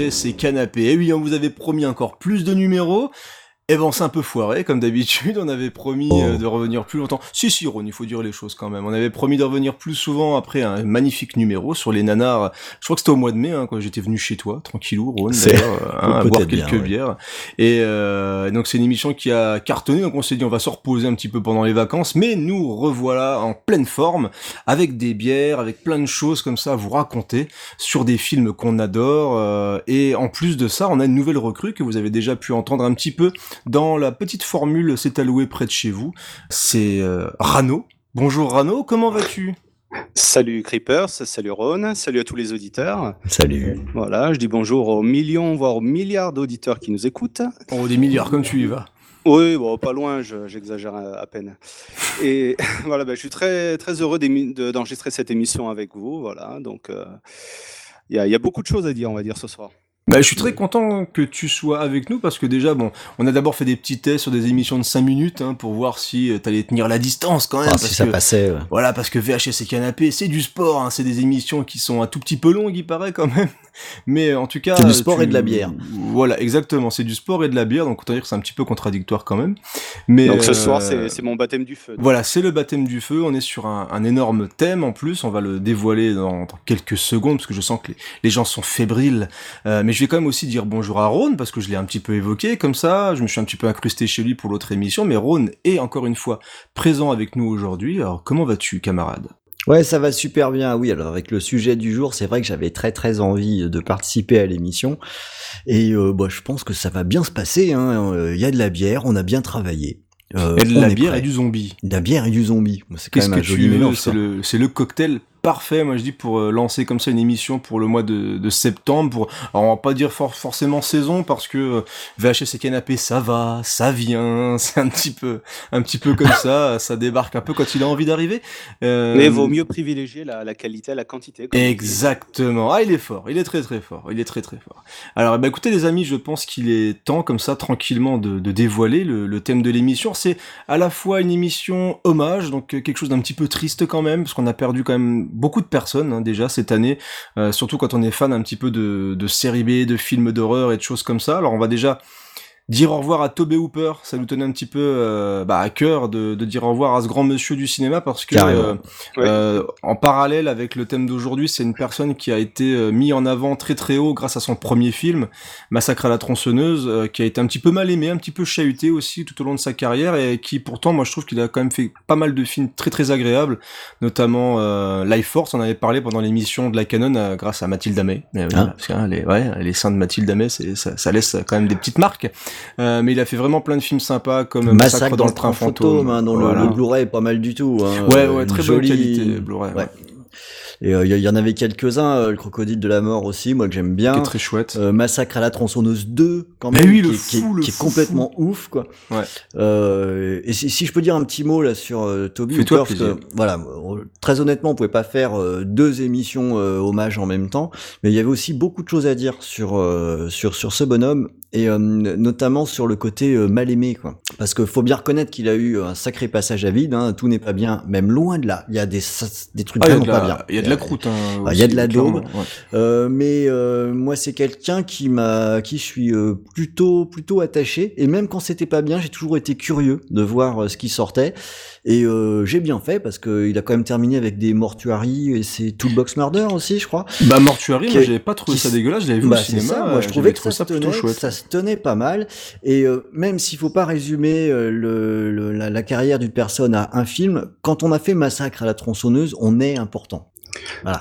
VHS et Canapé. Et oui, on vous avait promis encore plus de numéros, eh ben, on s'est un peu foiré, comme d'habitude. On avait promis euh, oh. de revenir plus longtemps. Si, si, Ron, il faut dire les choses quand même. On avait promis de revenir plus souvent après un magnifique numéro sur les nanars. Je crois que c'était au mois de mai, hein, quand j'étais venu chez toi, tranquillou, Ron, d'ailleurs, hein, à boire quelques bières. Et euh, donc, c'est une émission qui a cartonné. Donc, on s'est dit, on va se reposer un petit peu pendant les vacances. Mais nous revoilà en pleine forme, avec des bières, avec plein de choses comme ça à vous raconter sur des films qu'on adore. Euh, et en plus de ça, on a une nouvelle recrue que vous avez déjà pu entendre un petit peu dans la petite formule C'est alloué près de chez vous. C'est euh, Rano. Bonjour Rano, comment vas-tu? Salut Creepers, salut Ron, salut à tous les auditeurs. Salut. Voilà, je dis bonjour aux millions, voire aux milliards d'auditeurs qui nous écoutent. Oh, des milliards, comme tu y vas. Oui, bon, pas loin, j'exagère à, peine. Et voilà, ben, je suis très, très heureux d'enregistrer cette émission avec vous. Voilà, donc euh, il y, a beaucoup de choses à dire, on va dire, ce soir. Bah, je suis très content que tu sois avec nous parce que déjà, bon, on a d'abord fait des petits tests sur des émissions de 5 minutes hein, pour voir si euh, t'allais tenir la distance quand même. Ah, si ça passait. Voilà, parce que VHS et Canapé, c'est du sport, hein, c'est des émissions qui sont un tout petit peu longues, il paraît quand même. Mais en tout cas, c'est du sport et de la bière. Voilà, exactement, c'est du sport et de la bière, donc autant dire que c'est un petit peu contradictoire quand même. Mais donc ce soir, euh, c'est mon baptême du feu. Voilà, c'est le baptême du feu. On est sur un, énorme thème en plus. On va le dévoiler dans, quelques secondes parce que je sens que les, gens sont fébriles. Euh, mais je vais quand même aussi dire bonjour à Ron parce que je l'ai un petit peu évoqué comme ça. Je me suis un petit peu incrusté chez lui pour l'autre émission, mais Ron est encore une fois présent avec nous aujourd'hui. Alors comment vas-tu, camarade? Ouais, ça va super bien. Oui, alors avec le sujet du jour, c'est vrai que j'avais très très envie de participer à l'émission. Et euh, bah, je pense que ça va bien se passer. Hein. Euh, il y a de la bière, on a bien travaillé. Euh, et de la bière et du zombie. De la bière et du zombie. C'est quand même un joli mélange. C'est le, le, cocktail parfait, moi je dis, pour euh, lancer comme ça une émission pour le mois de, de septembre. Pour, alors on va pas dire forcément saison parce que euh, VHS et canapé, ça va, ça vient, c'est un petit peu, un petit peu comme ça, ça débarque un peu quand il a envie d'arriver. Euh, Mais vaut mieux privilégier la, la qualité à la quantité. Exactement. Ah, il est fort, il est très très fort, il est très très fort. Alors, bah, écoutez les amis, je pense qu'il est temps comme ça tranquillement de, de dévoiler le, le thème de l'émission. C'est à la fois une émission hommage, donc quelque chose d'un petit peu triste quand même, parce qu'on a perdu quand même beaucoup de personnes hein, déjà cette année, euh, surtout quand on est fan un petit peu de, de séries B, de films d'horreur et de choses comme ça. Alors on va déjà dire au revoir à Toby Hooper, ça nous tenait un petit peu euh, bah, à cœur de, de, dire au revoir à ce grand monsieur du cinéma parce que euh, euh, en parallèle avec le thème d'aujourd'hui, c'est une personne qui a été euh, mis en avant très très haut grâce à son premier film, Massacre à la tronçonneuse, euh, qui a été un petit peu mal aimé, un petit peu chahuté aussi tout au long de sa carrière et qui pourtant, moi je trouve qu'il a quand même fait pas mal de films très très agréables, notamment Life Force, on avait parlé pendant l'émission de la Canon grâce à Mathilde Amé. Ah. parce que, hein, les, ouais, les seins de Mathilde Amé, ça, ça laisse quand même des petites marques. Euh, mais il a fait vraiment plein de films sympas comme Massacre, dans, le train fantôme, hein, dont le, Blu-ray est pas mal du tout. Hein. Ouais, ouais, très bonne qualité Blu-ray. Ouais. Et il euh, y, en avait quelques-uns, euh, le crocodile de la mort aussi, moi que j'aime bien. Qui est très chouette. Euh, Massacre à la tronçonneuse 2 quand même. Mais oui, le qui, fou, qui, est complètement ouf quoi. Ouais. et si, si, je peux dire un petit mot là sur Toby Hooper, voilà, très honnêtement, on pouvait pas faire deux émissions hommage en même temps, mais il y avait aussi beaucoup de choses à dire sur sur sur ce bonhomme et notamment sur le côté mal aimé quoi. Parce que faut bien reconnaître qu'il a eu un sacré passage à vide, hein, tout n'est pas bien, même loin de là. Il y a des des trucs ah, vraiment pas bien. Il y a de la croûte. Hein, ah, il y a de la daube. Euh, mais euh, moi, c'est quelqu'un qui m'a, qui je suis euh, plutôt, plutôt attaché. Et même quand c'était pas bien, j'ai toujours été curieux de voir euh, ce qui sortait. Et euh, j'ai bien fait parce qu'il a quand même terminé avec des mortuaries et c'est Toolbox Murder aussi, je crois. Bah mortuary, moi j'avais pas trouvé ça dégueulasse, je l'avais vu au bah, cinéma. Ça, moi je trouvais que ça, se tenait, ça se tenait pas mal. Et même s'il faut pas résumer le, le, la, la carrière d'une personne à un film, quand on a fait Massacre à la tronçonneuse, on est important.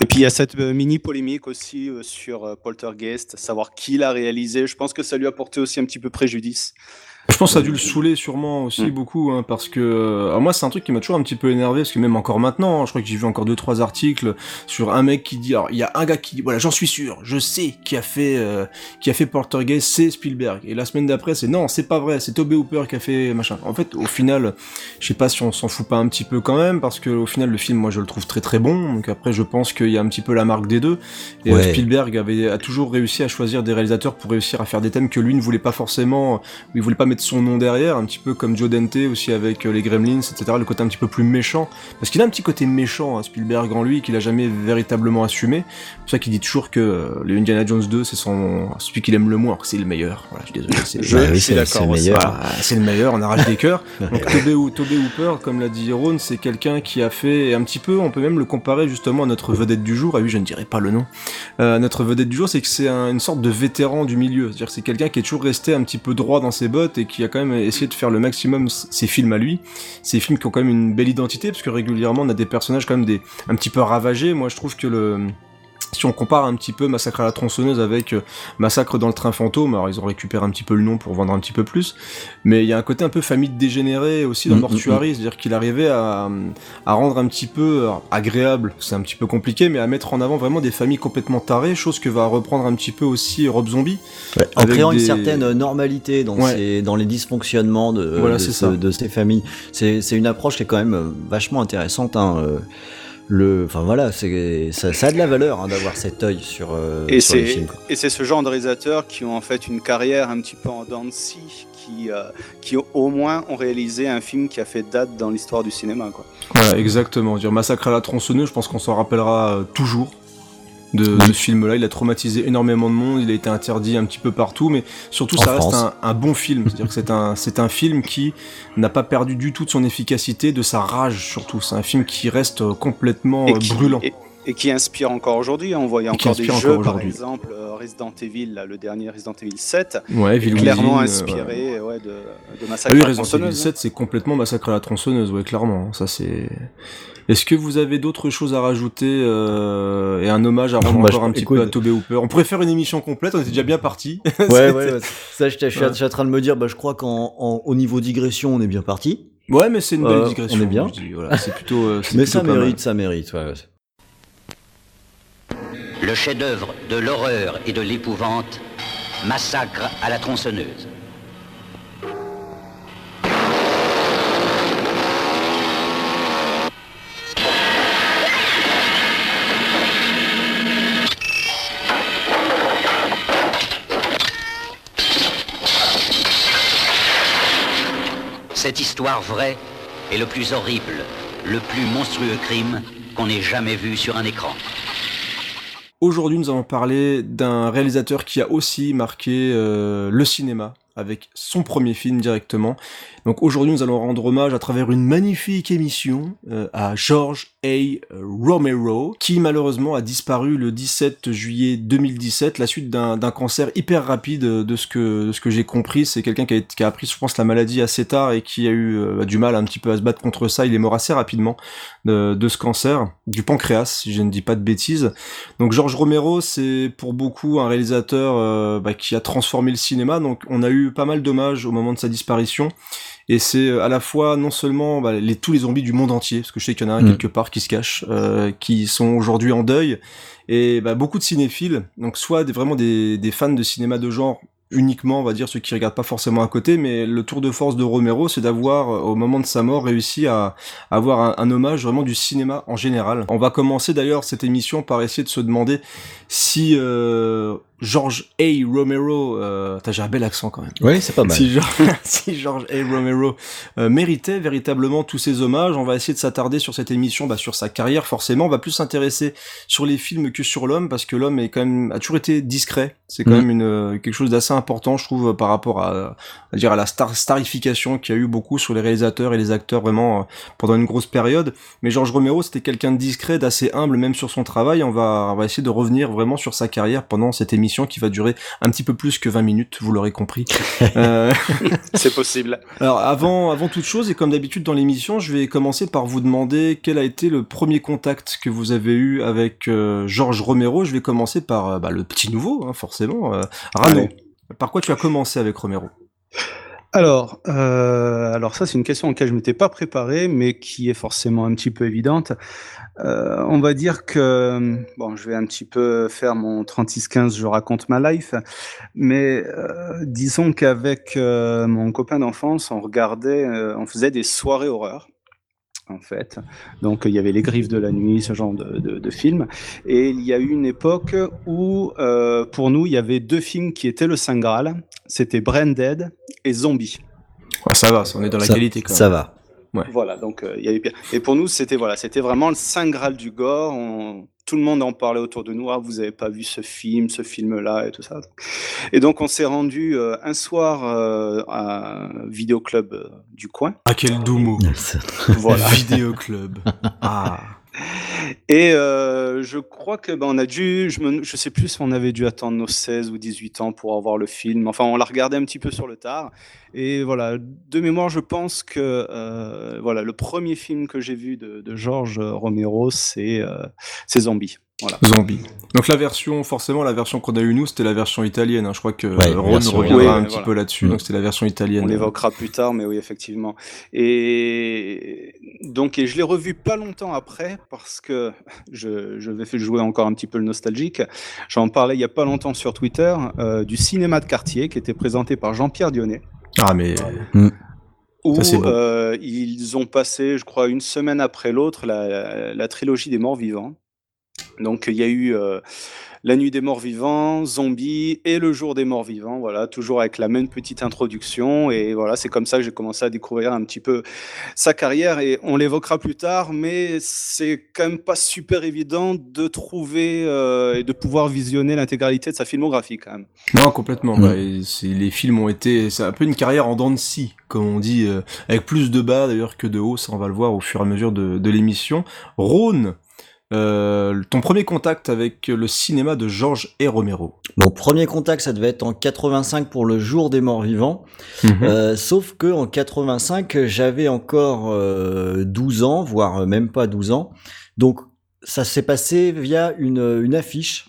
Et puis il y a cette euh, mini polémique aussi euh, sur euh, Poltergeist, savoir qui l'a réalisé. Je pense que ça lui a porté aussi un petit peu préjudice. Je pense que ça a dû le saouler sûrement aussi mm. beaucoup, hein, parce que euh, alors moi c'est un truc qui m'a toujours un petit peu énervé, parce que même encore maintenant, hein, je crois que j'ai vu encore deux trois articles sur un mec qui dit, alors il y a un gars qui dit, voilà j'en suis sûr, je sais qui a fait euh, qui a fait Poltergeist, c'est Spielberg, et la semaine d'après c'est non c'est pas vrai, c'est Toby Hooper qui a fait machin. En fait au final, je sais pas si on s'en fout pas un petit peu quand même, parce que au final le film moi je le trouve très très bon, donc après je pense qu'il y a un petit peu la marque des deux, et euh, Spielberg avait a toujours réussi à choisir des réalisateurs pour réussir à faire des thèmes que lui ne voulait pas forcément, il voulait pas mettre mettre son nom derrière, un petit peu comme Joe Dante aussi avec les Gremlins, etc. Le côté un petit peu plus méchant, parce qu'il a un petit côté méchant, hein, Spielberg en lui, qu'il a jamais véritablement assumé. C'est pour ça qu'il dit toujours que le Indiana Jones 2, c'est son celui qu'il aime le moins, c'est le meilleur. Voilà, je suis désolé. C'est je, suis d'accord. C'est le meilleur. c'est le meilleur. On arrache des cœurs. Donc Toby Hooper, comme l'a dit Ron, c'est quelqu'un qui a fait un petit peu, on peut même le comparer justement à notre vedette du jour. Ah oui, je ne dirais pas le nom. Euh, notre vedette du jour, c'est que c'est une sorte de vétéran du milieu. C'est-à-dire c'est quelqu'un qui est toujours resté un petit peu droit dans ses bottes et qui a quand même essayé de faire le maximum ses films à lui. Ces films qui ont quand même une belle identité parce que régulièrement on a des personnages quand même des un petit peu ravagés. Moi, je trouve que le si on compare un petit peu Massacre à la tronçonneuse avec euh, Massacre dans le train fantôme, alors ils ont récupéré un petit peu le nom pour vendre un petit peu plus, mais il y a un côté un peu famille dégénérée aussi dans mm, mm, Mortuary, mm. c'est-à-dire qu'il arrivait à, à, rendre un petit peu agréable, c'est un petit peu compliqué, mais à mettre en avant vraiment des familles complètement tarées, chose que va reprendre un petit peu aussi Rob Zombie. en créant une certaine normalité dans, dans les dysfonctionnements de, de, ces familles. C'est une approche qui est quand même euh, vachement intéressante. Hein, euh le, enfin voilà, c'est ça, ça, a de la valeur hein, d'avoir cet œil sur, euh, et sur les films. Et c'est ce genre de réalisateurs qui ont en fait une carrière un petit peu en dents de scie, qui, euh, qui au moins ont réalisé un film qui a fait date dans l'histoire du cinéma. Quoi. Voilà, exactement. Dire Massacre à la tronçonneuse, je pense qu'on s'en rappellera euh, toujours de, ce film-là. Il a traumatisé énormément de monde, il a été interdit un petit peu partout, mais surtout ça reste un, bon film. C'est-à-dire que c'est un, c'est un film qui n'a pas perdu du tout de son efficacité, de sa rage surtout. C'est un film qui reste complètement euh, brûlant. Et, qui inspire encore aujourd'hui. On voyait encore des jeux, par exemple euh, Resident Evil, le dernier Resident Evil 7, ouais, clairement inspiré ouais. de, de Massacre ah oui, à la Resident Evil 7, c'est complètement Massacre à la tronçonneuse, ouais, clairement. Ça c'est est-ce que vous avez d'autres choses à rajouter euh, et un hommage à rendre bah, encore un petit peu à Toby Hooper On pourrait faire une émission complète, on était déjà bien parti. ouais, ouais, ça, je, suis, en train de me dire, bah, je crois qu'au niveau digression, on est bien parti. Ouais, mais c'est une belle euh, digression. On est bien. voilà, c'est plutôt. Euh, mais ça mérite, ça mérite. Ouais. Le chef-d'œuvre de l'horreur et de l'épouvante, Massacre à la tronçonneuse. Cette histoire vraie est le plus horrible, le plus monstrueux crime qu'on ait jamais vu sur un écran. Aujourd'hui, nous allons parler d'un réalisateur qui a aussi marqué euh, le cinéma avec son premier film directement. Donc aujourd'hui, nous allons rendre hommage à travers une magnifique émission euh, à George A. Romero, qui malheureusement a disparu le 17 juillet 2017, la suite d'un cancer hyper rapide de ce que, j'ai compris. C'est quelqu'un qui a, qui a appris, je pense, la maladie assez tard et qui a eu euh, du mal un petit peu à se battre contre ça. Il est mort assez rapidement de, de ce cancer, du pancréas, si je ne dis pas de bêtises. Donc George Romero, c'est pour beaucoup un réalisateur euh, bah, qui a transformé le cinéma. Donc on a eu pas mal d'hommages au moment de sa disparition. Et c'est euh, à la fois non seulement bah, les, tous les zombies du monde entier, parce que je sais qu'il y en a un mm. quelque part qui se cache, euh, qui sont aujourd'hui en deuil, et bah, beaucoup de cinéphiles, donc soit des, vraiment des, des fans de cinéma de genre uniquement, on va dire, ceux qui regardent pas forcément à côté, mais le tour de force de Romero, c'est d'avoir, euh, au moment de sa mort, réussi à, avoir un, hommage vraiment du cinéma en général. On va commencer d'ailleurs cette émission par essayer de se demander si euh, George A. Romero, euh, t'as j'ai un bel accent quand même. Oui, c'est pas mal. Si, George, A. Romero euh, méritait véritablement tous ces hommages, on va essayer de s'attarder sur cette émission, bah, sur sa carrière forcément. On va plus s'intéresser sur les films que sur l'homme parce que l'homme est quand même a toujours été discret. C'est quand mm. même une euh, quelque chose d'assez important, je trouve, par rapport à, à dire à la star starification qu'il y a eu beaucoup sur les réalisateurs et les acteurs vraiment euh, pendant une grosse période. Mais George Romero, c'était quelqu'un de discret, d'assez humble même sur son travail. On va on va essayer de revenir vraiment sur sa carrière pendant cette émission qui va durer un petit peu plus que 20 minutes, vous l'aurez compris. euh... C'est possible. Alors avant, avant toute chose, et comme d'habitude dans l'émission, je vais commencer par vous demander quel a été le premier contact que vous avez eu avec euh, Georges Romero. Je vais commencer par euh, bah, le petit nouveau, hein, forcément. Euh, Rano, par quoi tu as commencé avec Romero? Alors, euh, alors ça c'est une question auquel je m'étais pas préparé, mais qui est forcément un petit peu évidente. Euh, on va dire que bon, je vais un petit peu faire mon 36-15, je raconte ma life, mais euh, disons qu'avec euh, mon copain d'enfance, on regardait, euh, on faisait des soirées horreur en fait. Donc il y avait Les Griffes de la Nuit, ce genre de, de, de films. Et il y a eu une époque où, euh, pour nous, il y avait deux films qui étaient le Saint Graal. C'était Branded et Zombie. Ouais, ça va, on est dans la ça, qualité quand même. Ça va. Ouais. Voilà, donc euh, il y avait bien. Et pour nous, c'était voilà, c'était vraiment le saint graal du gore. On- Tout le monde en parlait autour de nous. Ah, vous avez pas vu ce film, ce film-là et tout ça. Et donc on s'est rendu euh, un soir euh, à un vidéoclub euh, du coin. Ah, quel doux mot. Voilà. Vidéo club. Ah. Et euh, je crois que ben, on a dû, je, me, je sais plus si on avait dû attendre nos 16 ou 18 ans pour avoir le film. Enfin, on l'a regardé un petit peu sur le tard. Et voilà, de mémoire, je pense que euh, voilà, le premier film que j'ai vu de, de Georges Romero, c'est euh, c'est Zombie. Voilà. Zombie. Donc la version, forcément, la version qu'on a eu nous, c'était la version italienne. hein. Je crois que Ouais, Ron version- reviendra Oui, un petit voilà. peu là-dessus. Mm. Donc c'était la version italienne. On l'évoquera plus tard, mais oui, effectivement. Et donc, et je l'ai revu pas longtemps après parce que je, je vais faire jouer encore un petit peu le nostalgique. J'en parlais il y a pas longtemps sur Twitter euh, du cinéma de quartier qui était présenté par Jean-Pierre Dionnet. Ah mais Où Ça, c'est beau. euh, ils ont passé, je crois, une semaine après l'autre, la, la trilogie des morts vivants. Donc il y a eu euh, La nuit des morts vivants, Zombie et Le jour des morts vivants, voilà, toujours avec la même petite introduction. Et voilà, c'est comme ça que j'ai commencé à découvrir un petit peu sa carrière. Et on l'évoquera plus tard, mais c'est quand même pas super évident de trouver euh, et de pouvoir visionner l'intégralité de sa filmographie quand même. non complètement. Mm. Bah, les films ont été, c'est un peu une carrière en dents de scie, comme on dit, euh, avec plus de bas d'ailleurs que de haut. Ça on va le voir au fur et à mesure de, de l'émission. Rhône. Euh, ton premier contact avec le cinéma de Georges et Romero. Mon premier contact, ça devait être en 85 pour le jour des morts vivants. Euh, sauf que en 85, j'avais encore euh, 12 ans, voire même pas 12 ans. Donc ça s'est passé via une, une affiche.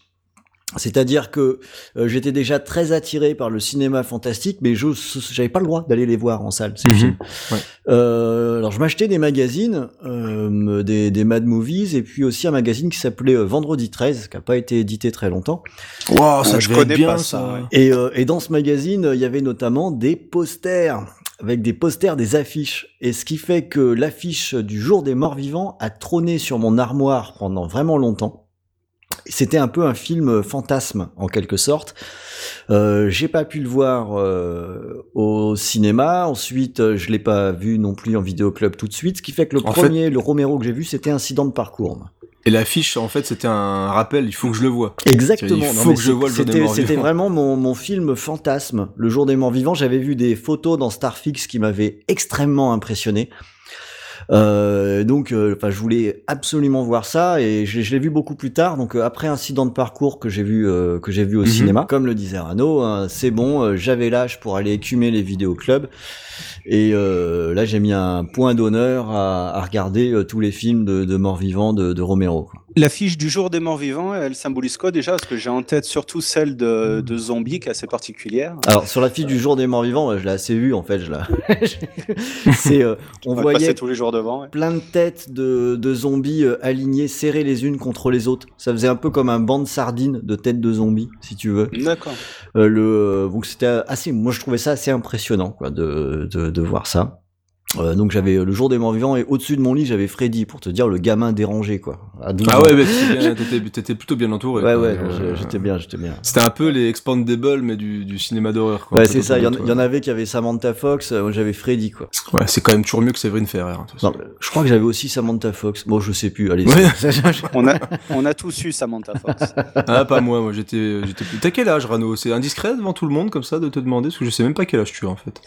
C'est-à-dire que euh, j'étais déjà très attiré par le cinéma fantastique, mais je j'avais pas le droit d'aller les voir en salle ces Mhm. films. Ouais. Euh, alors je m'achetais des magazines, euh, des, des Mad Movies, et puis aussi un magazine qui s'appelait euh, Vendredi 13, qui a pas été édité très longtemps. Wow, ça je connais bien pas ça. ça, ouais. Et, euh, et dans ce magazine, euh, il y avait notamment des posters, avec des posters des affiches. Et ce qui fait que l'affiche du jour des morts vivants a trôné sur mon armoire pendant vraiment longtemps. C'était un peu un film fantasme en quelque sorte. Euh, j'ai pas pu le voir euh, au cinéma. Ensuite, euh, je l'ai pas vu non plus en vidéoclub tout de suite. Ce qui fait que le En fait- premier, le Romero que j'ai vu, c'était Incident de parcours. Et l'affiche, en fait, c'était un rappel. Il faut que je le vois. Exactement. Il faut que je voie le jour des c'était- morts C'était vraiment mon, mon film fantasme, le jour des morts vivants. J'avais vu des photos dans Starfix qui m'avaient extrêmement impressionné. Euh, donc, euh, enfin, je voulais absolument voir ça et je, je l'ai vu beaucoup plus tard. Donc, euh, après incident de parcours que j'ai vu euh, que j'ai vu au Mhm. cinéma, comme le disait Rano, hein, c'est bon. J'avais l'âge pour aller écumer les vidéoclubs et euh, là, j'ai mis un point d'honneur à, à regarder tous les films de, vivants de, de Romero. quoi. L'affiche du jour des morts vivants, elle symbolise quoi déjà? Parce que j'ai en tête surtout celle de, de Zombie qui est assez particulière. Alors sur la fiche du jour des morts vivants, je l'ai assez vu en fait. Je la... c'est, euh, on voyait passer tous les jours devant. ouais. plein de têtes de, de zombies euh, alignées, serrées les unes contre les autres. Ça faisait un peu comme un banc de sardines de têtes de zombies, si tu veux. D'accord. Euh, le, euh, donc c'était assez, moi je trouvais ça assez impressionnant quoi, de, de, de voir ça. Euh, donc j'avais euh, le jour des morts vivants et au-dessus de mon lit j'avais Freddy pour te dire le gamin dérangé quoi. À 12 Ah ouais, mais t'étais bien- t'étais t'étais plutôt bien entouré. ouais ouais, Euh, j'étais bien, j'étais bien. C'était un peu les Expandables, mais du, du cinéma d'horreur. quoi. Ouais c'est ça, il y, en- y avait qui avaient Samantha Fox, euh, moi j'avais Freddy quoi. Ouais, c'est quand même toujours mieux que Séverine Ferrer. hein, Non, je crois que j'avais aussi Samantha Fox. Bon, je sais plus. Allez. Ouais. On a, on a tous eu Samantha Fox. Ah, pas moi, moi j'étais j'étais plus. T'as quel âge, Rano? C'est indiscret devant tout le monde comme ça de te demander Parce que je sais même pas quel âge tu as en fait.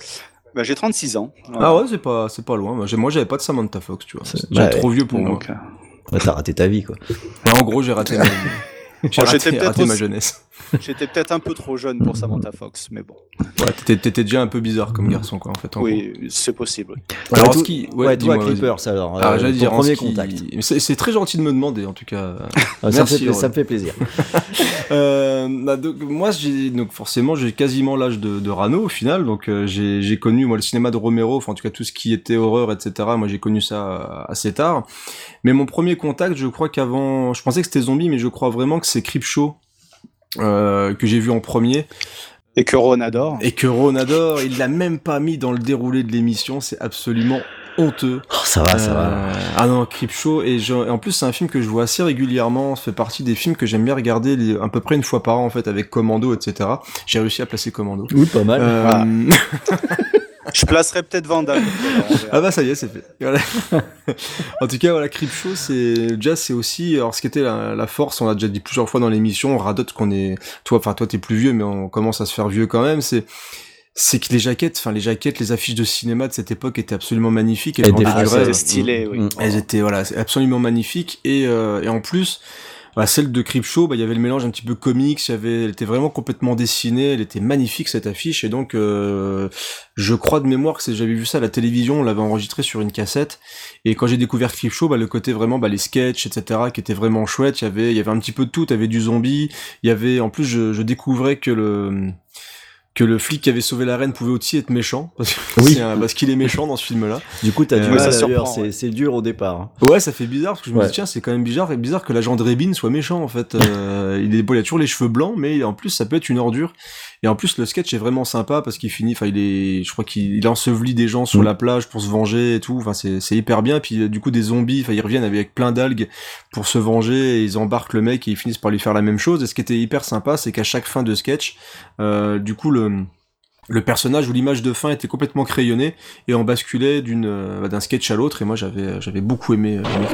Bah, j'ai 36 ans. Voilà. Ah ouais, c'est pas, c'est pas loin. Moi, j'avais pas de Samantha Fox, tu vois. C'est- bah, trop vieux pour moi. Euh, Ouais, T'as raté ta vie, quoi. Ouais, en gros, j'ai raté ma vie. J'ai raté, ma jeunesse. J'étais peut-être un peu trop jeune pour Samantha Fox, mais bon. Ouais, t'étais, t'étais déjà un peu bizarre comme garçon, quoi, en fait. en gros. Oui, c'est possible. Alors, Ouais, ce tout- qui, Ouais, ouais, toi, dis-moi, vas-y. Clipper, ça alors. Ah, euh, dire premier ski- contact. C'est, c'est très gentil de me demander, en tout cas. Ah, ça, me Merci, fait, ouais. ça me fait plaisir. Euh, bah, donc, moi, j'ai donc forcément j'ai quasiment l'âge de, de Rano au final, donc euh, j'ai j'ai connu moi le cinéma de Romero, enfin en tout cas tout ce qui était horreur, etc. Moi j'ai connu ça euh, assez tard. Mais mon premier contact, je crois qu'avant, je pensais que c'était Zombie, mais je crois vraiment que c'est Creepshow que j'ai vu en premier Et que Ron adore. et que Ron adore. Il l'a même pas mis dans le déroulé de l'émission, c'est absolument honteux. Oh, ça va, ça va. Euh, Ah non, Creepshow et, je- et en plus c'est un film que je vois assez régulièrement. Ça fait partie des films que j'aime bien regarder les- à peu près une fois par an en fait avec Commando, etc. J'ai réussi à placer Commando. Oui, pas mal. Euh, Je placerai peut-être Vandal. ah bah ça y est, c'est fait. en tout cas, voilà, Creepshow, c'est déjà c'est aussi, alors ce qui était la, force, on l'a déjà dit plusieurs fois dans l'émission, on radote qu'on est, toi, enfin toi t'es plus vieux, mais on commence à se faire vieux quand même. C'est c'est que les jaquettes, enfin les jaquettes, les affiches de cinéma de cette époque étaient absolument magnifiques. Elles, étaient stylées, oui. Elles étaient voilà, absolument magnifiques et, euh, et en plus bah, celle de Creepshow, bah, il y avait le mélange un petit peu comics, y avait, elle était vraiment complètement dessinée, elle était magnifique cette affiche, et donc euh, je crois de mémoire que j'avais vu ça à la télévision, on l'avait enregistré sur une cassette, et quand j'ai découvert Creepshow, bah, le côté vraiment, bah, les sketchs, etc., qui étaient vraiment chouettes, il y avait, il y avait un petit peu de tout, il y avait du zombie, il y avait, en plus, je, je découvrais que le que le flic qui avait sauvé la reine pouvait aussi être méchant parce oui. parce qu'il est méchant dans ce film-là. Du coup, t'as du euh, mal c'est dur au départ. Hein. Ouais, ça fait bizarre parce que je me dis tiens, c'est quand même bizarre, bizarre que l'agent Drebin soit méchant en fait. Euh, il est il a toujours les cheveux blancs, mais en plus ça peut être une ordure. Et en plus, le sketch est vraiment sympa parce qu'il finit, enfin, il est, je crois qu'il ensevelit des gens sur mm. la plage pour se venger et tout. Enfin, c'est hyper bien. Puis du coup, des zombies, enfin, ils reviennent avec plein d'algues pour se venger et ils embarquent le mec et ils finissent par lui faire la même chose. Et ce qui était hyper sympa, c'est qu'à chaque fin de sketch, euh, du coup, le le personnage ou l'image de fin était complètement crayonnée et on basculait d'une euh, d'un sketch à l'autre et moi j'avais j'avais beaucoup aimé, euh, aimé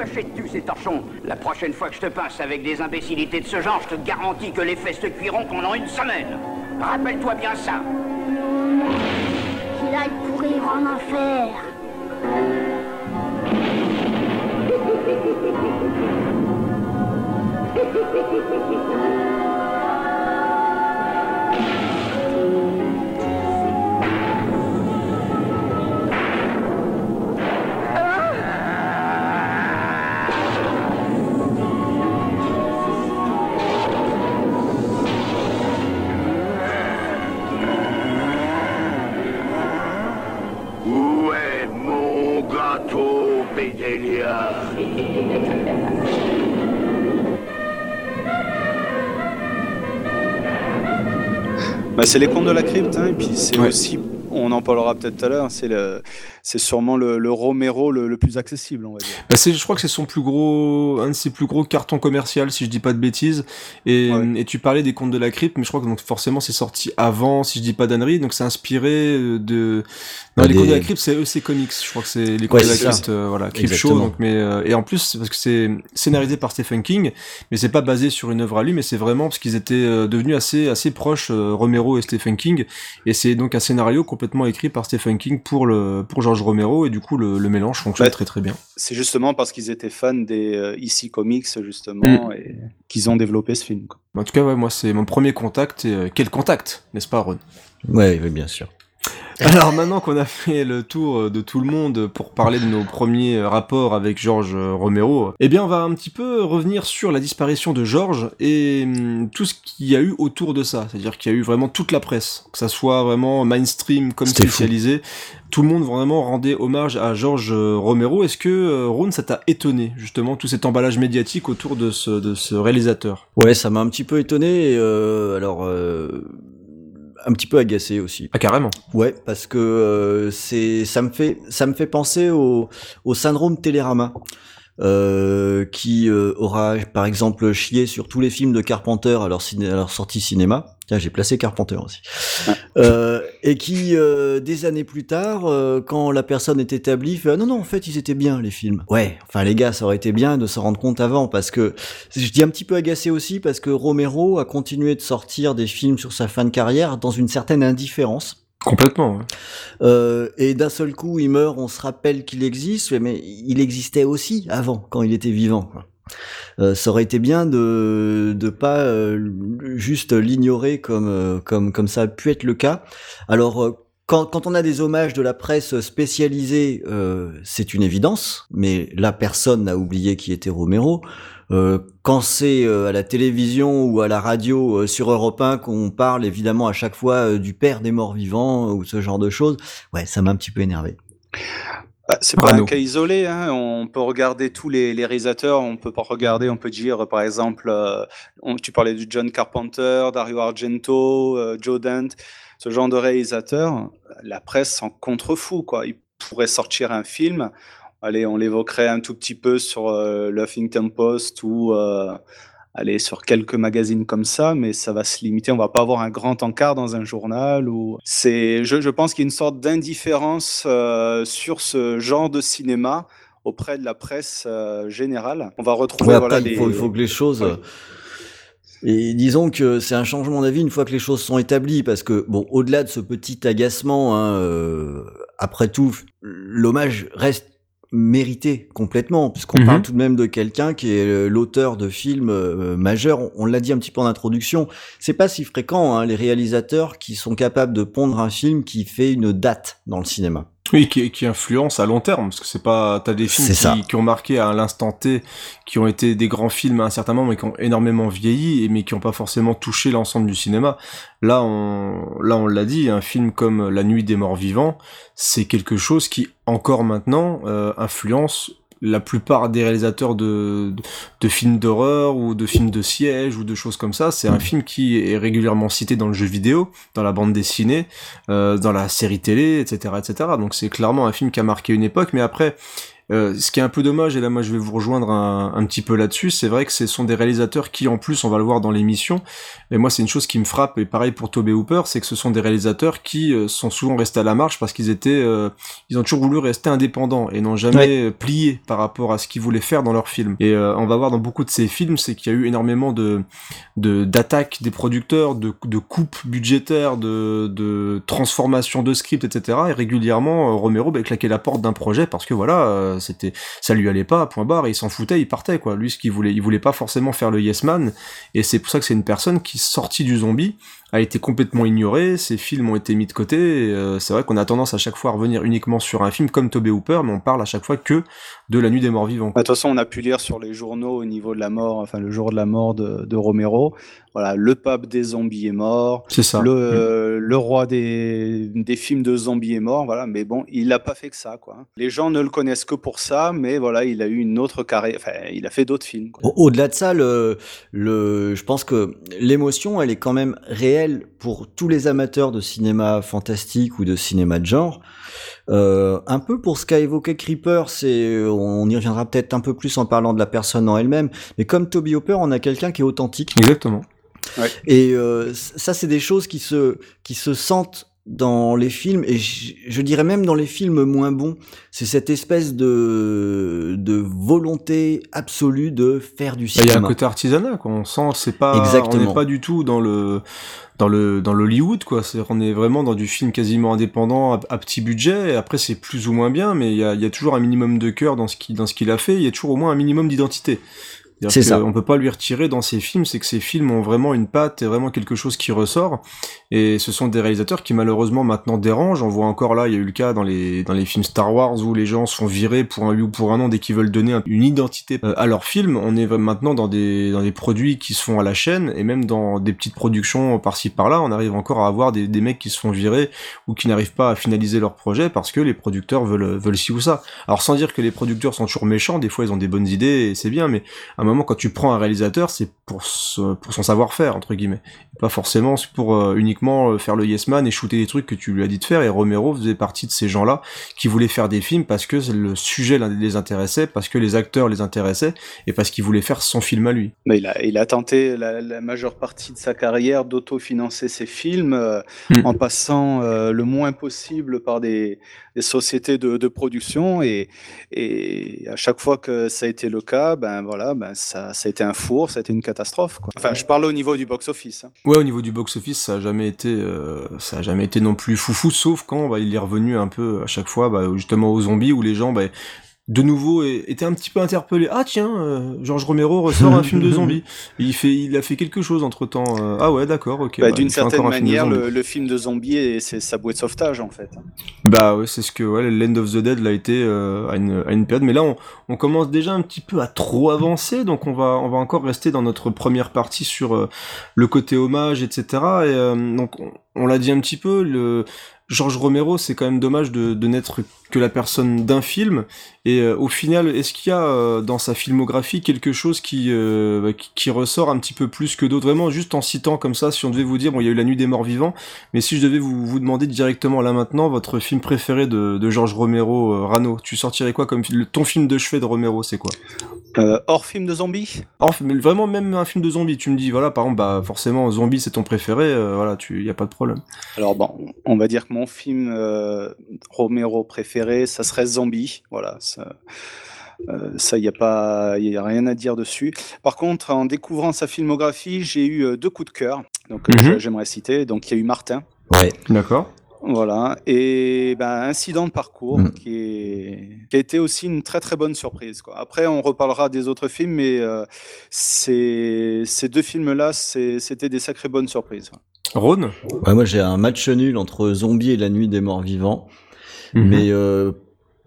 Achètes-tu ces torchons? La prochaine fois que je te passe avec des imbécilités de ce genre, je te garantis que les fesses te cuiront pendant une semaine. Rappelle-toi bien ça. Bah, c'est les contes de la crypte, hein, et puis c'est aussi, on en parlera peut-être tout à l'heure, c'est le, c'est sûrement le, Romero le, plus accessible, on va dire. Bah je crois que c'est son plus gros, un de ses plus gros cartons commercial, si je dis pas de bêtises. Et, et tu parlais des contes de la crypte, mais je crois que donc forcément c'est sorti avant, si je dis pas d'annerie, donc c'est inspiré euh, de. Non, les contes de la crypte, c'est EC Comics. Je crois que c'est les contes de la crypte, euh, voilà, Crypt Show. Donc, mais euh, et en plus parce que c'est scénarisé par Stephen King, mais c'est pas basé sur une œuvre à lui, mais c'est vraiment parce qu'ils étaient devenus assez assez proches Romero et Stephen King, et c'est donc un scénario complètement écrit par Stephen King pour le pour George Romero et du coup le, mélange fonctionne très très bien. C'est justement parce qu'ils étaient fans des euh, Comics justement mm. et qu'ils ont développé ce film. En tout cas, moi c'est mon premier contact et euh, quel contact, n'est-ce pas Ron? Ouais, oui, bien sûr. Alors maintenant qu'on a fait le tour euh, de tout le monde pour parler de nos premiers euh, rapports avec Georges euh, Romero, eh bien on va un petit peu revenir sur la disparition de Georges et hum, tout ce qu'il y a eu autour de ça. C'est-à-dire qu'il y a eu vraiment toute la presse, que ça soit vraiment mainstream comme spécialisé. Tout le monde vraiment rendait hommage à Georges Romero. Est-ce que Ron, ça t'a étonné justement tout cet emballage médiatique autour de ce, de ce réalisateur? Ouais, ça m'a un petit peu étonné. alors un petit peu agacé aussi. Ah carrément. Ouais, parce que euh, c'est ça me fait ça me fait penser au, au syndrome Télérama. Euh, qui euh, aura par exemple chié sur tous les films de Carpenter à leur, ciné à leur sortie cinéma. Tiens, j'ai placé Carpenter aussi. Euh, et qui, euh, des années plus tard, euh, quand la personne est établie, fait ah, non non en fait ils étaient bien les films. Ouais, enfin les gars, ça aurait été bien de se rendre compte avant parce que je dis un petit peu agacé aussi parce que Romero a continué de sortir des films sur sa fin de carrière dans une certaine indifférence. Complètement. Euh, et d'un seul coup, il meurt, on se rappelle qu'il existe, mais il existait aussi avant, quand il était vivant. Euh, ça aurait été bien de de pas euh, juste l'ignorer comme euh, comme comme ça a pu être le cas. Alors euh, quand, quand on a des hommages de la presse spécialisée, c'est une évidence, mais la personne n'a oublié qui était Romero. Euh, quand c'est euh, à la télévision ou à la radio euh, sur Europe 1 qu'on parle évidemment à chaque fois du père des morts vivants ou ce genre de choses, ouais, ça m'a un petit peu énervé. Bah, c'est pas un cas isolé. Hein. On peut regarder tous les, les, réalisateurs. On peut pas regarder. On peut dire, par exemple, tu parlais de John Carpenter, Dario Argento, Joe Dante, ce genre de réalisateurs. La presse s'en contrefou. Quoi. Ils pourraient sortir un film allez, on l'évoquerait un tout petit peu sur euh, l'Huffington Post ou euh, aller sur quelques magazines comme ça, mais ça va se limiter. On va pas avoir un grand encart dans un journal. Ou c'est, je, je pense qu'il y a une sorte d'indifférence euh, sur ce genre de cinéma auprès de la presse euh, générale. On va retrouver. Ouais, voilà, après, il, faut, les- il faut que les choses. Ouais. Et disons que c'est un changement d'avis une fois que les choses sont établies, parce que bon, au-delà de ce petit agacement, hein, euh, après tout, l'hommage reste mérité complètement, puisqu'on Mhm. parle tout de même de quelqu'un qui est euh, l'auteur de films euh, majeurs. On, on l'a dit un petit peu en introduction. C'est pas si fréquent hein, les réalisateurs qui sont capables de pondre un film qui fait une date dans le cinéma. Oui, qui, qui influence à long terme, parce que c'est pas, t'as des films qui, qui ont marqué à l'instant T, qui ont été des grands films à un certain moment, mais qui ont énormément vieilli, et mais qui ont pas forcément touché l'ensemble du cinéma. Là, on, là, on l'a dit, un film comme La Nuit des Morts Vivants, c'est quelque chose qui, encore maintenant, euh, influence la plupart des réalisateurs de, de, de films d'horreur ou de films de siège ou de choses comme ça. C'est un film qui est régulièrement cité dans le jeu vidéo, dans la bande dessinée, euh, dans la série télé, etc., etc. Donc c'est clairement un film qui a marqué une époque. Mais après, euh, ce qui est un peu dommage, et là moi je vais vous rejoindre un, un petit peu là-dessus, c'est vrai que ce sont des réalisateurs qui en plus, on va le voir dans l'émission, et moi c'est une chose qui me frappe, et pareil pour Tobey Hooper, c'est que ce sont des réalisateurs qui euh, sont souvent restés à la marge parce qu'ils étaient, euh, ils ont toujours voulu rester indépendants et n'ont jamais plié par rapport à ce qu'ils voulaient faire dans leurs films. Et euh, on va voir dans beaucoup de ces films, c'est qu'il y a eu énormément de de d'attaques des producteurs, de, de coupes budgétaires, de, de transformation de script, etc. Et régulièrement, Romero bah, claquait la porte d'un projet parce que voilà, c'était ça lui allait pas, point barre, et il s'en foutait, il partait quoi. Lui, ce qu'il voulait, il voulait pas forcément faire le yes man, et c'est pour ça que c'est une personne qui sortie du zombie a été complètement ignorée, ses films ont été mis de côté. et, euh, c'est vrai qu'on a tendance à chaque fois à revenir uniquement sur un film comme Tobey Hooper, mais on parle à chaque fois que de La Nuit des Morts Vivants. Bah, De toute façon, on a pu lire sur les journaux au niveau de la mort, enfin le jour de la mort de, de Romero. Voilà, le pape des zombies est mort, C'est ça. le, euh, le roi des, des films de zombies est mort. Voilà, mais bon, il n'a pas fait que ça, quoi. Les gens ne le connaissent que pour ça, mais voilà, il a eu une autre carrière. Enfin, il a fait d'autres films. quoi. Au- Au-delà de ça, le, le, je pense que l'émotion, elle est quand même réelle pour tous les amateurs de cinéma fantastique ou de cinéma de genre. Euh, un peu pour ce qu'a évoqué Creeper, c'est, on y reviendra peut-être un peu plus en parlant de la personne en elle-même, mais comme Toby Hopper, on a quelqu'un qui est authentique. Exactement. Et euh, ça, c'est des choses qui se, qui se sentent dans les films, et je, je dirais même dans les films moins bons. C'est cette espèce de, de volonté absolue de faire du Bah, Il y a un cinéma. côté artisanat, quoi. On sent, c'est pas, on Exactement. n'est pas du tout dans le, dans le, dans l'Hollywood, quoi. C'est, on est vraiment dans du film quasiment indépendant, à, à petit budget. Et après, c'est plus ou moins bien, mais il y a, il y a toujours un minimum de cœur dans ce qu'il, dans ce qu'il a fait. Il y a toujours au moins un minimum d'identité. C'est ça. On peut pas lui retirer dans ses films, c'est que ses films ont vraiment une patte et vraiment quelque chose qui ressort. Et ce sont des réalisateurs qui malheureusement maintenant dérangent. On voit encore là, il y a eu le cas dans les dans les films Star Wars où les gens sont virés pour un ou pour un an dès qu'ils veulent donner un- une identité euh, à leur film. On est maintenant dans des dans des produits qui se font à la chaîne et même dans des petites productions par-ci par-là, on arrive encore à avoir des, des mecs qui se font virer ou qui n'arrivent pas à finaliser leur projet parce que les producteurs veulent veulent ci ou ça. Alors sans dire que les producteurs sont toujours méchants, des fois ils ont des bonnes idées et c'est bien, mais à un moment quand tu prends un réalisateur, c'est pour ce- pour son savoir-faire entre guillemets, pas forcément pour euh, uniquement euh, faire le yes man et shooter des trucs que tu lui as dit de faire. Et Romero faisait partie de ces gens-là qui voulaient faire des films parce que le sujet les intéressait, parce que les acteurs les intéressaient et parce qu'il voulait faire son film à lui. Mais il a, il a tenté la, la majeure partie de sa carrière d'autofinancer ses films euh, Mm. en passant euh, le moins possible par des, des sociétés de, de production et, et à chaque fois que ça a été le cas, ben voilà, ben ça, ça a été un four, ça a été une catastrophe. Quoi. Enfin, je parle au niveau du box-office. hein. Ouais, au niveau du box-office, ça a jamais été, euh, ça a jamais été non plus foufou, sauf quand bah, il est revenu un peu à chaque fois, bah, justement aux zombies où les gens, bah, de nouveau, é- étaient un petit peu interpellés. Ah tiens, euh, Georges Romero ressort un film de zombies. Et il fait, il a fait quelque chose entre temps. ah ouais, d'accord, ok. Bah, bah, D'une certaine film manière, zombies. le, le film de zombie, et c'est sa bouée de sauvetage en fait. Bah ouais, c'est ce que ouais, Land of the Dead l'a été euh, à, une, à une période, mais là on, on commence déjà un petit peu à trop avancer, donc on va on va encore rester dans notre première partie sur euh, le côté hommage, etc. Et euh, donc on, on l'a dit un petit peu, le Georges Romero, c'est quand même dommage de, de n'être que la personne d'un film. Et euh, au final, est-ce qu'il y a euh, dans sa filmographie quelque chose qui, euh, bah, qui, qui ressort un petit peu plus que d'autres? Vraiment, juste en citant comme ça, si on devait vous dire, bon, il y a eu La Nuit des Morts Vivants, mais si je devais vous, vous demander directement là maintenant votre film préféré de, de Georges Romero, Rano, tu sortirais quoi comme film Ton film de chevet de Romero, c'est quoi? Hors film de zombies vraiment même un film de zombies. Tu me dis, voilà, par exemple, bah forcément, zombie c'est ton préféré, voilà, tu, y a pas de problème. Alors bon, on va dire que mon film Romero préféré, ça serait Zombie, voilà. Ça, euh, ça, il n'y a pas, il a rien à dire dessus. Par contre, en découvrant sa filmographie, j'ai eu euh, deux coups de cœur. Donc, mm -hmm. j'aimerais citer. Donc, il y a eu Martin. Ouais. D'accord. Voilà. Et ben, Incident de parcours, mmh. qui, est... qui, a été aussi une très très bonne surprise. Quoi. Après, on reparlera des autres films, mais euh, ces... ces deux films-là, c'était des sacrées bonnes surprises. Rhône? Ouais, Moi, j'ai un match nul entre Zombie et La Nuit des Morts Vivants. Mmh. Mais euh,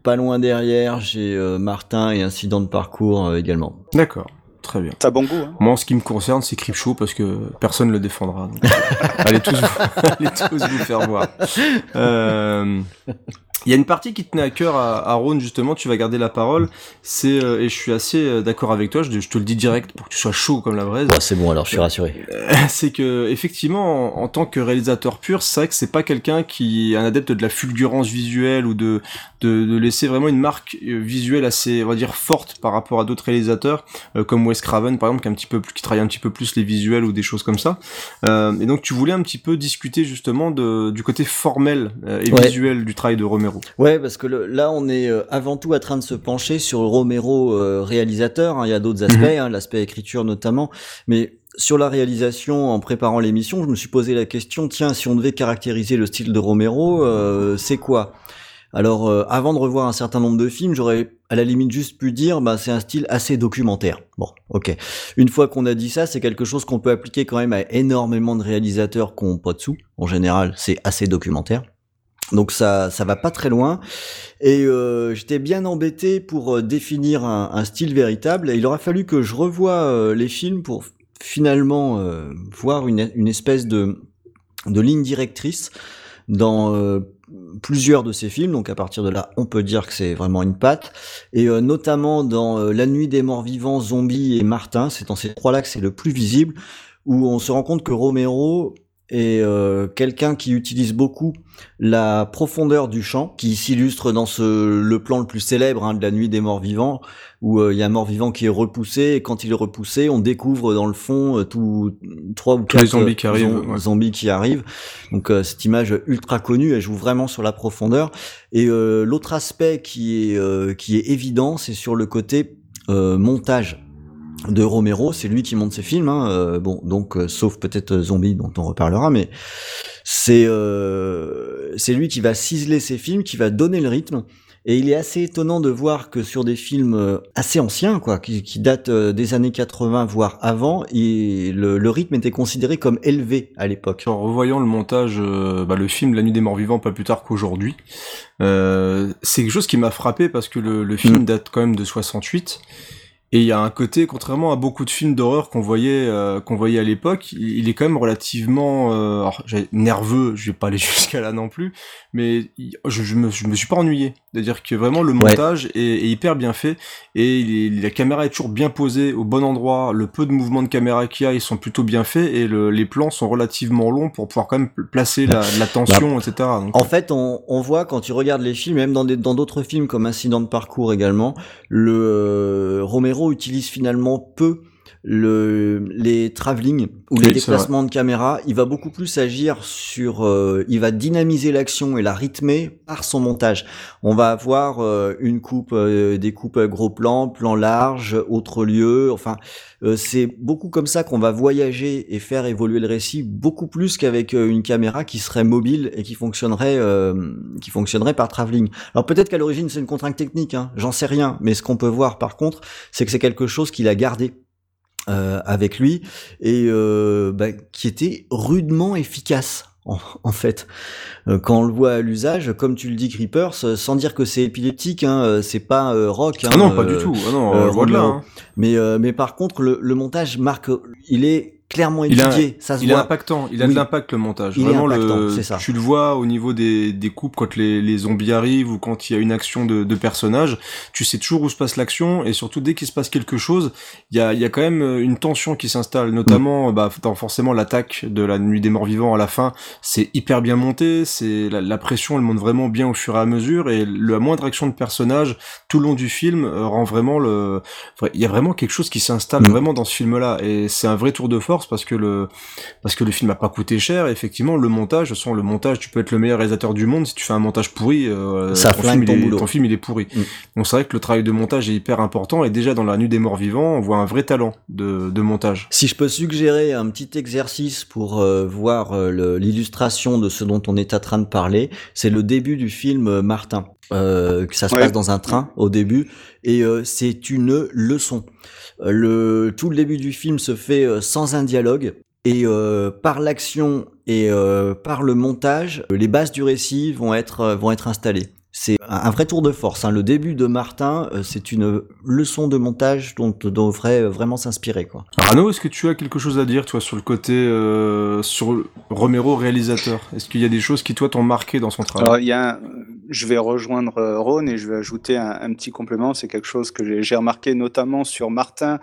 pas loin derrière, j'ai euh, Martin et Incident de parcours euh, également. D'accord. Très bien. T'as bon goût. Hein Moi, en ce qui me concerne, c'est Creepshow parce que personne ne le défendra. Donc, allez tous, vous, allez tous vous faire voir. Euh, il y a une partie qui tenait à cœur à, à Ron justement, tu vas garder la parole. C'est euh, et je suis assez euh, d'accord avec toi. Je, je, te le dis direct pour que tu sois chaud comme la braise. Bah, c'est bon alors, je suis rassuré. c'est que effectivement, en, en, tant que réalisateur pur, c'est vrai que c'est pas quelqu'un qui est un adepte de la fulgurance visuelle ou de, de, de laisser vraiment une marque euh, visuelle assez, on va dire, forte par rapport à d'autres réalisateurs euh, comme Wes Craven par exemple, qui un petit peu plus, qui travaille un petit peu plus les visuels ou des choses comme ça. Euh, et donc tu voulais un petit peu discuter justement de, du côté formel et ouais. visuel du travail de Romero. Ouais, parce que le, là, on est euh, avant tout en train de se pencher sur Romero euh, réalisateur. Hein. Il y a d'autres aspects, mmh. hein, l'aspect écriture notamment, mais sur la réalisation, en préparant l'émission, je me suis posé la question tiens, si on devait caractériser le style de Romero, euh, c'est quoi? Alors, euh, avant de revoir un certain nombre de films, j'aurais à la limite juste pu dire, bah, c'est un style assez documentaire. Bon, ok. Une fois qu'on a dit ça, c'est quelque chose qu'on peut appliquer quand même à énormément de réalisateurs qui ont pas de sous. En général, c'est assez documentaire. Donc ça, ça va pas très loin. Et euh, j'étais bien embêté pour euh, définir un, style véritable. Il aura fallu que je revoie euh, les films pour finalement euh, voir une, une, espèce de, de ligne directrice dans euh, plusieurs de ces films. Donc à partir de là, on peut dire que c'est vraiment une patte. Et notamment dans La Nuit des Morts Vivants, Zombie et Martin, c'est dans ces trois-là que c'est le plus visible, où on se rend compte que Romero et euh, quelqu'un qui utilise beaucoup la profondeur du champ, qui s'illustre dans ce le plan le plus célèbre hein, de la nuit des morts vivants, où euh, il y a un mort vivant qui est repoussé, et quand il est repoussé, on découvre dans le fond euh, tout trois ou quatre zombies qui arrivent, ouais. zombies qui arrivent. Donc euh, cette image ultra connue, elle joue vraiment sur la profondeur. Et euh, l'autre aspect qui est qui est évident, c'est sur le côté montage de Romero, c'est lui qui monte ses films, hein, euh, bon, donc euh, sauf peut-être Zombie dont on reparlera, mais c'est euh, c'est lui qui va ciseler ses films, qui va donner le rythme. Et il est assez étonnant de voir que sur des films assez anciens, quoi, qui, qui datent des années 80 voire avant, et le, le, rythme était considéré comme élevé à l'époque. En revoyant le montage, bah, le film La Nuit des Morts Vivants, pas plus tard qu'aujourd'hui, euh, c'est quelque chose qui m'a frappé parce que le, le film mmh. date quand même de 68. Et il y a un côté, contrairement à beaucoup de films d'horreur qu'on voyait, euh, qu'on voyait à l'époque, il, est quand même relativement euh, nerveux. Je vais pas aller jusqu'à là non plus, mais je, je, je me suis pas ennuyé. C'est-à-dire que vraiment le montage ouais. est, est, hyper bien fait et la caméra est toujours bien posée au bon endroit. Le peu de mouvements de caméra qu'il y a, ils sont plutôt bien faits et le, les plans sont relativement longs pour pouvoir quand même placer la, la tension, bah, etc. Donc, en fait, on, on, voit quand tu regardes les films, même dans des, dans d'autres films comme Incident de parcours également, le euh, Romero utilise finalement peu le, les travelling ou oui, les déplacements de caméra, il va beaucoup plus agir sur, euh, il va dynamiser l'action et la rythmer par son montage. On va avoir euh, une coupe, euh, des coupes gros plan, plan large, autre lieu. Enfin, euh, c'est beaucoup comme ça qu'on va voyager et faire évoluer le récit beaucoup plus qu'avec euh, une caméra qui serait mobile et qui fonctionnerait, euh, qui fonctionnerait par travelling. Alors peut-être qu'à l'origine c'est une contrainte technique, hein, j'en sais rien, mais ce qu'on peut voir par contre, c'est que c'est quelque chose qu'il a gardé euh, avec lui et euh, bah, qui était rudement efficace en, en, fait. Euh, quand on le voit à l'usage, comme tu le dis, Creepers, sans dire que c'est épileptique, hein, c'est pas rock. Hein, ah non, pas du tout. Ah non, on le voit de là. Hein. Mais, mais par contre, le, le, montage marque, il est clairement étudié. ça se Il est voit. impactant, il a Oui. de l'impact le montage. Il est Vraiment le, ça. tu le vois au niveau des, des coupes quand les, les zombies arrivent ou quand il y a une action de, de personnage, tu sais toujours où se passe l'action et surtout dès qu'il se passe quelque chose, il y a, il y a quand même une tension qui s'installe, notamment bah, dans forcément l'attaque de la nuit des morts vivants à la fin, c'est hyper bien monté, c'est la, la pression elle monte vraiment bien au fur et à mesure et la moindre action de personnage tout le long du film euh, rend vraiment le, il y a vraiment quelque chose qui s'installe Mm. vraiment dans ce film là et c'est un vrai tour de force parce que le parce que le film a pas coûté cher. Et effectivement, le montage, façon, le montage, tu peux être le meilleur réalisateur du monde si tu fais un montage pourri, euh, Ça ton, flingue film, ton il est, ton film il est pourri. Mm. Donc c'est vrai que le travail de montage est hyper important. Et déjà dans la nuit des morts vivants, on voit un vrai talent de, de montage. Si je peux suggérer un petit exercice pour euh, voir euh, l'illustration de ce dont on est en train de parler, c'est le début du film euh, Martin. Euh, que ça se Ouais. passe dans un train au début et euh, c'est une leçon. Le tout le début du film se fait euh, sans un dialogue et euh, par l'action et euh, par le montage, les bases du récit vont être installées. C'est un vrai tour de force. hein. Le début de Martin, euh, c'est une leçon de montage dont on devrait euh, vraiment s'inspirer. Quoi. Arnaud, est-ce que tu as quelque chose à dire, toi, sur le côté euh, sur Romero réalisateur? Est-ce qu'il y a des choses qui toi t'ont marqué dans son travail? Alors, il y a un- je vais rejoindre Ron et je vais ajouter un, un petit complément. C'est quelque chose que j'ai remarqué notamment sur Martin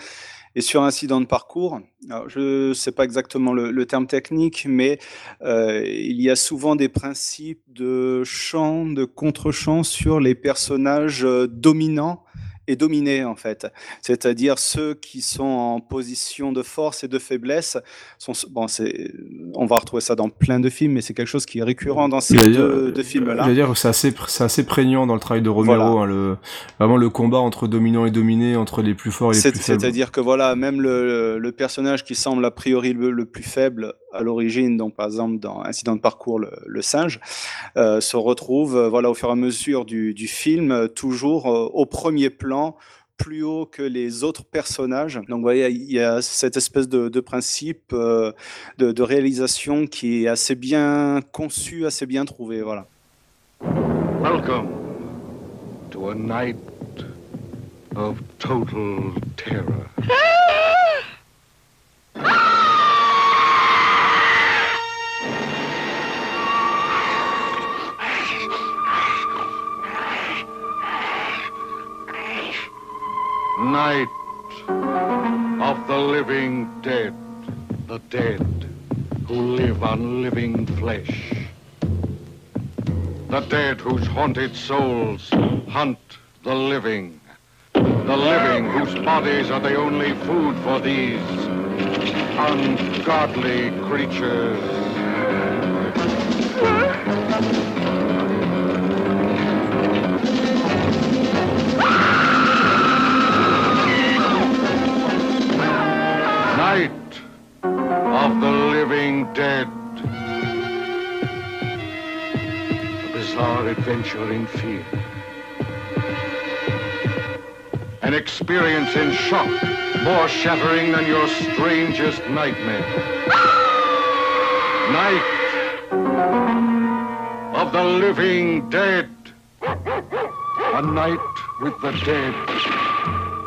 et sur Incident de parcours. Je ne sais pas exactement le, terme technique, mais euh, il y a souvent des principes de chant, de contre-chant sur les personnages euh, dominants et dominés en fait, c'est-à-dire ceux qui sont en position de force et de faiblesse. Sont, bon, c'est, on va retrouver ça dans plein de films, mais c'est quelque chose qui est récurrent dans ces dire- deux, films-là. Dire c'est assez, c'est assez prégnant dans le travail de Romero, Voilà. hein, le, vraiment le combat entre dominant et dominé, entre les plus forts et les C'est- plus faibles. C'est-à-dire que voilà, même le, le personnage qui semble a priori le, le plus faible à l'origine, donc par exemple dans Incident de parcours, le, le singe, euh, se retrouve euh, voilà, au fur et à mesure du, du film euh, toujours euh, au premier plan plus haut que les autres personnages. Donc, vous voyez, il y a cette espèce de, de principe euh, de, de réalisation qui est assez bien conçu, assez bien trouvé. Voilà. Welcome to a night of total terror. Night of the living dead, the dead who live on living flesh. The dead whose haunted souls hunt the living. The living whose bodies are the only food for these ungodly creatures. Living dead. A bizarre adventure in fear. An experience in shock more shattering than your strangest nightmare. Night of the living dead. A night with the dead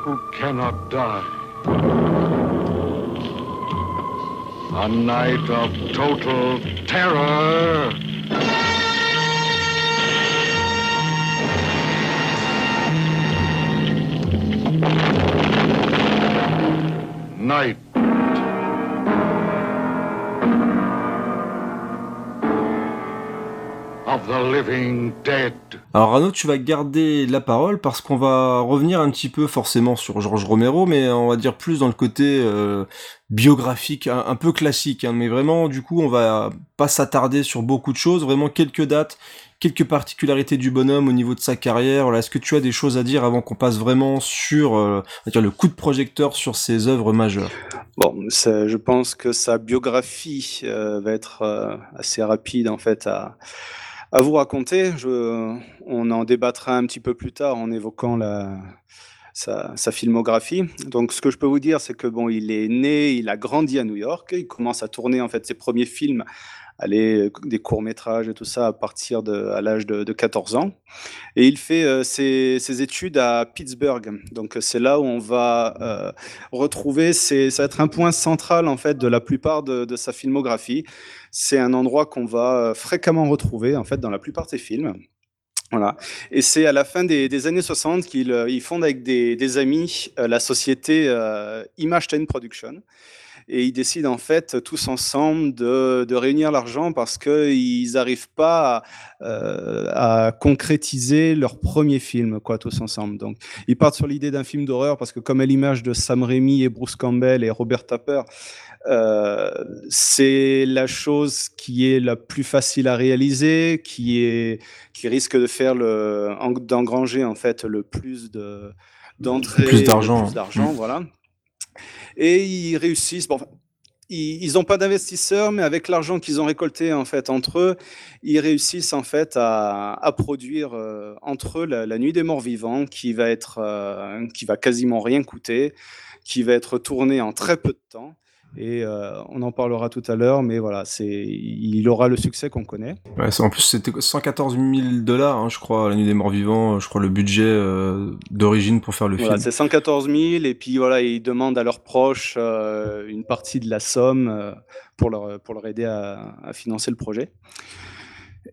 who cannot die. A night of total terror. Night. Of the living dead. Alors Arnaud, tu vas garder la parole parce qu'on va revenir un petit peu forcément sur Georges Romero, mais on va dire plus dans le côté euh, biographique, un, un peu classique. hein. mais vraiment, du coup, on va pas s'attarder sur beaucoup de choses, vraiment quelques dates, quelques particularités du bonhomme au niveau de sa carrière. Voilà, Est-ce que tu as des choses à dire avant qu'on passe vraiment sur euh, on va dire le coup de projecteur sur ses œuvres majeures? Bon, je pense que sa biographie euh, va être euh, assez rapide en fait à, à vous raconter. Je, on en débattra un petit peu plus tard en évoquant la, sa, sa, filmographie. Donc, ce que je peux vous dire, c'est que bon, il est né, il a grandi à New York, il commence à tourner en fait ses premiers films aller des courts métrages et tout ça à partir de à l'âge de, de, 14 ans. Et il fait euh, ses, ses, études à Pittsburgh. Donc c'est là où on va euh, retrouver c'est ça va être un point central en fait de la plupart de, de sa filmographie. C'est un endroit qu'on va fréquemment retrouver en fait dans la plupart de ses films. Voilà. Et c'est à la fin des, des années 60 qu'il euh, il fonde avec des, des amis euh, la société euh, Image 10 Production et ils décident en fait tous ensemble de, de réunir l'argent parce qu'ils n'arrivent pas à, euh, à, concrétiser leur premier film, quoi, tous ensemble. Donc, ils partent sur l'idée d'un film d'horreur parce que, comme à l'image de Sam Raimi et Bruce Campbell et Robert Tapper, euh, c'est la chose qui est la plus facile à réaliser, qui est qui risque de faire le d'engranger en fait le plus de d'entrées, plus d'argent, d'argent, mmh. voilà et ils réussissent. Bon, ils n'ont pas d'investisseurs, mais avec l'argent qu'ils ont récolté en fait entre eux, ils réussissent en fait à, produire euh, entre eux la, la, Nuit des Morts Vivants, qui va être, euh, qui va quasiment rien coûter, qui va être tournée en très peu de temps et euh, on en parlera tout à l'heure, mais voilà, c'est, il aura le succès qu'on connaît. Ouais, en plus, c'était 114 000 dollars, hein, je crois, la nuit des morts vivants, je crois le budget euh, d'origine pour faire le voilà, film. C'est 114 000, et puis voilà, ils demandent à leurs proches euh, une partie de la somme euh, pour leur pour leur aider à, à financer le projet.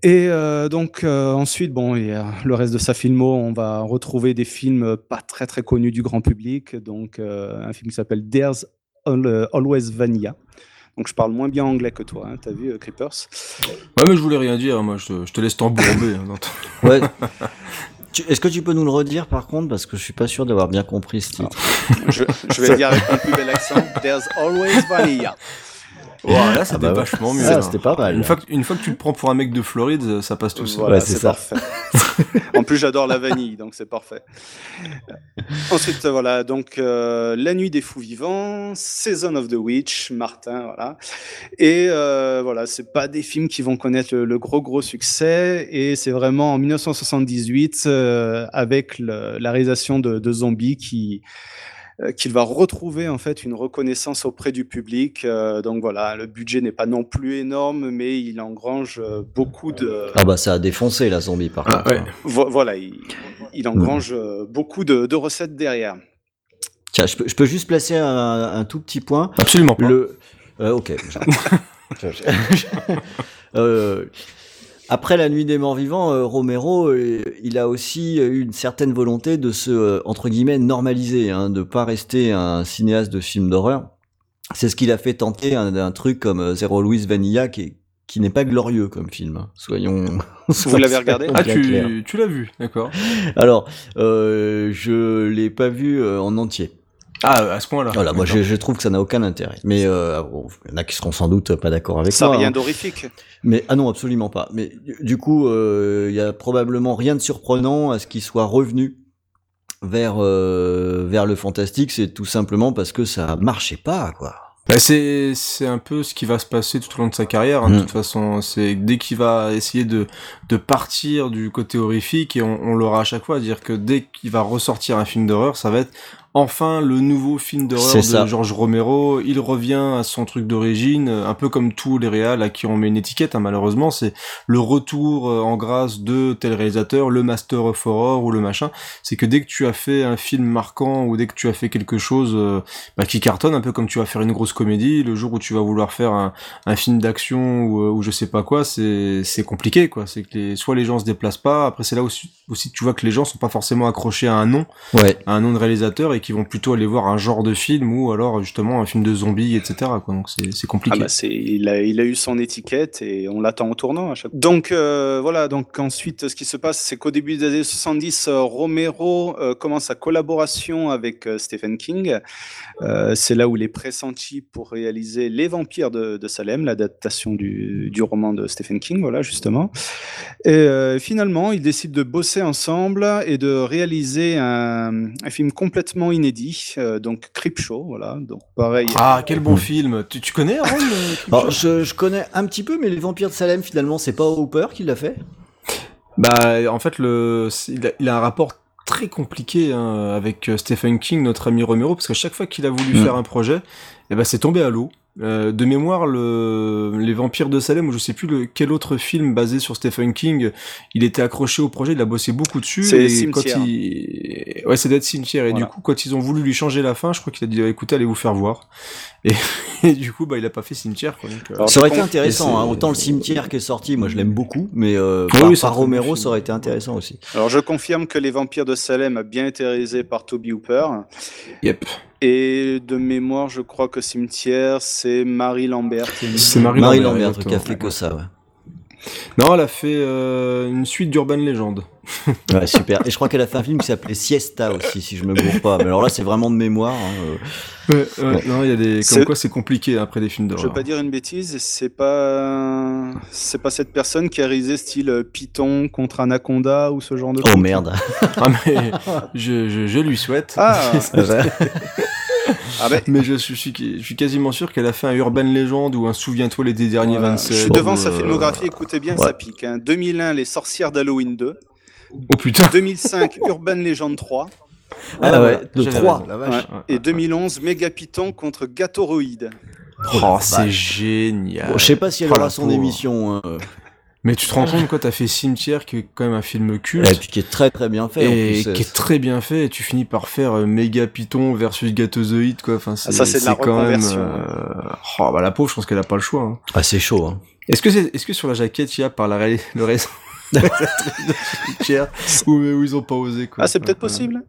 Et euh, donc euh, ensuite, bon, et, euh, le reste de sa filmo, on va retrouver des films pas très très connus du grand public. Donc un film qui s'appelle There's Always Vanilla. Donc je parle moins bien anglais que toi, hein, t'as vu, euh, Creepers? Ouais, mais je voulais rien dire, moi, je te, je te laisse t'embourber. Hein, ouais. Est-ce que tu peux nous le redire par contre? Parce que je suis pas sûr d'avoir bien compris ce titre. je, je, vais le dire avec mon plus bel accent. There's always vanilla. Wow, là, c'était ah bah vachement mieux. Ça, c'était pas mal. Une fois, que, une fois que tu le prends pour un mec de Floride, ça passe tout seul. Voilà, ouais, c'est parfait. en plus, j'adore la vanille, donc c'est parfait. Ensuite, voilà, donc euh, La Nuit des Fous Vivants, Season of the Witch, Martin, voilà. Et euh, voilà, c'est pas des films qui vont connaître le, le gros gros succès, et c'est vraiment en 1978 euh, avec le, la réalisation de, de Zombies qui euh, qu'il va retrouver en fait une reconnaissance auprès du public. Euh, donc voilà, le budget n'est pas non plus énorme, mais il engrange euh, beaucoup de. Ah bah ça a défoncé la zombie par ah, contre. Ouais. Vo voilà, il, il engrange mmh. beaucoup de, de, recettes derrière. Tiens, je peux, je peux juste placer un, un, tout petit point. Absolument pas. Le, euh, ok. euh, après la nuit des morts vivants, euh, Romero, euh, il a aussi eu une certaine volonté de se, euh, entre guillemets, normaliser, hein, de pas rester un cinéaste de film d'horreur. C'est ce qu'il a fait tenter un, un truc comme Zero Louis Vanilla, qui, qui n'est pas glorieux comme film. Hein. Soyons. Vous l'avez regardé? Ah, tu, tu l'as vu, d'accord. Alors, euh, je l'ai pas vu en entier. Ah, à ce point-là. Voilà, moi je, je, trouve que ça n'a aucun intérêt. Mais euh, bon, il y en a qui seront sans doute pas d'accord avec ça. moi. Ça rien hein. d'horrifique. Mais ah non, absolument pas. Mais du coup, euh, il y a probablement rien de surprenant à ce qu'il soit revenu vers euh, vers le fantastique. C'est tout simplement parce que ça marchait pas, quoi. Bah c'est c'est un peu ce qui va se passer tout au long de sa carrière. Hein, mmh. De toute façon, c'est dès qu'il va essayer de de partir du côté horrifique et on, on l'aura à chaque fois, dire que dès qu'il va ressortir un film d'horreur, ça va être enfin le nouveau film d'horreur de George Romero. Il revient à son truc d'origine, un peu comme tous les réals à qui on met une étiquette. Hein, malheureusement, c'est le retour en grâce de tel réalisateur, le Master of Horror ou le machin. C'est que dès que tu as fait un film marquant ou dès que tu as fait quelque chose euh, bah, qui cartonne, un peu comme tu vas faire une grosse comédie, le jour où tu vas vouloir faire un, un film d'action ou, ou, je sais pas quoi, c'est c'est compliqué quoi. C'est que les, soit les gens se déplacent pas. Après, c'est là aussi, aussi tu vois que les gens sont pas forcément accrochés à un nom, ouais. à un nom de réalisateur et qui vont plutôt aller voir un genre de film ou alors justement un film de zombies, etc. Quoi. Donc c'est compliqué. Ah bah c'est, il, a, il a eu son étiquette et on l'attend au tournant à chaque Donc euh, voilà, donc ensuite ce qui se passe, c'est qu'au début des années 70, euh, Romero euh, commence sa collaboration avec euh, Stephen King. C'est là où il est pressenti pour réaliser Les Vampires de, de Salem, l'adaptation du, du, roman de Stephen King, voilà justement. Et finalement, ils décident de bosser ensemble et de réaliser un, un film complètement inédit euh, donc Creepshow, voilà. Donc pareil. Ah, quel bon film. Tu, tu connais Aaron Alors, je, je, connais un petit peu, mais les Vampires de Salem, finalement, c'est pas Hooper qui l'a fait? Bah, en fait, le, il a, il a un rapport très compliqué hein, avec euh, Stephen King, notre ami Romero, parce qu'à chaque fois qu'il a voulu Mm. faire un projet, eh ben c'est tombé à l'eau. Euh, de mémoire, le... les Vampires de Salem, ou je sais plus le... quel autre film basé sur Stephen King, il était accroché au projet, il a bossé beaucoup dessus. C'est et Cimetière. Quand il... Ouais, c'est d'être cimetière. Et Voilà. du coup, quand ils ont voulu lui changer la fin, je crois qu'il a dit écoutez, allez vous faire voir. Et, et du coup, bah, il a pas fait cimetière. Quoi, donc, euh, Alors, Ça aurait été intéressant, hein. autant le cimetière qui est sorti, moi je l'aime beaucoup, mais euh, Oui, par, oui, Romero ça aurait été intéressant aussi. Alors je confirme que Les Vampires de Salem a bien été réalisé par Toby Hooper. Yep. Et de mémoire, je crois que Cimetière, c'est Marie Lambert. C'est Marie, Marie Lambert, qui a fait que ça, ouais. Non, elle a fait euh, une suite d'Urban Legend. Ouais, super. Et je crois qu'elle a fait un film qui s'appelait Siesta aussi, si je me gourre pas. Mais alors là, c'est vraiment de mémoire. hein, euh. Ouais, ouais, non, il y a des. Comme C'est- quoi, c'est compliqué après des films Je veux d'horreur. pas dire une bêtise, c'est pas c'est pas cette personne qui a réalisé style euh, Python contre Anaconda ou ce genre de Oh truc. merde. Ah, mais je, je, je lui souhaite. Ah, ah ben, mais je suis, je, suis, je suis quasiment sûr qu'elle a fait un Urban Legend ou un Souviens-toi l'été dernier voilà. 27. Je suis devant sa euh, filmographie, écoutez bien, ouais. ça pique. hein. 2001, Les Sorcières d'Halloween 2. Oh putain. 2005, Urban Legend 3. Ah ouais, le j'avais 3. raison, la vache. Ouais. Ouais. Et 2011, Méga Python contre Gatoroid. Oh, c'est génial. Bon, je sais pas si elle Oh, aura son émission. hein. Mais tu te rends compte, quoi, t'as fait Cimetière, qui est quand même un film culte. Et puis qui est très très bien fait. en Et plus, qui euh, est très bien fait, et tu finis par faire euh, Méga Python versus Gatozoïde, quoi. Enfin, c'est, Ah, ça, c'est de la quand même. euh, Oh, bah la pauvre, je pense qu'elle a pas le choix. hein. Ah, c'est chaud. Hein. Est-ce que c'est, est-ce que sur la jaquette il y a par la ré... le reste de Cimetière où, où ils ont pas osé quoi. Ah, c'est peut-être Ouais, possible.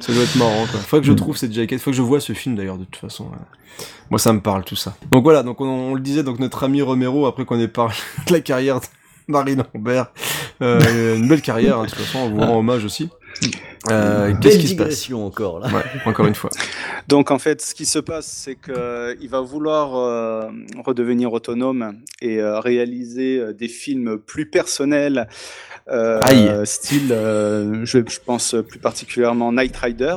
Ça doit être marrant quoi. Faut que je Mm. trouve cette jaquette, faut que je vois ce film d'ailleurs de toute façon. ouais. Moi ça me parle tout ça. Donc voilà, donc on, on le disait donc notre ami Romero après qu'on ait parlé de la carrière de Marie Lambert, euh, une belle carrière hein, de toute façon, on vous rend hommage aussi. Euh, qu'est-ce qui se passe encore là. Ouais, encore une fois. Donc en fait, ce qui se passe, c'est qu'il va vouloir euh, redevenir autonome et euh, réaliser euh, des films plus personnels, euh, Aïe. style, euh, je, je pense plus particulièrement Night Rider.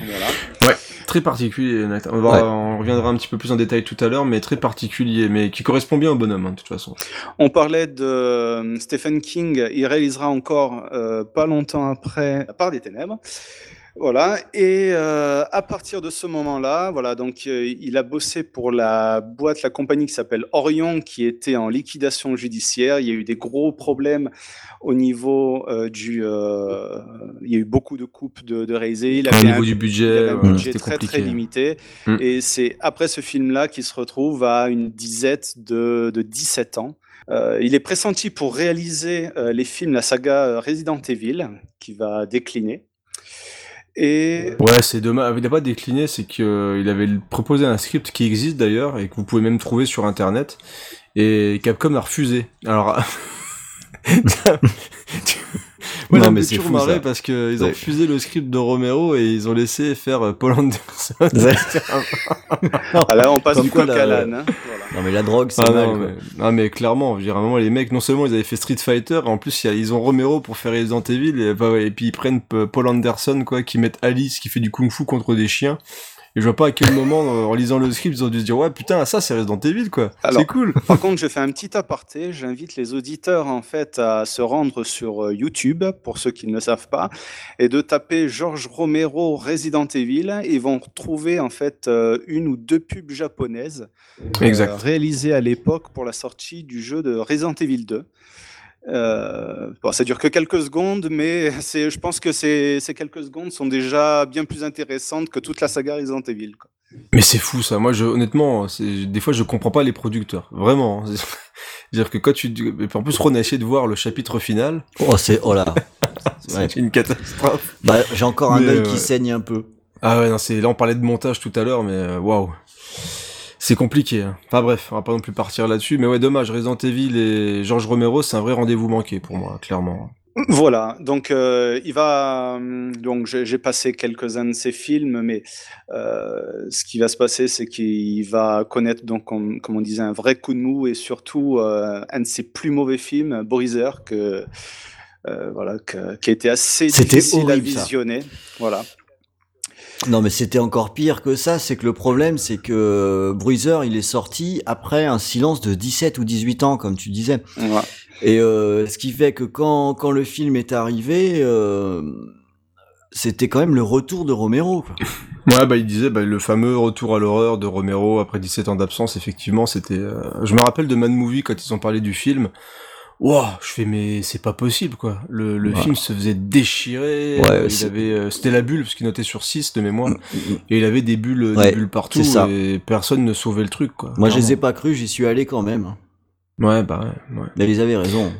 Voilà. Très particulier. On, va- Ouais. on reviendra un petit peu plus en détail tout à l'heure, mais très particulier, mais qui correspond bien au bonhomme hein, de toute façon. On parlait de euh, Stephen King, il réalisera encore euh, pas longtemps après La part des ténèbres. Voilà, et euh, à partir de ce moment-là, voilà, donc euh, il a bossé pour la boîte, la compagnie qui s'appelle Orion, qui était en liquidation judiciaire. Il y a eu des gros problèmes au niveau euh, du, il y a eu beaucoup de coupes de, de. Il Au niveau un- du il budget, avait un budget très compliqué. très limité. Mm. Et c'est après ce film-là qu'il se retrouve à une dizaine de, de 17 ans. Euh, il est pressenti pour réaliser euh, les films, la saga Resident Evil, qui va décliner. Et Ouais, c'est dommage. Il n'a pas décliné, c'est qu'il avait proposé un script qui existe d'ailleurs et que vous pouvez même trouver sur internet. Et Capcom a refusé. Alors. Moi, Non, mais c'est toujours fou, marrer ça. parce qu'ils ont Ouais. refusé le script de Romero et ils ont laissé faire euh, Paul Anderson. ah, là, on passe Comme du coq à l'âne. hein, voilà. Non mais la drogue c'est Ah mal. non, mais, non, mais clairement, je veux dire, à un moment, les mecs, non seulement ils avaient fait Street Fighter, en plus, ils ont Romero pour faire Resident Evil, et, bah, ouais, et puis ils prennent Paul Anderson, quoi, qui mettent Alice qui fait du kung fu contre des chiens. Et je vois pas à quel moment, euh, en lisant le script, ils ont dû se dire, ouais, putain, ça, c'est Resident Evil, quoi. C'est cool. Par contre, je fais un petit aparté. J'invite les auditeurs en fait à se rendre sur euh, YouTube pour ceux qui ne le savent pas et de taper George Romero Resident Evil. Ils vont retrouver en fait euh, une ou deux pubs japonaises euh, Exact. réalisées à l'époque pour la sortie du jeu de Resident Evil 2. Euh, bon, ça dure que quelques secondes, mais c'est, je pense que ces, ces quelques secondes sont déjà bien plus intéressantes que toute la saga Resident Evil. quoi. Mais c'est fou, ça. Moi, je, honnêtement, des fois, je comprends pas les producteurs. Vraiment. hein. C'est-à-dire que quand tu, en plus, Ron a essayé de voir le chapitre final. Oh c'est oh là. Ouais. C'est une catastrophe. Bah, j'ai encore un œil euh, qui saigne un peu. Ah ouais, non, c'est, là, on parlait de montage tout à l'heure, mais euh, waouh. C'est compliqué. Hein. Enfin bref, on va pas non plus partir là-dessus. Mais ouais, dommage. Resident Evil et George Romero, c'est un vrai rendez-vous manqué pour moi, clairement. Voilà, donc euh, il va. hum, Donc j'ai passé quelques-uns de ses films, mais euh, ce qui va se passer, c'est qu'il va connaître, donc, comme, comme on disait, un vrai coup de mou et surtout euh, un de ses plus mauvais films, Boriser, que, euh, voilà, que- qui a été assez difficile à ça. visionner. Voilà. Non mais c'était encore pire que ça, c'est que le problème c'est que Bruiser il est sorti après un silence de 17 ou 18 ans comme tu disais. Voilà. Et euh, ce qui fait que quand, quand le film est arrivé, euh, c'était quand même le retour de Romero. Quoi. Ouais, bah il disait bah, le fameux retour à l'horreur de Romero après 17 ans d'absence. Effectivement, c'était. euh, Je me rappelle de Mad Movie quand ils ont parlé du film. Wow, je fais mais c'est pas possible quoi. Le, le film se faisait déchirer. Ouais, euh, il avait, euh, c'était la bulle parce qu'il notait sur 6 de mémoire et il avait des bulles, Ouais, des bulles partout c'est ça. et personne ne sauvait le truc quoi. Moi, je les ai pas cru, j'y suis allé quand même. Ouais, bah ouais. Mais ils avaient raison.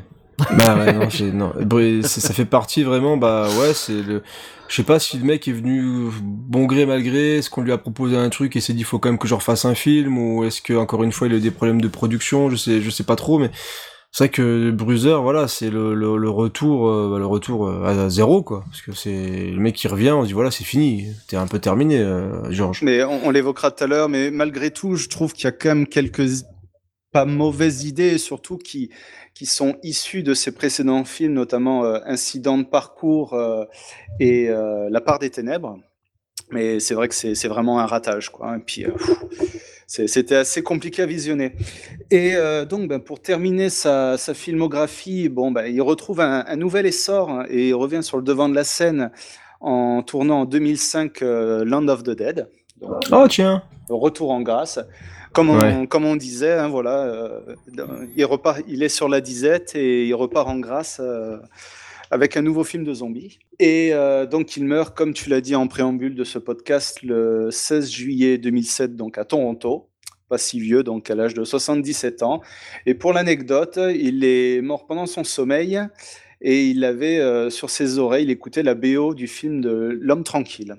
bah ouais, non, non. Ça fait partie vraiment, bah ouais, c'est le. Je sais pas si le mec est venu bon gré mal gré, est-ce qu'on lui a proposé un truc et s'est dit faut quand même que je refasse un film ou est-ce que encore une fois il a eu des problèmes de production, je sais, je sais pas trop, mais c'est vrai que Bruiser, voilà, c'est le, le, le retour, euh, bah, retour euh, à zéro quoi, parce que c'est le mec qui revient, on se dit voilà c'est fini, t'es un peu terminé, euh, Georges. Mais on, l'évoquera tout à l'heure, mais malgré tout, je trouve qu'il y a quand même quelques pas mauvaises idées, surtout qui, qui sont issues de ses précédents films, notamment euh, Incident de parcours et La part des ténèbres. Mais c'est vrai que c'est vraiment un ratage, quoi. Et puis, c'était assez compliqué à visionner. Et euh, donc, ben, pour terminer sa, sa filmographie, bon, ben, il retrouve un, un nouvel essor hein, et il revient sur le devant de la scène en tournant en 2005 euh, Land of the Dead. Donc, Oh tiens. retour en grâce. Comme on, Ouais. comme on disait, hein, voilà, euh, il, repart, il est sur la disette et il repart en grâce euh, avec un nouveau film de zombies. Et euh, donc, il meurt, comme tu l'as dit en préambule de ce podcast, le 16 juillet 2007, donc à Toronto. Pas si vieux, donc à l'âge de 77 ans. Et pour l'anecdote, il est mort pendant son sommeil et il avait euh, sur ses oreilles, il écoutait la BO du film de L'homme tranquille.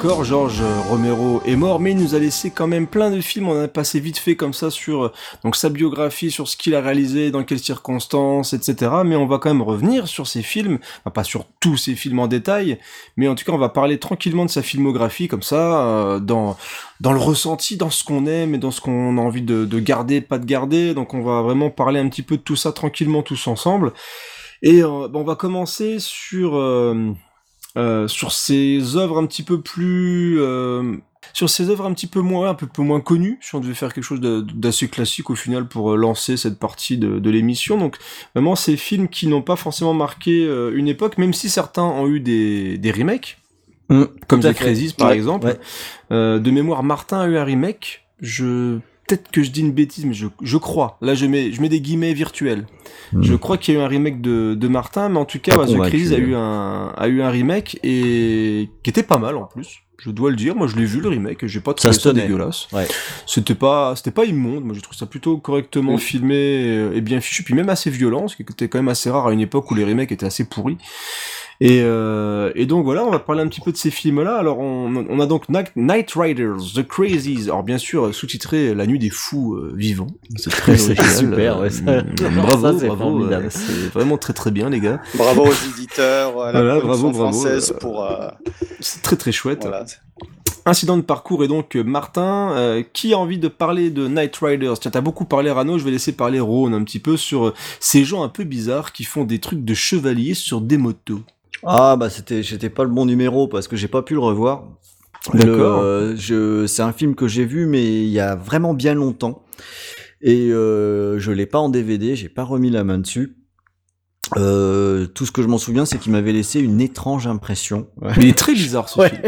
D'accord, Georges Romero est mort, mais il nous a laissé quand même plein de films. On a passé vite fait comme ça sur euh, donc sa biographie, sur ce qu'il a réalisé, dans quelles circonstances, etc. Mais on va quand même revenir sur ses films, enfin pas sur tous ses films en détail, mais en tout cas on va parler tranquillement de sa filmographie comme ça, euh, dans dans le ressenti, dans ce qu'on aime et dans ce qu'on a envie de, de garder, pas de garder. Donc on va vraiment parler un petit peu de tout ça tranquillement tous ensemble. Et euh, on va commencer sur euh, sur ses œuvres un petit peu plus euh, sur ses œuvres un petit peu moins un peu, peu moins connues si on devait faire quelque chose d'assez classique au final pour euh, lancer cette partie de, de l'émission. Donc vraiment ces films qui n'ont pas forcément marqué euh, une époque même si certains ont eu des, des remakes. Mm, comme The par Ouais, exemple. ouais. De mémoire Martin a eu un remake. Je peut-être que je dis une bêtise, mais je, je crois. Là, je mets, je mets des guillemets virtuels. Je crois qu'il y a eu un remake de, de Martin, mais en tout cas, The Crisis a eu un, a eu un remake et qui était pas mal en plus. Je dois le dire. Moi, je l'ai vu le remake. J'ai pas Ça trouvé ça tenait. dégueulasse. Ouais. C'était pas, c'était pas immonde. Moi, j'ai trouvé ça plutôt correctement filmé et, et bien fichu, puis même assez violent, ce qui était quand même assez rare à une époque où les remakes étaient assez pourris. Et, euh, et donc voilà, on va parler un petit peu de ces films-là. Alors on, on a donc Night, Riders, The Crazies. Alors bien sûr sous-titré La Nuit des Fous euh, vivants. C'est très super, ouais, ça- bravo, ça, c'est bravo. formidable. euh, C'est vraiment très très bien les gars. Bravo aux éditeurs, à la Voilà, bravo, bravo, française euh, pour. euh, C'est très très chouette. voilà. Incident de parcours et donc Martin, euh, qui a envie de parler de Night Riders? Tiens, t'as beaucoup parlé Rano, je vais laisser parler Rhône un petit peu sur ces gens un peu bizarres qui font des trucs de chevaliers sur des motos. Ah bah c'était j'étais pas le bon numéro parce que j'ai pas pu le revoir. D'accord. Euh, je c'est un film que j'ai vu mais il y a vraiment bien longtemps et euh, je l'ai pas en DVD, j'ai pas remis la main dessus. Euh, tout ce que je m'en souviens c'est qu'il m'avait laissé une étrange impression. Il est très bizarre ce Ouais. film.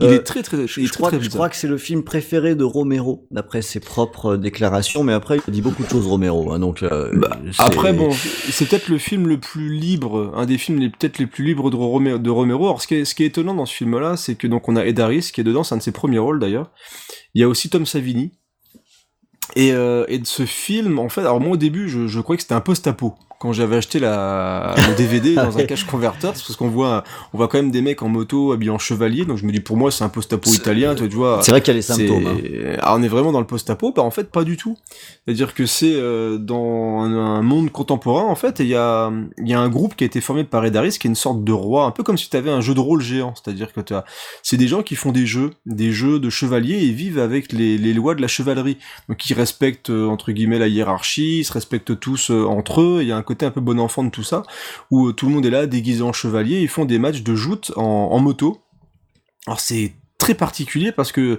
Il Euh, est très très, il est Je très, crois, très je crois que c'est le film préféré de Romero, d'après ses propres déclarations, mais après il dit beaucoup de choses Romero, hein, donc euh, c'est- Après bon, c'est peut-être le film le plus libre, un des films peut-être les plus libres de Romero. De Romero. Alors ce qui est, ce qui est étonnant dans ce film-là, c'est que donc on a Ed Harris qui est dedans, c'est un de ses premiers rôles d'ailleurs. Il y a aussi Tom Savini. Et, et de ce film, en fait, alors moi au début, je, je croyais que c'était un post-apo. Quand j'avais acheté la, le DVD dans un cache converter, c'est parce qu'on voit, on voit quand même des mecs en moto habillés en chevalier, donc je me dis pour moi c'est un post-apo italien, tu vois. c'est vrai qu'il y a les symptômes. hein. Ah, on est vraiment dans le post-apo, bah en fait pas du tout. C'est-à-dire que c'est euh, dans un, un monde contemporain en fait, et il y a, il y a un groupe qui a été formé par Ed Harris, qui est une sorte de roi, un peu comme si tu avais un jeu de rôle géant. C'est-à-dire que c'est des gens qui font des jeux, des jeux de chevaliers et vivent avec les, les lois de la chevalerie. Donc ils respectent euh, entre guillemets la hiérarchie, ils se respectent tous euh, entre eux. Il y a un côté un peu bon enfant de tout ça, où euh, tout le monde est là déguisé en chevalier. Ils font des matchs de joute en, moto. Alors c'est très particulier parce que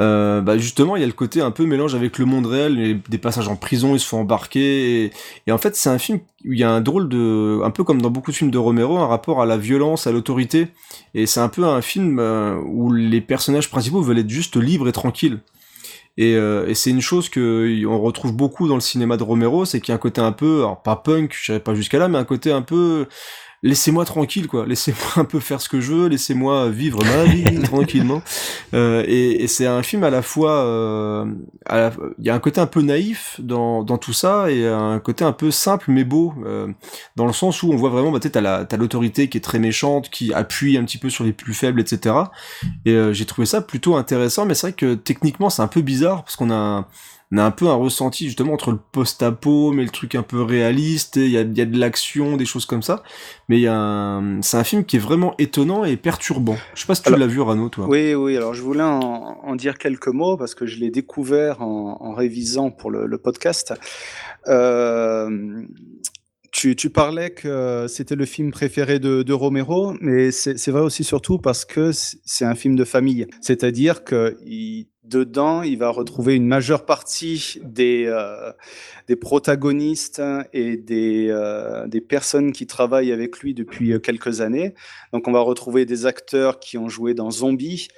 euh, bah justement il y a le côté un peu mélange avec le monde réel, des passages en prison, ils se font embarquer et, et en fait c'est un film où il y a un drôle de, un peu comme dans beaucoup de films de Romero, un rapport à la violence, à l'autorité et c'est un peu un film euh, où les personnages principaux veulent être juste libres et tranquilles. Et, euh, et c'est une chose que on retrouve beaucoup dans le cinéma de Romero, c'est qu'il y a un côté un peu, alors pas punk, je pas jusqu'à là, mais un côté un peu laissez-moi tranquille quoi, laissez-moi un peu faire ce que je veux, laissez-moi vivre ma vie tranquillement. Euh, et et c'est un film à la fois, euh, il y a un côté un peu naïf dans, dans tout ça et un côté un peu simple mais beau, euh, dans le sens où on voit vraiment, bah, t'as la- t'as l'autorité qui est très méchante, qui appuie un petit peu sur les plus faibles, etc. Et j'ai trouvé ça plutôt intéressant, mais c'est vrai que techniquement c'est un peu bizarre parce qu'on a un, on a un peu un ressenti justement entre le post-apo, mais le truc un peu réaliste, il y a, y a de l'action, des choses comme ça. Mais c'est un film qui est vraiment étonnant et perturbant. Je sais pas si tu l'as vu, Rano, toi. Oui, oui, alors je voulais en, en dire quelques mots parce que je l'ai découvert en, en révisant pour le, le podcast. Euh, tu, parlais que c'était le film préféré de, Romero, mais c'est vrai aussi surtout parce que c'est un film de famille. C'est-à-dire que dedans, il va retrouver une majeure partie des, euh, protagonistes et des, euh, des personnes qui travaillent avec lui depuis euh, quelques années. Donc on va retrouver des acteurs qui ont joué dans Zombie,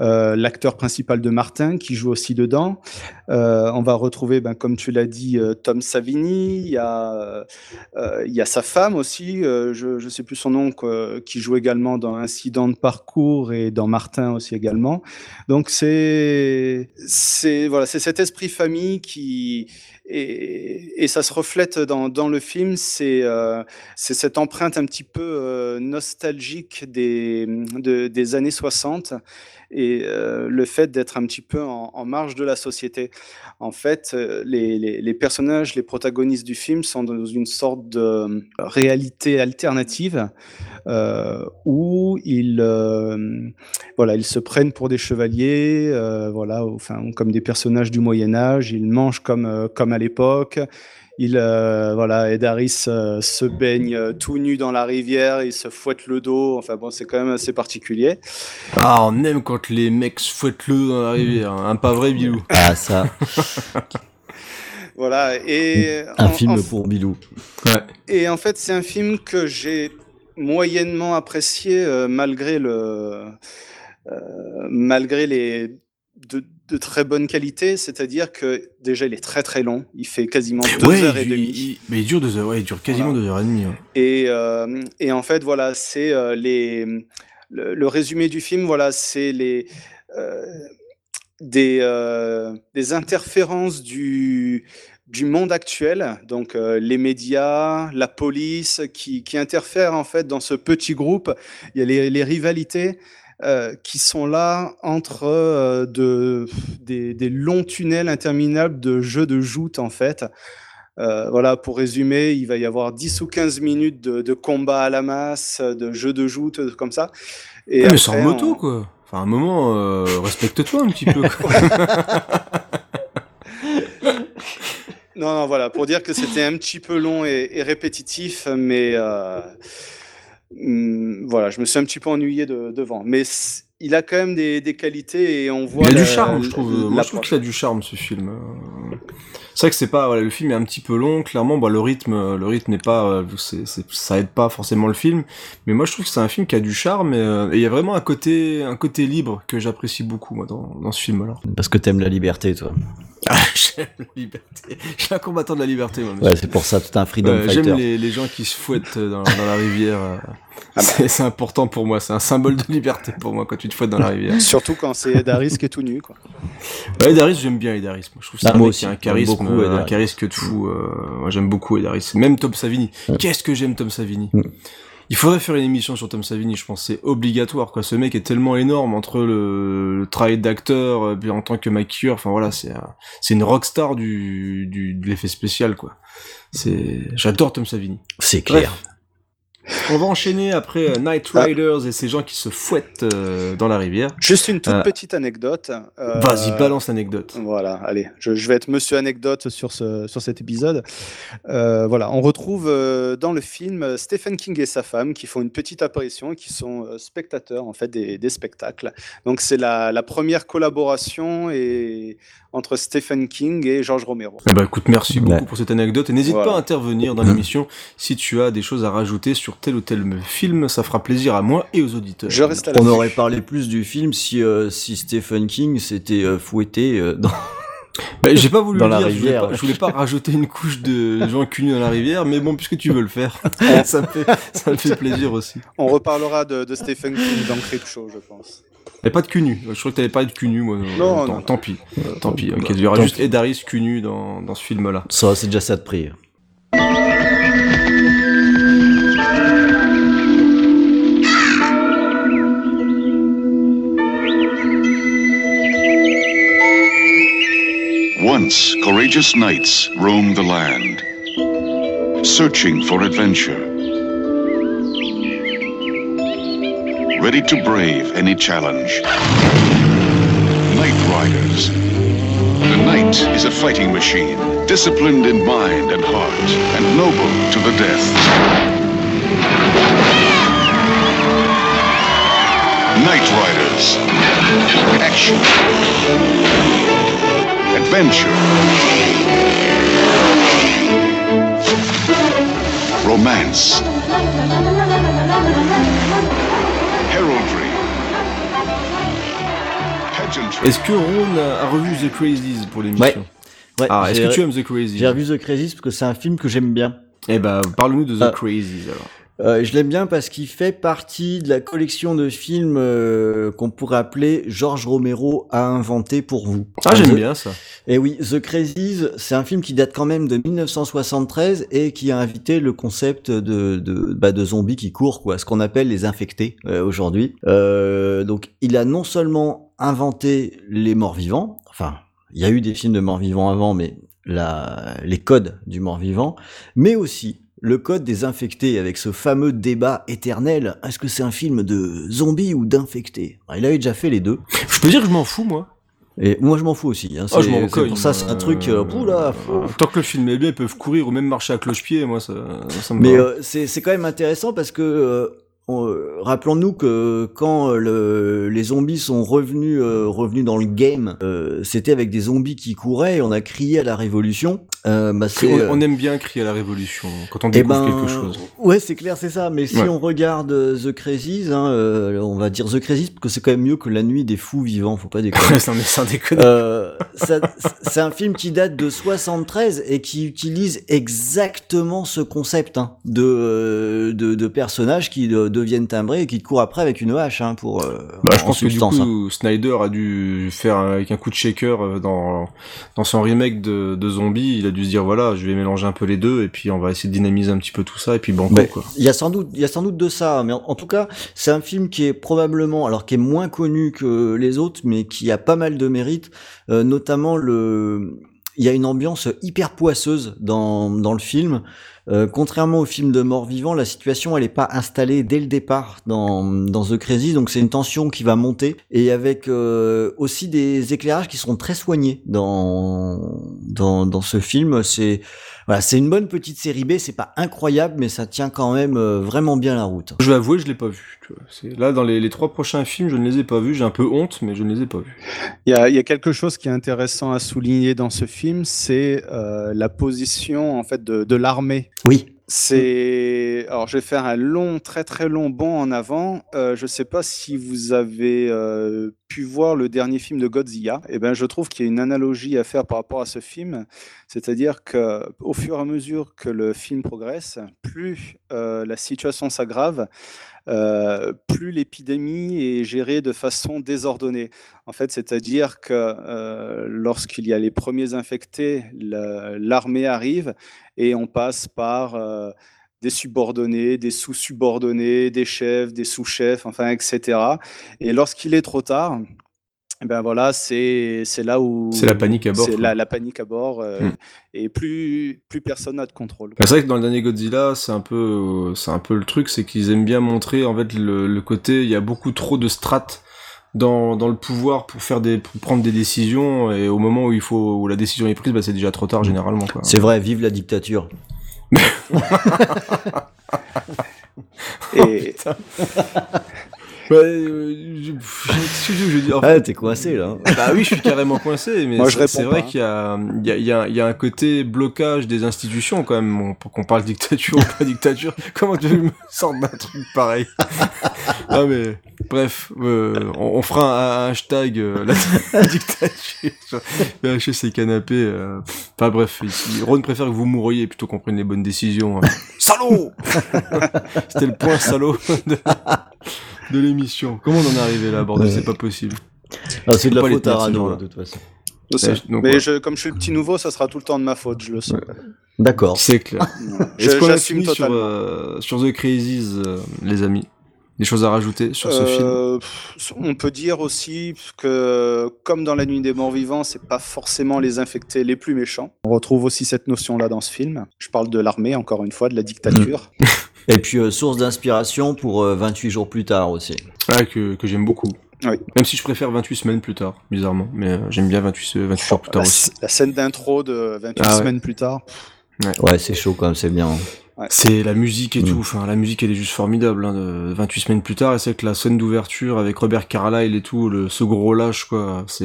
euh, l'acteur principal de Martin qui joue aussi dedans. Euh, on va retrouver, ben, comme tu l'as dit, euh, Tom Savini. Il y a, y a sa femme aussi, je ne sais plus son nom, qui joue également dans Incident de parcours et dans Martin aussi également. Donc c'est voilà, cet esprit famille qui et, et ça se reflète dans, le film. C'est euh, cette empreinte un petit peu nostalgique des, de- des années 60 et euh, le fait d'être un petit peu en, marge de la société. En fait, euh, les, personnages, les protagonistes du film sont dans une sorte de réalité alternative euh, où ils, euh, voilà, ils se prennent pour des chevaliers, euh, voilà, enfin, comme des personnages du Moyen Âge. Ils mangent comme, euh, comme à l'époque. Il, euh, voilà, Ed Harris euh, se baigne euh, tout nu dans la rivière, il se fouette le dos. Enfin bon, c'est quand même assez particulier. Ah, on aime quand les mecs se fouettent le dans la rivière, hein, un pas vrai, Bilou. Ah ça, Voilà. Et un en- film en- pour Bilou. Et en fait, c'est un film que j'ai moyennement apprécié euh, malgré le, euh, malgré les de, de très bonne qualité, c'est-à-dire que déjà il est très très long, il fait quasiment deux Ouais, heures et demie. il- mais il dure deux heures, ouais, il dure quasiment Voilà. deux heures et demie. ouais. Et, euh, et en fait, voilà, c'est euh, les le, le résumé du film, voilà, c'est les euh, des, des interférences du du monde actuel, donc euh, les médias, la police, qui, qui interfèrent en fait dans ce petit groupe. Il y a les, les rivalités euh, qui sont là entre euh, de, des, des longs tunnels interminables de jeux de joute en fait. Euh, voilà, pour résumer, il va y avoir 10 ou 15 minutes de, de combat à la masse, de jeux de joute, comme ça. Et Ouais, mais après, moto, on- quoi. Enfin, un moment, respecte-toi un petit peu. Non, non, voilà, pour dire que c'était un petit peu long et, et répétitif, mais hum, voilà, je me suis un petit peu ennuyé de- devant. Mais il a quand même des, des qualités et on voit. Il a du charme, je trouve. Moi, je trouve qu'il a du charme, ce film. C'est vrai que c'est pas, voilà, le film est un petit peu long. Clairement, bah, le rythme, le rythme n'est pas, euh, ça aide pas forcément le film. Mais moi, je trouve que c'est un film qui a du charme et euh, et il y a vraiment un côté, un côté libre que j'apprécie beaucoup, moi, dans, dans ce film-là. Parce que t'aimes la liberté, toi. Ah, j'aime la liberté. Je suis un combattant de la liberté, moi. monsieur. Ouais, c'est pour ça, tout un freedom Ouais, fighter. J'aime les, les gens qui se fouettent dans, dans la rivière. euh. Ah bah. C'est important pour moi. C'est un symbole de liberté pour moi quand tu te fouettes dans la rivière. Surtout quand c'est Daris qui est tout nu, quoi. Edaris, j'aime bien Edaris. Moi, je trouve que c'est Ah, un moi mec aussi, un charisme, beaucoup euh, un Edaris. charisme que de fou. euh, moi, j'aime beaucoup Edaris. Même Tom Savini. Ouais. Qu'est-ce que j'aime Tom Savini? Mm. Il faudrait faire une émission sur Tom Savini. Je pense c'est obligatoire. Quoi, ce mec est tellement énorme entre le, le travail d'acteur, euh, puis en tant que maquilleur. Enfin voilà, c'est c'est une rockstar du, du de l'effet spécial. Quoi. C'est, j'adore Tom Savini. C'est clair. Bref. On va enchaîner après euh, Night Ah. Riders et ces gens qui se fouettent euh, dans la rivière. Juste une toute Euh, petite anecdote. euh, Vas-y, balance l'anecdote. Voilà, allez, je, je vais être monsieur anecdote sur, ce, sur cet épisode. Euh, voilà, on retrouve euh, dans le film Stephen King et sa femme qui font une petite apparition et qui sont euh, spectateurs en fait des, des spectacles. Donc c'est la, la première collaboration et, entre Stephen King et George Romero. Eh ben, écoute, merci Ouais. beaucoup pour cette anecdote et n'hésite Voilà. pas à intervenir dans l'émission si tu as des choses à rajouter sur tel ou tel film, ça fera plaisir à moi et aux auditeurs. Je reste à On aurait parlé plus du film si, euh, si Stephen King s'était euh, fouetté euh, dans... Bah, j'ai pas voulu Dans le la dire, je voulais rivière. pas- Je voulais, pas, rajouter une couche de gens cul nus dans la rivière, mais bon, puisque tu veux le faire, ça me fait, ça me fait plaisir aussi. On reparlera de, de Stephen King dans Creepshow, je pense. Mais pas de cul nu. Je crois que t'avais parlé de cul nu, moi. Non, tant, non. tant pis. Tant pis. ok. Il y aura juste. Edaris cul nu dans, dans ce film-là. Ça, c'est déjà ça de prix. Once, courageous knights roamed the land, searching for adventure. Ready to brave any challenge. Knight Riders. The knight is a fighting machine, disciplined in mind and heart, and noble to the death. Knight Riders. Action. Adventure. Romance. Heraldry. Pageantry. Est-ce que Ron a, revu The Crazies pour l'émission Ouais. Ouais, Ah, est-ce que tu aimes The Crazies J'ai revu The Crazies parce que c'est un film que j'aime bien. Eh ben, parle-nous de The Ah. Crazies, alors. Euh, je l'aime bien parce qu'il fait partie de la collection de films euh, qu'on pourrait appeler George Romero a inventé pour vous. Ah, j'aime The- bien ça. Et oui, The Crazies, c'est un film qui date quand même de 1973 et qui a invité le concept de de, bah, de zombies qui courent, quoi, ce qu'on appelle les infectés euh, aujourd'hui. Euh, donc, il a non seulement inventé les morts-vivants, enfin, il y a eu des films de morts-vivants avant, mais la, les codes du mort-vivant, mais aussi le code des infectés avec ce fameux débat éternel. Est-ce que c'est un film de zombies ou d'infectés? Il avait déjà fait les deux. Je peux dire que je m'en fous, moi. Et moi, je m'en fous aussi. Hein. Ah, je m'en pour ça, c'est un truc. Euh, euh, Tant que le film est bien, ils peuvent courir ou même marcher à cloche-pied, moi, ça, ça me Mais euh, c'est c'est quand même intéressant parce que euh, on- euh, rappelons-nous que quand euh, le, les zombies sont revenus euh, revenus dans le game, euh, c'était avec des zombies qui couraient et on a crié à la révolution. Euh, bah, c'est, on, euh, on aime bien crier à la révolution quand on eh découvre ben, quelque chose. Ouais, c'est clair, c'est ça. Mais si Ouais. on regarde euh, The Crazies, hein, euh, on va dire The Crazies parce que c'est quand même mieux que La Nuit des Fous Vivants, faut pas déconner. sans. Euh, c'est un film qui date de 73 et qui utilise exactement ce concept hein, de, de de personnages qui deviennent timbrés et qui courent après avec une hache hein, pour euh, Bah, je en pense que du hein. coup, Snyder a dû faire un- avec un coup de shaker dans dans son remake de, de Zombie. Il a dû se dire voilà, je vais mélanger un peu les deux et puis on va essayer de dynamiser un petit peu tout ça et puis banco Ouais. quoi. Il y a sans doute, il y a sans doute de ça, mais en, en tout cas, c'est un film qui est probablement, alors qui est moins connu que les autres, mais qui a pas mal de mérite, euh, notamment le, il y a une ambiance hyper poisseuse dans dans le film. Euh, contrairement au film de mort-vivant, la situation elle est pas installée dès le départ dans dans The Crazy, donc c'est une tension qui va monter et avec euh, aussi des éclairages qui sont très soignés dans dans dans ce film. C'est voilà, c'est une bonne petite série B, c'est pas incroyable, mais ça tient quand même euh, vraiment bien la route. Je vais avouer, je l'ai pas vu. Tu vois. C'est là dans les, les trois prochains films, je ne les ai pas vus. J'ai un peu honte, mais je ne les ai pas vus. Il y, a, il y a quelque chose qui est intéressant à souligner dans ce film, c'est euh, la position en fait de, de l'armée. Oui. C'est alors je vais faire un long, très très long bond en avant. Euh, je ne sais pas si vous avez euh, pu voir le dernier film de Godzilla. Eh ben, je trouve qu'il y a une analogie à faire par rapport à ce film, c'est-à-dire que au fur et à mesure que le film progresse, plus euh, la situation s'aggrave, plus l'épidémie est gérée de façon désordonnée. En fait, c'est-à-dire que euh, lorsqu'il y a les premiers infectés, la- l'armée arrive et on passe par euh, des subordonnés, des sous-subordonnés, des chefs, des sous-chefs, enfin, etc. Et lorsqu'il est trop tard, eh ben voilà, c'est c'est là où C'est la panique à bord, C'est la, la panique à bord, euh, Mm. et plus plus personne n'a de contrôle. Mais C'est vrai que dans le dernier Godzilla, c'est un peu, c'est un peu le truc, c'est qu'ils aiment bien montrer en fait le, le côté, il y a beaucoup trop de strates dans, dans le pouvoir pour faire des, pour prendre des décisions et au moment où il faut, où la décision est prise, bah, c'est déjà trop tard généralement quoi. C'est vrai, vive la dictature. Et Ouais, euh, je- je veux dire En fait, Ah, t'es coincé là. Bah oui, je suis carrément coincé, mais Moi, je c'est- vrai qu'il y a, il y, a, il y, a, il y a un côté blocage des institutions quand même, pour qu'on parle dictature ou pas dictature. Comment tu me sortes d'un truc pareil? Ah mais bref, euh, on, on fera un, un hashtag euh, la dictature, lâcher ses canapés. euh. Enfin bref, ici, Ron préfère que vous mouriez plutôt qu'on prenne les bonnes décisions. hein. Salaud C'était le point salaud de, de l'émission. Comment on en est arrivé là, bordel Ouais. C'est pas possible. Ah, c'est de la faute à Rano, de toute façon. sais. donc, Mais ouais. je, comme je suis le petit nouveau, ça sera tout le temps de ma faute, je le sens. D'accord. C'est clair. Je- Est-ce qu'on a fini sur, euh, sur The Crazies, euh, les amis? Des choses à rajouter sur ce film? Euh, pff, On peut dire aussi que, comme dans La Nuit des Morts Vivants, c'est pas forcément les infectés les plus méchants. On retrouve aussi cette notion-là dans ce film. Je parle de l'armée, encore une fois, de la dictature. Et puis euh, source d'inspiration pour euh, 28 jours plus tard aussi. Ouais, que, que j'aime beaucoup. Oui. Même si je préfère 28 semaines plus tard, bizarrement. Mais euh, j'aime bien 28, euh, 28 jours plus tard la, aussi. la scène d'intro de 28 Ah ouais. semaines plus tard. Ouais, c'est chaud quand même, c'est bien. C'est la musique et Mm. tout. Enfin, la musique, elle est juste formidable. Hein, de 28 semaines plus tard, et c'est que la scène d'ouverture avec Robert Carlyle et tout, le, ce gros lâche, quoi. C'est,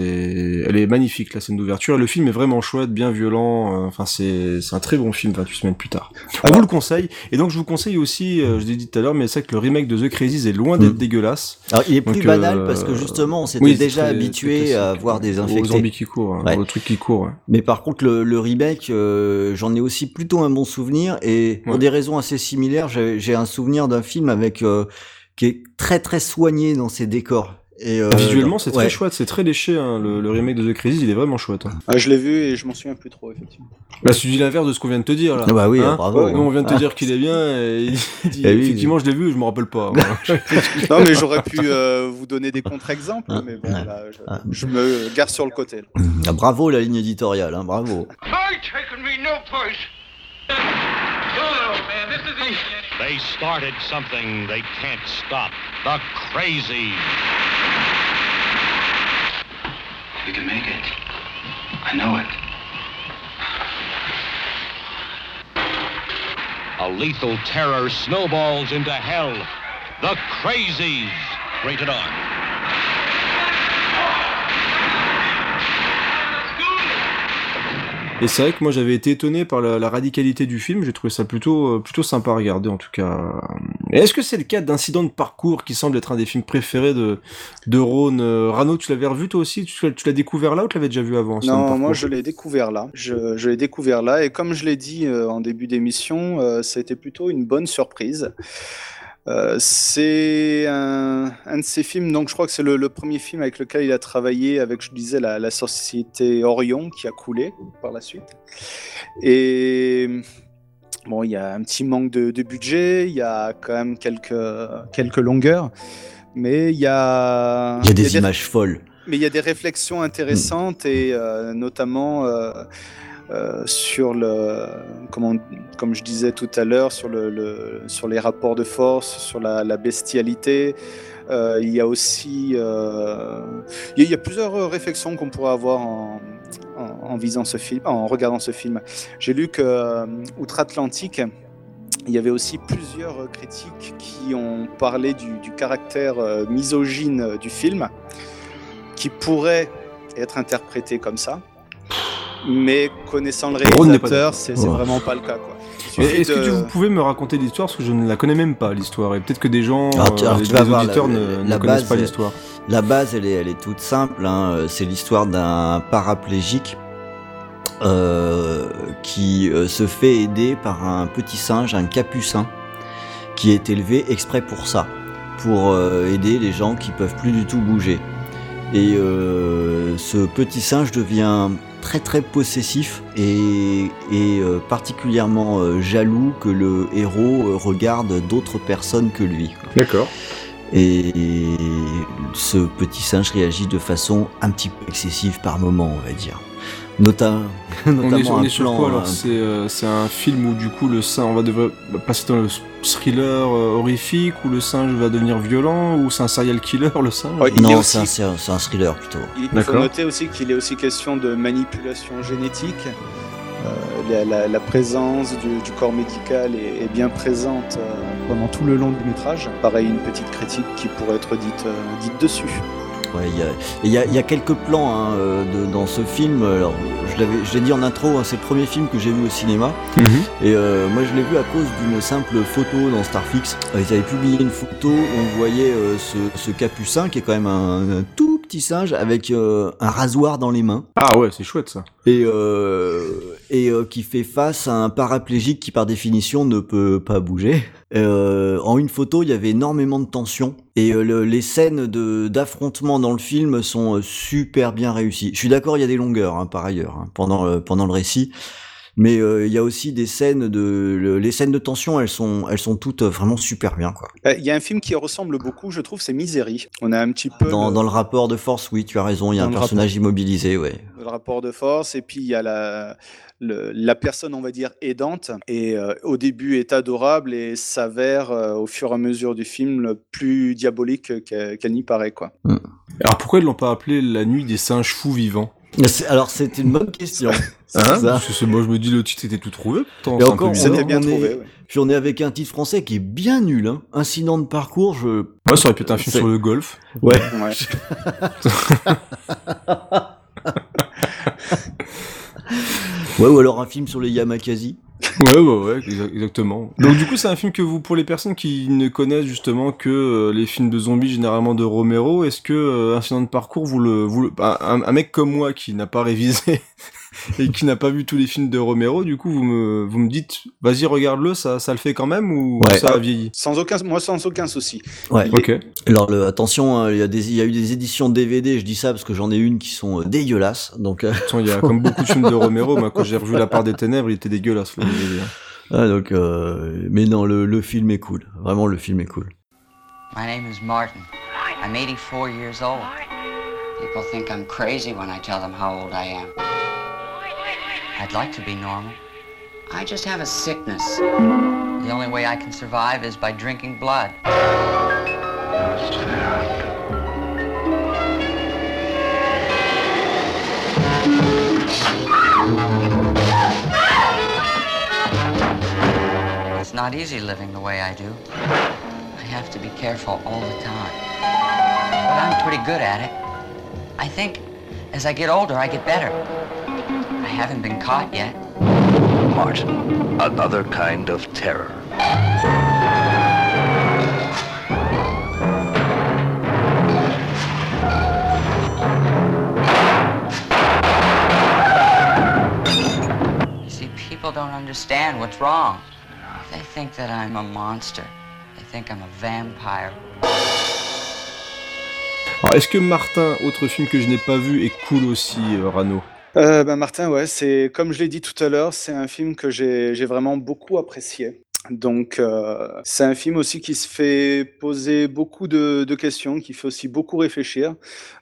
elle est magnifique, la scène d'ouverture. Et le film est vraiment chouette, bien violent. euh, Enfin, c'est, c'est un très bon film, 28 semaines plus tard. On vous le conseille. Et donc, je vous conseille aussi, euh, je l'ai dit tout à l'heure, mais c'est que le remake de The Crazies est loin d'être Mm. dégueulasse. Alors il est plus Donc, banal euh, parce que justement on s'était Oui, déjà très- habitué très à voir des Aux infectés. zombies qui courent, hein, Ouais. aux trucs qui courent. ouais. Mais par contre, le, le remake, euh, j'en ai aussi plutôt un bon souvenir et pour des raisons assez similaires, j'ai un souvenir d'un film avec euh, qui est très très soigné dans ses décors. Et euh, Visuellement, c'est ouais. très chouette, c'est très léché. Hein, le, le remake de The Crazies, il est vraiment chouette. Hein. Ah, je l'ai vu et je m'en souviens plus trop, effectivement. Là, tu dis l'inverse de ce qu'on vient de te dire là. Ah bah oui, Hein bravo. On vient de te Ah. dire qu'il est bien et il dit, Eh oui. effectivement, je l'ai vu, je me rappelle pas. Non, mais j'aurais pu euh, vous donner des contre-exemples, Ah, mais bon, là, je, je me garde sur le côté. Ah, bravo la ligne éditoriale, hein, bravo. I taken me no place. They started something they can't stop. The crazy. We can make it. I know it. A lethal terror snowballs into hell. The crazies. Rated R. Et c'est vrai que moi j'avais été étonné par la, la radicalité du film, j'ai trouvé ça plutôt euh, plutôt sympa à regarder en tout cas. Est-ce que c'est le cas d'incident de parcours qui semble être un des films préférés de de Ron euh, Rano Tu l'avais revu toi aussi? Tu l'as- tu l'as découvert là ou tu l'avais déjà vu avant Non, moi je l'ai découvert là. Je, je l'ai découvert là et comme je l'ai dit euh, en début d'émission, euh, ça a été plutôt une bonne surprise. Euh, c'est un, un de ces films, donc je crois que c'est le, le premier film avec lequel il a travaillé avec, je disais, la, la société Orion qui a coulé par la suite. Et bon, il y a un petit manque de, de budget, il y a quand même quelques, quelques longueurs, mais il y a... Il y a des y a images folles. mais il y a des réflexions intéressantes et euh, notamment euh, euh, sur le, comme je disais tout à l'heure, sur, le, sur les rapports de force, sur la, bestialité. Euh, il y a aussi, euh, il y a- plusieurs réflexions qu'on pourrait avoir en, en, en ce film, en regardant ce film. J'ai lu que Outre-Atlantique, il y avait aussi plusieurs critiques qui ont parlé du, caractère misogyne du film qui pourrait être interprété comme ça. Mais connaissant le réalisateur, c'est Ouais. vraiment pas le cas. Quoi. Est-ce que tu- vous pouvez me raconter l'histoire? Parce que je ne la connais même pas l'histoire et peut-être que des gens, Alors, tu- euh, alors, les, tu vas les voir, auditeurs la- ne, connaissent base pas l'histoire. La base, elle est, elle est toute simple. hein. Euh, C'est l'histoire d'un paraplégique euh, qui se fait aider par un petit singe, un capucin, qui est élevé exprès pour ça, pour euh, aider les gens qui peuvent plus du tout bouger. Et euh, ce petit singe devient très très possessif et, et, euh, particulièrement euh, jaloux que le héros euh, regarde d'autres personnes que lui. D'accord. Et ce petit singe réagit de façon un petit peu excessive par moment, on va dire. Nota- On notamment est, on un est sur plan, quoi alors un- C'est euh, c'est un film où du coup le singe, on va devoir passer dans le thriller euh, horrifique où le singe va devenir violent ou c'est un serial killer le singe Non, aussi- c'est un, c'est un- thriller plutôt. Il faut noter aussi qu'il est aussi question de manipulation génétique. Euh, la, la- la présence du, du corps médical est, est bien présente euh, pendant tout le long du métrage. Pareil, une petite critique qui pourrait être dite, euh, dite dessus. Ouais, il y il y, a, il y a quelques plans hein, euh, de- dans ce film. Alors, je l'avais, je l'ai dit en intro, hein, c'est le premier film que j'ai vu au cinéma. Mhm. Et euh, moi, je l'ai vu à cause d'une simple photo dans Starfix. Euh, Ils avaient publié une photo où on voyait euh, ce, ce capucin qui est quand même un, un tout petit singe avec euh, un rasoir dans les mains. Ah ouais, c'est chouette ça. et, euh, et euh, qui fait face à un paraplégique qui par définition ne peut pas bouger. Euh, en une photo, il y avait énormément de tension et euh, le- les scènes d'affrontement dans le film sont euh, super bien réussies. Je suis d'accord, il y a des longueurs hein, par ailleurs hein, pendant le, pendant le récit. Mais il y a aussi des scènes de le- les scènes de tension, elles sont elles sont toutes vraiment super bien quoi. Il y a un film qui ressemble beaucoup, je trouve, c'est Misery. On a un petit peu Dans, le, dans le rapport de force, oui, tu as raison, il y a Dans un personnage immobilisé, ouais. le rapport de force et puis il y a la, le- la personne, on va dire, aidante. Et euh, au début est adorable et s'avère euh, au fur et à mesure du film le plus diabolique qu'elle n'y paraît. Quoi. Alors pourquoi ils l'ont pas appelé la nuit des singes fous vivants? Alors c'est une bonne question. C'est Hein? Ça. Parce que moi je me dis le titre était tout trouvé. C'était bien on est- trouvé. ouais. Puis on est avec un titre français qui est bien nul, hein. Incident de parcours, je. Ouais, ça aurait pu être un film sur le golf. Ouais. Ouais. Ouais, ou alors un film sur les Yamakasi. Ouais, ouais, ouais, exa- exactement. Donc du coup, c'est un film que vous, pour les personnes qui ne connaissent justement que euh, les films de zombies généralement de Romero, est-ce que euh, Incident de parcours, vous le, vous le- un mec comme moi qui n'a pas révisé et qui n'a pas vu tous les films de Romero, du coup, vous me, vous me dites, vas-y, regarde-le, ça, ça le fait quand même ou Ouais. ça a vieilli? Sans aucun, moi, sans aucun souci. Ouais. Il est- Ok. Alors le, attention, hein, il y a des, il y a eu des éditions DVD. Je dis ça parce que j'en ai une qui sont euh, dégueulasses. Donc, euh, De toute façon, il y a comme beaucoup de films de Romero, moi quand j'ai revu La part des ténèbres, il était dégueulasse. le DVD, hein. ah, donc, euh, mais non, le, le film est cool. Vraiment, le film est cool. My name is Martin. I'm 84 years old. People think I'm crazy when I tell them how old I am. I'd like to be normal. I just have a sickness. The only way I can survive is by drinking blood. It's not easy living the way I do. I have to be careful all the time. But I'm pretty good at it. I think as I get older, I get better. I haven't been caught yet. Martin, another kind of terror. You see, people don't understand what's wrong. They think that I'm a monster. They think I'm a vampire. Alors, est-ce que Martin, autre film que je n'ai pas vu, est cool aussi, euh, Rano? Euh, ben Martin, ouais, c'est comme je l'ai dit tout à l'heure, c'est un film que j'ai vraiment beaucoup apprécié. Donc, euh, c'est un film aussi qui se fait poser beaucoup de, de questions, qui fait aussi beaucoup réfléchir.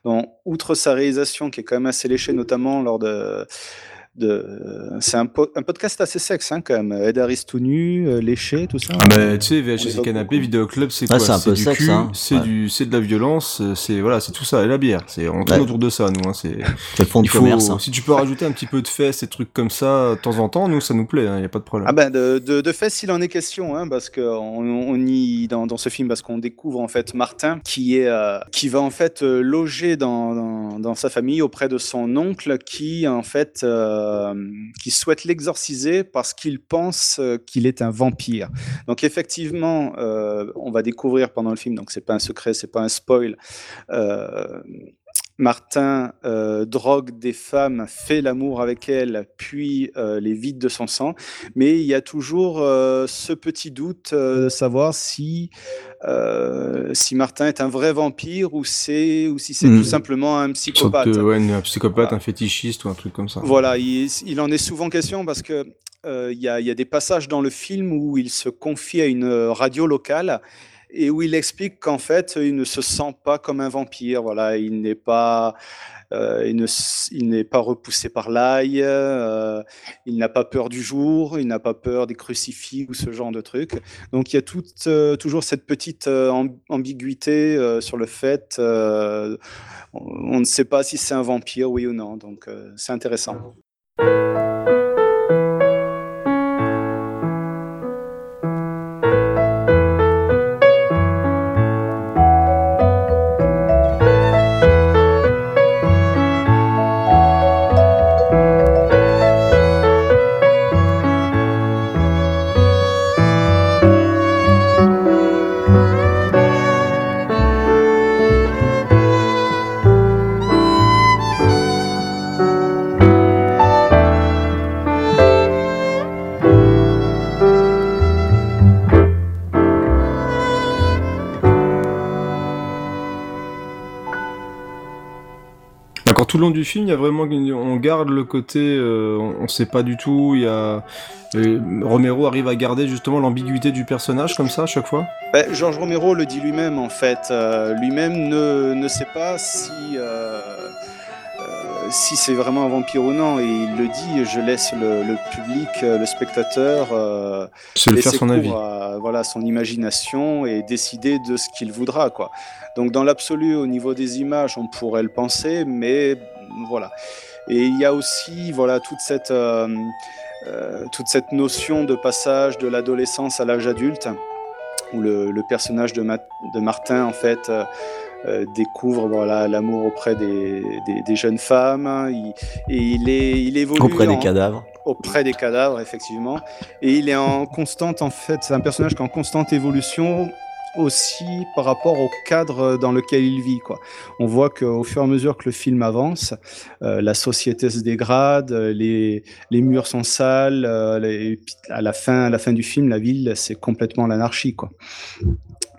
Bon, outre sa réalisation qui est quand même assez léchée, notamment lors de, de c'est un, po- un podcast assez sexe hein, quand même. Ed Harris tout nu, euh, léché, tout ça. Mais tu sais, VHS et Canapé, Vidéoclub, c'est Ouais, quoi c'est un peu du sexe, cul, hein. c'est Ouais. du, c'est de la violence, euh, c'est voilà, c'est tout ça et la bière. C'est on tourne Ouais. autour de ça, nous. Hein, c'est C'est le fond de il faut, commerce. hein. si tu peux rajouter un petit peu de fesses et trucs comme ça de temps en temps, nous ça nous plaît, il y a pas de problème. Ah ben de, de, de fait, s'il en est question, hein, parce que on, on y dans, dans ce film, parce qu'on découvre en fait Martin qui est euh, qui va en fait euh, loger dans, dans, dans sa famille auprès de son oncle qui en fait euh, qui souhaite l'exorciser parce qu'il pense euh, qu'il est un vampire. Donc effectivement, euh, on va découvrir pendant le film, donc c'est pas un secret, c'est pas un spoil. Martin euh, drogue des femmes, fait l'amour avec elles, puis euh, les vide de son sang. Mais il y a toujours euh, ce petit doute de savoir si, si Martin est un vrai vampire ou, c'est, ou si c'est Mhm. tout simplement un psychopathe. de- ouais, un psychopathe, Voilà. un fétichiste ou un truc comme ça. Voilà, il, il en est souvent question parce que il y, a, il y a des passages dans le film où il se confie à une radio locale et où il explique qu'en fait, il ne se sent pas comme un vampire. Voilà, il n'est pas, euh, il ne pas repoussé par l'ail, euh, il n'a pas peur du jour, il n'a pas peur des crucifix ou ce genre de trucs. Donc il y a euh, toujours cette petite amb- ambiguïté sur le fait, on, on ne sait pas si c'est un vampire, oui ou non. Donc c'est intéressant. Tout le long du film, il y a vraiment, on garde le côté, euh, on, on sait pas du tout. Il y a euh, Romero arrive à garder justement l'ambiguïté du personnage comme ça à chaque fois. Ben, Georges Romero le dit lui-même en fait. Euh, lui-même ne, ne sait pas si, si c'est vraiment un vampire ou non. Et il le dit, je laisse le, le public, le spectateur, euh, Se faire son avis. à voilà, son imagination et décider de ce qu'il voudra. Quoi. Donc dans l'absolu, au niveau des images, on pourrait le penser, mais voilà. Et il y a aussi voilà, toute cette... euh, euh, toute cette notion de passage de l'adolescence à l'âge adulte, où le, le personnage de, Ma- de Martin, en fait, euh, découvre voilà l'amour auprès des, des- des jeunes femmes. Il, et il, est, il évolue Auprès des en- cadavres. auprès des cadavres, effectivement. Et il est en constante, en fait, c'est un personnage qui est en constante évolution aussi par rapport au cadre dans lequel il vit. Quoi. On voit qu'au fur et à mesure que le film avance, euh, la société se dégrade, euh, les, les murs sont sales, euh, les- et puis à, la fin, à la fin du film, la ville, c'est complètement l'anarchie. Quoi.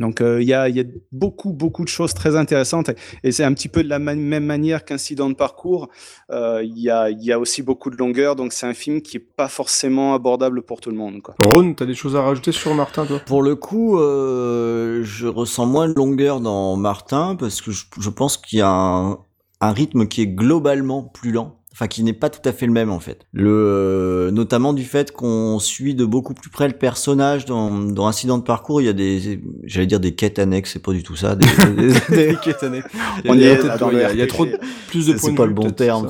Donc euh, il y, a, il y a beaucoup, beaucoup de choses très intéressantes. Et, c'est un petit peu de la même manière qu'Incident de parcours. Euh, Il y, a, il y a aussi beaucoup de longueur, donc c'est un film qui n'est pas forcément abordable pour tout le monde. Quoi. Ron, t'as des choses à rajouter sur Martin, toi? Pour le coup, euh, je ressens moins de longueur dans Martin parce que je, je pense qu'il y a un, un rythme qui est globalement plus lent. Enfin, qui n'est pas tout à fait le même en fait. Le, euh, notamment du fait qu'on suit de beaucoup plus près le personnage dans, dans Incident de parcours. Il y a des, j'allais dire des quêtes annexes, c'est pas du tout ça. Des, des- Des quêtes annexes. On Il y a est il y a- le il y a trop de- plus de C'est- pas le bon terme,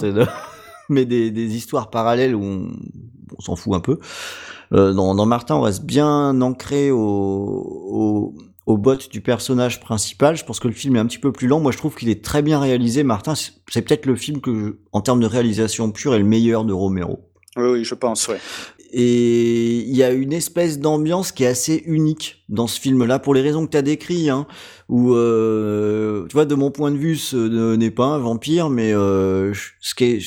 mais des, des histoires parallèles où on, on s'en fout un peu. Euh, dans, dans Martin, on reste bien ancré au, au, aux bottes du personnage principal. Je pense que le film est un petit peu plus lent. Moi, je trouve qu'il est très bien réalisé. Martin, c'est peut-être le film que, en termes de réalisation pure, est le meilleur de Romero. Oui, oui, je pense. Et il y a une espèce d'ambiance qui est assez unique dans ce film-là, pour les raisons que tu as décrites, hein, où, euh, tu vois, de mon point de vue, ce n'est pas un vampire, mais euh, ce qui est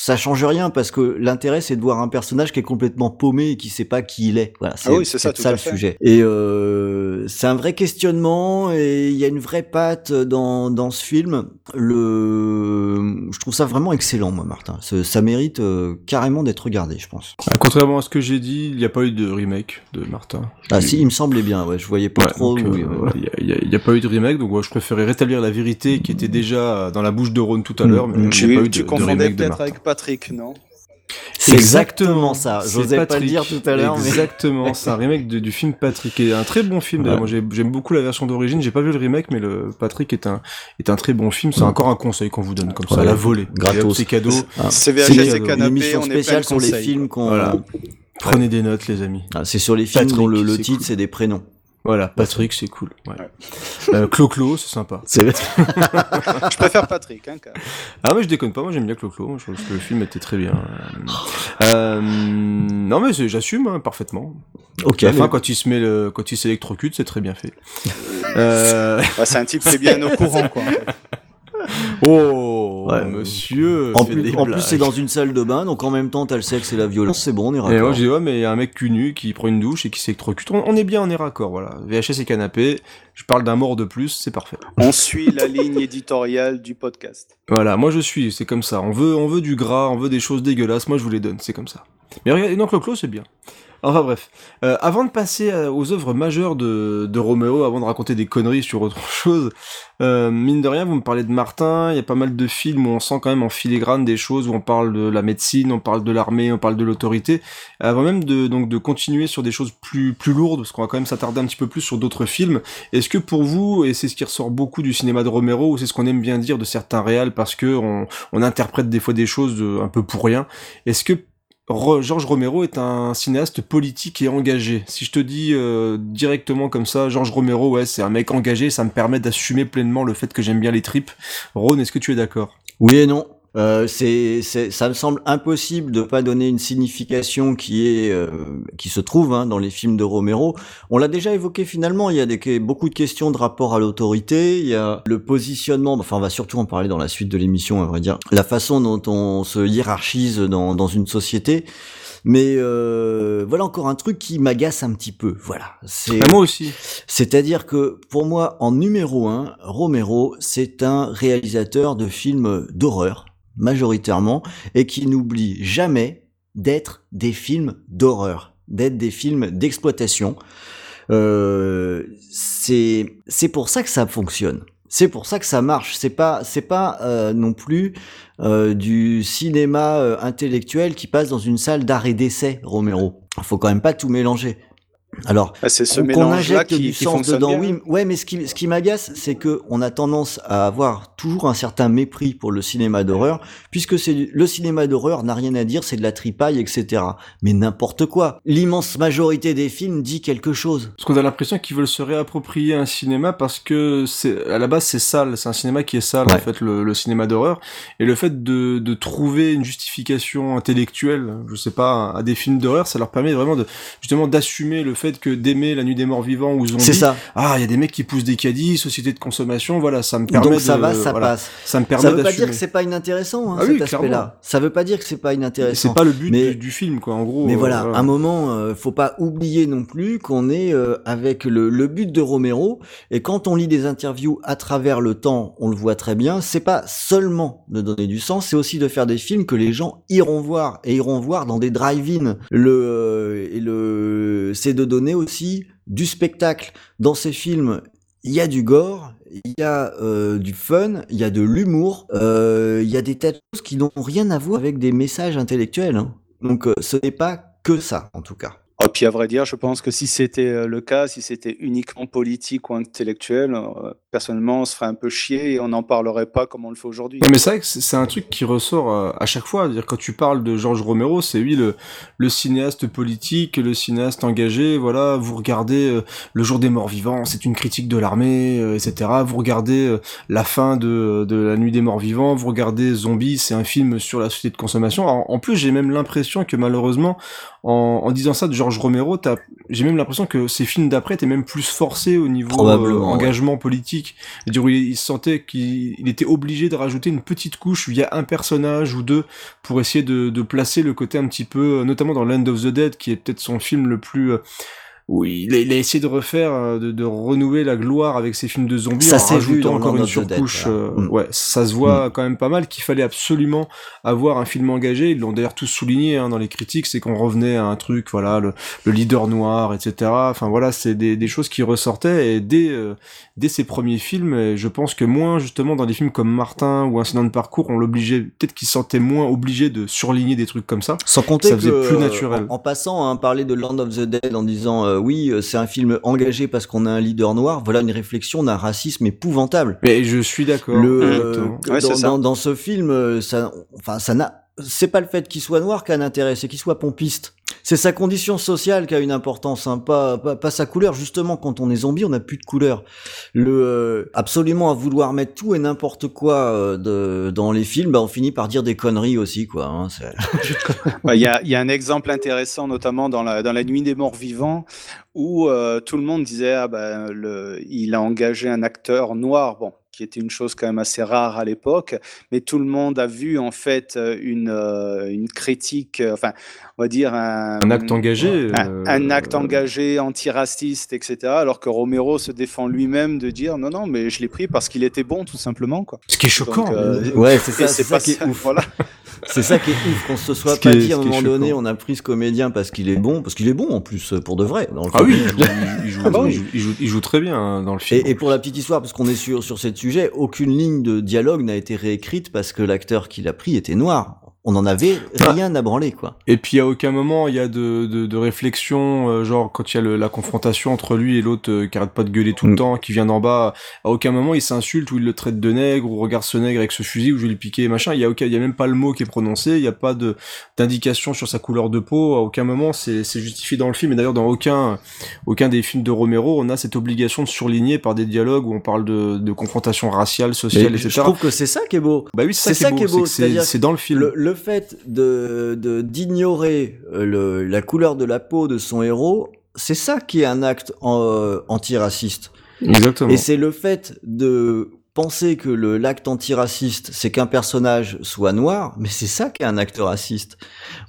ça change rien parce que l'intérêt c'est de voir un personnage qui est complètement paumé et qui sait pas qui il est. Voilà, c'est ah oui, ça, ça le sujet. Et euh, c'est un vrai questionnement et il y a une vraie patte dans dans ce film. Le, je trouve ça vraiment excellent, moi, Martin. Ça, ça mérite euh, carrément d'être regardé, je pense. Ah, contrairement à ce que j'ai dit, il n'y a pas eu de remake de Martin. Ah si, il me semblait bien. Ouais, je voyais pas trop. Il n'y a, a, pas eu de remake, donc ouais, je préférais rétablir la vérité qui était déjà dans la bouche de Ron tout à l'heure, mais j'ai pas eu de, de remake de Martin. Patrick, non c'est exactement ça. J'osais pas le dire tout à l'heure. Exactement, c'est un remake du film Patrick. Et un très bon film. Moi, j'aime beaucoup la version d'origine. J'ai pas vu le remake, mais le Patrick est un est un très bon film. C'est encore un conseil qu'on vous donne comme ça, la volée. Gratos. C'est cadeau. C'est VHS et canapé. Une émission spéciale sur les films qu'on. Voilà. Prenez des notes, les amis. Ah, c'est sur les films dont le, le titre c'est des prénoms. Voilà, Patrick, c'est cool. Ouais. Euh, Clo-Clo, c'est sympa. je préfère Patrick. Hein, quand même. Ah mais je déconne pas, moi j'aime bien Clo-Clo. Je trouve que le film était très bien. Euh, non mais j'assume hein, parfaitement. Ok. À la fin, quand il se met le, quand il s'électrocute, c'est très bien fait. euh... bah, c'est un type qui est bien au courant, quoi. En fait. Oh, ouais, monsieur. En plus, en plus c'est dans une salle de bain, donc en même temps, t'as le sexe et la violence, c'est bon, on est raccord. Et moi, je dis, ouais, mais il y a un mec cul nu qui prend une douche et qui s'électrocute. On, on est bien, on est raccord, voilà. VHS et canapé, je parle d'un mort de plus, c'est parfait. On suit la ligne éditoriale du podcast. Voilà, moi je suis, c'est comme ça. On veut, on veut du gras, on veut des choses dégueulasses, moi je vous les donne, c'est comme ça. Mais regardez, non, Clo-Clo, c'est bien. Enfin bref, euh, avant de passer aux œuvres majeures de, de Romero, avant de raconter des conneries sur autre chose, euh, mine de rien, vous me parlez de Martin, il y a pas mal de films où on sent quand même en filigrane des choses, où on parle de la médecine, on parle de l'armée, on parle de l'autorité, avant même de, donc, de continuer sur des choses plus, plus lourdes, parce qu'on va quand même s'attarder un petit peu plus sur d'autres films, est-ce que pour vous, et c'est ce qui ressort beaucoup du cinéma de Romero, ou c'est ce qu'on aime bien dire de certains réals, parce que on, on interprète des fois des choses un peu pour rien, est-ce que Georges Romero est un cinéaste politique et engagé. Si je te dis euh, directement comme ça, Georges Romero, ouais, c'est un mec engagé, ça me permet d'assumer pleinement le fait que j'aime bien les tripes. Ron, est-ce que tu es d'accord? Oui et non. Euh, c'est, ça me semble impossible de pas donner une signification qui est, euh, qui se trouve hein, dans les films de Romero. On l'a déjà évoqué finalement. Il y a des, beaucoup de questions de rapport à l'autorité. Il y a le positionnement. Enfin, on va surtout en parler dans la suite de l'émission, à vrai dire. La façon dont on se hiérarchise dans, dans une société. Mais euh, voilà encore un truc qui m'agace un petit peu. Voilà. C'est, ah, moi aussi. C'est-à-dire que pour moi, en numéro un, Romero, c'est un réalisateur de films d'horreur majoritairement, et qui n'oublient jamais d'être des films d'horreur, d'être des films d'exploitation. Euh, c'est pour ça que ça fonctionne. C'est pour ça que ça marche. C'est pas c'est pas euh, non plus euh, du cinéma intellectuel qui passe dans une salle d'arrêt d'essai, Romero. Faut quand même pas tout mélanger. Alors, ah, c'est ce mélange-là qui, du qui sens dedans, bien. oui, ouais, mais ce qui, ce qui m'agace, c'est que on a tendance à avoir toujours un certain mépris pour le cinéma d'horreur, puisque c'est le cinéma d'horreur n'a rien à dire, c'est de la tripaille, etc. Mais n'importe quoi. L'immense majorité des films dit quelque chose. Parce qu'on a l'impression qu'ils veulent se réapproprier un cinéma parce que c'est à la base c'est sale, c'est un cinéma qui est sale Ouais. en fait le, le cinéma d'horreur et le fait de, de trouver une justification intellectuelle, je sais pas, à des films d'horreur, ça leur permet vraiment de justement d'assumer le fait que d'aimer La Nuit des Morts Vivants ou Zombie. C'est ça. Ah, il y a des mecs qui poussent des caddies, société de consommation, voilà, ça me permet Donc ça de- va, ça voilà, passe. Ça me permet Ça veut pas dire que c'est pas inintéressant, hein, Ah cet aspect-là. Ça veut pas dire que c'est pas inintéressant. C'est pas le but Mais- du, du film quoi, en gros. Mais euh, voilà, un moment, euh, faut pas oublier non plus qu'on est euh, avec le, le but de Romero. Et quand on lit des interviews à travers le temps, on le voit très bien. C'est pas seulement de donner du sens, c'est aussi de faire des films que les gens iront voir et iront voir dans des drive-in. Le euh, et le, c'est de donner aussi du spectacle dans ces films. Il y a du gore, il y a euh, du fun, il y a de l'humour, euh, il y a des tas de choses qui n'ont rien à voir avec des messages intellectuels. hein. Donc euh, ce n'est pas que ça, en tout cas. Et puis à vrai dire, je pense que si c'était le cas, si c'était uniquement politique ou intellectuel, personnellement, on se ferait un peu chier et on n'en parlerait pas comme on le fait aujourd'hui. Non, mais c'est vrai que c'est un truc qui ressort euh, à chaque fois. dire quand tu parles de Georges Romero, c'est lui le, le cinéaste politique, le cinéaste engagé. Voilà, vous regardez euh, Le Jour des Morts Vivants, c'est une critique de l'armée, euh, etc. Vous regardez euh, la fin de, de La Nuit des Morts Vivants, vous regardez Zombie, c'est un film sur la société de consommation. Alors, en plus, j'ai même l'impression que malheureusement, en, en disant ça de Georges Romero, t'as- j'ai même l'impression que ces films d'après étaient même plus forcés au niveau euh, engagement politique. Où il, sentait qu'il il était obligé de rajouter une petite couche via un personnage ou deux pour essayer de, de placer le côté un petit peu, euh, notamment dans Land of the Dead, qui est peut-être son film le plus... où il a, il a essayé de refaire, euh, de, de renouer la gloire avec ses films de zombies Ça en rajoutant dans encore une Dead, surcouche. là. euh, Mm. Ouais, ça se voit quand même pas mal qu'il fallait absolument avoir un film engagé. Ils l'ont d'ailleurs tous souligné hein, dans les critiques, c'est qu'on revenait à un truc, voilà, le, le leader noir, etc. Enfin voilà, c'est des, des choses qui ressortaient et dès euh, dès ses premiers films, et je pense que moins justement dans des films comme Martin ou Incident de parcours, on l'obligeait, peut-être qu'il se sentait moins obligé de surligner des trucs comme ça. Sans compter ça que, faisait plus euh, naturel. En, en passant, hein, parler de Land of the Dead en disant euh, oui, euh, c'est un film engagé parce qu'on a un leader noir, voilà une réflexion d'un racisme épouvantable. Mais je suis d'accord. Le, euh, Ouais, dans, dans, dans ce film, euh, ça, enfin, ça n'a, c'est pas le fait qu'il soit noir qui a un intérêt, c'est qu'il soit pompiste. C'est sa condition sociale qui a une importance, hein, pas, sa couleur. Justement, quand on est zombie, on n'a plus de couleur. Le, euh, absolument à vouloir mettre tout et n'importe quoi euh, dans les films, bah, on finit par dire des conneries aussi. Hein, Il y, a, un exemple intéressant, notamment dans la, Nuit des Morts Vivants, où euh, tout le monde disait ah le, il a engagé un acteur noir, qui était une chose quand même assez rare à l'époque, mais tout le monde a vu en fait une, critique, on va dire un, Un acte engagé. un, euh, un acte engagé, antiraciste, etc. Alors que Romero se défend lui-même de dire non, non, mais je l'ai pris parce qu'il était bon, tout simplement. Quoi. Ce qui est choquant. Donc, euh, Ouais, c'est ça, c'est ça est ouf. Voilà. C'est ça qui est ouf, qu'on se soit pas dit à un moment donné, on a pris ce comédien parce qu'il est bon, parce qu'il est bon en plus, pour de vrai. Dans le Ah film. oui, il joue, très bien hein, dans le film. Et, et pour la petite histoire, parce qu'on est sur sur ce sujet, aucune ligne de dialogue n'a été réécrite parce que l'acteur qui l'a pris était noir. On en avait Ah. rien à branler, quoi. Et puis à aucun moment il y a de, de, de réflexion, euh, genre quand il y a le- la confrontation entre lui et l'autre euh, qui arrête pas de gueuler tout le Mm. temps, qui vient d'en bas, à aucun moment il s'insulte ou il le traite de nègre ou regarde ce nègre avec ce fusil ou je vais lui piquer machin. Il y a aucun, il y a même pas le mot qui est prononcé, il y a pas de d'indication sur sa couleur de peau. À aucun moment c'est c'est justifié dans le film. Et d'ailleurs dans aucun aucun des films de Romero on a cette obligation de surligner par des dialogues où on parle de, de confrontation raciale, sociale, Mais etc. je trouve que c'est ça qui est beau. Bah oui c'est ça, qui est beau, c'est dans le film. Le, le fait de de- d'ignorer euh, le- la couleur de la peau de son héros, c'est ça qui est un acte en- euh, antiraciste. Exactement. Et c'est le fait de penser que le l'acte antiraciste, c'est qu'un personnage soit noir, mais c'est ça qui est un acte raciste.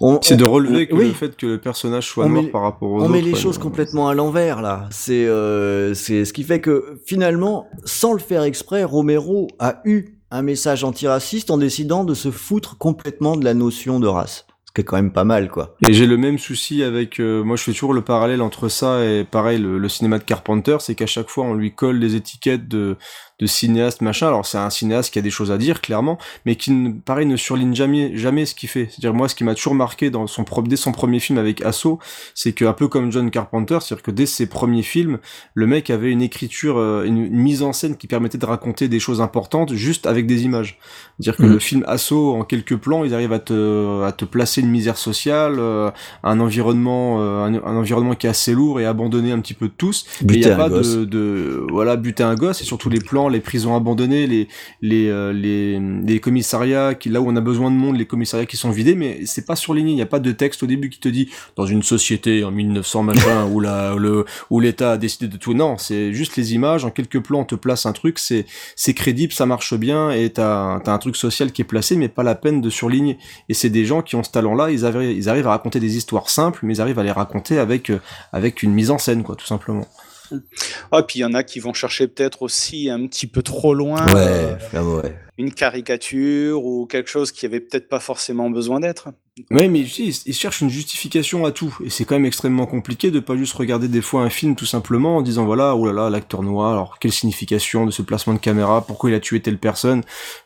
On- C'est de on- relever on- que oui. le fait que le personnage soit On noir met- par rapport aux on autres. met les ouais, choses ouais. complètement à l'envers là. C'est euh, c'est ce qui fait que finalement, sans le faire exprès, Romero a eu un message antiraciste en décidant de se foutre complètement de la notion de race. Ce qui est quand même pas mal quoi. Et j'ai le même souci avec, euh, moi je fais toujours le parallèle entre ça et pareil le, le cinéma de Carpenter, c'est qu'à chaque fois on lui colle des étiquettes de, de cinéaste machin. Alors c'est un cinéaste qui a des choses à dire clairement, mais qui ne, pareil ne surligne jamais jamais ce qu'il fait. C'est-à-dire moi ce qui m'a toujours marqué dans son dès son premier film avec Asso, c'est que un peu comme John Carpenter, c'est-à-dire que dès ses premiers films, le mec avait une écriture, euh, une, une mise en scène qui permettait de raconter des choses importantes juste avec des images. C'est-à-dire que Mhm. le film Asso en quelques plans, ils arrivent à te à te placer une misère sociale, euh, un environnement euh, un, un environnement qui est assez lourd et abandonné un petit peu de tous. Et il Buter y a pas de, de voilà buter un gosse et surtout les plans, les prisons abandonnées, les euh, les, les commissariats qui là où on a besoin de monde, les commissariats qui sont vidés, mais c'est pas surligné. Il y a pas de texte au début qui te dit dans une société en 1900 machin où la le où l'État a décidé de tout. Non, c'est juste les images en quelques plans on te place un truc, c'est c'est crédible, ça marche bien et t'as t'as un truc social qui est placé, mais pas la peine de surligner. Et c'est des gens qui ont ce talent-là, ils arrivent ils arrivent à raconter des histoires simples, mais ils arrivent à les raconter avec euh, avec une mise en scène quoi, tout simplement. Ah, puis il y en a qui vont chercher peut-être aussi un petit peu trop loin Ouais, euh, ah ouais. une caricature ou quelque chose qui avait peut-être pas forcément besoin d'être. Ouais, mais tu sais, ils, ils cherchent une justification à tout, et c'est quand même extrêmement compliqué de pas juste regarder des fois un film tout simplement en disant voilà, oh là là, l'acteur noir, alors quelle signification de ce placement de caméra, pourquoi il a tué telle personne,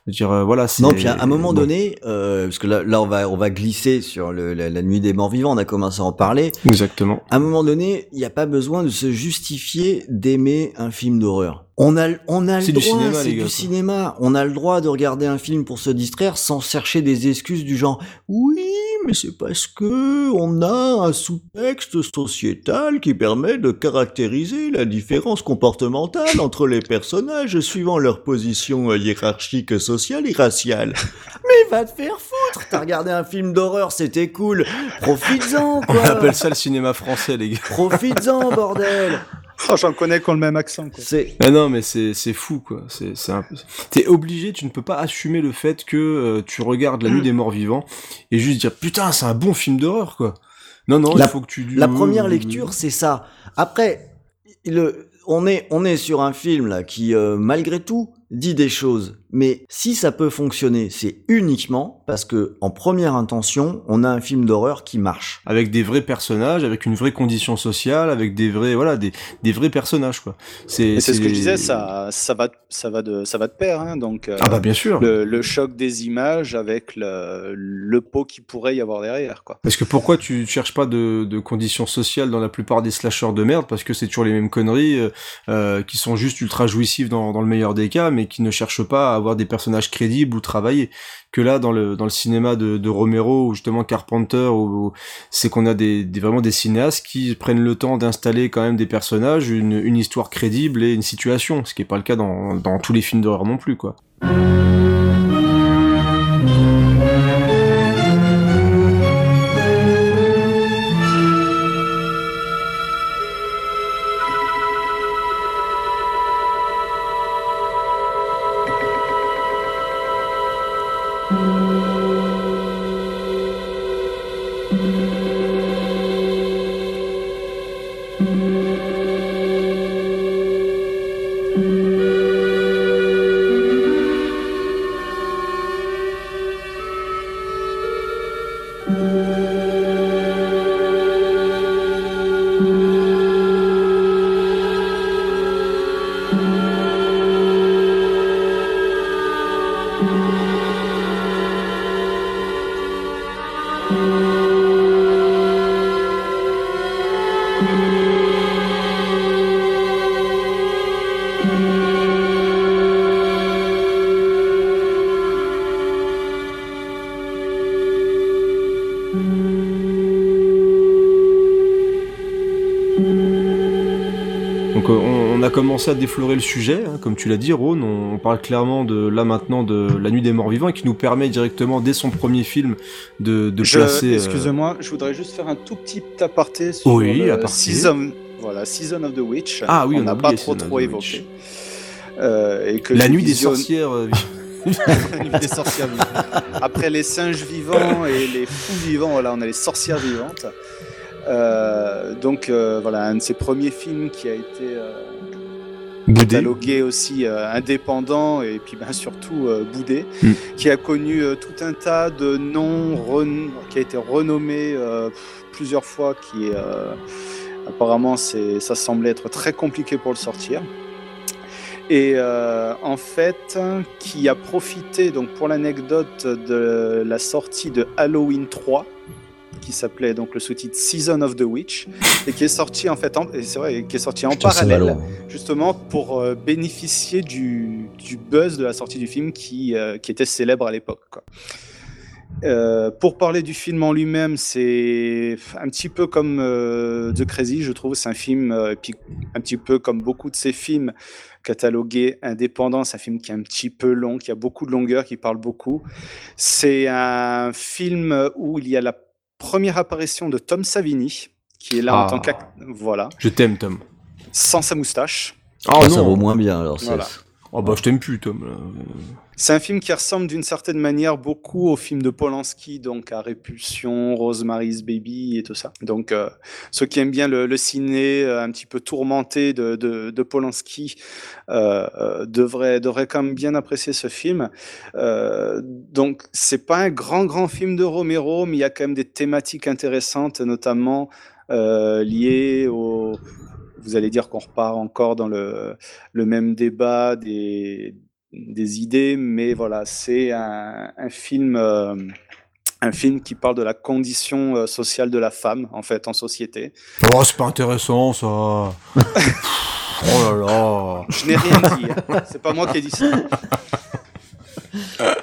je veux dire euh, voilà. c'est- Non, puis à un moment bon. donné, euh, parce que là, là on va on va glisser sur le, la, la nuit des morts vivants, on a commencé à en parler. Exactement. À un moment donné, il n'y a pas besoin de se justifier d'aimer un film d'horreur. On a, on a le C'est du droit, cinéma, c'est du quoi. cinéma. On a le droit de regarder un film pour se distraire sans chercher des excuses du genre oui, mais c'est parce que on a un sous-texte sociétal qui permet de caractériser la différence comportementale entre les personnages suivant leur position hiérarchique sociale et raciale. mais va te faire foutre. T'as regardé un film d'horreur, c'était cool. Profites-en, On quoi. appelle ça le cinéma français, les gars. Profites-en, bordel. Oh, J'en connais qui ont le même accent. Quoi. C'est Ah non, mais c'est c'est fou quoi. C'est c'est un peu. T'es obligé, tu ne peux pas assumer le fait que euh, tu regardes La Nuit des Morts Vivants et juste dire putain c'est un bon film d'horreur quoi. Non non, La- il faut que tu. La première lecture, c'est ça. Après, le, on est, on est sur un film là qui, euh, malgré tout, dit des choses. Mais si ça peut fonctionner, c'est uniquement parce que, en première intention, on a un film d'horreur qui marche. avec des vrais personnages, avec une vraie condition sociale, avec des vrais voilà des des vrais personnages quoi. C'est ce que je disais, ça, ça va, ça va de, ça va de pair. Hein, donc, euh, Ah bah bien sûr. le, le choc des images avec le, le pot qui pourrait y avoir derrière, quoi. Parce que pourquoi tu cherches pas de, de conditions sociales dans la plupart des slashers de merde? Parce que c'est toujours les mêmes conneries euh, euh, qui sont juste ultra jouissives dans, dans le meilleur des cas, mais qui ne cherchent pas à avoir des personnages crédibles ou travaillés. Que là, dans le dans le cinéma de, Romero ou justement Carpenter, où c'est qu'on a des, vraiment des cinéastes qui prennent le temps d'installer quand même des personnages, une, une histoire crédible et une situation, ce qui est pas le cas dans, dans tous les films d'horreur non plus, quoi. Commencé à déflorer le sujet, hein, comme tu l'as dit, Ron. On, on parle clairement de là maintenant de La Nuit des Morts Vivants, qui nous permet directement dès son premier film de, de Je- placer. euh, Excusez-moi, je voudrais juste faire un tout petit aparté sur Oui, le aparté. Season, voilà, Season of the Witch. Ah oui, on n'a pas trop trop évoqué. Witch. Euh, et que La Nuit des Sorcières. euh, La nuit des sorcières vivantes. Après les singes vivants et les fous vivants, voilà, on a les sorcières vivantes. Euh, donc euh, voilà, un de ses premiers films qui a été euh, Boudé. catalogué aussi euh, indépendant et puis ben, surtout euh, boudé, Mm. qui a connu euh, tout un tas de noms, qui a été renommé plusieurs fois, qui apparemment c'est, ça semblait être très compliqué pour le sortir. Et euh, en fait, qui a profité, donc pour l'anecdote, de la sortie de Halloween 3, qui s'appelait donc le sous-titre Season of the Witch, et qui est sorti en fait, en, et c'est vrai, qui est sorti en Putain, parallèle, ballot. justement pour euh, bénéficier du, du buzz de la sortie du film qui, euh, qui était célèbre à l'époque. quoi. Euh, pour parler du film en lui-même, c'est un petit peu comme euh, The Crazy, je trouve. C'est un film, euh, et puis un petit peu comme beaucoup de ces films catalogués indépendants. C'est un film qui est un petit peu long, qui a beaucoup de longueur, qui parle beaucoup. C'est un film où il y a la première apparition de Tom Savini, qui est là en Ah. tant qu'acteur. Voilà. Je t'aime, Tom. Sans sa moustache. Oh Ah, ça non. vaut moins bien alors. Voilà. Oh bah je t'aime plus, Tom. là. C'est un film qui ressemble d'une certaine manière beaucoup au film de Polanski, donc à Répulsion, Rosemary's Baby et tout ça. Donc euh, ceux qui aiment bien le, ciné euh, un petit peu tourmenté de, Polanski euh, devraient, quand même bien apprécier ce film. Donc c'est pas un grand grand film de Romero, mais il y a quand même des thématiques intéressantes, notamment liées au... Vous allez dire qu'on repart encore dans le, le même débat des, des idées, mais voilà, c'est un, un film, euh, un film qui parle de la condition euh, sociale de la femme, en fait, en société. Oh, c'est pas intéressant ça. Oh là là Je n'ai rien dit. hein. C'est pas moi qui ai dit ça.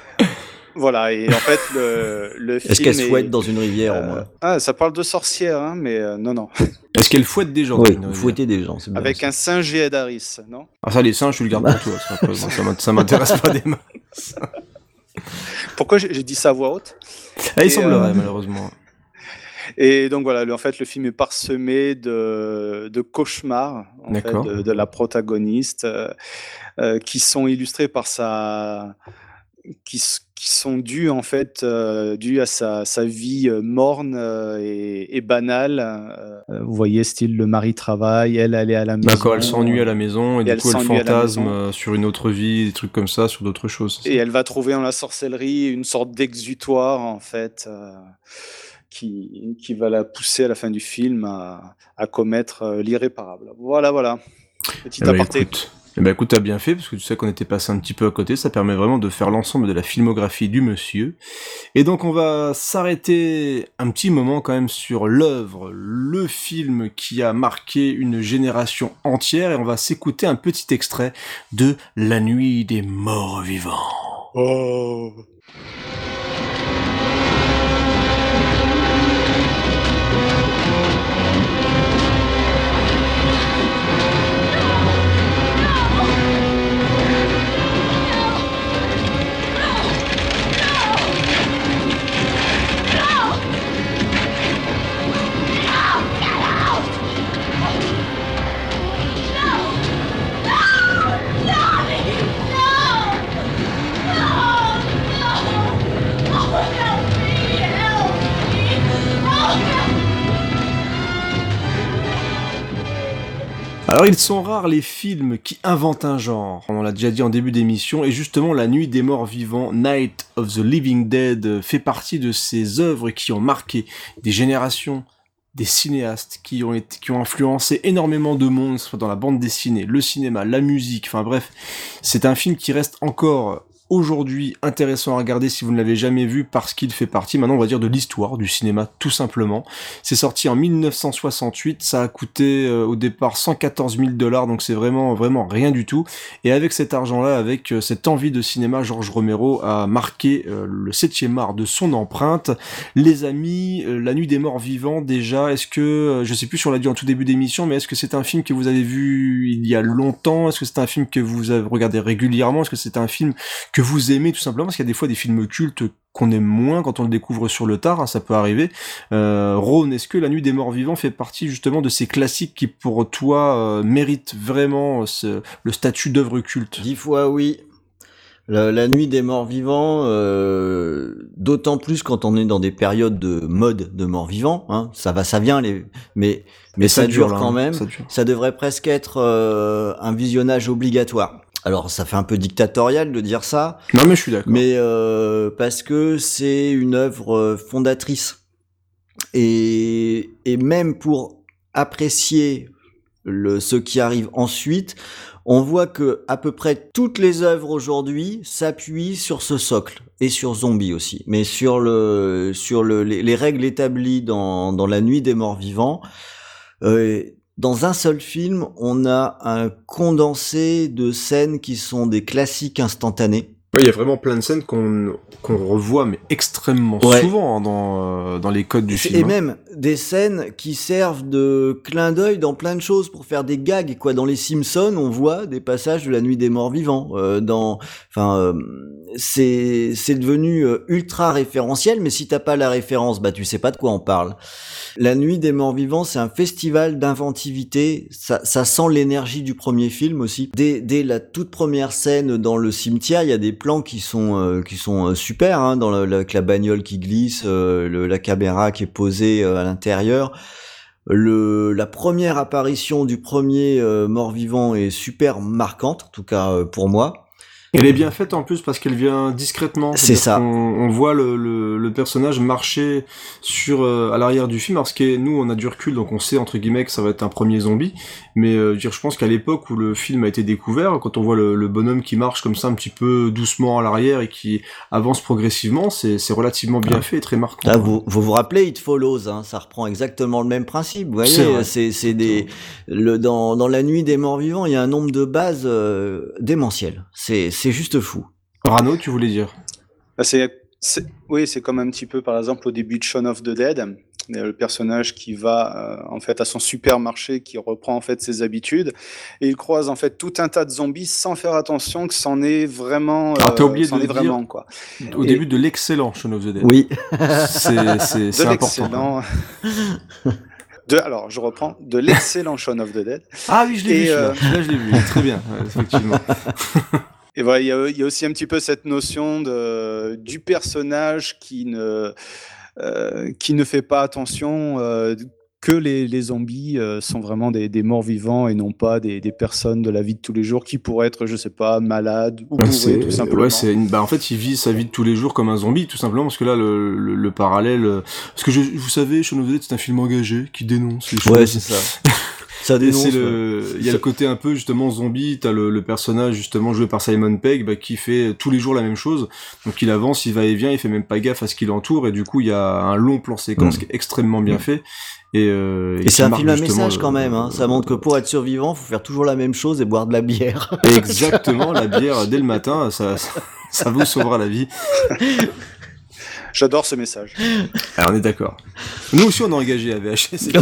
Voilà, et en fait, le, le film. Est-ce qu'elle est- fouette dans une rivière au euh, moins? Ah, ça parle de sorcières, hein, mais euh, non, non. Est-ce qu'elle fouette des gens Oui, fouetter des gens, c'est bien. Avec un singe et Adaris, non? Ah ça, les singes, je le garde pour toi. Ça, ça m'int- ça m'intéresse pas des masses. Pourquoi j'ai dit ça à voix haute? Ah, il Et, semblerait, euh, malheureusement. Et donc voilà, le- en fait, le film est parsemé de, de cauchemars en fait, D'accord. de, de la protagoniste, euh, qui sont illustrés par sa, qui, qui sont dus en fait, euh, dus à sa, sa vie euh, morne euh, et, et banale. Vous voyez, style le mari travaille, elle, est à la maison. D'accord, elle s'ennuie à la maison et, Et du elle coup elle fantasme sur une autre vie, des trucs comme ça, sur d'autres choses. Et elle va trouver en la sorcellerie une sorte d'exutoire, en fait, qui, qui va la pousser à la fin du film à, à commettre l'irréparable. Voilà, voilà. Petit Eh ben, aparté. écoute, ben, écoute, t'as bien fait, parce que tu sais qu'on était passé un petit peu à côté, ça permet vraiment de faire l'ensemble de la filmographie du monsieur. Et donc on va s'arrêter un petit moment quand même sur l'œuvre, le film qui a marqué une génération entière, et on va s'écouter un petit extrait de La nuit des morts vivants. Oh. Alors ils sont rares les films qui inventent un genre, on l'a déjà dit en début d'émission, et justement La Nuit des Morts Vivants, Night of the Living Dead, fait partie de ces œuvres qui ont marqué des générations, des cinéastes qui ont, qui ont influencé énormément de monde, soit dans la bande dessinée, le cinéma, la musique, enfin bref, c'est un film qui reste encore aujourd'hui intéressant à regarder si vous ne l'avez jamais vu parce qu'il fait partie maintenant on va dire de l'histoire du cinéma tout simplement. C'est sorti en 1968, ça a coûté euh, au départ 114 000 dollars. Donc c'est vraiment vraiment rien du tout. Et avec cet argent-là, avec euh, cette envie de cinéma, Georges Romero a marqué euh, le 7e art de son empreinte. Les amis, La Nuit des Morts Vivants déjà, est-ce que je sais plus si on l'a dit en tout début d'émission mais est-ce que c'est un film que vous avez vu il y a longtemps? Est-ce que c'est un film que vous avez regardé régulièrement? Est-ce que c'est un film que vous aimez tout simplement parce qu'il y a des fois des films cultes qu'on aime moins quand on le découvre sur le tard, hein, ça peut arriver. Euh, Rhône, est-ce que La Nuit des Morts Vivants fait partie justement de ces classiques qui pour toi euh, méritent vraiment ce- le statut d'œuvre culte? Dix fois oui. La, la nuit des morts vivants, euh, d'autant plus quand on est dans des périodes de mode de morts vivants, hein, ça va, ça vient, les, mais mais ça ça, dure, dure, là, quand hein, même. ça dure. Ça devrait presque être euh, un visionnage obligatoire. Alors ça fait un peu dictatorial de dire ça, Non mais je suis d'accord. mais euh, parce que c'est une œuvre euh, fondatrice et, et même pour apprécier le, ce qui arrive ensuite, on voit que à peu près toutes les œuvres aujourd'hui s'appuient sur ce socle et sur Zombie aussi, mais sur le sur le, les, les règles établies dans, dans la nuit des morts vivants. Euh, dans un seul film, on a un condensé de scènes qui sont des classiques instantanés. Ouais, il y a vraiment plein de scènes qu'on qu'on revoit mais extrêmement Ouais. souvent hein, dans euh, dans les codes du film. Et hein. même des scènes qui servent de clin d'œil dans plein de choses pour faire des gags. Quoi, dans les Simpsons, on voit des passages de la Nuit des Morts Vivants. Euh, dans, enfin, euh, c'est c'est devenu euh, ultra référentiel. Mais si t'as pas la référence, bah tu sais pas de quoi on parle. La Nuit des Morts Vivants, c'est un festival d'inventivité. Ça, ça sent l'énergie du premier film aussi. Dès, dès la toute première scène dans le cimetière, il y a des plans qui sont euh, qui sont euh, super, hein, dans le, avec la bagnole qui glisse, euh, le- la caméra qui est posée euh, à l'intérieur. Le, la première apparition du premier euh, mort-vivant est super marquante, en tout cas pour moi. Elle est bien faite en plus parce qu'elle vient discrètement. C'est ça. On, on voit le, le, le, personnage marcher sur euh, à l'arrière du film. Parce que nous, on a du recul, donc on sait entre guillemets que ça va être un premier zombie. Mais euh, je pense qu'à l'époque où le film a été découvert, quand on voit le, le, bonhomme qui marche comme ça un petit peu doucement à l'arrière et qui avance progressivement, c'est relativement bien fait et très marquant. Ah, vous, vous vous rappelez It Follows, hein, ça reprend exactement le même principe. Vous voyez, c'est des le dans dans la nuit des morts vivants, il y a un nombre de bases euh, démentiel. C'est c'est juste fou. Rano, tu voulais dire bah, C'est oui, c'est comme un petit peu par exemple au début de Shaun of the Dead, le personnage qui va euh, en fait à son supermarché, qui reprend en fait ses habitudes, et il croise en fait tout un tas de zombies sans faire attention que c'en est vraiment. Ah, t'as oublié euh, de est vraiment quoi. Au début de l'excellent Shaun of the Dead. Oui. c'est important. De, alors, je reprends, de l'excellent Shaun of the Dead. Ah oui, je l'ai vu, euh... là je l'ai vu, très bien, effectivement. Et voilà, il y, a, il y, a, aussi un petit peu cette notion de, du personnage qui ne, euh, qui ne fait pas attention euh, que les, les zombies euh, sont vraiment des, des, morts vivants et non pas des, des, personnes de la vie de tous les jours qui pourraient être, je sais pas, malades ou bah, bourrées, tout simplement. Ouais, c'est une... bah, en fait, il vit sa vie de tous les jours comme un zombie, tout simplement, parce que là, le, le, le parallèle, parce que je, vous savez, Shaun of the Dead, c'est un film engagé qui dénonce les choses. Ouais, c'est ça. Ça dénonce. Le... Il y a le côté un peu justement zombie. T'as le, le personnage justement joué par Simon Pegg bah, qui fait tous les jours la même chose. Donc il avance, il va et vient, il fait même pas gaffe à ce qui l'entoure et du coup il y a un long plan séquence mmh. qui est extrêmement bien mmh. fait. Et, euh, et, et c'est un film à message quand même. Hein. Ça montre que pour être survivant, faut faire toujours la même chose et boire de la bière. Exactement, la bière dès le matin, ça, ça, ça vous sauvera la vie. J'adore ce message. Alors, on est d'accord. Nous aussi, on a engagé à VHS.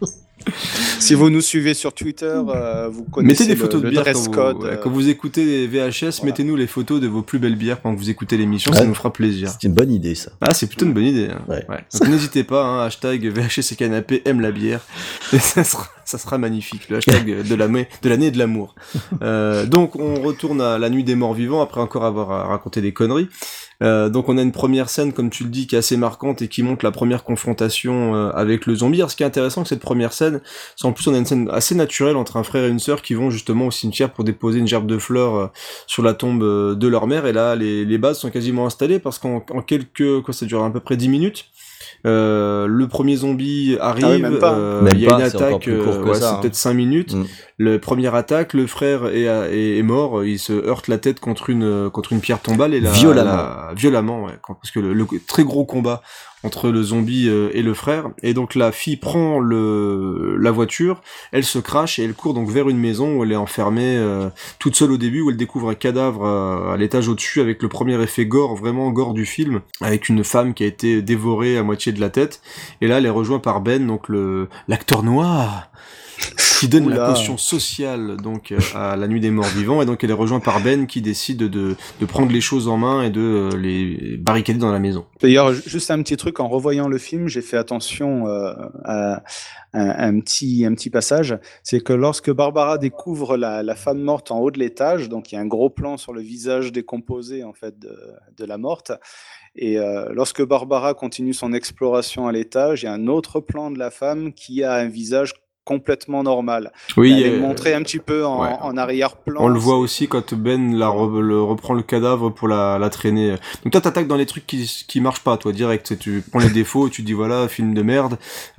si vous nous suivez sur Twitter, euh, vous connaissez mettez des photos le, de bière dress quand code. vous, euh, quand vous écoutez VHS, voilà. mettez-nous les photos de vos plus belles bières quand vous écoutez l'émission, ça nous fera plaisir. C'est une bonne idée ça. Ah, c'est plutôt une bonne idée. Hein. Ouais. Ouais. Donc n'hésitez pas, hein, hashtag VHS et canapé aime la bière, et ça sera, ça sera magnifique, le hashtag de l'année de l'année et de l'amour. euh, donc on retourne à la nuit des morts vivants après encore avoir raconté des conneries. Euh, donc on a une première scène, comme tu le dis, qui est assez marquante et qui montre la première confrontation euh, avec le zombie. Alors ce qui est intéressant, que cette première scène, c'est en plus on a une scène assez naturelle entre un frère et une sœur qui vont justement au cimetière pour déposer une gerbe de fleurs euh, sur la tombe de leur mère. Et là, les, les bases sont quasiment installées parce qu'en quelques, quoi, ça dure à peu près 10 minutes. Euh, le premier zombie arrive, Ah oui, euh, il y a pas, une attaque, ouais, ça, c'est hein. peut-être 5 minutes. Mm. Le première attaque, le frère est, est, est, mort, il se heurte la tête contre une contre une pierre tombale et la, Violemment. la- violemment, ouais, parce que le, le très gros combat entre le zombie euh, et le frère, et donc la fille prend le la voiture, elle se crache et elle court donc vers une maison où elle est enfermée euh, toute seule au début, où elle découvre un cadavre euh, à l'étage au-dessus avec le premier effet gore, vraiment gore du film, avec une femme qui a été dévorée à moitié de la tête, et là elle est rejointe par Ben, donc le l'acteur noir qui donne la Oula. caution sociale donc euh, à la nuit des morts vivants et donc elle est rejointe par Ben qui décide de, de prendre les choses en main et de euh, les barricader dans la maison. D'ailleurs, ju- juste un petit truc, en revoyant le film, j'ai fait attention euh, à un, un petit, un petit passage. C'est que lorsque Barbara découvre la, la femme morte en haut de l'étage, donc il y a un gros plan sur le visage décomposé en fait de, de la morte. Et euh, lorsque Barbara continue son exploration à l'étage, il y a un autre plan de la femme qui a un visage complètement normal. Oui, Elle est euh, montrée un petit peu en, ouais. en arrière-plan. On le voit aussi quand Ben la re- le reprend le cadavre pour la, la traîner. Donc toi t'attaques dans les trucs qui, qui marchent pas, toi direct. Tu prends les défauts tu dis voilà film de merde.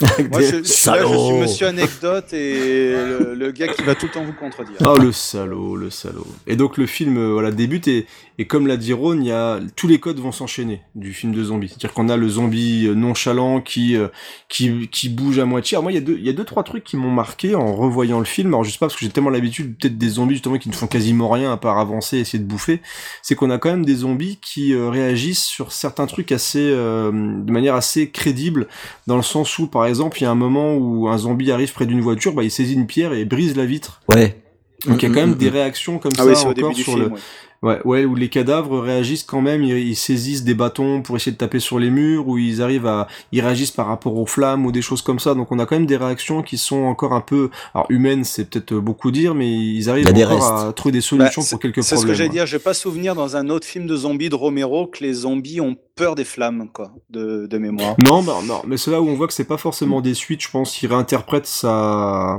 Moi, je, je- là, je suis monsieur anecdote et le, le gars qui va tout le temps vous contredire. Oh le salaud, le salaud. Et donc le film euh, voilà débute et, et comme l'a dit Ron, il y a tous les codes vont s'enchaîner du film de zombie. C'est-à-dire qu'on a le zombie euh, nonchalant qui euh, qui qui bouge à moitié. Alors moi il y a deux il y a deux trois trucs qui m'ont marqué en revoyant le film. Alors je sais pas parce que j'ai tellement l'habitude peut-être des zombies justement qui ne font quasiment rien à part avancer et essayer de bouffer. C'est qu'on a quand même des zombies qui euh, réagissent sur certains trucs assez euh, de manière assez crédible dans le sens où par exemple il y a un moment où un zombie arrive près d'une voiture, bah il saisit une pierre et brise la vitre. Ouais. Donc il y a quand même Mm, mm, des mm. réactions comme Ah ça oui, encore sur film. le ouais. Ouais ouais où les cadavres réagissent quand même, ils, ils saisissent des bâtons pour essayer de taper sur les murs ou ils arrivent à ils réagissent par rapport aux flammes ou des choses comme ça. Donc on a quand même des réactions qui sont encore un peu alors humaines, c'est peut-être beaucoup dire mais ils arrivent encore restes. à trouver des Bah, solutions c'est- pour quelques C'est ce problèmes. que j'allais dire. J'ai pas souvenir dans un autre film de zombies de Romero que les zombies ont peur des flammes, quoi, de, de mémoire. Non, bah, non, mais c'est là où on voit que c'est pas forcément des suites, je pense qu'il réinterprète sa,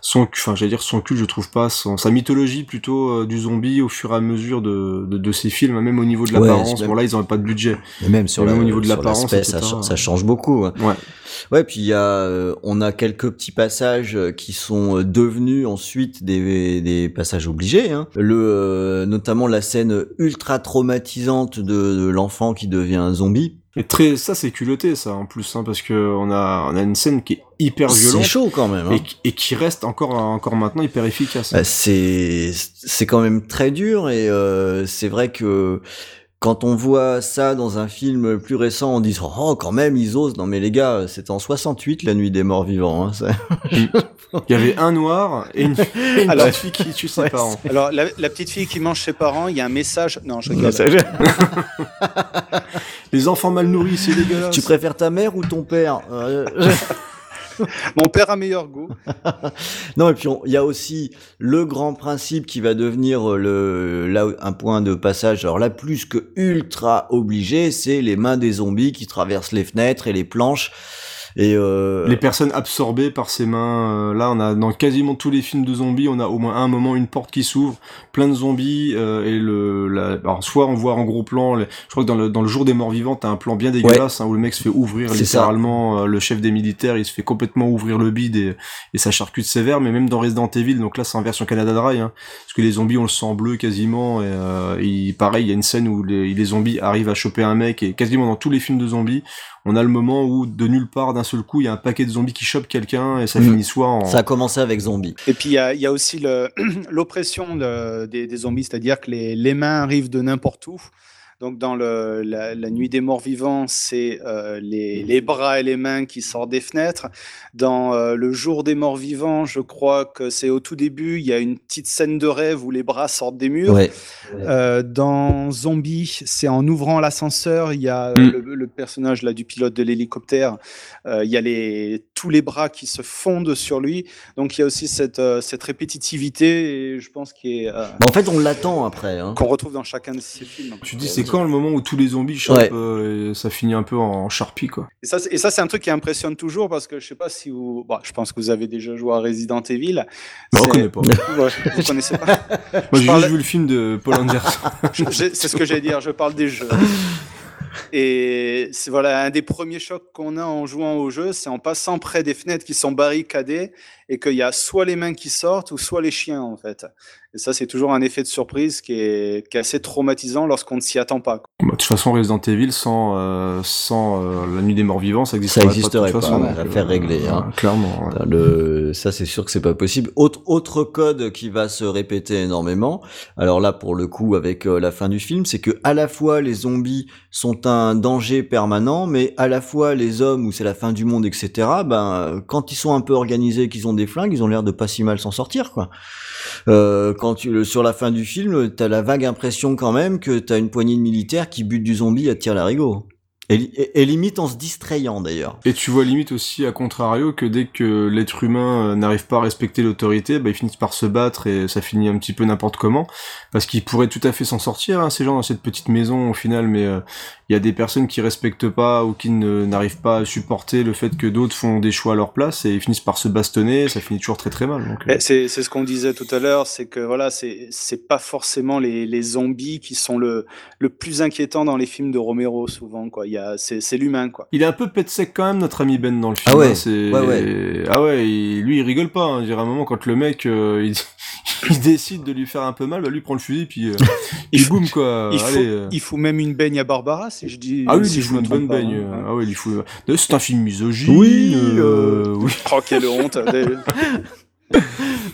son, enfin, j'allais dire son culte, je trouve pas, son, sa mythologie plutôt euh, du zombie au fur et à mesure de, de, de ses films, même au niveau de Ouais, l'apparence. c'est bon, là, ils ont pas de budget. Et même sur Et la- même au niveau de l'apparence, ça, change beaucoup. Ouais. Ouais. Ouais, puis il y a, euh, on a quelques petits passages euh, qui sont euh, devenus ensuite des, des passages obligés. Hein. Le, euh, notamment la scène ultra traumatisante de, de l'enfant qui devient un zombie. Et très, ça c'est culotté ça en plus, hein, parce que on a, on a une scène qui est hyper C'est violente. chaud quand même. hein. Et, qui- et qui reste encore, encore maintenant hyper efficace. Bah, c'est c'est quand même très dur et euh, c'est vrai que quand on voit ça dans un film plus récent, on dit oh quand même ils osent. Non mais les gars, c'était en 68 la nuit des morts vivants. Hein, ça- Il y avait un noir et une, et une Alors- petite fille qui tue ses Ouais, parents. Alors, la, la petite fille qui mange ses parents, il y a un message. Non, je rigole. Les enfants mal nourris, c'est dégueulasse. tu préfères ta mère ou ton père? Euh, Mon père a meilleur goût. Non, et puis il y a aussi le grand principe qui va devenir euh, le là un point de passage. Alors là, plus que ultra obligé, c'est les mains des zombies qui traversent les fenêtres et les planches. Et euh, Les personnes absorbées par ses mains. euh, là, on a dans quasiment tous les films de zombies, on a au moins un moment une porte qui s'ouvre, plein de zombies euh, et le. La, alors soit on voit en gros plan. les- je crois que dans le dans le jour des morts vivants, t'as un plan bien dégueulasse hein, où le mec se fait ouvrir littéralement. euh, le chef des militaires, il se fait complètement ouvrir le bide et, et ça charcute sévère. Mais même dans Resident Evil, donc là c'est en version Canada Dry, hein, parce que les zombies on le sent bleu quasiment. Et, euh, et pareil, il y a une scène où les, les zombies arrivent à choper un mec et quasiment dans tous les films de zombies, on a le moment où de nulle part d'un seul coup il y a un paquet de zombies qui chopent quelqu'un et ça Mhm. finit soit en ça a commencé avec Zombie. Et puis il y a, il y a aussi l'oppression de- des, des zombies, c'est-à-dire que les, les mains arrivent de n'importe où. Donc dans le, la, la nuit des morts vivants, c'est euh, les, les bras et les mains qui sortent des fenêtres. Dans euh, le jour des morts vivants, je crois que c'est au tout début, il y a une petite scène de rêve où les bras sortent des murs. Ouais. Euh, dans Zombie, c'est en ouvrant l'ascenseur, il y a Mm. le, le personnage là du pilote de l'hélicoptère, euh, il y a les, tous les bras qui se fondent sur lui. Donc il y a aussi cette, euh, cette répétitivité, et je pense qu'il est, euh, Bah, en fait, on l'attend après. Hein. qu'on retrouve dans chacun de ces films. Tu dis c'est quand le moment où tous les zombies chopent Ouais. euh, et ça finit un peu en charpie quoi. Et ça, c'est- et ça, c'est un truc qui impressionne toujours parce que je sais pas si vous, bon, je pense que vous avez déjà joué à Resident Evil. Mais on C'est- connaît pas. Ouais, vous connaissez pas. Moi Je j'ai parle- juste vu le film de Paul Anderson. C'est ce que j'allais dire, je parle des jeux. Et c'est voilà un des premiers chocs qu'on a en jouant au jeu, c'est en passant près des fenêtres qui sont barricadées et qu'il y a soit les mains qui sortent ou soit les chiens en fait. Et ça c'est toujours un effet de surprise qui est, qui est assez traumatisant lorsqu'on ne s'y attend pas. quoi. Bah, de toute façon Resident Evil sans euh, sans euh, la nuit des morts vivants ça Ça existerait, existerait pas, de toute pas, façon, ouais, donc, affaire euh, réglée, hein. clairement. ouais. Le, ça, c'est sûr que c'est pas possible. Autre, autre code qui va se répéter énormément. Alors là, pour le coup, avec euh, la fin du film, c'est que à la fois les zombies sont un danger permanent, mais à la fois les hommes où c'est la fin du monde, etc. Ben, quand ils sont un peu organisés, qu'ils ont des flingues, ils ont l'air de pas si mal s'en sortir, quoi. Euh, quand tu, sur la fin du film, t'as la vague impression quand même que t'as une poignée de militaires qui butent du zombie à tir larigot. Et, et, et limite en se distrayant d'ailleurs. Et tu vois limite aussi à contrario que dès que l'être humain euh, n'arrive pas à respecter l'autorité, bah, ils finissent par se battre et ça finit un petit peu n'importe comment. Parce qu'ils pourraient tout à fait s'en sortir, hein, ces gens dans cette petite maison au final, mais euh, il y a des personnes qui respectent pas ou qui n'arrivent pas à supporter le fait que d'autres font des choix à leur place et ils finissent par se bastonner, ça finit toujours très très mal. Euh, C'est ce qu'on disait tout à l'heure, c'est que voilà, c'est c'est pas forcément les, les zombies qui sont le, le plus inquiétant dans les films de Romero souvent quoi. Il y a c'est c'est l'humain quoi. Il est un peu pet sec quand même notre ami Ben dans le film. Ah ouais, hein, c'est... ouais, ouais. Ah ouais, il- lui il rigole pas. Hein. Je dirais à un moment quand le mec euh, il... il décide de lui faire un peu mal, bah lui prend le fusil puis euh, Il il faut- boum quoi. il, faut, Allez, euh. il faut même une baigne à Barbara si je dis. Ah oui, si il je fout une bonne baigne. hein. Ah oui, il fout. C'est un film misogyne. Oui, euh, oui. Oh quelle honte.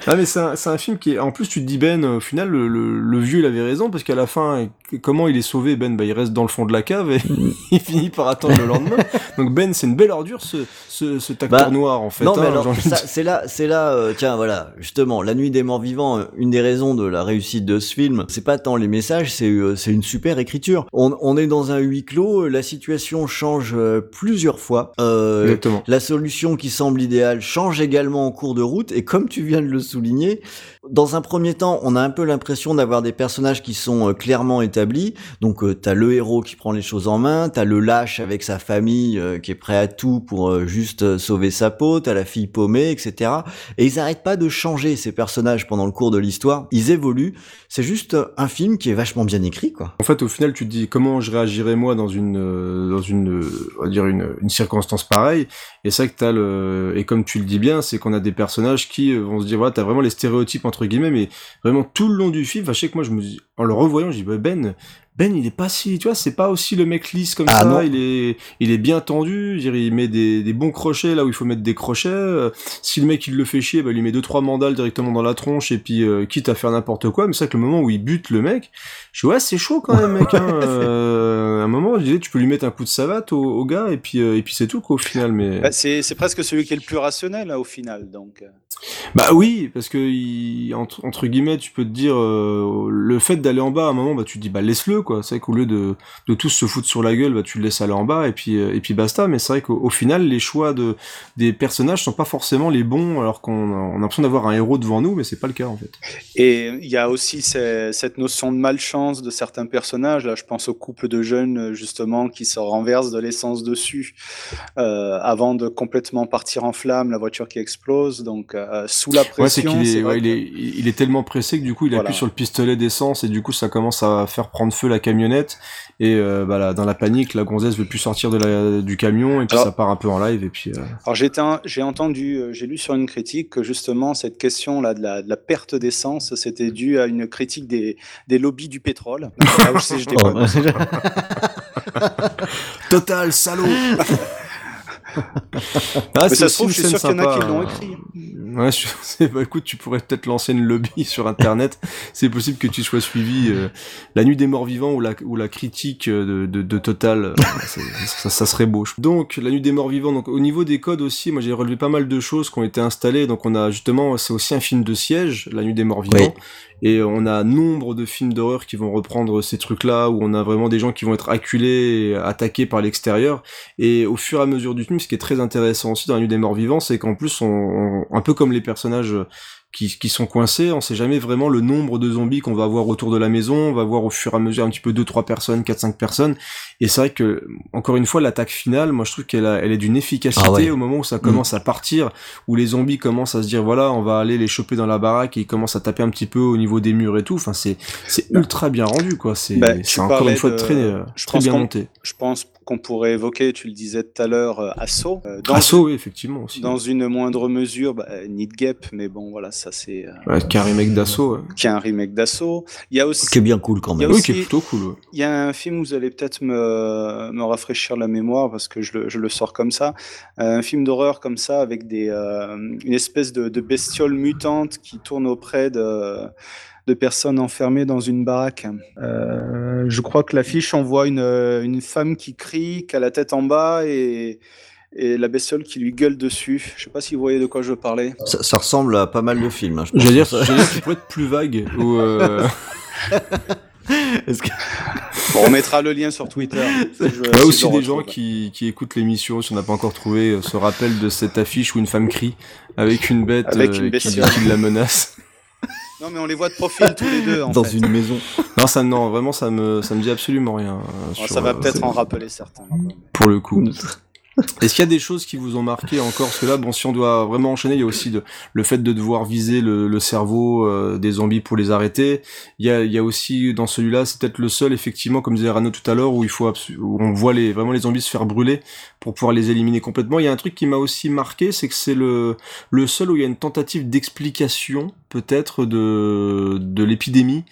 Ah mais c'est un, film qui est. En plus, tu te dis Ben, au final, le, le, le vieux il avait raison parce qu'à la fin, comment il est sauvé Ben? Bah il reste dans le fond de la cave et il finit par attendre le lendemain. Donc Ben, c'est une belle ordure ce, ce, cet acteur Bah, noir en fait. non, mais hein, alors, c'est là, c'est là, euh, tiens, voilà, justement, La Nuit des Morts Vivants, euh, une des raisons de la réussite de ce film, c'est pas tant les messages, c'est euh, c'est une super écriture. On, on est dans un huis clos, la situation change plusieurs fois. Euh, Exactement. la solution qui semble idéale change également en cours de route, et comme comme tu viens de le souligner, dans un premier temps, on a un peu l'impression d'avoir des personnages qui sont euh, clairement établis. Donc, euh, t'as le héros qui prend les choses en main, t'as le lâche avec sa famille euh, qui est prêt à tout pour euh, juste sauver sa peau, t'as la fille paumée, etc. Et ils arrêtent pas de changer ces personnages pendant le cours de l'histoire. Ils évoluent. C'est juste un film qui est vachement bien écrit, quoi. En fait, au final, tu te dis comment je réagirais moi dans une dans une on va dire une, une circonstance pareille? Et vrai que t'as le et comme tu le dis bien, c'est qu'on a des personnages qui vont se dire voilà, t'as vraiment les stéréotypes entre guillemets, mais vraiment tout le long du film, enfin, je sais que moi, je me dis en le revoyant, je dis bah, Ben. Ben, il est pas si, tu vois, c'est pas aussi le mec lisse comme Ah, ça. non. Il est, il est bien tendu. Je dire, il met des, des bons crochets là où il faut mettre des crochets. Euh, si le mec il le fait chier, bah, il lui met deux trois mandales directement dans la tronche et puis euh, quitte à faire n'importe quoi. Mais c'est vrai que le moment où il bute le mec, je dis ouais, c'est chaud quand même, mec. Hein. Un moment, je disais, tu peux lui mettre un coup de savate au, au gars et puis euh, et puis c'est tout quoi au final. Mais Bah, c'est presque celui qui est le plus rationnel au final. Donc, euh. bah oui, parce que il, entre, entre guillemets, tu peux te dire euh, le fait d'aller en bas à un moment, bah tu te dis bah laisse-le quoi. C'est vrai qu'au lieu de de tous se foutre sur la gueule, bah tu le laisses aller en bas et puis et puis basta. Mais c'est vrai qu'au au final, les choix de des personnages sont pas forcément les bons, alors qu'on a, on a l'impression d'avoir un héros devant nous, mais c'est pas le cas en fait. Et il y a aussi ces- cette notion de malchance de certains personnages. Là, je pense au couple de jeunes, justement, qui se renversent de l'essence dessus euh, avant de complètement partir en flammes, la voiture qui explose. Donc, euh, sous la Ouais, pression, est, ouais, il est, il est tellement pressé que du coup il Voilà. appuie sur le pistolet d'essence et du coup ça commence à faire prendre feu la camionnette et euh, bah, là, dans la panique la gonzesse veut plus sortir de la, du camion et puis Alors- ça part un peu en live et puis euh, Alors j'ai entendu, euh, j'ai lu sur une critique que justement cette question là de la, de la perte d'essence, c'était dû à une critique des, des lobbies du pétrole. Là où je sais, je déconne. Total salaud. Ah, Mais c'est ça se trouve, je suis sûr qu'il y en a qui l'ont écrit. Ouais, je sais, bah écoute, tu pourrais peut-être lancer une lobby sur internet. C'est possible que tu sois suivi euh, la nuit des morts vivants ou la ou la critique euh, de de, de Total, euh, c'est- ça, ça serait beau. Donc la nuit des morts vivants. Donc au niveau des codes aussi, moi j'ai relevé pas mal de choses qui ont été installées. Donc on a justement, c'est aussi un film de siège, la nuit des morts vivants. Oui. Et on a nombre de films d'horreur qui vont reprendre ces trucs-là, où on a vraiment des gens qui vont être acculés, attaqués par l'extérieur. Et au fur et à mesure du film, ce qui est très intéressant aussi dans la nuit des morts vivants, c'est qu'en plus, on- un peu comme les personnages qui, qui sont coincés, on sait jamais vraiment le nombre de zombies qu'on va avoir autour de la maison, on va voir au fur et à mesure un petit peu deux, trois personnes, quatre, cinq personnes. Et c'est vrai que, encore une fois, l'attaque finale, moi je trouve qu'elle a- elle est d'une efficacité Ah ouais. au moment où ça commence à partir, où les zombies commencent à se dire voilà, on va aller les choper dans la baraque et ils commencent à taper un petit peu au niveau des murs et tout. Enfin, c'est c'est ultra bien rendu quoi. C'est Bah, encore une fois de- très euh, je très pense bien qu'on- monté. Je pense qu'on pourrait évoquer, tu le disais tout à l'heure, euh, Assaut. euh, dans, Assaut, oui, effectivement aussi. dans une moindre mesure, bah, Need Gap, mais bon, voilà, ça c'est. euh, Ouais, qui est un remake d'assaut. ouais. qui est un remake d'Assaut. Il y a aussi. Qui est bien cool quand Il y a même. Oui, aussi- qui est plutôt cool. ouais. Il y a un film, vous allez peut-être me, me rafraîchir la mémoire parce que je le, je le sors comme ça. Euh, Un film d'horreur comme ça avec des, euh, une espèce de, de bestiole mutante qui tourne auprès de, de personnes enfermées dans une baraque. Euh, je crois que l'affiche, on voit une, une femme qui crie, qui a la tête en bas et, et la bestiole qui lui gueule dessus. Je sais pas si vous voyez de quoi je veux parler. Ça, ça ressemble à pas mal de films. hein, je. J'allais dire, qu'il pourrait être plus vague. Ou, euh... Est-ce que- Bon, on mettra le lien sur Twitter. si je- Il y a si aussi des gens qui, qui écoutent l'émission, si on n'a pas encore trouvé, euh, se rappellent de cette affiche où une femme crie avec une bête Avec euh, une qui, bestiole. qui la menace. Non, mais on les voit de profil tous les deux. En Dans fait. une maison. Non, ça, non, vraiment, ça me, ça me dit absolument rien. euh, Bon, sur, ça va euh, peut-être en rappeler certains. Pour le coup. Est-ce qu'il y a des choses qui vous ont marqué encore? Parce que là, bon, si on doit vraiment enchaîner, il y a aussi le fait de devoir viser le, cerveau euh, des zombies pour les arrêter. Il y a, il y a aussi dans celui-là, c'est peut-être le seul, effectivement, comme disait Rano tout à l'heure, où il faut où on voit les vraiment les zombies se faire brûler pour pouvoir les éliminer complètement. Il y a un truc qui m'a aussi marqué, c'est que c'est le le seul où il y a une tentative d'explication peut-être de de l'épidémie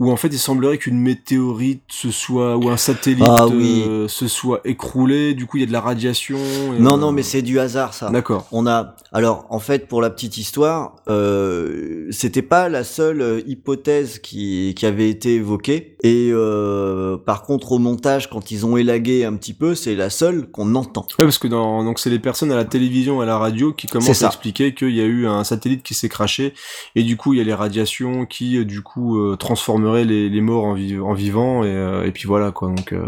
où en fait il semblerait qu'une météorite se soit ou un satellite Ah oui. euh, se soit écroulé, du coup il y a de la radiation. et, Non, euh, non, mais c'est du hasard, ça. D'accord. On a, alors, en fait, pour la petite histoire, euh, c'était pas la seule euh, hypothèse qui, qui avait été évoquée. Et euh, par contre, au montage, quand ils ont élagué un petit peu, c'est la seule qu'on entend. Ouais, parce que dans, donc c'est les personnes à la télévision et à la radio qui commencent à expliquer qu'il y a eu un satellite qui s'est craché et du coup il y a les radiations qui euh, du coup euh, les, les morts en, vi- en vivants et, euh, et puis voilà quoi donc euh,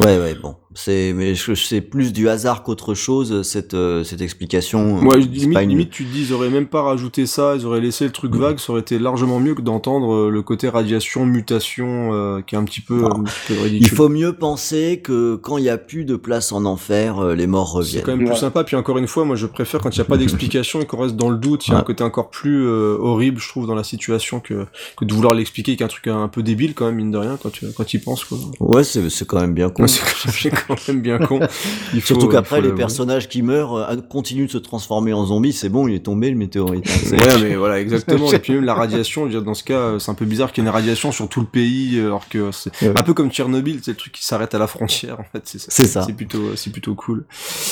Ouais, ouais, bon. C'est, mais je- c'est plus du hasard qu'autre chose cette euh, cette explication. Moi, C'est limite, pas une- limite, tu te dis, ils auraient même pas rajouté ça, ils auraient laissé le truc vague, ça aurait été largement mieux que d'entendre euh, le côté radiation, mutation, euh, qui est un petit peu, un petit peu ridicule. Il faut mieux penser que quand il y a plus de place en enfer, euh, les morts C'est reviennent. quand même plus sympa. Puis encore une fois, moi, je préfère quand il n'y a pas d'explication et qu'on reste dans le doute. Il y a un Ouais. côté encore plus euh, horrible, je trouve, dans la situation que, que de vouloir l'expliquer avec un truc un peu débile, quand même, mine de rien, quand tu quand y penses, quoi. Ouais, c'est c'est quand même bien con. Ouais, c'est c'est quand même bien con. Il faut- Surtout qu'après les personnages qui meurent euh, continuent de se transformer en zombies. C'est bon, il est tombé le météorite. C'est- Ouais, mais voilà, exactement. Et puis même la radiation, je veux dire, dans ce cas, euh, c'est un peu bizarre qu'il y ait une radiation sur tout le pays, euh, alors que c'est Ouais. un peu comme Tchernobyl, c'est le truc qui s'arrête à la frontière, en fait. C'est ça. C'est plutôt, c'est plutôt cool.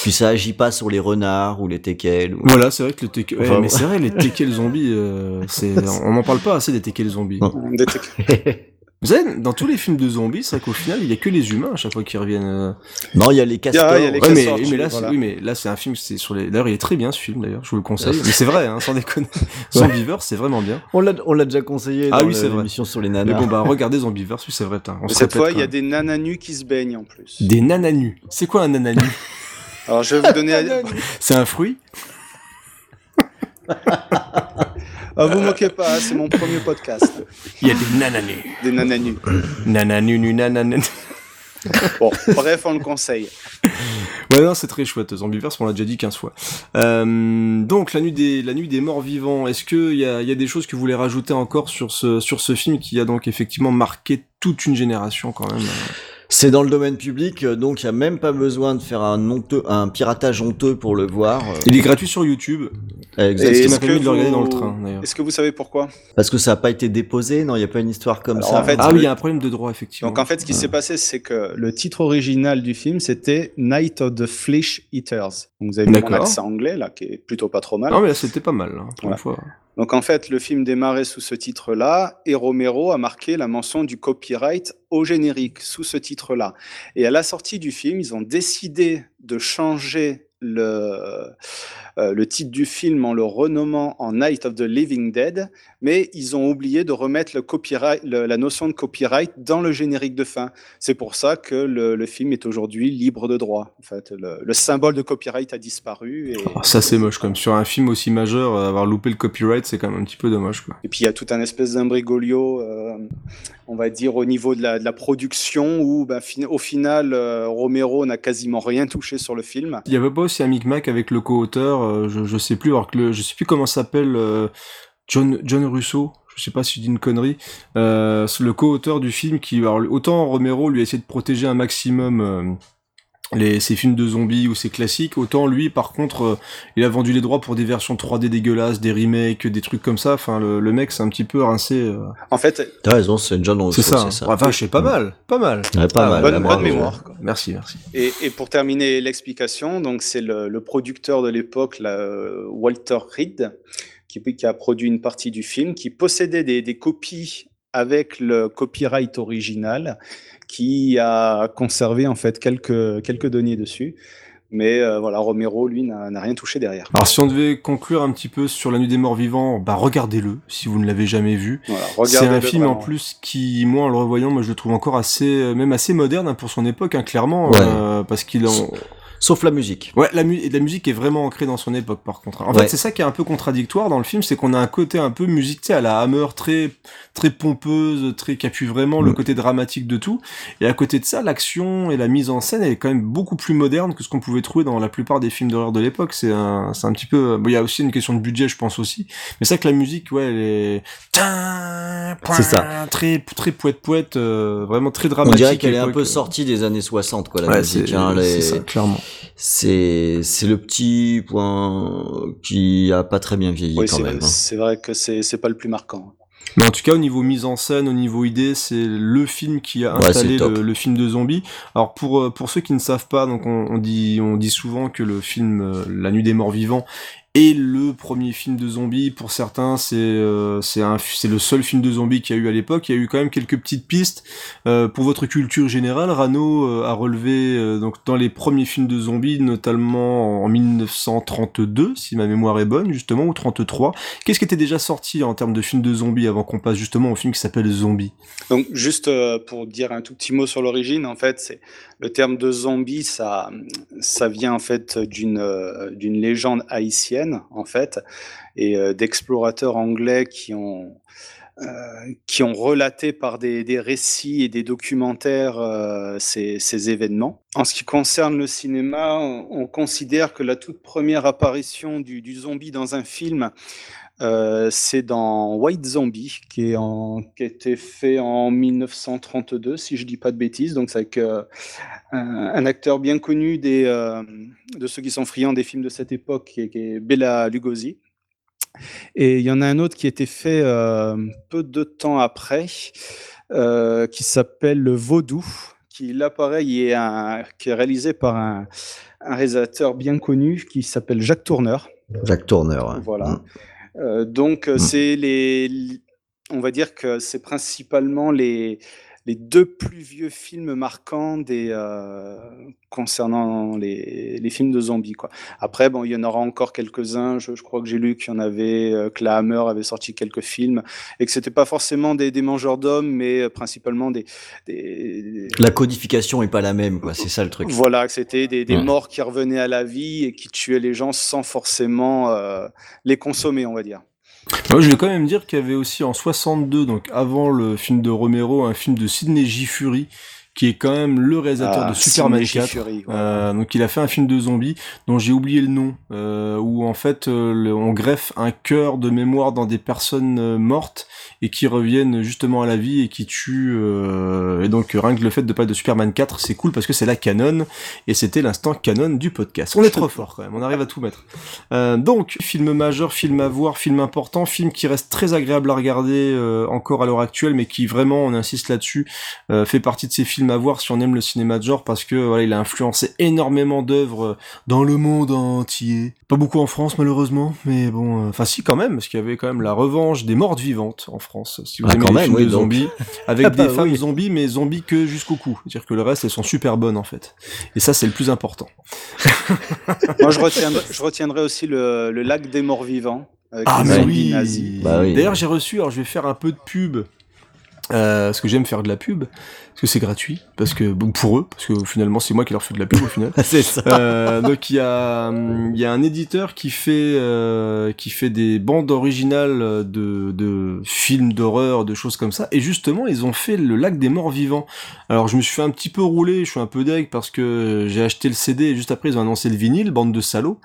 Puis ça agit pas sur les renards ou les teckels. ou- Voilà, c'est vrai que le teckel, ouais, Enfin, mais c'est vrai, les teckels zombies, euh, c'est, on n'en parle pas assez des teckels zombies. Des trucs- Vous savez, dans tous les films de zombies, c'est vrai qu'au final, il y a que les humains à chaque fois qui reviennent. euh. Non, il y a les castors. a- il y a les Ouais, mais, mais là, voilà. oui, mais là, c'est un film, c'est sur les, d'ailleurs, il est très bien, ce film, d'ailleurs, je vous le conseille. mais c'est vrai, hein, sans déconner. Zombievers, c'est vraiment bien. On l'a, on l'a déjà conseillé Ah dans oui, c'est vrai. l'émission sur les Mais nanas. bon, bah, regardez Zombievers, oui, c'est vrai, putain. On Mais se cette répète fois, il y a des nananus qui se baignent en plus. Des nananus. C'est quoi un nananu? Alors, je vais vous donner. c'est un fruit? Ah, vous moquez pas, c'est mon premier podcast. Il y a des nananus. Des nananus. Nananu, nu, nananu. Bon, bref, on le conseille. Ouais, non, c'est très chouette. Zombievers, on l'a déjà dit 15 fois. Euh, donc, la nuit des, la nuit des morts vivants. Est-ce que il y a, y a des choses que vous voulez rajouter encore sur ce, sur ce film qui a donc effectivement marqué toute une génération quand même? C'est dans le domaine public, euh, donc il y a même pas besoin de faire un honteux, un piratage honteux pour le voir. euh, Il est gratuit sur YouTube. exact- C'est ce qui est-ce que le vous- dans le train, d'ailleurs. Est-ce que vous savez pourquoi? Parce que ça a pas été déposé, non, il y a pas une histoire comme Alors, ça. en fait, Ah oui, il y a un problème de droit, effectivement. Donc en fait, ce qui s'est passé, c'est que le titre original du film, c'était Night of the Flesh Eaters. Donc vous avez vu mon accent anglais, là, qui est plutôt pas trop mal. Non, mais là, c'était pas mal, là, pour Voilà. une fois. Donc en fait, le film démarrait sous ce titre-là, et Romero a marqué la mention du copyright au générique, sous ce titre-là. Et à la sortie du film, ils ont décidé de changer le, euh, le titre du film en le renommant en Night of the Living Dead, mais ils ont oublié de remettre le copyright, le- la notion de copyright dans le générique de fin. C'est pour ça que le, le film est aujourd'hui libre de droit. En fait, le, le symbole de copyright a disparu. Et, Oh, ça, c'est moche, même. Sur un film aussi majeur, euh, avoir loupé le copyright, c'est quand même un petit peu dommage, quoi. Et puis il y a tout un espèce d'imbrigolio, euh, on va dire, au niveau de la, de la production, où ben, fin- au final, euh, Romero n'a quasiment rien touché sur le film. Il y avait pas aussi un micmac avec le co-auteur, euh, je, sais plus, je sais plus comment s'appelle, euh, John, John Russo, je sais pas si je dis une connerie, euh, le co-auteur du film qui, alors, autant Romero lui a essayé de protéger un maximum les, ses films de zombies ou ses classiques, autant lui, par contre, euh, il a vendu les droits pour des versions 3D dégueulasses, des remakes, des trucs comme ça, enfin, le, le mec c'est un petit peu rincé. euh. En fait, T'as raison, c'est John C'est ça, hein. c'est ça. Ouais, Enfin, je sais pas mal, pas mal. Ouais, pas Ah, mal. bonne, mémoire. quoi. Merci, merci. Et, et pour terminer l'explication, donc c'est le, le producteur de l'époque, euh, Walter Reed, qui, qui a produit une partie du film, qui possédait des, des copies avec le copyright original, qui a conservé en fait quelques, quelques données dessus. Mais euh, voilà, Romero, lui, n'a rien touché derrière. Alors si on devait conclure un petit peu sur La Nuit des Morts Vivants, bah regardez-le si vous ne l'avez jamais vu. Voilà, C'est un film en plus qui, moi en le revoyant, moi je le trouve encore assez, euh, même assez moderne hein, pour son époque, hein, clairement, Ouais. euh, parce qu'il en... Sauf la musique. Ouais, la, mu- la musique est vraiment ancrée dans son époque, par contre. En Ouais. fait, c'est ça qui est un peu contradictoire dans le film, c'est qu'on a un côté un peu musique, tu sais, à la Hammer, très, très pompeuse, très, qui appuie vraiment le Mm. côté dramatique de tout. Et à côté de ça, l'action et la mise en scène est quand même beaucoup plus moderne que ce qu'on pouvait trouver dans la plupart des films d'horreur de l'époque. C'est un, c'est un petit peu, bon, il y a aussi une question de budget, je pense aussi. Mais c'est vrai que la musique, ouais, elle est, C'est ça. Très, très poète poète, euh, vraiment très On dramatique. dirait qu'elle est un peu sortie des années 60, quoi, la Ouais, musique. hein, les- c'est ça, clairement. C'est c'est le petit point qui a pas très bien vieilli Oui, quand c'est même. hein. c'est vrai que c'est c'est pas le plus marquant. Mais en tout cas, au niveau mise en scène, au niveau idée, c'est le film qui a installé le, le film de zombies. Alors pour euh, pour ceux qui ne savent pas, donc on, on dit on dit souvent que le film euh, La Nuit des Morts Vivants Et le premier film de zombies, pour certains, c'est euh, c'est le seul film de zombies qu'il y a eu à l'époque. Il y a eu quand même quelques petites pistes euh, pour votre culture générale. Rano euh, a relevé donc dans les premiers films de zombies, notamment en 1932, si ma mémoire est bonne, justement, ou 33. Qu'est-ce qui était déjà sorti en termes de films de zombies avant qu'on passe justement au film qui s'appelle Zombie? Donc, juste pour dire un tout petit mot sur l'origine, en fait, c'est le terme de zombie, ça, ça vient en fait d'une d'une légende haïtienne, en fait, et euh, d'explorateurs anglais qui ont euh, qui ont relaté par des, récits et des documentaires euh, ces, événements. En ce qui concerne le cinéma, on, on considère que la toute première apparition du, zombie dans un film euh, c'est dans White Zombie, qui, a été fait en 1932, si je dis pas de bêtises. Donc, c'est avec un, acteur bien connu de ceux qui sont friands des films de cette époque, qui est, qui est Bela Lugosi. Et il y en a un autre qui a été fait euh, peu de temps après, euh, qui s'appelle Le Vaudou, qui là, pareil, est, un, qui est réalisé par un, un réalisateur bien connu qui s'appelle Jacques Tourneur. Jacques Tourneur. Voilà. Mm. Euh, donc, Mm. c'est les, on va dire que c'est principalement les, les deux plus vieux films marquants des, euh, concernant les, les films de zombies. Quoi. Après, bon, il y en aura encore quelques-uns. Je, je crois que j'ai lu qu'il y en avait, euh, que la Hammer avait sorti quelques films et que c'était pas forcément des, des mangeurs d'hommes, mais euh, principalement des, des, La codification est pas la même, quoi. C'est ça le truc. voilà, que c'était des, des Ouais. morts qui revenaient à la vie et qui tuaient les gens sans forcément euh, les consommer, on va dire. Moi, je vais quand même dire qu'il y avait aussi en 62, donc avant le film de Romero, un film de Sidney J. Fury, qui est quand même le réalisateur Ah, de Superman Sidney J. 4. Fury, ouais. Euh, donc il a fait un film de zombies dont j'ai oublié le nom, euh, où en fait euh, le- on greffe un cœur de mémoire dans des personnes mortes et qui reviennent justement à la vie et qui tuent. et donc rien que le fait de parler de Superman 4, c'est cool parce que c'est la canon et c'était l'instant canon du podcast. On est trop fort quand même, on arrive à tout mettre. Donc, film majeur, film à voir, film important, film qui reste très agréable à regarder encore à l'heure actuelle, mais qui vraiment, on insiste là-dessus, fait partie de ces films à voir si on aime le cinéma de genre, parce que voilà, il a influencé énormément d'œuvres euh, dans le monde entier. Pas beaucoup en France malheureusement, mais bon, euh, enfin si quand même, parce qu'il y avait quand même la revanche des mortes vivantes en France. Si vous Ah, aimez quand les même, films oui, de zombies, avec Ah des bah femmes oui. zombies, mais zombies que jusqu'au cou. C'est-à-dire que le reste, elles sont super bonnes en fait. Et ça, c'est le plus important. Moi, je retiendrai, je retiendrai aussi le, le lac des morts vivants. Avec Ah mais oui. Bah oui. D'ailleurs j'ai reçu, alors je vais faire un peu de pub, euh, parce que j'aime faire de la pub, parce que c'est gratuit, parce que bon pour eux, parce que finalement c'est moi qui leur fais de la pub au final. c'est ça. Euh, donc il y a hum, il y a un éditeur qui fait euh, qui fait des bandes originales de de films d'horreur, de choses comme ça et justement ils ont fait le lac des morts vivants. Alors je me suis fait un petit peu rouler, je suis un peu deg parce que j'ai acheté le CD et juste après ils ont annoncé le vinyle, bande de salauds.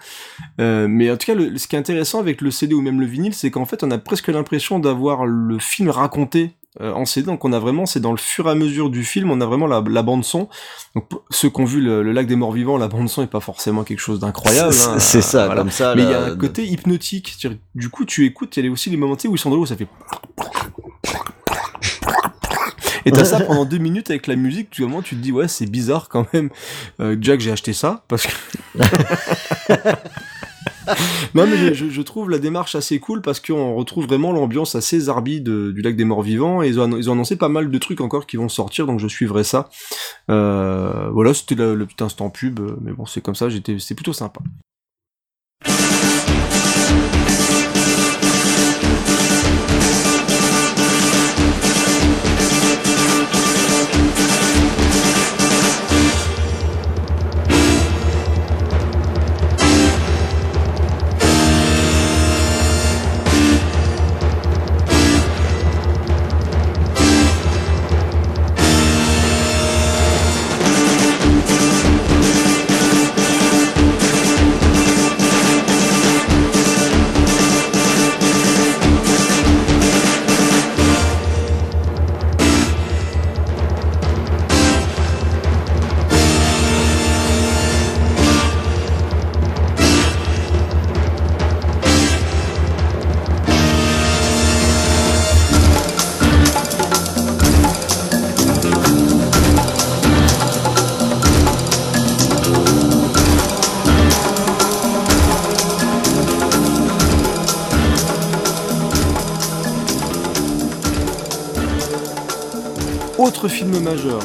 Euh, mais en tout cas le, ce qui est intéressant avec le CD ou même le vinyle, c'est qu'en fait on a presque l'impression d'avoir le film raconté en CD, donc on a vraiment, c'est dans le fur et à mesure du film, on a vraiment la, la bande son. Donc ceux qui ont vu le, le lac des morts vivants, la bande son est pas forcément quelque chose d'incroyable. C'est- hein, c'est ça, voilà. comme ça, Mais il y a un côté hypnotique. Du coup, tu écoutes, il y a aussi les moments où ils sont dans l'eau, ça fait. Et t'as ça pendant deux minutes avec la musique, tu, vraiment, tu te dis, ouais, c'est bizarre quand même. Euh, que j'ai acheté ça, parce que. non, mais je, trouve la démarche assez cool parce qu'on retrouve vraiment l'ambiance assez zarbi de- du lac des morts vivants et ils ont, ils ont annoncé pas mal de trucs encore qui vont sortir, donc je suivrai ça. Euh, voilà, c'était le, le petit instant pub, mais bon, c'est comme ça, j'étais, c'était plutôt sympa. Majeur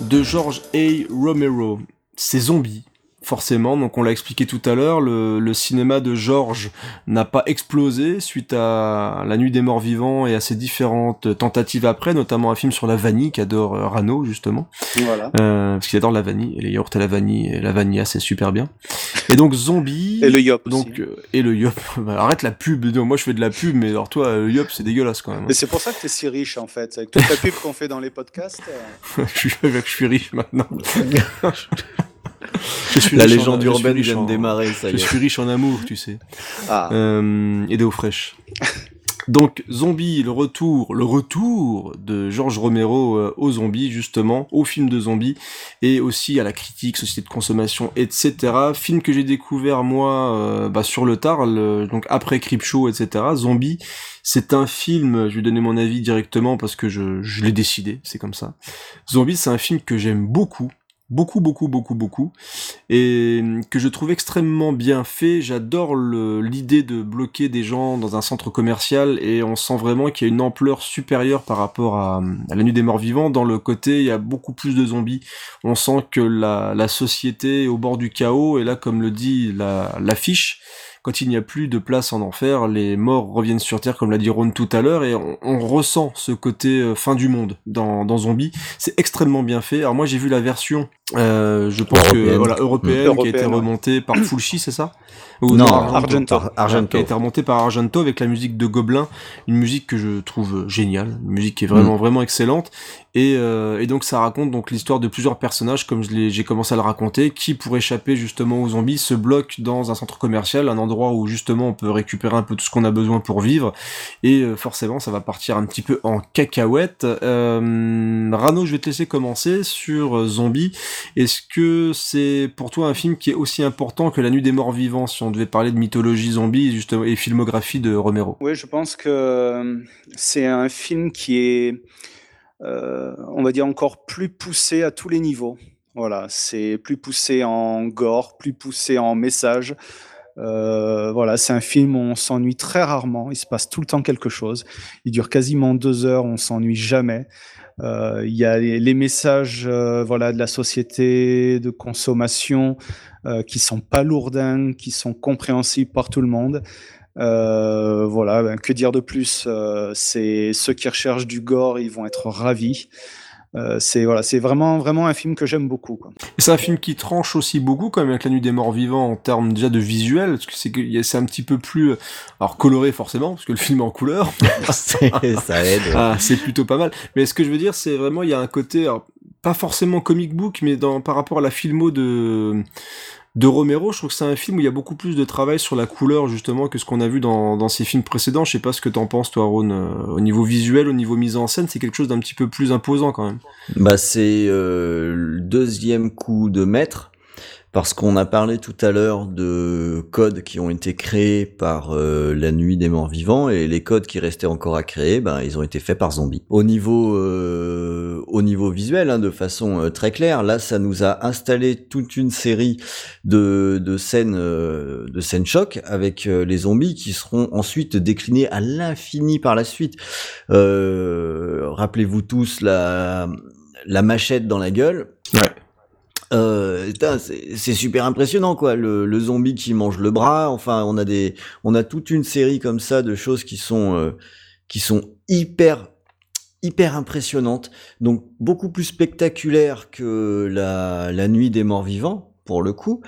de George A. Romero, c'est Zombie forcément. Donc on l'a expliqué tout à l'heure, le, le, cinéma de Georges n'a pas explosé suite à La Nuit des Morts Vivants et à ses différentes tentatives après, notamment un film sur la vanille qu'adore euh, Rano justement. Voilà. Euh, parce qu'il adore la vanille et les yaourts à la vanille et la vanilla c'est super bien. Et donc Zombie. Et le yop. Donc aussi. euh, et le yop. Bah, arrête la pub. Moi je fais de la pub, mais alors toi le yop c'est dégueulasse quand même. hein. Mais c'est pour ça que t'es si riche en fait, avec toute la pub qu'on fait dans les podcasts. euh, je, suis, je suis riche maintenant. Je suis La en- légende je suis urbaine vient de en- démarrer, ça y Je est. suis riche en amour, tu sais. Ah. Euh, et d'eau fraîche. Donc, Zombie, le retour, le retour de Georges Romero euh, aux zombies, justement, au film de zombies, et aussi à la critique, société de consommation, etc. Film que j'ai découvert, moi, euh, bah, sur le tard, le- donc après Creepshow, etc. Zombie, c'est un film, je vais donner mon avis directement parce que je, je l'ai décidé, c'est comme ça. Zombie, c'est un film que j'aime beaucoup, beaucoup, beaucoup, beaucoup, beaucoup, et que je trouve extrêmement bien fait. J'adore l'idée de bloquer des gens dans un centre commercial, et on sent vraiment qu'il y a une ampleur supérieure par rapport à, la nuit des morts vivants. Dans le côté, il y a beaucoup plus de zombies. On sent que la, société est au bord du chaos, et là, comme le dit la- l'affiche, quand il n'y a plus de place en enfer, les morts reviennent sur Terre, comme l'a dit Ron tout à l'heure, et on, on ressent ce côté euh, fin du monde dans, dans Zombie. C'est extrêmement bien fait. Alors moi j'ai vu la version, euh, je pense que Européenne. voilà européenne, qui a été remontée par Fulci, c'est ça? Non, Argento. Ar- Argento. Qui a été remontée par Argento avec la musique de Gobelin, une musique que je trouve géniale, une musique qui est vraiment vraiment excellente. Et, euh, et donc ça raconte donc l'histoire de plusieurs personnages, comme j'ai commencé à le raconter, qui pour échapper justement aux zombies se bloquent dans un centre commercial, un endroit où justement on peut récupérer un peu tout ce qu'on a besoin pour vivre. Et euh, forcément ça va partir un petit peu en cacahuète. Euh, Rano, je vais te laisser commencer sur Zombie. Est-ce que c'est pour toi un film qui est aussi important que La Nuit des Morts Vivants, si on devait parler de mythologie zombie justement, et filmographie de Romero Oui, je pense que euh, c'est un film qui est, euh, on va dire, encore plus poussé à tous les niveaux. Voilà, c'est plus poussé en gore, plus poussé en message. Euh, voilà, c'est un film où on s'ennuie très rarement. Il se passe tout le temps quelque chose. Il dure quasiment deux heures. On s'ennuie jamais. Euh, Il y a les, les messages, euh, voilà, de la société de consommation euh, qui sont pas lourdins, qui sont compréhensibles par tout le monde. Euh, voilà, ben, que dire de plus? Euh, C'est ceux qui recherchent du gore, ils vont être ravis. Euh, c'est voilà, c'est vraiment vraiment un film que j'aime beaucoup. Quoi. Et c'est un film qui tranche aussi beaucoup quand même avec La Nuit des Morts Vivants en termes déjà de visuel, parce que c'est un petit peu plus euh, alors coloré forcément, parce que le film est en couleur. C'est- ça aide. Ah, c'est plutôt pas mal. Mais ce que je veux dire, c'est vraiment il y a un côté alors, pas forcément comic book, mais dans par rapport à la filmo de de Romero, je trouve que c'est un film où il y a beaucoup plus de travail sur la couleur justement que ce qu'on a vu dans, dans ses films précédents. Je sais pas ce que t'en penses toi, Ron. euh, au niveau visuel, au niveau mise en scène, c'est quelque chose d'un petit peu plus imposant quand même. Bah c'est euh, le deuxième coup de maître parce qu'on a parlé tout à l'heure de codes qui ont été créés par euh, la nuit des morts vivants et les codes qui restaient encore à créer, ben ils ont été faits par Zombie. Au niveau euh, au niveau visuel, hein, de façon euh, très claire, là ça nous a installé toute une série de de scènes euh, de scènes choc avec les zombies qui seront ensuite déclinés à l'infini par la suite. Rappelez-vous tous la la machette dans la gueule. Ouais. Euh, c'est super impressionnant quoi. Le, le zombie qui mange le bras. Enfin, on a des, on a toute une série comme ça de choses qui sont, euh, qui sont hyper, hyper impressionnantes. Donc beaucoup plus spectaculaires que la, la nuit des morts vivants pour le coup.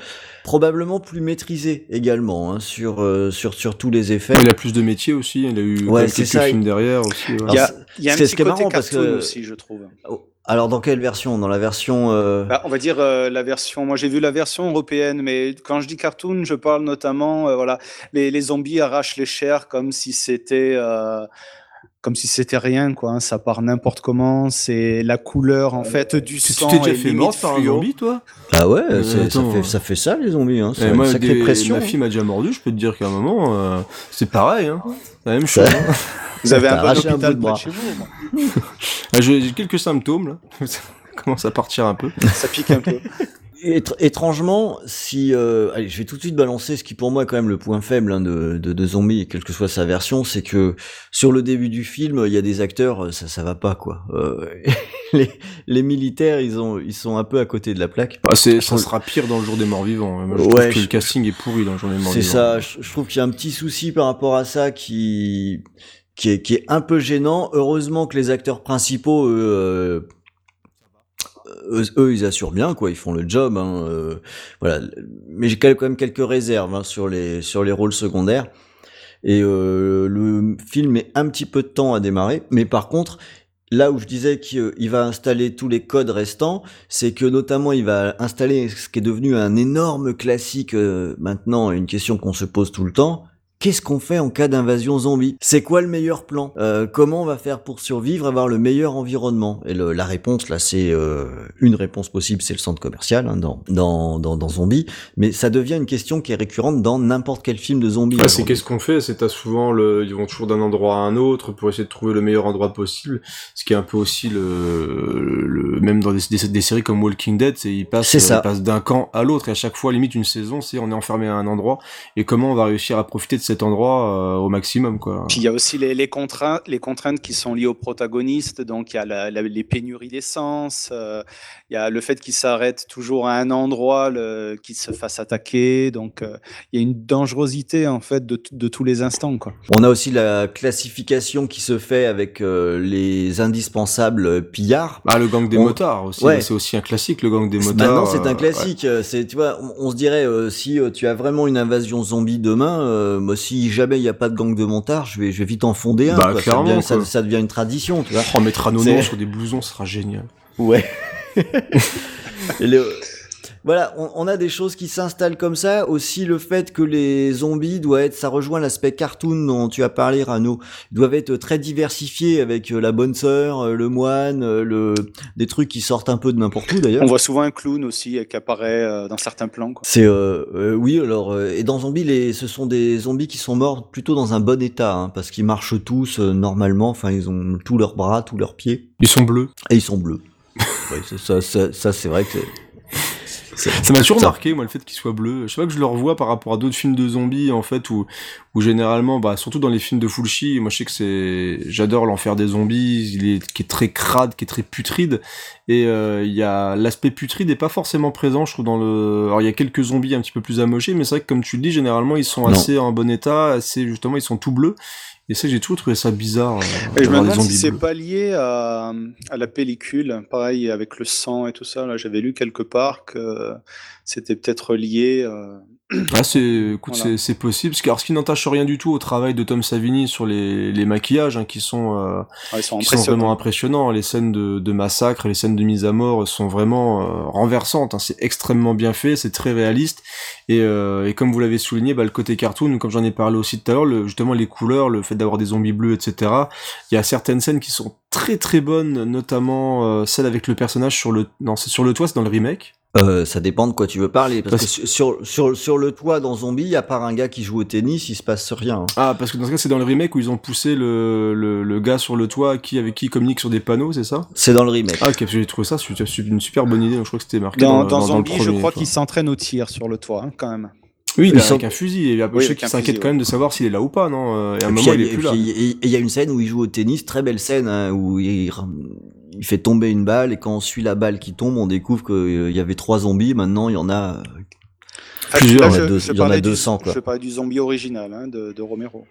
Probablement plus maîtrisé également hein, sur, euh, sur sur tous les effets. Il a plus de métiers aussi. Il a eu Ouais, quelques ça. films derrière aussi. ouais. Il y a, y a un petit ce qui est côté marrant parce que- aussi, je trouve. Oh, Alors dans quelle version? Dans la version euh, Bah, on va dire euh, la version. Moi, j'ai vu la version européenne, mais quand je dis cartoon, je parle notamment, euh, voilà, les, les zombies arrachent les chairs comme si c'était, euh, comme si c'était rien, quoi. hein. Ça part n'importe comment. C'est la couleur en fait du Tu sang. t'es déjà fait mordre par un zombie, toi? Ah ouais, Euh, ça, fait, ça fait ça les zombies, hein. C'est moi, une sacrée des- pression. ma hein. fille m'a déjà mordu, je peux te dire qu'à un moment, euh, c'est pareil, hein. La même chose. Ça- hein. Vous avez un bon un hôpital de près de bras. chez vous. J'ai quelques symptômes, là. Ça commence à partir un peu. Ça pique un peu. Étr- étrangement, si euh, allez, je vais tout de suite balancer ce qui pour moi est quand même le point faible hein, de, de, de Zombie, quelle que soit sa version, c'est que sur le début du film, il y a des acteurs, ça ça va pas quoi. Euh, les, les militaires, ils ont ils sont un peu à côté de la plaque. Bah, c'est, ça trouve- sera pire dans le jour des morts vivants. Moi, je Ouais, trouve que je- le casting est pourri dans le jour des morts C'est vivants. ça, je, je trouve qu'il y a un petit souci par rapport à ça qui qui est, qui est un peu gênant. Heureusement que les acteurs principaux, eux, euh, eux, eux, ils assurent bien, quoi. Ils font le job. Hein, euh, voilà. Mais j'ai quand même quelques réserves hein, sur les sur les rôles secondaires. Et euh, le film met un petit peu de temps à démarrer, mais par contre, là où je disais qu'il va installer tous les codes restants, c'est que notamment il va installer ce qui est devenu un énorme classique euh, maintenant, une question qu'on se pose tout le temps. Qu'est-ce qu'on fait en cas d'invasion zombie? C'est quoi le meilleur plan? Euh, Comment on va faire pour survivre, avoir le meilleur environnement? Et le- la réponse là, c'est euh, une réponse possible, c'est le centre commercial hein, dans, dans dans dans Zombie. Mais ça devient une question qui est récurrente dans n'importe quel film de zombie. Ouais, c'est qu'est-ce qu'on fait? C'est t'as souvent le, ils vont toujours d'un endroit à un autre pour essayer de trouver le meilleur endroit possible. Ce qui est un peu aussi le, le même dans des, des, des séries comme Walking Dead, c'est ils passent, ils passent d'un camp à l'autre et à chaque fois limite une saison, c'est on est enfermé à un endroit. Et comment on va réussir à profiter de cet endroit euh, au maximum quoi. Puis il y a aussi les, les, contraintes, les contraintes qui sont liées aux protagonistes. Donc il y a la- la- les pénuries d'essence, euh, il y a le fait qu'ils s'arrêtent toujours à un endroit, qu'ils se fassent attaquer. Donc euh, il y a une dangerosité en fait de, tous les instants. Quoi. On a aussi la classification qui se fait avec euh, les indispensables pillards. Ah le gang des On- motards aussi, Ouais. c'est aussi un classique le gang des motards. Maintenant, c'est un classique. C'est, tu vois, on, on se dirait euh, si euh, tu as vraiment une invasion zombie demain, euh, moi, si jamais il n'y a pas de gang de motards, je vais, je vais vite en fonder un. Bah, quoi. Ça, devient, ça, quoi. ça devient une tradition, tu vois. Oh, on mettra nos C'est- noms sur des blousons, ce sera génial. Ouais. Et le- Voilà, on, on a des choses qui s'installent comme ça. Aussi, le fait que les zombies doivent être, ça rejoint l'aspect cartoon dont tu as parlé, Rano, Ils doivent être très diversifiés avec euh, la bonne sœur, euh, le moine, euh, le, des trucs qui sortent un peu de n'importe où d'ailleurs. On voit souvent un clown aussi qui apparaît dans certains plans. Quoi. C'est euh, euh, oui alors euh, et dans Zombie les ce sont des zombies qui sont morts plutôt dans un bon état hein, parce qu'ils marchent tous euh, normalement enfin ils ont tous leurs bras tous leurs pieds Ils sont bleus. et ils sont bleus ouais, ça ça, ça, ça, c'est vrai que c'est- Ça m'a toujours marqué, moi, le fait qu'ils soient bleus. Je sais pas que je le revois par rapport à d'autres films de zombies, en fait, où, où généralement, bah, surtout dans les films de Fulci, moi, je sais que c'est, j'adore l'enfer des zombies, il est, qui est très crade, qui est très putride. Et, euh, il y a, l'aspect putride est pas forcément présent, je trouve, dans le, alors, il y a quelques zombies un petit peu plus amochés, mais c'est vrai que, comme tu le dis, généralement, ils sont Non. assez en bon état, assez, justement, ils sont tout bleus. Et ça, j'ai toujours trouvé ça bizarre. euh, Et je me demande si c'est pas lié à, à la pellicule, pareil avec le sang et tout ça. Là, j'avais lu quelque part que c'était peut-être lié. Ah, c'est, écoute, Voilà. c'est, c'est possible. Parce que, alors, ce qui n'entache rien du tout au travail de Tom Savini sur les, les maquillages, hein, qui sont, euh, sont qui sont vraiment impressionnants. Les scènes de, de massacre, les scènes de mise à mort sont vraiment euh, renversantes. hein. C'est extrêmement bien fait, c'est très réaliste. Et, euh, et comme vous l'avez souligné, bah, le côté cartoon, comme j'en ai parlé aussi tout à l'heure, le- justement les couleurs, le fait d'avoir des zombies bleus, etc. Il y a certaines scènes qui sont très très bonnes, notamment euh, celle avec le personnage sur le, non, c'est sur le toit, c'est dans le remake. Euh, ça dépend de quoi tu veux parler parce Parce- que sur, sur sur le toit dans Zombie à part un gars qui joue au tennis il se passe rien. Ah, parce que dans ce cas, c'est dans le remake où ils ont poussé le, le, le gars sur le toit qui avec qui il communique sur des panneaux, c'est ça? C'est dans le remake Ah, ok, parce que j'ai trouvé ça une super bonne idée. Je crois que c'était marqué Dans, dans, dans dans le Zombie, je crois qu'il s'entraîne au tir sur le toit, hein, quand même. Oui, il est avec un fusil. Et Oui, je sais avec qu'il un s'inquiète quand même de savoir s'il est là ou pas, non euh, Et à un moment, il il y a- est plus et là. et il y a une scène où il joue au tennis, très belle scène, hein, où il, il fait tomber une balle et quand on suit la balle qui tombe, on découvre qu'il y avait trois zombies. Maintenant, il y en a. Ah, Plusieurs, il y en a je- deux- je 200, quoi. Je parlais du zombie original hein, de, de Romero.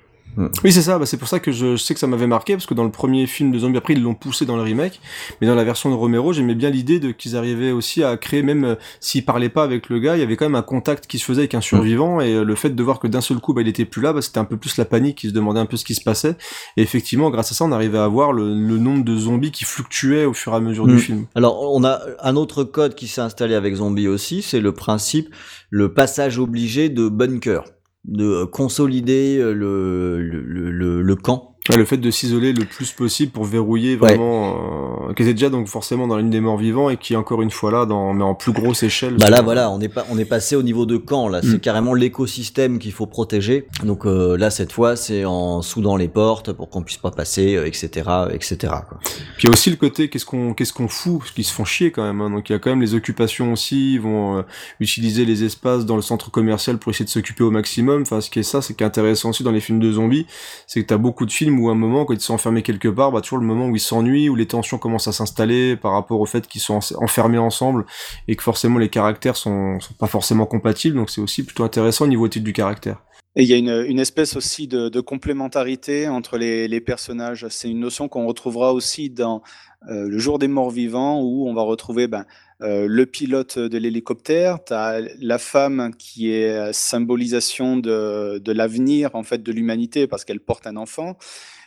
Oui, c'est ça. Bah, c'est pour ça que je, je sais que ça m'avait marqué parce que dans le premier film de zombie, après ils l'ont poussé dans le remake, mais dans la version de Romero, j'aimais bien l'idée de qu'ils arrivaient aussi à créer, même euh, s'ils parlaient pas avec le gars, il y avait quand même un contact qui se faisait avec un survivant et euh, le fait de voir que d'un seul coup, bah, il était plus là, bah, c'était un peu plus la panique, qui se demandait un peu ce qui se passait. Et effectivement, grâce à ça, on arrivait à voir le, le nombre de zombies qui fluctuait au fur et à mesure Mm. du film. Alors, on a un autre code qui s'est installé avec Zombie aussi, c'est le principe, le passage obligé de bunker, de euh, consolider euh, le, le, le, le- le camp. Le fait de s'isoler le plus possible pour verrouiller vraiment, euh, qui était déjà donc forcément dans ligne des morts vivants et qui est encore une fois là, dans, mais en plus grosse échelle. Bah là, voilà, on est pas, on est passé au niveau de camp là. C'est Mm. carrément l'écosystème qu'il faut protéger. Donc euh, là, cette fois, c'est en soudant les portes pour qu'on puisse pas passer, euh, etc., etc. Quoi. Puis il y a aussi le côté qu'est-ce qu'on qu'est-ce qu'on fout? Parce qu'ils se font chier quand même. Hein. Donc il y a quand même les occupations aussi. Ils vont euh, utiliser les espaces dans le centre commercial pour essayer de s'occuper au maximum. Enfin ce qui est ça, c'est qui est intéressant aussi dans les films de zombies, c'est que t'as beaucoup de films où à un moment quand ils sont enfermés quelque part, bah toujours le moment où ils s'ennuient, où les tensions commencent à s'installer par rapport au fait qu'ils sont en- enfermés ensemble et que forcément les caractères sont, sont pas forcément compatibles. Donc c'est aussi plutôt intéressant au niveau étude du caractère. Et il y a une, espèce aussi de, complémentarité entre les, les personnages. C'est une notion qu'on retrouvera aussi dans euh, Le jour des morts vivants, où on va retrouver ben, euh, le pilote de l'hélicoptère, tu as la femme qui est symbolisation de, l'avenir en fait de l'humanité parce qu'elle porte un enfant.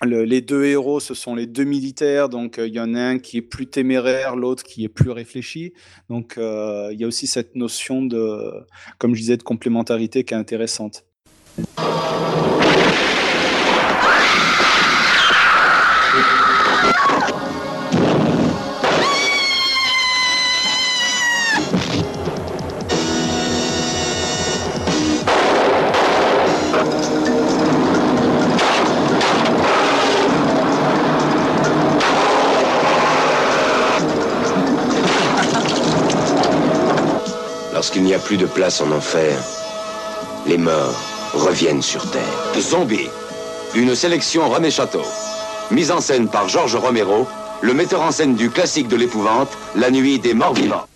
Le- les deux héros, ce sont les deux militaires, donc euh, il y en a un qui est plus téméraire, l'autre qui est plus réfléchi. Donc euh, il y a aussi cette notion de, comme je disais, de complémentarité qui est intéressante. Lorsqu'il n'y a plus de place en enfer, les morts reviennent sur Terre. Zombie, une sélection René Château. Mise en scène par Georges Romero, le metteur en scène du classique de l'épouvante, La nuit des morts vivants.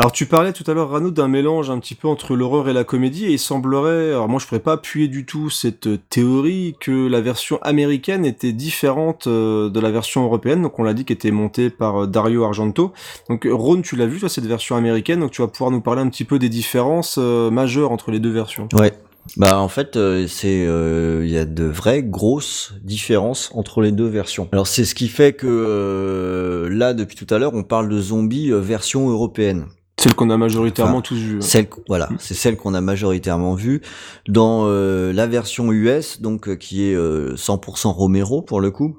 Alors tu parlais tout à l'heure Rano d'un mélange un petit peu entre l'horreur et la comédie et il semblerait, alors moi je pourrais pas appuyer du tout cette euh, théorie que la version américaine était différente euh, de la version européenne, donc on l'a dit qu'elle était montée par euh, Dario Argento. Donc Ron tu l'as vu toi cette version américaine, donc tu vas pouvoir nous parler un petit peu des différences majeures entre les deux versions. Ouais. Bah en fait, euh, c'est il y a de vraies grosses différences entre les deux versions. Alors c'est ce qui fait que euh, là depuis tout à l'heure, on parle de zombies version européenne. Celle qu'on a majoritairement Enfin, tous vue. Celle, voilà, c'est celle qu'on a majoritairement vue dans euh, la version US, donc euh, qui est euh, 100% Romero pour le coup.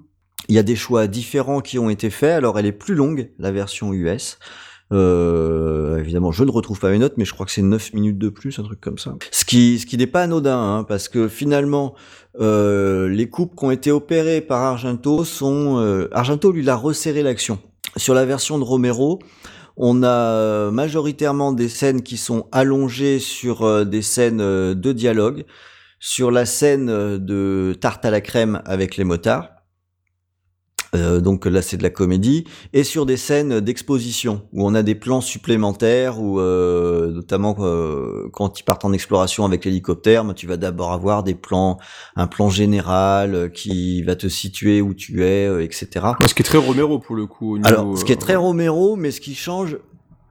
Il y a des choix différents qui ont été faits. Alors elle est plus longue la version US. Euh, évidemment, je ne retrouve pas mes notes, mais je crois que c'est 9 minutes de plus, un truc comme ça. Ce qui, ce qui n'est pas anodin, hein, parce que finalement, euh, les coupes qui ont été opérées par Argento sont... euh, Argento, lui, l'a resserré l'action. Sur la version de Romero, on a euh, majoritairement des scènes qui sont allongées sur euh, des scènes euh, de dialogue, sur la scène de tarte à la crème avec les motards. Euh, donc là c'est de la comédie et sur des scènes d'exposition où on a des plans supplémentaires où euh, notamment euh, quand ils partent en exploration avec l'hélicoptère tu vas d'abord avoir des plans un plan général euh, qui va te situer où tu es euh, etc Ce qui est très Romero pour le coup. au niveau, alors, ce qui est très euh, Romero, mais ce qui change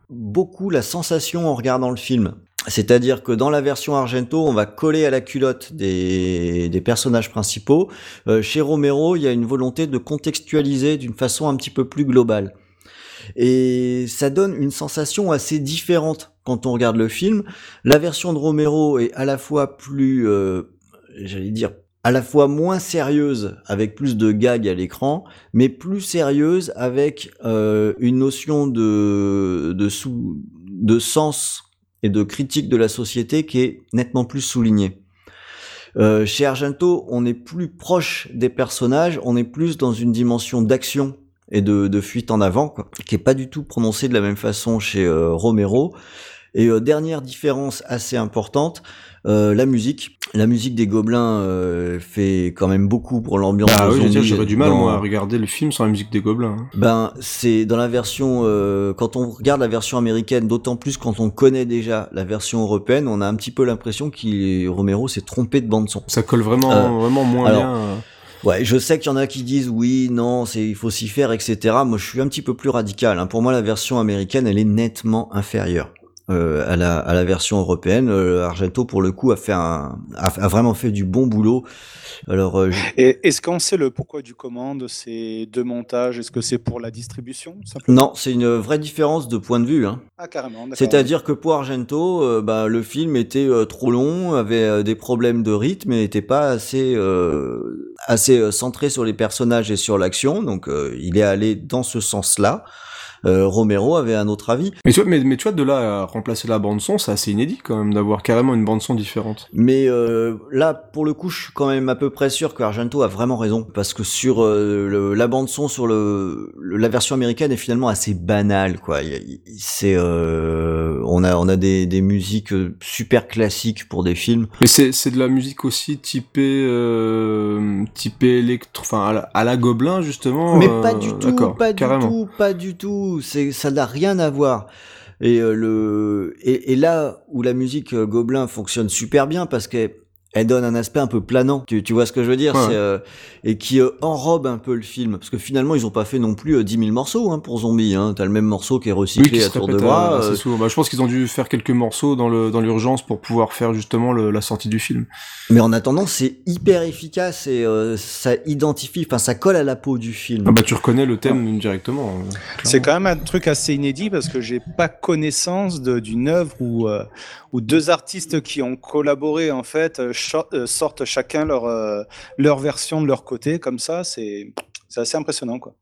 beaucoup la sensation en regardant le film. C'est-à-dire que dans la version Argento, on va coller à la culotte des, personnages principaux. Euh, chez Romero, il y a une volonté de contextualiser d'une façon un petit peu plus globale. Et ça donne une sensation assez différente quand on regarde le film. La version de Romero est à la fois plus, euh, j'allais dire, à la fois moins sérieuse avec plus de gags à l'écran, mais plus sérieuse avec euh, une notion de de sens et de critique de la société qui est nettement plus soulignée. Euh, chez Argento, on est plus proche des personnages, on est plus dans une dimension d'action et de, fuite en avant, qui est pas du tout prononcée de la même façon chez euh, Romero. Et euh, dernière différence assez importante, euh, la musique. La musique des Gobelins euh, fait quand même beaucoup pour l'ambiance. Ah oui, j'aurais du mal dans- moi à regarder le film sans la musique des gobelins. hein. ben, c'est dans la version, euh, quand on regarde la version américaine, d'autant plus quand on connaît déjà la version européenne, on a un petit peu l'impression qu'il Romero s'est trompé de bande son. Ça colle vraiment, vraiment moins alors, bien. euh. Ouais, je sais qu'il y en a qui disent oui, non, c'est il faut s'y faire, etc. Moi, je suis un petit peu plus radical. hein. Pour moi, la version américaine, elle est nettement inférieure. Euh, à, la, à la version européenne, Euh, Argento pour le coup a fait un, a, a vraiment fait du bon boulot. Alors euh, est-ce qu'on sait le pourquoi du comment de ces deux montages? Est-ce que c'est pour la distribution non, c'est une vraie différence de point de vue. Hein. Ah, carrément. C'est-à-dire que pour Argento, bah, le film était trop long, avait des problèmes de rythme et n'était pas assez assez centré sur les personnages et sur l'action, donc il est allé dans ce sens-là. Euh, Romero avait un autre avis. Mais tu vois, mais, mais tu vois, de là à remplacer la bande son, c'est assez inédit quand même d'avoir carrément une bande son différente. Mais euh, là, pour le coup, je suis quand même à peu près sûr que Argento a vraiment raison parce que sur euh, le, la bande son sur le, le- la version américaine est finalement assez banale, quoi. C'est euh, on a on a des, des musiques euh, super classiques pour des films. Mais c'est de la musique aussi typée euh, typée électro, enfin à la, à la Gobelin justement. Mais pas du tout, pas du tout, pas du tout. C'est, ça n'a rien à voir. Et euh, le, et, là où la musique euh, Gobelin fonctionne super bien parce que elle donne un aspect un peu planant. Tu, tu vois ce que je veux dire Ouais. C'est, euh, Et qui euh, enrobe un peu le film. Parce que finalement, ils ont pas fait non plus euh, 10 000 morceaux hein, pour Zombie. Hein. T'as le même morceau qui est Oui, recyclé qui à tour de bras. assez euh, souvent. Bah, je pense qu'ils ont dû faire quelques morceaux dans le dans l'urgence pour pouvoir faire justement le- la sortie du film. Mais en attendant, c'est hyper efficace et euh, ça identifie, enfin ça colle à la peau du film. Ah bah tu reconnais le thème directement. C'est quand même un truc assez inédit parce que j'ai pas connaissance de- d'une œuvre où, euh, où deux artistes qui ont collaboré en fait sortent chacun leur, euh, leur version de leur côté comme ça. C'est assez impressionnant quoi.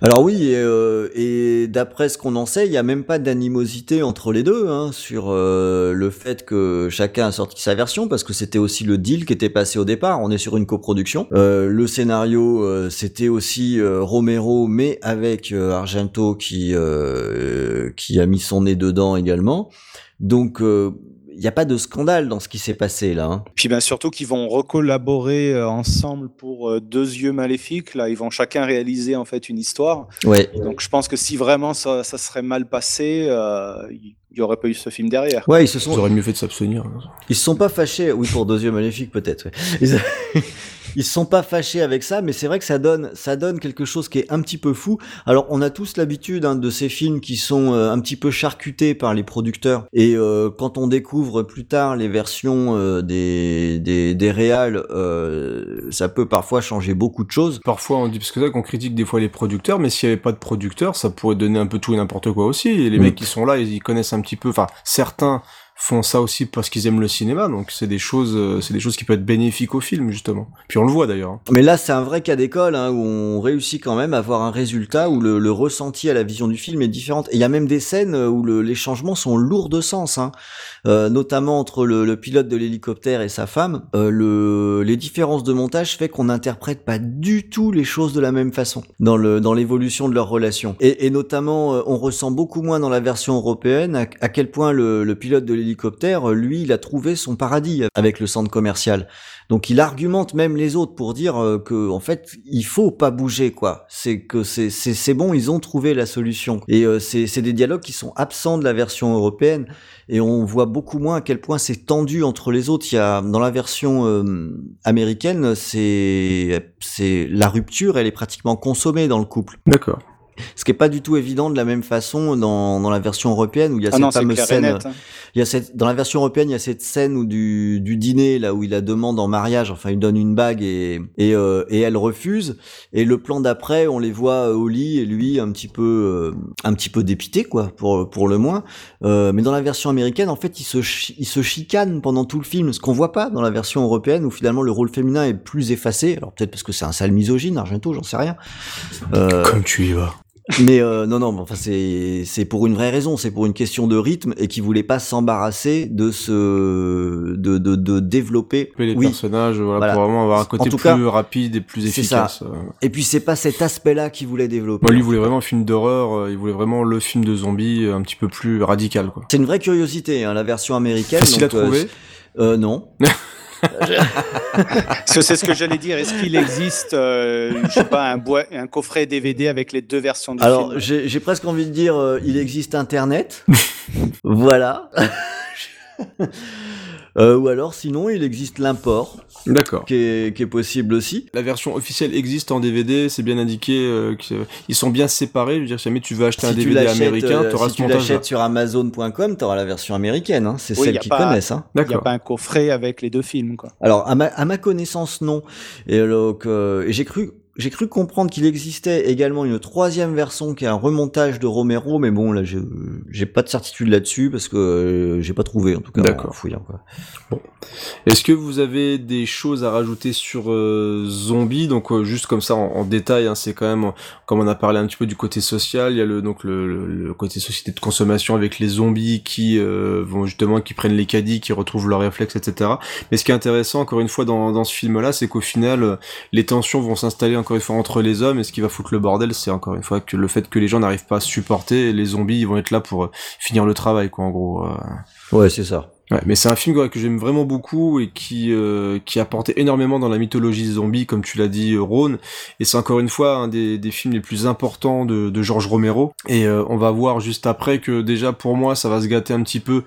Alors oui, et, euh, et d'après ce qu'on en sait, il n'y a même pas d'animosité entre les deux hein, sur euh, le fait que chacun a sorti sa version, parce que c'était aussi le deal qui était passé au départ. On est sur une coproduction. Euh, le scénario, euh, c'était aussi euh, Romero, mais avec euh, Argento qui euh, qui a mis son nez dedans également. Donc euh, il n'y a pas de scandale dans ce qui s'est passé là. hein. Puis ben surtout qu'ils vont recollaborer euh, ensemble pour euh, Deux yeux maléfiques. Là, ils vont chacun réaliser en fait une histoire. Ouais. Donc je pense que si vraiment ça, ça serait mal passé, euh, il y aurait pas eu ce film derrière. Ouais, ils se sont. Ils auraient mieux fait de s'abstenir. Ils se sont pas fâchés, oui pour deux yeux maléfiques peut-être. ouais. Ils, ils sont pas fâchés avec ça, mais c'est vrai que ça donne, ça donne quelque chose qui est un petit peu fou. Alors on a tous l'habitude hein, de ces films qui sont euh, un petit peu charcutés par les producteurs, et euh, quand on découvre plus tard les versions euh, des des des réals, euh, ça peut parfois changer beaucoup de choses. Parfois on dit parce que c'est vrai qu'on critique des fois les producteurs, mais s'il y avait pas de producteurs, ça pourrait donner un peu tout et n'importe quoi aussi. Et les Mm. mecs qui sont là, ils, ils connaissent un petit peu. Enfin, certains font ça aussi parce qu'ils aiment le cinéma, donc c'est des choses, euh, c'est des choses qui peuvent être bénéfiques au film justement. Puis on le voit d'ailleurs. hein. Mais là, c'est un vrai cas d'école hein, où on réussit quand même à avoir un résultat où le, ressenti à la vision du film est différent. Et il y a même des scènes où le- les changements sont lourds de sens, hein. Euh, notamment entre le, le pilote de l'hélicoptère et sa femme. Euh, le, les différences de montage fait qu'on n'interprète pas du tout les choses de la même façon dans le dans l'évolution de leur relation. Et, et notamment, euh, on ressent beaucoup moins dans la version européenne à, à quel point le, le pilote de l'hélicoptère, lui, il a trouvé son paradis avec le centre commercial. Donc il argumente même les autres pour dire euh, que en fait il faut pas bouger quoi. C'est que c'est c'est bon, ils ont trouvé la solution. Et euh, c'est c'est des dialogues qui sont absents de la version européenne et on voit beaucoup moins à quel point c'est tendu entre les autres. Il y a dans la version euh, américaine, c'est c'est la rupture, elle est pratiquement consommée dans le couple. D'accord. Ce qui est pas du tout évident de la même façon dans, dans la version européenne où il y a Ah cette non, fameuse scène. net, hein. Il y a cette, dans la version européenne, il y a cette scène où du, du dîner là où il la demande en mariage, enfin il donne une bague et et, euh, et elle refuse. Et le plan d'après, on les voit euh, au lit et lui un petit peu euh, un petit peu dépité quoi pour pour le moins. Euh, mais dans la version américaine, en fait, il se il se chicane pendant tout le film, ce qu'on voit pas dans la version européenne où finalement le rôle féminin est plus effacé. Alors peut-être parce que c'est un sale misogyne, Argento, j'en sais rien. Euh, Comme tu y vas. Mais euh, non, non, mais enfin c'est c'est pour une vraie raison, c'est pour une question de rythme et qui voulait pas s'embarrasser de se de de, de développer Les oui, personnages, voilà, Voilà. pour vraiment avoir un côté plus cas, rapide et plus efficace. ça. euh. Et puis c'est pas cet aspect-là qu'il voulait développer. Moi, lui, il voulait vraiment un film d'horreur, euh, il voulait vraiment le film de zombie euh, un petit peu plus radical, quoi. C'est une vraie curiosité, hein, la version américaine. Facile à donc, euh, trouver euh, Non. Parce que c'est ce que j'allais dire. Est-ce qu'il existe, euh, je sais pas, un, boi- un coffret DVD avec les deux versions du Alors film? j'ai j'ai presque envie de dire, euh, il existe Internet. voilà. Euh, ou alors sinon il existe l'import. D'accord. Qui est, qui est possible aussi. La version officielle existe en DVD, c'est bien indiqué, euh, qu'ils sont bien séparés. Je veux dire, si jamais tu veux acheter un si tu DVD américain, euh, tu auras si ce tu montage. l'achètes sur Amazon.com, tu auras la version américaine. Hein. C'est Oui, celle qu'ils connaissent. Hein. Il n'y a pas un coffret avec les deux films, quoi. Alors, à ma, à ma connaissance, non. Et donc, euh, et j'ai cru, j'ai cru comprendre qu'il existait également une troisième version qui est un remontage de Romero, mais bon là j'ai pas de certitude là-dessus parce que euh, j'ai pas trouvé en tout cas. D'accord. Bon. Est-ce que vous avez des choses à rajouter sur euh, Zombie? Donc euh, juste comme ça en, en détail, hein, c'est quand même comme on a parlé un petit peu du côté social, il y a le donc le, le- le côté société de consommation avec les zombies qui euh, vont justement qui prennent les caddies, qui retrouvent leurs réflexes, etc. Mais ce qui est intéressant encore une fois dans, dans ce film-là, c'est qu'au final euh, les tensions vont s'installer encore une fois entre les hommes et ce qui va foutre le bordel, c'est encore une fois que le fait que les gens n'arrivent pas à supporter, les zombies ils vont être là pour euh, finir le travail quoi en gros. euh. Ouais, c'est ça. Ouais, mais c'est un film ouais, que j'aime vraiment beaucoup et qui euh, qui énormément dans la mythologie zombie, comme tu l'as dit, euh, Rhône. Et c'est encore une fois un des, des films les plus importants de, de Georges Romero. Et euh, on va voir juste après que déjà pour moi, ça va se gâter un petit peu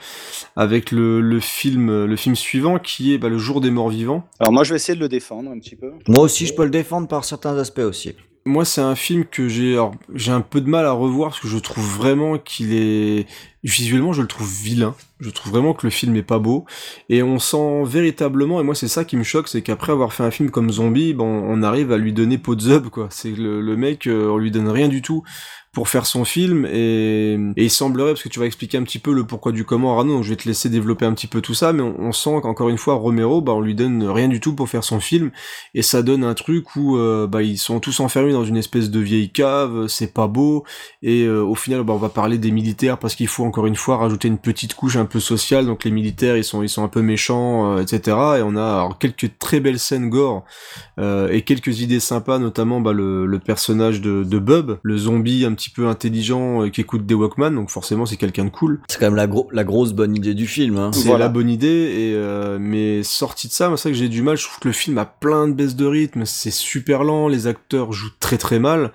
avec le, le film le film suivant qui est bah, le Jour des Morts Vivants. Alors moi, je vais essayer de le défendre un petit peu. Moi aussi, je peux le défendre par certains aspects aussi. Moi, c'est un film que j'ai j'ai un peu de mal à revoir parce que je trouve vraiment qu'il est visuellement, je le trouve vilain. Je trouve vraiment que le film est pas beau et on sent véritablement et moi c'est ça qui me choque, c'est qu'après avoir fait un film comme Zombie, bon, on arrive à lui donner peau de quoi. C'est le, le mec, euh, on lui donne rien du tout pour faire son film et, il semblerait parce que tu vas expliquer un petit peu le pourquoi du comment Arnaud donc je vais te laisser développer un petit peu tout ça mais on, sent qu'encore une fois Romero bah on lui donne rien du tout pour faire son film et ça donne un truc où euh, bah ils sont tous enfermés dans une espèce de vieille cave c'est pas beau et euh, au final bah on va parler des militaires parce qu'il faut encore une fois rajouter une petite couche un peu sociale donc les militaires ils sont ils sont un peu méchants euh, etc et on a quelques très belles scènes gore et quelques idées sympas, notamment bah, le, le personnage de, de Bub, le zombie un petit peu intelligent euh, qui écoute des Walkman, donc forcément c'est quelqu'un de cool. C'est quand même la, gro- la grosse bonne idée du film. Hein. C'est la bonne idée, et euh, mais sorti de ça, c'est vrai que j'ai du mal, je trouve que le film a plein de baisses de rythme, c'est super lent, les acteurs jouent très très mal,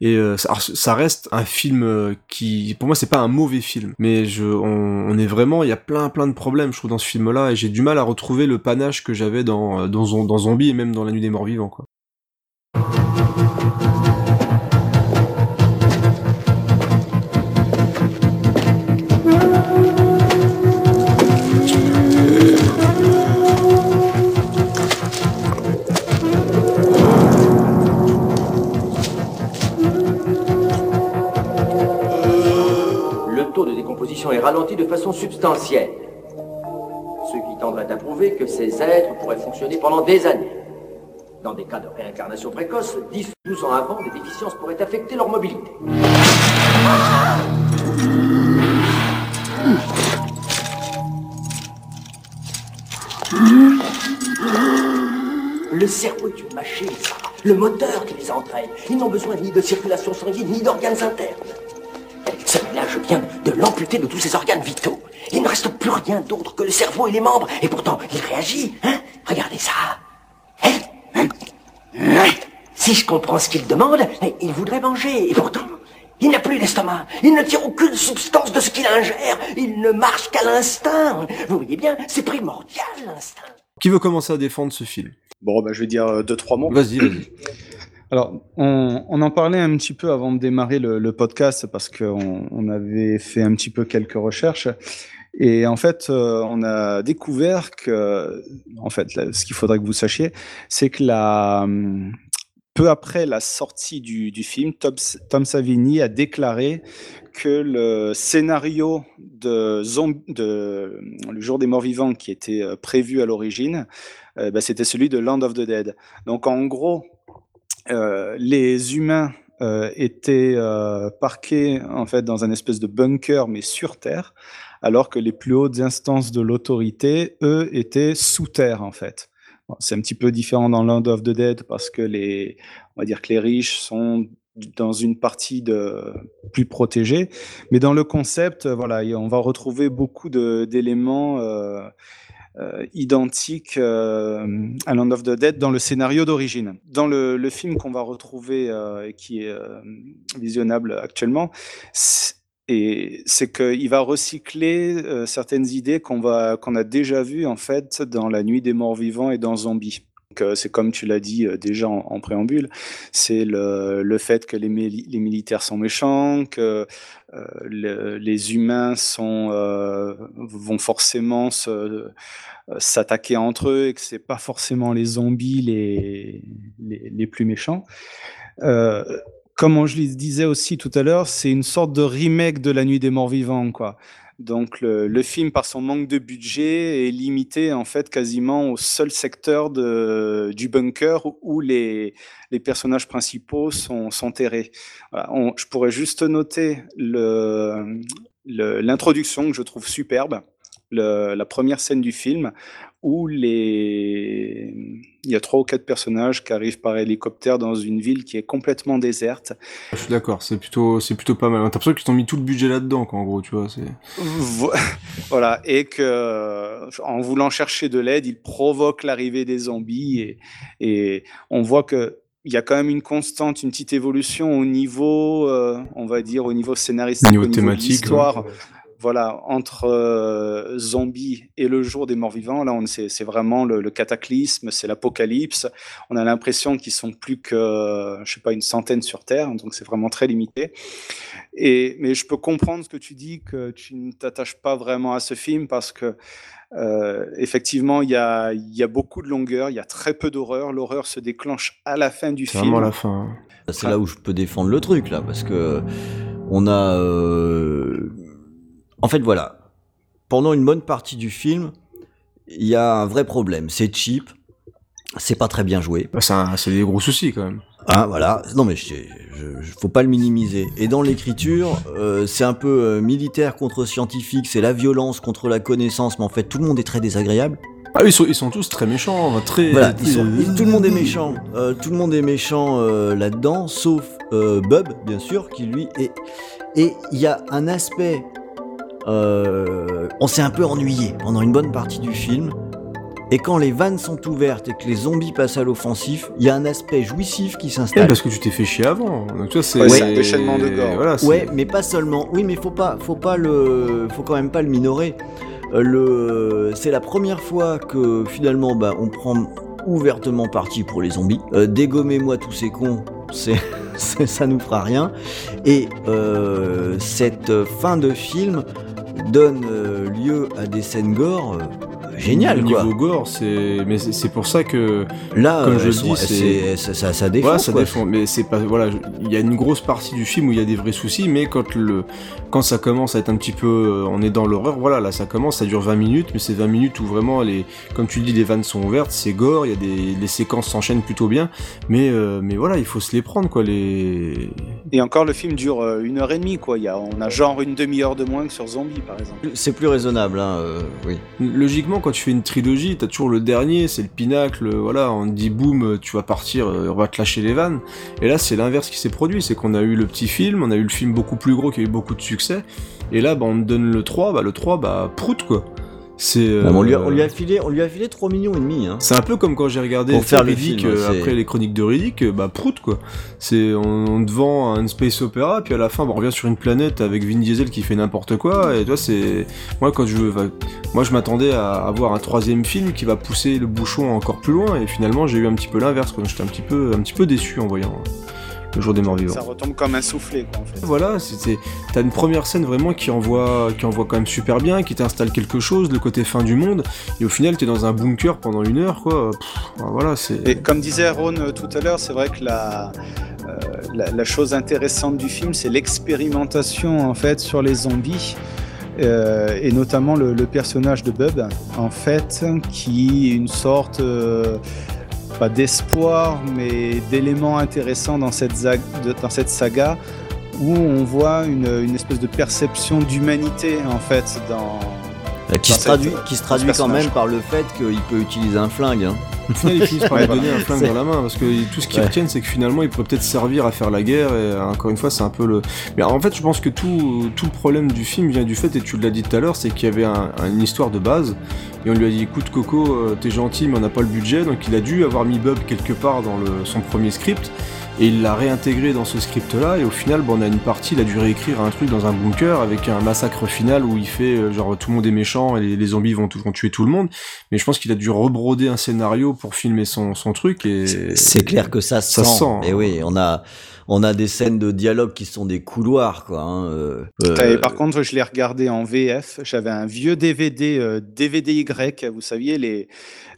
et euh, ça, reste un film qui, pour moi, c'est pas un mauvais film, mais je, on, on est vraiment, il y a plein plein de problèmes, je trouve, dans ce film-là, et j'ai du mal à retrouver le panache que j'avais dans, dans dans Zombie et même dans La Nuit des Morts Vivants, quoi. Est ralenti de façon substantielle. Ce qui tendrait à prouver que ces êtres pourraient fonctionner pendant des années. Dans des cas de réincarnation précoce, 10 ou 12 ans avant, des déficiences pourraient affecter leur mobilité. Le cerveau est une machine. Le moteur qui les entraîne. Ils n'ont besoin ni de circulation sanguine, ni d'organes internes. Celui-là, je viens de l'amputer de tous ses organes vitaux. Il ne reste plus rien d'autre que le cerveau et les membres. Et pourtant, il réagit, hein? Regardez ça. Hein Hein? Hein? Si je comprends ce qu'il demande, eh, il voudrait manger. Et pourtant, il n'a plus d'estomac. Il ne tire aucune substance de ce qu'il ingère. Il ne marche qu'à l'instinct. Vous voyez bien, c'est primordial, l'instinct. Qui veut commencer à défendre ce film? Bon, bah, je vais dire euh, deux, trois mots. Vas-y, vas-y. Alors, on, en parlait un petit peu avant de démarrer le, podcast parce qu'on on avait fait un petit peu quelques recherches. Et en fait, euh, on a découvert que, en fait, ce qu'il faudrait que vous sachiez, c'est que la, peu après la sortie du, film, Tom, Savini a déclaré que le scénario de, de Le Jour des Morts Vivants qui était euh, prévu à l'origine, euh, bah, c'était celui de Land of the Dead. Donc en gros, les humains euh, étaient euh, parqués en fait dans un espèce de bunker mais sur terre, alors que les plus hautes instances de l'autorité, eux, étaient sous terre en fait. C'est un petit peu différent dans Land of the Dead parce que les, on va dire que les riches sont dans une partie de plus protégée, mais dans le concept, euh, voilà, on va retrouver beaucoup d'éléments euh, euh, identiques euh, à Land of the Dead dans le scénario d'origine. Dans le, film qu'on va retrouver euh, et qui est visionnable actuellement, et c'est qu'il va recycler certaines idées qu'on a déjà vues en fait dans La Nuit des Morts Vivants et dans Zombie. c'est comme tu l'as dit déjà en, préambule, c'est le, fait que les, les, militaires sont méchants, que les humains sont, vont forcément s'attaquer entre eux et que c'est pas forcément les zombies les, les, plus méchants. comme je le disais aussi tout à l'heure, c'est une sorte de remake de La Nuit des Morts Vivants, quoi. Donc le, film, par son manque de budget, est limité en fait quasiment au seul secteur du bunker où les, personnages principaux sont, sont terrés. je pourrais juste noter l'introduction que je trouve superbe, la première scène du film où les... il y a trois ou quatre personnages qui arrivent par hélicoptère dans une ville qui est complètement déserte. Je suis d'accord, c'est plutôt, c'est plutôt pas mal. T'as l'impression qu'ils ont mis tout le budget là-dedans, en gros, tu vois. voilà, et que en voulant chercher de l'aide, ils provoquent l'arrivée des zombies et, et on voit que il y a quand même une constante, une petite évolution au niveau, euh, on va dire, au niveau scénaristique, au niveau, thématique, de l'histoire voilà, entre euh, zombies et le jour des morts vivants, là, c'est vraiment le, cataclysme, c'est l'apocalypse. On a l'impression qu'ils sont plus que, je sais pas, une centaine sur Terre, donc c'est vraiment très limité. Et, mais je peux comprendre ce que tu dis, que tu ne t'attaches pas vraiment à ce film parce que euh, effectivement, il y a, y a, beaucoup de longueur, il y a très peu d'horreur. L'horreur se déclenche à la fin du film. Vraiment à la fin. C'est là où je peux défendre le truc là, parce que on a euh, en fait, voilà. Pendant une bonne partie du film, il y a un vrai problème. C'est cheap, c'est pas très bien joué. Bah, c'est des gros soucis quand même. Ah voilà, non mais je, faut pas le minimiser. Et dans l'écriture, euh, c'est un peu euh, militaire contre scientifique, c'est la violence contre la connaissance, mais en fait tout le monde est très désagréable. Ah ils sont, ils sont tous très méchants, très... Voilà, tout le monde est méchant, euh, tout le monde est méchant là-dedans, sauf Bub, bien sûr, qui lui est... Et il y a un aspect euh, on s'est un peu ennuyé pendant une bonne partie du film. Et quand les vannes sont ouvertes et que les zombies passent à l'offensif, il y a un aspect jouissif qui s'installe. parce que tu t'es fait chier avant. Donc c'est un déchaînement de gorge. ouais, mais pas seulement. Oui, mais faut pas, faut pas le, faut quand même pas le minorer. Euh, le, c'est la première fois que finalement, bah, on prend ouvertement parti pour les zombies. Euh, dégommez-moi tous ces cons, c'est, ça nous fera rien. Et cette fin de film donne euh, lieu à des scènes gore euh. Le niveau gore, c'est mais c'est pour ça que là, comme je dis, c'est ça, ça défend. ça défend. Mais c'est pas voilà, il y a une grosse partie du film où il y a des vrais soucis, mais quand le quand ça commence à être un petit peu, euh, on est dans l'horreur, voilà, là ça commence, ça dure 20 minutes, mais c'est 20 minutes où vraiment les, comme tu le dis, les vannes sont ouvertes, c'est gore, il y a des, les séquences s'enchaînent plutôt bien, mais mais voilà, il faut se les prendre quoi les. Et encore le film dure une heure et demie quoi, il y a, on a genre une demi-heure de moins que sur Zombie par exemple. C'est plus raisonnable, hein, oui. Logiquement, quand tu fais une trilogie, t'as toujours le dernier, c'est le pinacle, voilà, on dit boum, tu vas partir, on va te lâcher les vannes. Et là, c'est l'inverse qui s'est produit, c'est qu'on a eu le petit film, on a eu le film beaucoup plus gros qui a eu beaucoup de succès, et là, bah, on te donne le 3, bah le 3, bah prout quoi. C'est on, lui a, on, lui a, filé, on lui a filé 3 millions et demi. Hein. C'est un peu comme quand j'ai regardé Pour faire Riddick, film, euh, après les chroniques de Riddick, euh, bah prout quoi. C'est on, on, te vend un space opéra, puis à la fin bah, on revient sur une planète avec Vin Diesel qui fait n'importe quoi. Et toi c'est moi quand je moi je m'attendais à avoir un troisième film qui va pousser le bouchon encore plus loin, et finalement j'ai eu un petit peu l'inverse. J'étais un petit peu un petit peu déçu en voyant le jour des morts vivants. Ça retombe comme un soufflet, quoi, en fait. Voilà, t'as une première scène vraiment qui envoie, qui envoie quand même super bien, qui t'installe quelque chose, le côté fin du monde, et au final, t'es dans un bunker pendant une heure, quoi. voilà, c'est. Et comme disait Ron euh, tout à l'heure, c'est vrai que la, euh, la, chose intéressante du film, c'est l'expérimentation, en fait, sur les zombies. Euh, et notamment le, personnage de Bub, en fait, qui est une sorte pas d'espoir, mais d'éléments intéressants dans cette, dans cette saga où on voit une, une espèce de perception d'humanité en fait dans. Qui, se traduit, qui se traduit quand même par le fait qu'il peut utiliser un flingue. Hein. Au final, ils finissent par lui donner un flingue dans la main parce que tout ce qu'ils retiennent, c'est que finalement, il pourrait peut-être servir à faire la guerre. Et encore une fois, c'est un peu le. Mais en fait, je pense que tout, tout le problème du film vient du fait, et tu l'as dit tout à l'heure, c'est qu'il y avait une histoire de base et on lui a dit écoute Coco, euh, t'es gentil mais on n'a pas le budget, donc il a dû avoir mis Bob quelque part dans le, son premier script. Et il l'a réintégré dans ce script-là, et au final, bon, on a une partie, il a dû réécrire un truc dans un bunker avec un massacre final où il fait euh, genre tout le monde est méchant et les, les zombies vont, tout- vont tuer tout le monde. Mais je pense qu'il a dû rebroder un scénario pour filmer son, son truc et C'est clair que ça, ça sent. sent. hein. Et oui, on a, on a des scènes de dialogue qui sont des couloirs, quoi. hein, euh, Et euh, par contre, je l'ai regardé en VF. J'avais un vieux DVD, euh, DVD Y, vous saviez, les,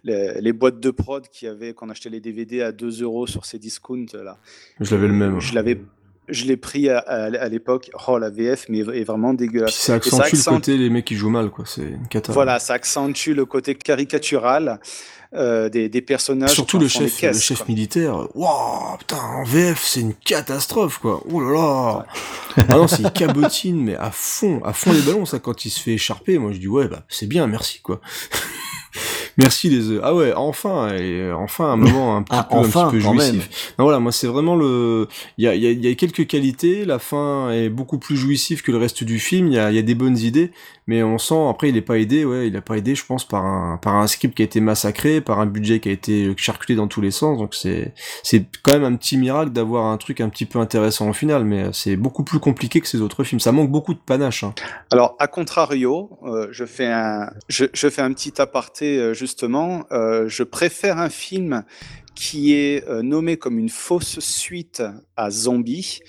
les, les boîtes de prod qui avaient, qu'on achetait les DVD à 2 euros sur ces discounts là. Je l'avais le même. Je l'avais, je l'ai pris à, à- à l'époque. Oh, la VF, mais est vraiment dégueulasse. Puis ça accentue le côté les mecs qui jouent mal, quoi. C'est. Voilà, ça accentue le côté caricatural euh, des, des personnages. Surtout le chef, le chef quoi. militaire. Waouh, putain, en VF, c'est une catastrophe, quoi. Oh là là. ah non, c'est une cabotine, mais à fond, à fond les ballons, ça, quand il se fait écharper. Moi, je dis, ouais, bah, c'est bien, merci, quoi. Merci les œufs. Ah ouais, enfin, et euh, enfin un moment un petit Ah, peu, enfin, un petit peu jouissif. Non, voilà, moi c'est vraiment le. Il y a, il y, a, il y a quelques qualités. La fin est beaucoup plus jouissive que le reste du film. Il y a, il y a des bonnes idées, mais on sent après il est pas aidé. Ouais, il a pas aidé, je pense, par un par un script qui a été massacré, par un budget qui a été charcuté dans tous les sens. Donc c'est c'est quand même un petit miracle d'avoir un truc un petit peu intéressant au final, mais c'est beaucoup plus compliqué que ces autres films. Ça manque beaucoup de panache. Hein. Alors, à contrario, euh, je, fais un, je, je fais un petit aparté, euh, justement. Euh, je préfère un film qui est euh, nommé comme une fausse suite à Zombie.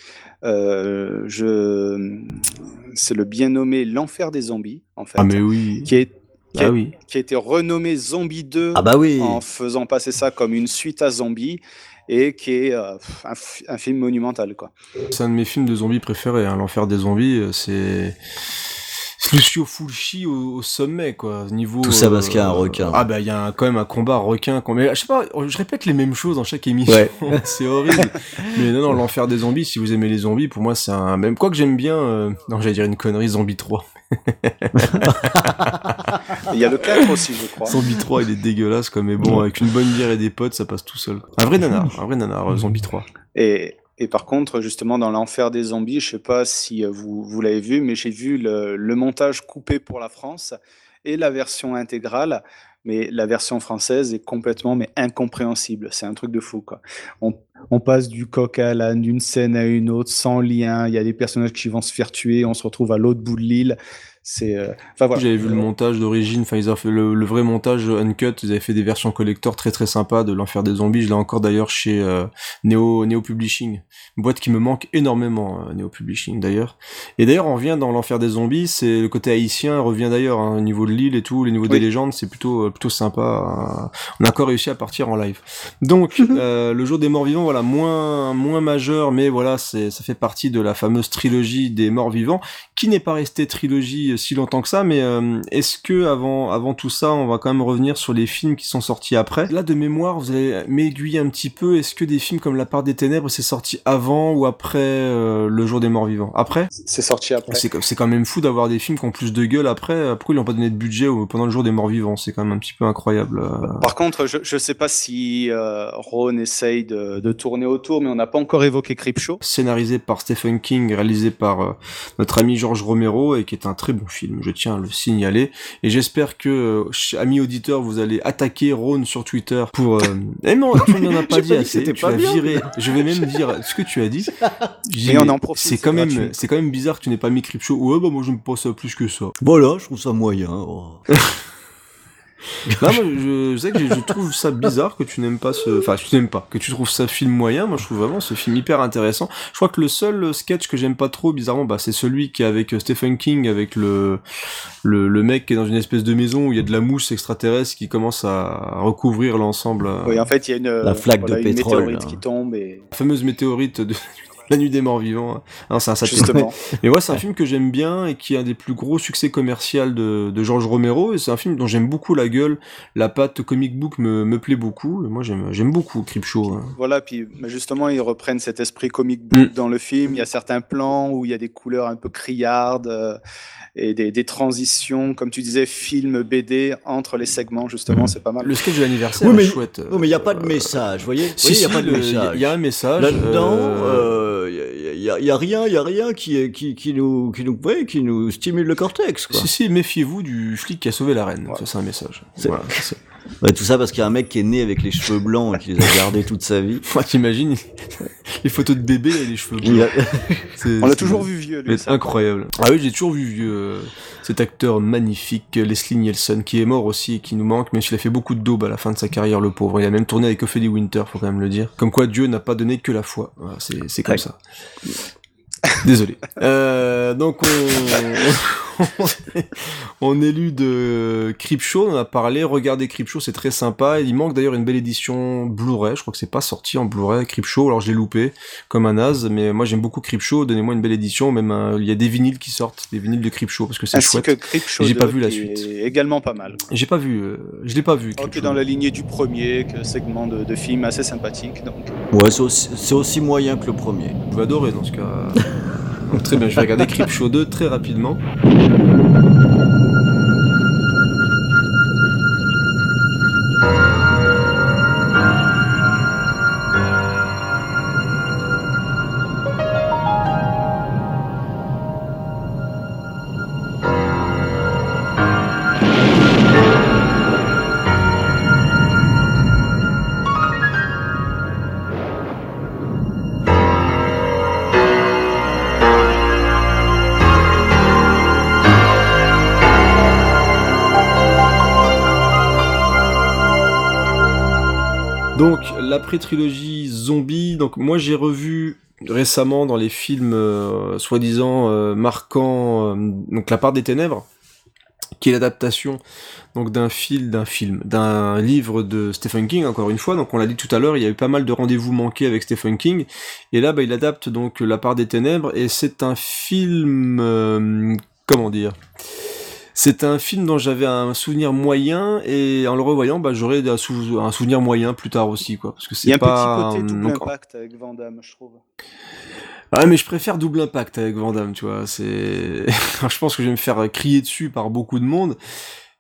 Euh, je... C'est le bien nommé L'Enfer des Zombies, en fait. Ah mais oui. Qui est qui, Ah a, oui. qui a été renommé Zombie 2 Ah bah oui. en faisant passer ça comme une suite à Zombie et qui est euh, un, film monumental quoi. C'est un de mes films de zombies préférés. Hein. L'enfer des zombies, c'est Lucio Fulci au, au sommet, quoi. Niveau. Tout ça parce qu'il y a un requin. Ah bah il y a un- quand même un combat requin. Mais je sais pas, je répète les mêmes choses dans chaque émission. Ouais. c'est horrible. Mais non, non, l'enfer des zombies. Si vous aimez les zombies, pour moi c'est un même. Quoi que j'aime bien. euh, Non, j'allais dire une connerie. Zombie 3. Il y a le 4 aussi je crois. Zombie 3, il est dégueulasse, quoi. Mais bon, avec une bonne bière et des potes, ça passe tout seul. Un vrai nanar, un vrai nanar. euh, Zombie 3. Et, et par contre, justement, dans l'enfer des zombies, je sais pas si euh, vous, vous l'avez vu, mais j'ai vu le, montage coupé pour la France et la version intégrale. Mais la version française est complètement mais incompréhensible. C'est un truc de fou, quoi. On passe du coq à l'âne, d'une scène à une autre, sans lien. Il y a des personnages qui vont se faire tuer. On se retrouve à l'autre bout de l'île. C'est, euh, enfin voilà. J'avais vu le montage d'origine, enfin ils ont fait le, le vrai montage uncut, ils avaient fait des versions collector très très sympas de l'enfer des zombies, je l'ai encore d'ailleurs chez euh, Neo, Neo Publishing, une boîte qui me manque énormément, euh, Neo Publishing d'ailleurs. Et d'ailleurs on revient dans l'enfer des zombies, c'est le côté haïtien revient d'ailleurs, hein, au niveau de l'île et tout, les niveaux des Oui. légendes, c'est plutôt euh, plutôt sympa. hein. On a encore réussi à partir en live. Donc euh, le jour des morts vivants, voilà moins moins majeur, mais voilà c'est ça fait partie de la fameuse trilogie des morts vivants qui n'est pas resté trilogie si longtemps que ça, mais euh, est-ce que avant, avant tout ça, on va quand même revenir sur les films qui sont sortis après? Là, de mémoire, vous allez m'aiguiller un petit peu. Est-ce que des films comme La part des ténèbres, c'est sorti avant ou après euh, Le jour des morts vivants? Après? C'est sorti après. C'est quand même fou d'avoir des films qui ont plus de gueule après. Pourquoi ils n'ont pas donné de budget pendant le jour des morts vivants? C'est quand même un petit peu incroyable. euh. Par contre, je ne sais pas si euh, Ron essaye de, de tourner autour, mais on n'a pas encore évoqué Creepshow. scénarisé par Stephen King, réalisé par euh, notre ami George Romero et qui est un très bon film, je tiens à le signaler. Et j'espère que, euh, amis auditeurs, vous allez attaquer Ron sur Twitter pour... Euh... Eh non, tu m'en as pas dit assez, tu bien. viré. Je vais même dire ce que tu as dit. On en profite, C'est quand même, c'est quand même bizarre que tu n'aies pas mis Creepshow. Ouais, bah moi je me pas ça plus que ça. Voilà, je trouve ça moyen. oh. Non, moi, je, je sais que je je trouve ça bizarre que tu n'aimes pas ce, enfin, tu n'aimes pas, que tu trouves ça film moyen. Moi, je trouve vraiment ce film hyper intéressant. Je crois que le seul sketch que j'aime pas trop, bizarrement, bah, c'est celui qui est avec euh, Stephen King, avec le, le, le mec qui est dans une espèce de maison où il y a de la mousse extraterrestre qui commence à recouvrir l'ensemble. euh, Oui, en fait, il y a une, La flaque voilà, de une pétrole, météorite là. qui tombe et La fameuse météorite de la nuit des morts vivants. Non, c'est un justement. Mais ouais, c'est un film que j'aime bien et qui est un des plus gros succès commerciaux de, de George Romero. Et c'est un film dont j'aime beaucoup la gueule. La patte comic book me, me plaît beaucoup. Et moi, j'aime, beaucoup Creepshow. hein. Voilà, puis justement, ils reprennent cet esprit comic book Mm. dans le film. Il y a certains plans où il y a des couleurs un peu criardes euh, et des, des transitions, comme tu disais, film BD entre les segments, justement, c'est pas mal. Le sketch de l'anniversaire Oui, mais- est chouette. Oh, mais il n'y a pas de message, vous voyez Si, Oui, si, y a pas de le- message. Il y, a un message. Là-dedans, euh, il y, a, y a rien, il y a rien qui, qui, qui nous, qui nous, ouais, qui nous stimule le cortex, quoi. Si, si, méfiez-vous du flic qui a sauvé la reine. Ça, c'est un message. C'est- Voilà, c'est- Ouais, tout ça parce qu'il y a un mec qui est né avec les cheveux blancs et qui les a gardés toute sa vie. Moi, t'imagines les photos de bébé et les cheveux blancs. On l'a toujours vu vieux, lui. C'est incroyable. Ah oui, j'ai toujours vu vieux euh, cet acteur magnifique, euh, Leslie Nielsen, qui est mort aussi et qui nous manque, même s'il a fait beaucoup de daubes à la fin de sa carrière, le pauvre. Il a même tourné avec Ophélie Winter, faut quand même le dire. Comme quoi Dieu n'a pas donné que la foi. Voilà, c'est c'est comme Ouais. ça. Désolé. Euh, donc on, on est lu de Creepshow, on en a parlé. Regardez Creepshow, c'est très sympa. Il manque d'ailleurs une belle édition Blu-ray. Je crois que c'est pas sorti en Blu-ray Creepshow. Alors je l'ai loupé comme un naze, mais moi j'aime beaucoup Creepshow. Donnez-moi une belle édition. Même un- il y a des vinyles qui sortent, des vinyles de Creepshow parce que c'est chouette. que J'ai pas 2, vu la qui suite. est également pas mal. J'ai pas vu. euh, je l'ai pas vu. Ok, Creepshow. dans la lignée du premier, que segment de, de film assez sympathique. Donc, Ouais, c'est aussi, c'est aussi moyen que le premier. Je vais adorer dans ce cas. Très bien, je vais regarder Creepshow 2 très rapidement. Donc, l'après-trilogie zombie, moi j'ai revu récemment dans les films euh, soi-disant euh, marquants, euh, La part des ténèbres, qui est l'adaptation donc d'un film, d'un film, d'un livre de Stephen King, encore une fois. Donc on l'a dit tout à l'heure, il y a eu pas mal de rendez-vous manqués avec Stephen King, et là bah, il adapte donc La part des ténèbres, et c'est un film, euh, comment dire? C'est un film dont j'avais un souvenir moyen et en le revoyant, bah, j'aurais un, sou- un souvenir moyen plus tard aussi, quoi. Parce que il y a c'est un pas petit côté double impact avec Van Damme, je trouve. Ouais, mais je préfère double impact avec Van Damme, tu vois. C'est, je pense que je vais me faire crier dessus par beaucoup de monde.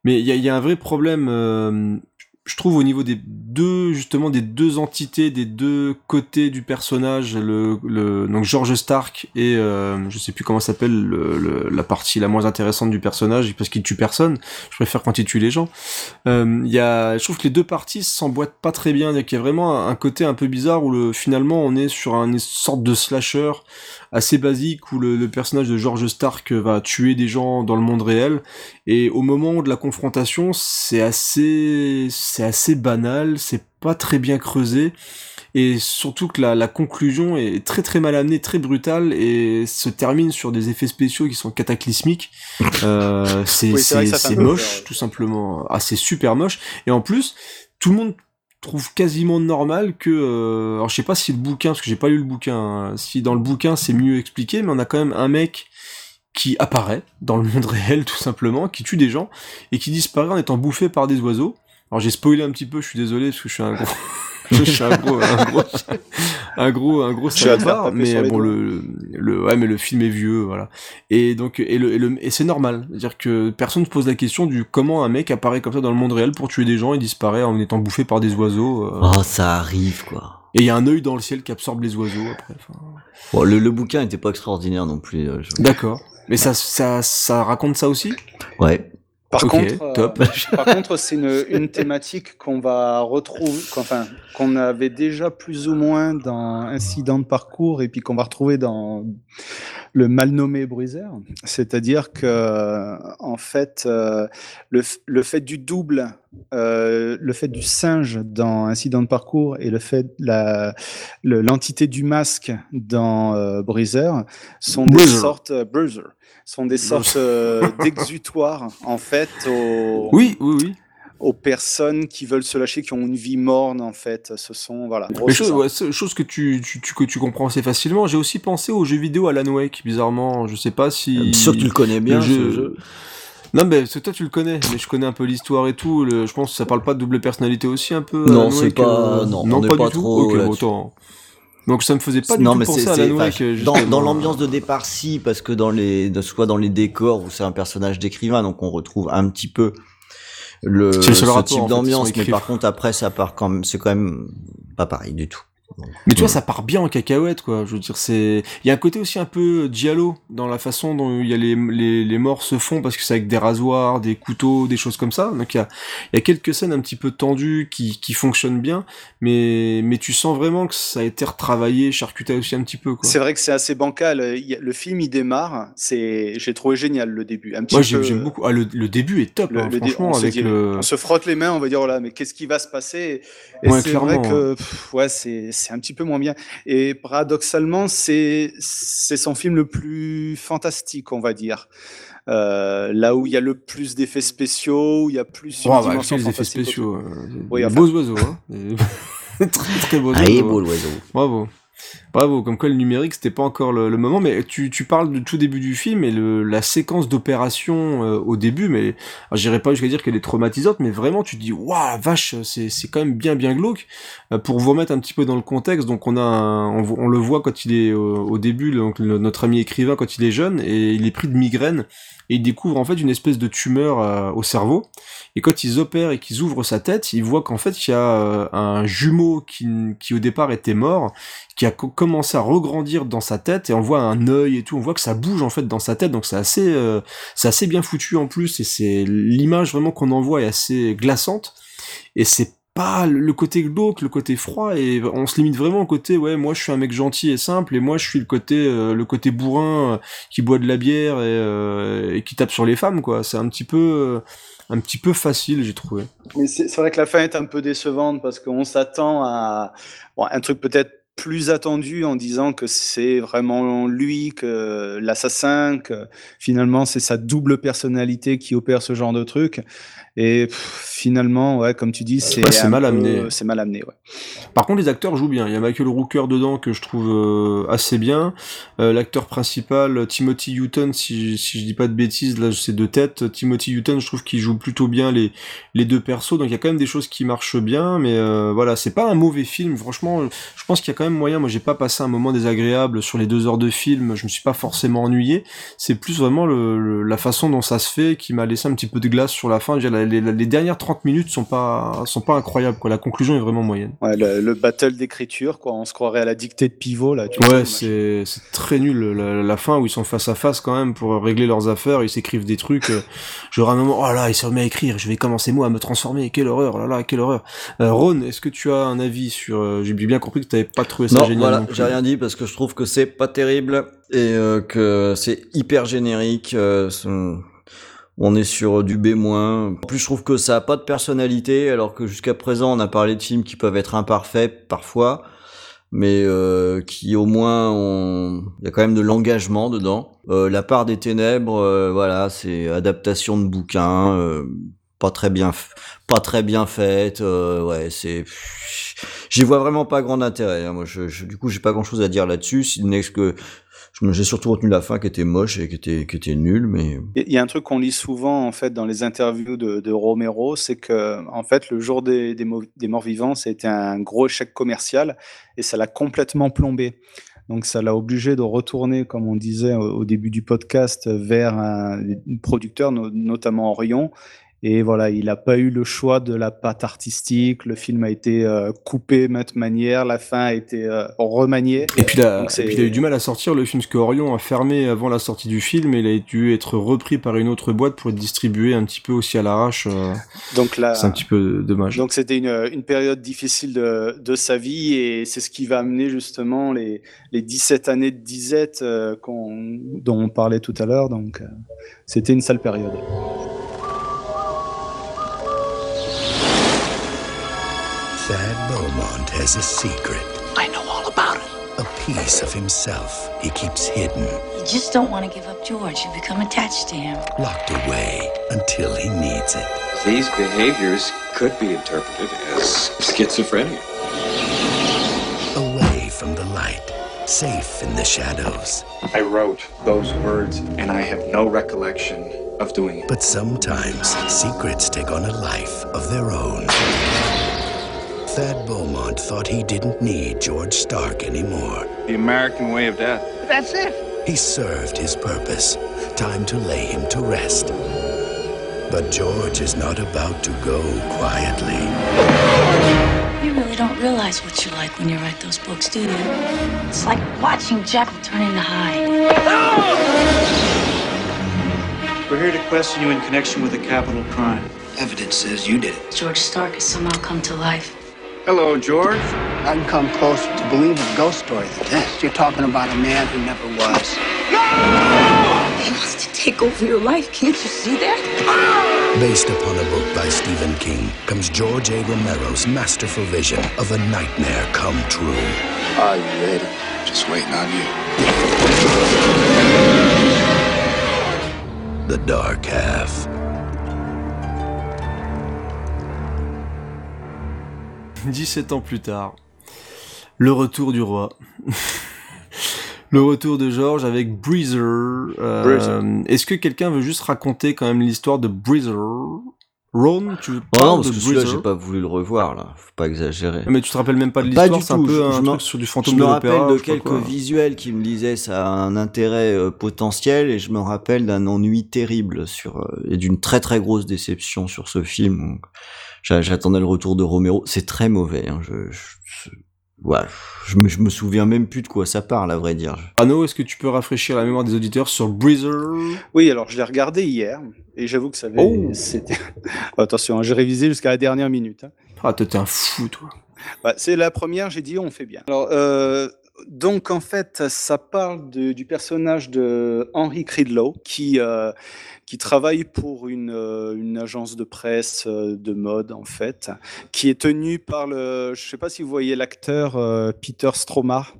Mais il y a, y a un vrai problème, euh, je trouve, au niveau des deux, justement, des deux entités, des deux côtés du personnage, le, le donc George Stark et euh, je sais plus comment s'appelle le, le- la partie la moins intéressante du personnage parce qu'il tue personne. Je préfère quand il tue les gens. Euh, Il y a, je trouve que les deux parties s'emboîtent pas très bien. Il y a vraiment un- côté un peu bizarre où le, finalement on est sur une sorte de slasher assez basique où le, le personnage de George Stark va tuer des gens dans le monde réel. Et au moment de la confrontation c'est assez c'est assez banal c'est pas très bien creusé. Et surtout que la, la conclusion est très très mal amenée très brutale et se termine sur des effets spéciaux qui sont cataclysmiques. Euh, c'est Oui, moche peur, ouais. tout simplement. Ah c'est super moche. Et en plus tout le monde trouve quasiment normal que euh, alors je sais pas si le bouquin parce que j'ai pas lu le bouquin hein, si dans le bouquin c'est mieux expliqué mais on a quand même un mec qui apparaît dans le monde réel tout simplement qui tue des gens et qui disparaît en étant bouffé par des oiseaux. Alors j'ai spoilé un petit peu je suis désolé parce que je suis un gros je suis un gros un gros un gros un gros salopard, mais bon le, le ouais mais le film est vieux voilà et donc et le et, le, et c'est normal c'est à dire que personne ne se pose la question du comment un mec apparaît comme ça dans le monde réel pour tuer des gens et disparaît en étant bouffé par des oiseaux euh. Oh, ça arrive, quoi. et il y a un œil dans le ciel qui absorbe les oiseaux après. Bon, le, le bouquin était pas extraordinaire non plus. euh, je- d'accord mais ça ça ça raconte ça aussi? Ouais. Par Ok, contre, euh, par contre, c'est une, une thématique qu'on va retrouver, qu'on- enfin, qu'on avait déjà plus ou moins dans Incident de parcours et puis qu'on va retrouver dans le mal nommé Bruiser. C'est-à-dire que, en fait, euh, le, fait du double, euh, le fait du singe dans Incident de parcours et le fait le- l'entité du masque dans Bruiser sont des sortes Bruiser sont des sortes euh, d'exutoires en fait aux, oui oui oui aux personnes qui veulent se lâcher, qui ont une vie morne en fait. Ce sont voilà. Mais c'est chose, ouais, chose que tu, tu, tu- que tu comprends assez facilement. J'ai aussi pensé aux jeux vidéo Alan Wake, bizarrement. Je sais pas si. Bien sûr que tu le connais bien, le ce jeu. Non, mais c'est toi tu le connais, mais je connais un peu l'histoire et tout. le- je pense que ça parle pas de double personnalité aussi un peu. Non, c'est pas- euh, non, non on est pas, pas du tout. trop Ok, autant. Donc ça me faisait pas du non, tout mais penser à Wake. dans, dans l'ambiance de départ, si, parce que dans les, de- soit dans les décors où c'est un personnage d'écrivain, donc on retrouve un petit peu le, ce rapport, type en fait, d'ambiance, mais par contre après ça part quand même, c'est quand même pas pareil du tout. Mais tu vois, ça part bien en cacahuète, quoi. Je veux dire, c'est. Il y a un côté aussi un peu giallo dans la façon dont il y a les, les, les morts se font parce que c'est avec des rasoirs, des couteaux, des choses comme ça. Donc il y a, il y a quelques scènes un petit peu tendues qui, qui fonctionnent bien, mais mais tu sens vraiment que ça a été retravaillé, charcuté aussi un petit peu, quoi. C'est vrai que c'est assez bancal. Le film, il démarre. C'est, j'ai trouvé génial le début. Un petit Moi, peu- j'aime j'aime beaucoup. Ah, le, le début est top, Le- hein, le dé- franchement, on, se avec dit- le. on se frotte les mains, on va dire voilà, mais qu'est-ce qui va se passer? Et Ouais, c'est vrai clairement, que pff, ouais, c'est c'est un petit peu moins bien. Et paradoxalement, c'est c'est son film le plus fantastique, on va dire. Euh, là où il y a le plus d'effets spéciaux, où il y a plus Oh, bah, dimension quels effets fantastique spéciaux. euh, Oui, enfin- beaux oiseaux, hein. Très très beaux Allez, oiseaux. beau hein. l'oiseau. Bravo. Bravo, comme quoi le numérique c'était pas encore le, moment, mais tu, parles du tout début du film et la séquence d'opération euh, au début, mais j'irai pas jusqu'à dire qu'elle est traumatisante, mais vraiment tu te dis waouh vache, c'est c'est quand même bien bien glauque. Euh, pour vous remettre un petit peu dans le contexte, donc on a on, le voit quand il est au, au début, notre ami écrivain quand il est jeune et il est pris de migraine et il découvre en fait une espèce de tumeur euh, au cerveau. Et quand ils opèrent et qu'ils ouvrent sa tête, ils voient qu'en fait il y a euh, un jumeau qui, qui au départ était mort, qui a co- commencé à regrandir dans sa tête et on voit un œil et tout, on voit que ça bouge en fait dans sa tête, donc c'est assez, euh, c'est assez bien foutu en plus. Et c'est l'image vraiment qu'on envoie est assez glaçante. Et c'est pas le côté glauque, le côté froid et on se limite vraiment au côté ouais moi je suis un mec gentil et simple et moi je suis le côté euh, le côté bourrin euh, qui boit de la bière et, euh, et qui tape sur les femmes quoi. C'est un petit peu un petit peu facile j'ai trouvé. Mais c'est vrai que la fin est un peu décevante parce qu'on s'attend à un truc peut-être plus attendu en disant que c'est vraiment lui, que l'assassin, que finalement c'est sa double personnalité qui opère ce genre de truc. Et pff, finalement, ouais, comme tu dis, c'est Ouais, mal peu- amené. C'est mal amené, ouais. Par contre, les acteurs jouent bien. Il y a Michael Rooker dedans que je trouve euh, assez bien. Euh, L'acteur principal, Timothy Hutton, si, si je dis pas de bêtises, là c'est de tête. Timothy Hutton, je trouve qu'il joue plutôt bien les, les deux persos. Donc il y a quand même des choses qui marchent bien. Mais euh, voilà, c'est pas un mauvais film. Franchement, je pense qu'il y a quand même moyen. Moi, j'ai pas passé un moment désagréable sur les deux heures de film. Je me suis pas forcément ennuyé. C'est plus vraiment le, le- la façon dont ça se fait qui m'a laissé un petit peu de glace sur la fin. Les, dernières 30 minutes sont pas sont pas incroyables. Quoi. La conclusion est vraiment moyenne. Ouais, le, le battle d'écriture, quoi. On se croirait à la dictée de pivot, là. tu Ouais, c'est c'est très nul la, la fin où ils sont face à face quand même pour régler leurs affaires, ils s'écrivent des trucs. euh, genre à un moment, oh là, il se remet à écrire, je vais commencer moi à me transformer, quelle horreur, oh là là, quelle horreur. Euh, Ron, est-ce que tu as un avis sur euh, J'ai bien compris que t'avais pas trouvé ça Non, génial. voilà, non plus. j'ai rien dit parce que je trouve que c'est pas terrible et euh, que c'est hyper générique. euh, on est sur du B-. En plus, je trouve que ça a pas de personnalité, alors que jusqu'à présent, on a parlé de films qui peuvent être imparfaits parfois, mais euh, qui au moins ont, il y a quand même de l'engagement dedans. Euh, La part des ténèbres, euh, voilà, c'est adaptation de bouquin, euh, pas très bien, pas très bien faite. euh, ouais, c'est, j'y vois vraiment pas grand intérêt. hein. Moi, je, je- du coup, j'ai pas grand chose à dire là-dessus, si ce n'est que j'ai surtout retenu la fin qui était moche et qui était, nulle, mais Il y a un truc qu'on lit souvent en fait dans les interviews de, Romero, c'est que en fait le jour des, des, des morts vivants, c'était un gros échec commercial et ça l'a complètement plombé. Donc ça l'a obligé de retourner, comme on disait au, début du podcast, vers un, producteur, no- notamment Orion. Et voilà, il n'a pas eu le choix de la patte artistique. Le film a été euh, coupé de maintes manières, la fin a été euh, remaniée. Et puis, il a, Donc, et c'est- puis il a eu du mal à sortir le film, parce que Orion a fermé avant la sortie du film, et il a dû être repris par une autre boîte pour être distribué un petit peu aussi à l'arrache. euh, Donc là, c'est un petit peu dommage. Donc c'était une, une période difficile de, de sa vie et c'est ce qui va amener justement les, les 17 années de disette euh, dont on parlait tout à l'heure. Donc c'était une sale période. Thad Beaumont has a secret. I know all about it. A piece of himself he keeps hidden, You just don't want to give up George. You become attached to him. locked away until he needs it. These behaviors could be interpreted as schizophrenia. Away from the light, safe in the shadows. I wrote those words, and I have no recollection of doing it. But sometimes secrets take on a life of their own. Thad Beaumont thought he didn't need George Stark anymore. The American way of death. That's it. He served his purpose. Time to lay him to rest. But George is not about to go quietly. You really don't realize realize what you're like when you write those books, do you? It's like watching Jekyll turn into Hyde. We're here to question you in connection with a capital crime. Evidence says you did it. George Stark has somehow come to life. Hello, George. I can come closer to believe a ghost story than this. You're talking about a man who never was. No! He wants to take over your life. Can't you see that? Based upon a book by Stephen King comes George A. Romero's masterful vision of a nightmare come true. Are you ready? Just waiting on you. The Dark Half. 17 ans plus tard, le retour du roi. le retour de George avec Breezer. Euh, Breezer. Est-ce que quelqu'un veut juste raconter quand même l'histoire de Breezer? Ron, tu Oh parles non, parce de que celui-là, j'ai pas voulu le revoir, là. Faut pas exagérer. Mais tu te rappelles même pas de Pas l'histoire, du c'est un tout. peu Je- un je me- truc sur du fantôme je de me l'opéra. rappelle de pas quelques visuels qui me disaient ça a un intérêt euh, potentiel et je me rappelle d'un ennui terrible sur euh, et d'une très très grosse déception sur ce film. Donc, J'attendais le retour de Romero. C'est très mauvais. Hein. Je, je, ouais, je me, je me souviens même plus de quoi ça parle, à vrai dire. Arnaud, est-ce que tu peux rafraîchir la mémoire des auditeurs sur Breezer? Oui, alors je l'ai regardé hier et j'avoue que ça avait. Oh. c'était- Attention, hein, j'ai révisé jusqu'à la dernière minute. hein. Ah, t'es un fou, toi. C'est la première, j'ai dit on fait bien. Alors, euh, donc en fait, ça parle de- du personnage de Henry Cridlow qui, euh, qui travaille pour une, euh, une agence de presse euh, de mode en fait, qui est tenue par le, je sais pas si vous voyez l'acteur euh, Peter Stromar.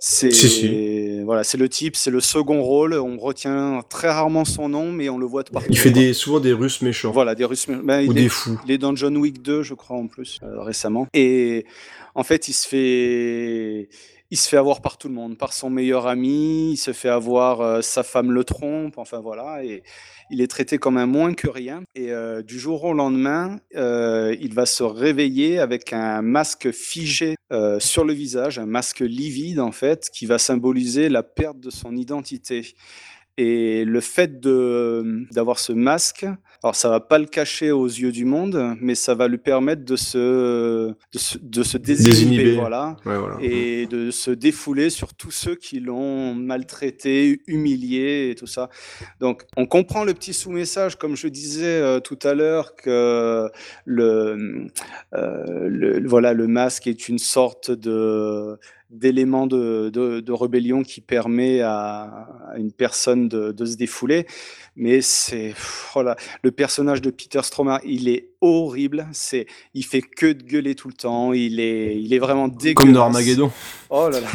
C'est Si, si. voilà, c'est le type, c'est le second rôle. On retient très rarement son nom, mais on le voit de partout. Il fait des, souvent des Russes méchants. Voilà, des Russes. ben, il Ou est- des fous. Il est dans John Wick 2, je crois, en plus, euh, récemment. Et en fait, il se fait. Il se fait avoir par tout le monde, par son meilleur ami, il se fait avoir, euh, sa femme le trompe, enfin voilà, et il est traité comme un moins que rien. Et euh, du jour au lendemain, euh, il va se réveiller avec un masque figé sur le visage, un masque livide en fait, qui va symboliser la perte de son identité. Et le fait d'avoir ce masque, alors ça va pas le cacher aux yeux du monde, mais ça va lui permettre de se de se, de se désinhiber, Désinhiber. voilà, Ouais, voilà. et de se défouler sur tous ceux qui l'ont maltraité, humilié et tout ça. Donc on comprend le petit sous-message, comme je disais euh, tout à l'heure, que le, euh, le voilà le masque est une sorte de d'élément de, de, de rébellion qui permet à, à une personne de, de se défouler. Mais c'est voilà, le personnage de Peter Stromar, il est horrible. C'est, il fait que de gueuler tout le temps. Il est, il est vraiment dégueulasse. Comme dans Armageddon. Oh là là.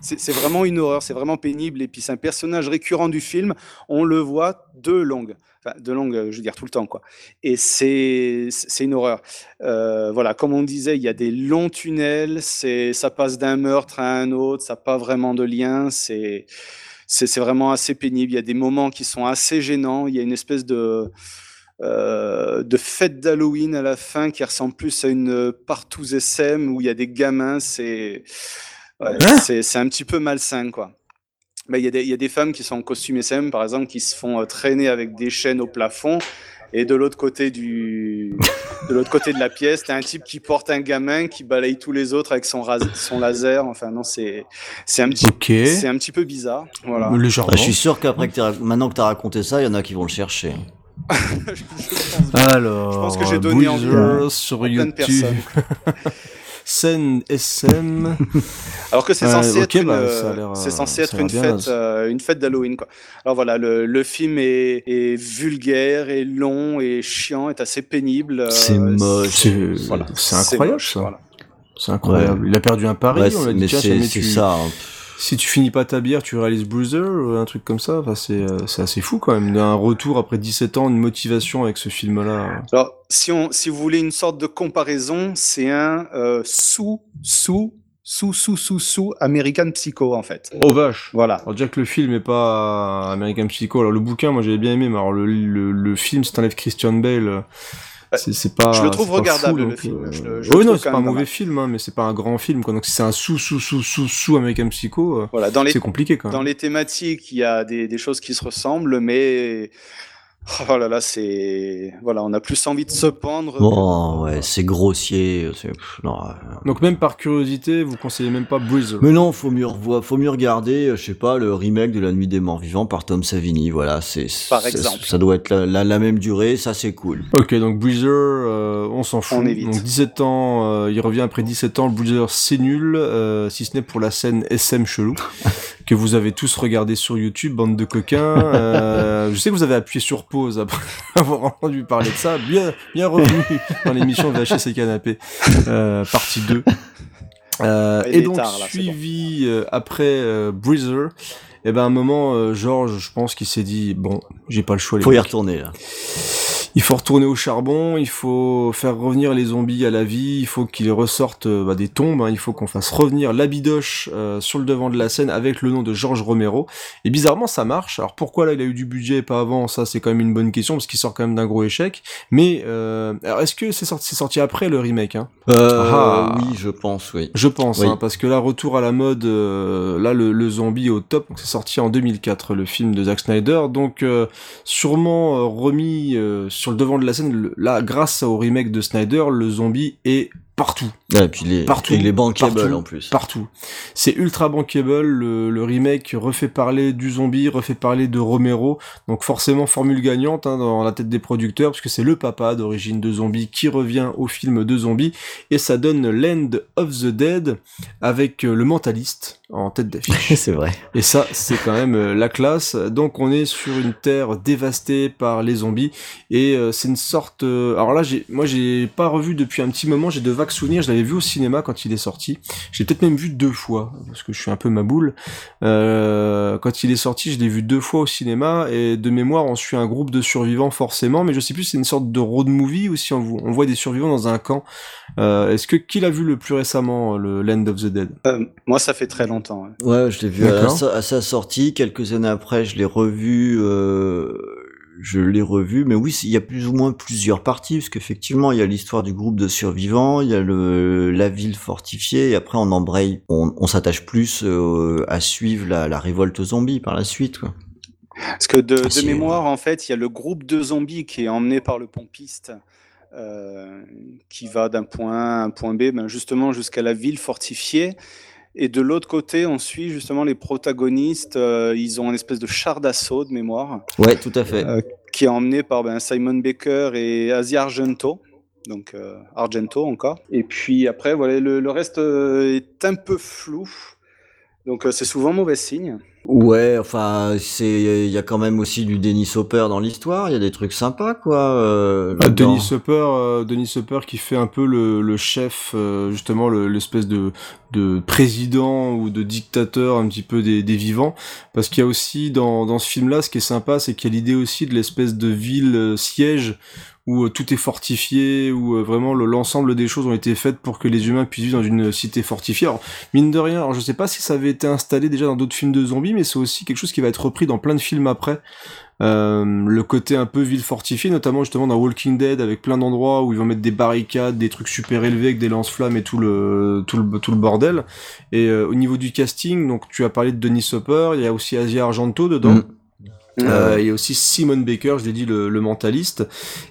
C'est vraiment une horreur, c'est vraiment pénible. Et puis c'est un personnage récurrent du film. On le voit de longue. Enfin, de longue, euh, je veux dire tout le temps, quoi. Et c'est une horreur. Euh, voilà, comme on disait, il y a des longs tunnels. Ça passe d'un meurtre à un autre. Ça n'a pas vraiment de lien. C'est c'est vraiment assez pénible. Il y a des moments qui sont assez gênants. Il y a une espèce de euh, de fête d'Halloween à la fin qui ressemble plus à une partouze SM où il y a des gamins. C'est ouais, c'est c'est un petit peu malsain, quoi. Il y, a des- il y a des femmes qui sont en costume SM, par exemple, qui se font euh, traîner avec des chaînes au plafond. Et de l'autre côté du, de l'autre côté de la pièce, t'as un type qui porte un gamin qui balaye tous les autres avec son, ras- son laser. Enfin non, c'est, c'est un petit, c'est un petit peu bizarre. Voilà. Légèrement. Bah, je suis sûr qu'après que maintenant que t'as raconté ça, il y en a qui vont le chercher. Alors, Je pense que j'ai donné envie sur à plein de YouTube. personnes. Scène SM. Alors que c'est censé ok, être, une, bah, euh, euh, censé être une bien fête, euh, une fête d'Halloween quoi. Alors voilà, le, le film est, est vulgaire, est long, est chiant, est assez pénible. euh, C'est moche. C'est voilà, incroyable moche, ça. voilà. C'est incroyable. Ouais. Il a perdu un pari, Ouais, on l'a mais dit. Tiens, c'est- jamais c'est tu- ça, hein. Si tu finis pas ta bière, tu réalises Bruiser, ou un truc comme ça. Enfin, c'est euh, c'est assez fou quand même. Un retour après 17 ans, une motivation avec ce film-là. Alors si on, si vous voulez une sorte de comparaison, c'est un euh, sous sous sous sous sous sous American Psycho en fait. Oh vache. Voilà. Alors déjà que le film est pas American Psycho. Alors le bouquin, moi j'avais bien aimé, mais alors le, le, le film, c'est t'enlèves Christian Bale. C'est c'est pas. Je le trouve regardable, fou, le donc, film. euh, Je le- je oui, le non, c'est pas un mauvais mal. film, hein, mais c'est pas un grand film. Quoi. Donc si c'est un sous sous sous sous sous American Psycho, euh, Voilà, dans les, c'est compliqué quand même. Dans les thématiques, il y a des, des choses qui se ressemblent, mais Oh là là, c'est voilà, on a plus envie de se pendre. Oh ouais, c'est grossier. c'est- pff, non, euh. Donc même par curiosité, vous conseillez même pas Breezer. Mais non, faut mieux revoir, faut mieux regarder, euh, je sais pas, le remake de La Nuit des Morts Vivants par Tom Savini. Voilà, c'est Par c'est- exemple. ça doit être la, la- la même durée, ça c'est cool. Ok, donc Breezer, euh, on s'en fout. On évite. Donc 17 ans, euh, il revient après 17 ans. Breezer, c'est nul, euh, si ce n'est pour la scène SM chelou que vous avez tous regardé sur YouTube, bande de coquins. Euh, je sais que vous avez appuyé sur pause après avoir entendu parler de ça. Bien, bien revenu dans l'émission VHS et Canapé, euh, partie 2. Euh, et donc tard, là, c'est suivi euh, après euh, Breezer, et ben à un moment, euh, George, je pense qu'il s'est dit bon, j'ai pas le choix. les Faut y retourner là. Il faut retourner au charbon, il faut faire revenir les zombies à la vie, il faut qu'ils ressortent euh, bah, des tombes, hein, il faut qu'on fasse revenir l'Abidoche euh, sur le devant de la scène avec le nom de George Romero. Et bizarrement, ça marche. Alors pourquoi là il a eu du budget et pas avant? Ça, c'est quand même une bonne question parce qu'il sort quand même d'un gros échec. Mais euh, alors est-ce que c'est sorti, c'est sorti après le remake hein? Euh, Ah. oui, je pense, oui. Je pense, Oui. hein, parce que là, retour à la mode, euh, là, le, le zombie est au top. Donc, c'est sorti en 2004, le film de Zack Snyder. Donc, euh, sûrement euh, remis euh, sur le devant de la scène. là, grâce au remake de Snyder, le zombie est partout. Ouais, et puis les, Partout. bankable en plus. Partout. C'est ultra bankable. Le, le remake refait parler du zombie, refait parler de Romero. Donc forcément formule gagnante hein, dans la tête des producteurs, parce que c'est le papa d'origine de zombie qui revient au film de zombie. Et ça donne Land of the Dead avec euh, le mentaliste en tête d'affiche. c'est vrai. Et ça, c'est quand même euh, la classe. Donc on est sur une terre dévastée par les zombies et euh, c'est une sorte. Alors là, j'ai, moi, j'ai pas revu depuis un petit moment. J'ai de vagues souvenirs. Je l'avais vu au cinéma quand il est sorti. J'ai peut-être même vu deux fois parce que je suis un peu ma boule. Euh, quand il est sorti, je l'ai vu deux fois au cinéma et de mémoire, on suit un groupe de survivants forcément, mais je sais plus. si C'est une sorte de road movie ou si on, on voit des survivants dans un camp. Euh, Est-ce que qui l'a vu le plus récemment, le Land of the Dead? Euh, moi, ça fait très longtemps. ouais. Ouais, je l'ai vu à, à sa sortie. Quelques années après, je l'ai revu. Je l'ai revu, mais oui, il y a plus ou moins plusieurs parties, parce qu'effectivement, il y a l'histoire du groupe de survivants, il y a le la ville fortifiée, et après on embraye, on, on s'attache plus euh, à suivre la, la révolte zombie par la suite. Quoi. Parce que de, mémoire, en fait, il y a le groupe de zombies qui est emmené par le pompiste, euh, qui va d'un point A à un point B, ben justement jusqu'à la ville fortifiée. Et de l'autre côté, on suit justement les protagonistes. euh, ils ont une espèce de char d'assaut de mémoire, Ouais, tout à fait. euh, qui est emmené par ben, Simon Baker et Asia Argento. Donc euh, Argento encore. Et puis après, voilà, le, le reste est un peu flou. Donc c'est souvent mauvais signe. Ouais, enfin, c'est, il y a quand même aussi du Dennis Hopper dans l'histoire. Il y a des trucs sympas, quoi. Euh, Ah. Denis Hopper, euh, Denis Hopper qui fait un peu le, le chef, euh, justement le- l'espèce de, de président ou de dictateur un petit peu des, des vivants, parce qu'il y a aussi dans, dans ce film-là, ce qui est sympa, c'est qu'il y a l'idée aussi de l'espèce de ville euh, siège où euh, tout est fortifié, où euh, vraiment le- l'ensemble des choses ont été faites pour que les humains puissent vivre dans une cité fortifiée. Alors mine de rien, alors je sais pas si ça avait été installé déjà dans d'autres films de zombies, mais c'est aussi quelque chose qui va être repris dans plein de films après. Euh, le côté un peu ville fortifiée, notamment justement dans Walking Dead, avec plein d'endroits où ils vont mettre des barricades, des trucs super élevés avec des lance-flammes et tout le tout le bordel. Et au niveau du casting, donc tu as parlé de Denis Hopper, il y a aussi Asia Argento dedans. Mm. Euh, il y a aussi Simon Baker, je l'ai dit, le, le mentaliste.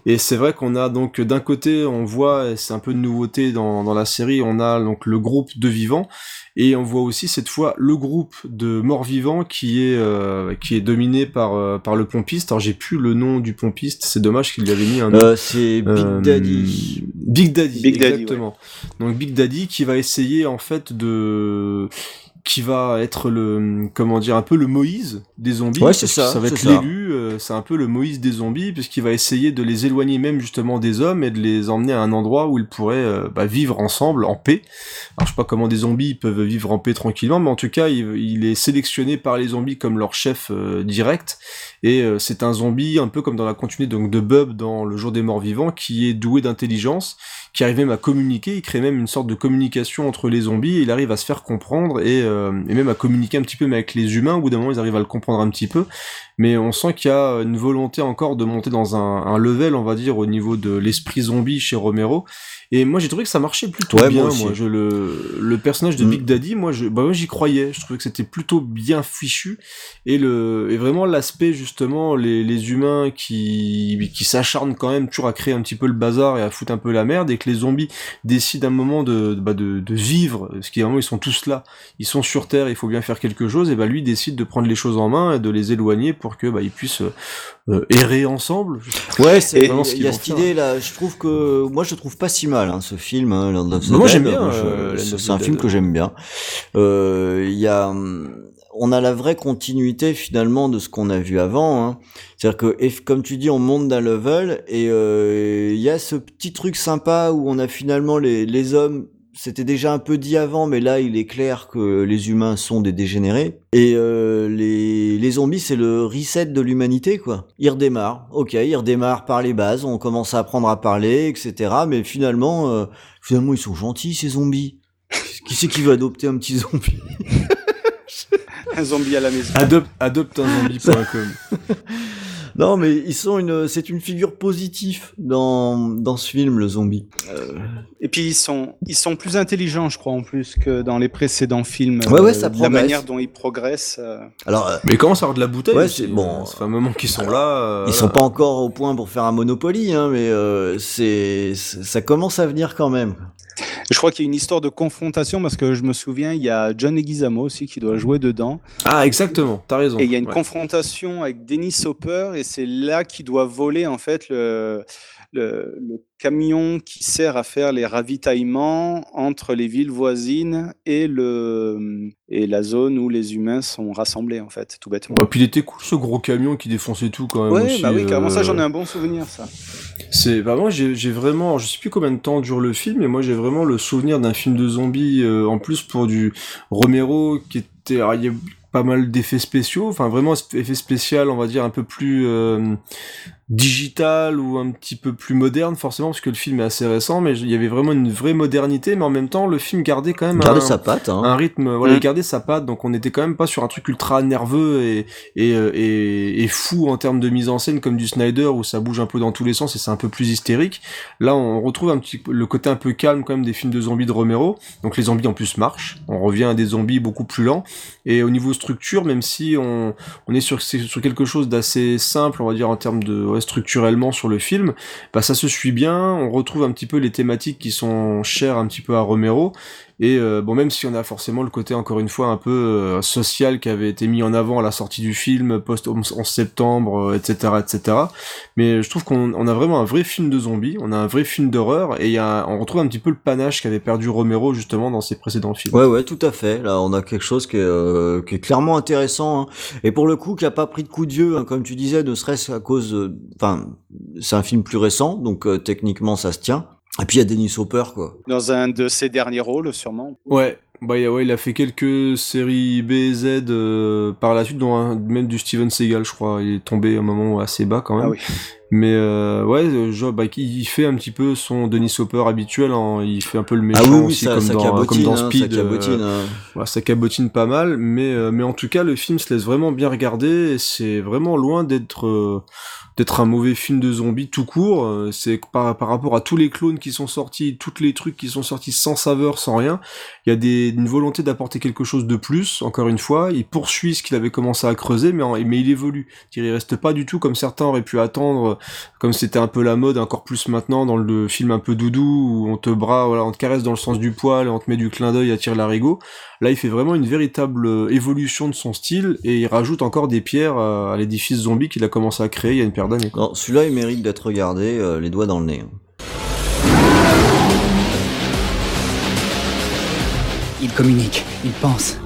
Et c'est vrai qu'on a donc d'un côté, on voit, et c'est un peu de nouveauté dans, dans la série, on a donc le groupe de vivants, et on voit aussi cette fois le groupe de morts vivants qui est euh, qui est dominé par euh, par le pompiste. Alors j'ai plus le nom du pompiste, c'est dommage qu'il lui avait mis un nom. Euh, c'est Big Euh, Daddy. Big Daddy, Big Daddy, exactement. Donc Big Daddy qui va essayer en fait de qui va être le comment dire un peu le Moïse des zombies. Ouais, c'est ça, Ça va être l'élu. euh, c'est un peu le Moïse des zombies puisqu'il va essayer de les éloigner même justement des hommes et de les emmener à un endroit où ils pourraient euh, bah, vivre ensemble en paix. Alors je sais pas comment des zombies peuvent vivre en paix tranquillement, mais en tout cas il, il est sélectionné par les zombies comme leur chef euh, direct. Et euh, c'est un zombie un peu comme dans la continuité donc de Bub dans Le Jour des Morts Vivants qui est doué d'intelligence, qui arrive même à communiquer, il crée même une sorte de communication entre les zombies, il arrive à se faire comprendre et euh, et même à communiquer un petit peu mais avec les humains. Au bout d'un moment, ils arrivent à le comprendre un petit peu, mais on sent qu'il y a une volonté encore de monter dans un, un level, on va dire, au niveau de l'esprit zombie chez Romero. Et moi, j'ai trouvé que ça marchait plutôt Ouais, bien. moi je le le personnage de Mm. Big Daddy, moi, je bah moi j'y croyais. Je trouvais que c'était plutôt bien fichu et le et vraiment l'aspect justement les les humains qui qui s'acharnent quand même toujours à créer un petit peu le bazar et à foutre un peu la merde et que les zombies décident un moment de bah de, de vivre parce qu'ils vraiment ils sont tous là ils sont sur terre il faut bien faire quelque chose et bah lui décide de prendre les choses en main et de les éloigner pour que bah ils puissent euh, errer ensemble Ouais, c'est vraiment ce il y a cette idée là. Je trouve que moi je trouve pas si mal hein, ce film, hein, Land of the Moi, j'aime bien, euh, c'est un film que j'aime bien. Euh, Il y a, hum, on a la vraie continuité finalement de ce qu'on a vu avant. Hein. C'est-à-dire que, comme tu dis, on monte d'un level et euh, il y a ce petit truc sympa où on a finalement les, les hommes. C'était déjà un peu dit avant, mais là, il est clair que les humains sont des dégénérés. Et euh, les, les zombies, c'est le reset de l'humanité, quoi. Ils redémarrent. Ok, ils redémarrent par les bases. On commence à apprendre à parler, etc. Mais finalement, euh, finalement, ils sont gentils, ces zombies. Qui c'est qui veut adopter un petit zombie? Un zombie à la maison. adopte adopte un zombie.com Non, mais ils sont une, c'est une figure positive dans dans ce film, le zombie. Euh, Et puis ils sont, ils sont plus intelligents, je crois, en plus que dans les précédents films. Ouais, ouais, ça La progresse. manière dont ils progressent. euh, Alors, euh, mais ils commencent à avoir de la bouteille Ouais, c'est bon. euh, ça fait un moment qu'ils sont là euh, ils sont pas encore au point pour faire un Monopoly, hein, mais euh, c'est- ça commence à venir quand même. Je crois qu'il y a une histoire de confrontation parce que je me souviens, il y a John Leguizamo aussi qui doit jouer dedans. ah exactement t'as raison Et il y a une Ouais. confrontation avec Dennis Hopper et c'est là qu'il doit voler en fait le, le, le camion qui sert à faire les ravitaillements entre les villes voisines et, le, et la zone où les humains sont rassemblés en fait, tout bêtement. Puis il était cool ce gros camion qui défonçait tout quand même Ouais, aussi, bah oui, carrément, ça euh, j'en ai un bon souvenir ça. C'est bah moi j'ai vraiment je sais plus combien de temps dure le film mais moi j'ai vraiment le souvenir d'un film de zombies euh, en plus pour du Romero qui était alors, il y a pas mal d'effets spéciaux enfin vraiment effet spécial on va dire un peu plus euh, digital ou un petit peu plus moderne forcément parce que le film est assez récent mais il y avait vraiment une vraie modernité mais en même temps le film gardait quand même Garder un, sa patte, hein. un rythme voilà Mm. il gardait sa patte donc on était quand même pas sur un truc ultra nerveux et et, euh, et, et fou en termes de mise en scène comme du Snyder où ça bouge un peu dans tous les sens et c'est un peu plus hystérique là on retrouve un petit le côté un peu calme quand même des films de zombies de Romero donc les zombies en plus marchent on revient à des zombies beaucoup plus lents et au niveau structure même si on on est sur c'est sur quelque chose d'assez simple on va dire en termes de structurellement sur le film bah ça se suit bien on retrouve un petit peu les thématiques qui sont chères un petit peu à Romero et euh, bon, même si on a forcément le côté encore une fois un peu euh, social qui avait été mis en avant à la sortie du film, post 11 septembre, euh, etc., etc. Mais je trouve qu'on on a vraiment un vrai film de zombies, on a un vrai film d'horreur, et y a, on retrouve un petit peu le panache qu'avait perdu Romero justement dans ses précédents films. Ouais, ouais, tout à fait. Là, on a quelque chose qui est, euh, qui est clairement intéressant. hein. Et pour le coup, qui a pas pris de coup de vieux, hein, comme tu disais, ne serait-ce à cause... Enfin, c'est un film plus récent, donc euh, techniquement, ça se tient. Et puis, il y a Dennis Hopper, quoi. Dans un de ses derniers rôles, sûrement. Ouais. Bah il a- ouais, il a fait quelques séries B et Z euh, par la suite, dont un- même du Steven Seagal, je crois. Il est tombé à un moment assez bas quand même. Ah oui. Mais euh, ouais, euh, genre, bah, il fait un petit peu son Denis Hopper habituel. hein. Il fait un peu le méchant Ah oui, aussi, ça- comme, ça dans, cabotine, comme dans hein, ça Speed. cabotine, euh, hein. voilà, ça cabotine pas mal. Mais euh, mais en tout cas, le film se laisse vraiment bien regarder. et C'est vraiment loin d'être euh, d'être un mauvais film de zombies tout court. Euh, C'est par par rapport à tous les clones qui sont sortis, tous les trucs qui sont sortis sans saveur, sans rien. Il y a des, une volonté d'apporter quelque chose de plus. Encore une fois, il poursuit ce qu'il avait commencé à creuser, mais mais il évolue. Il reste pas du tout comme certains auraient pu attendre, comme c'était un peu la mode, encore plus maintenant dans le film un peu doudou où on te bras, on te caresse dans le sens du poil on te met du clin d'œil à tirer l'arigot. Là, il fait vraiment une véritable euh, évolution de son style et il rajoute encore des pierres à, à l'édifice zombie qu'il a commencé à créer il y a une paire d'années. celui-là, il mérite d'être regardé, euh, les doigts dans le nez. hein. Il communique, il pense.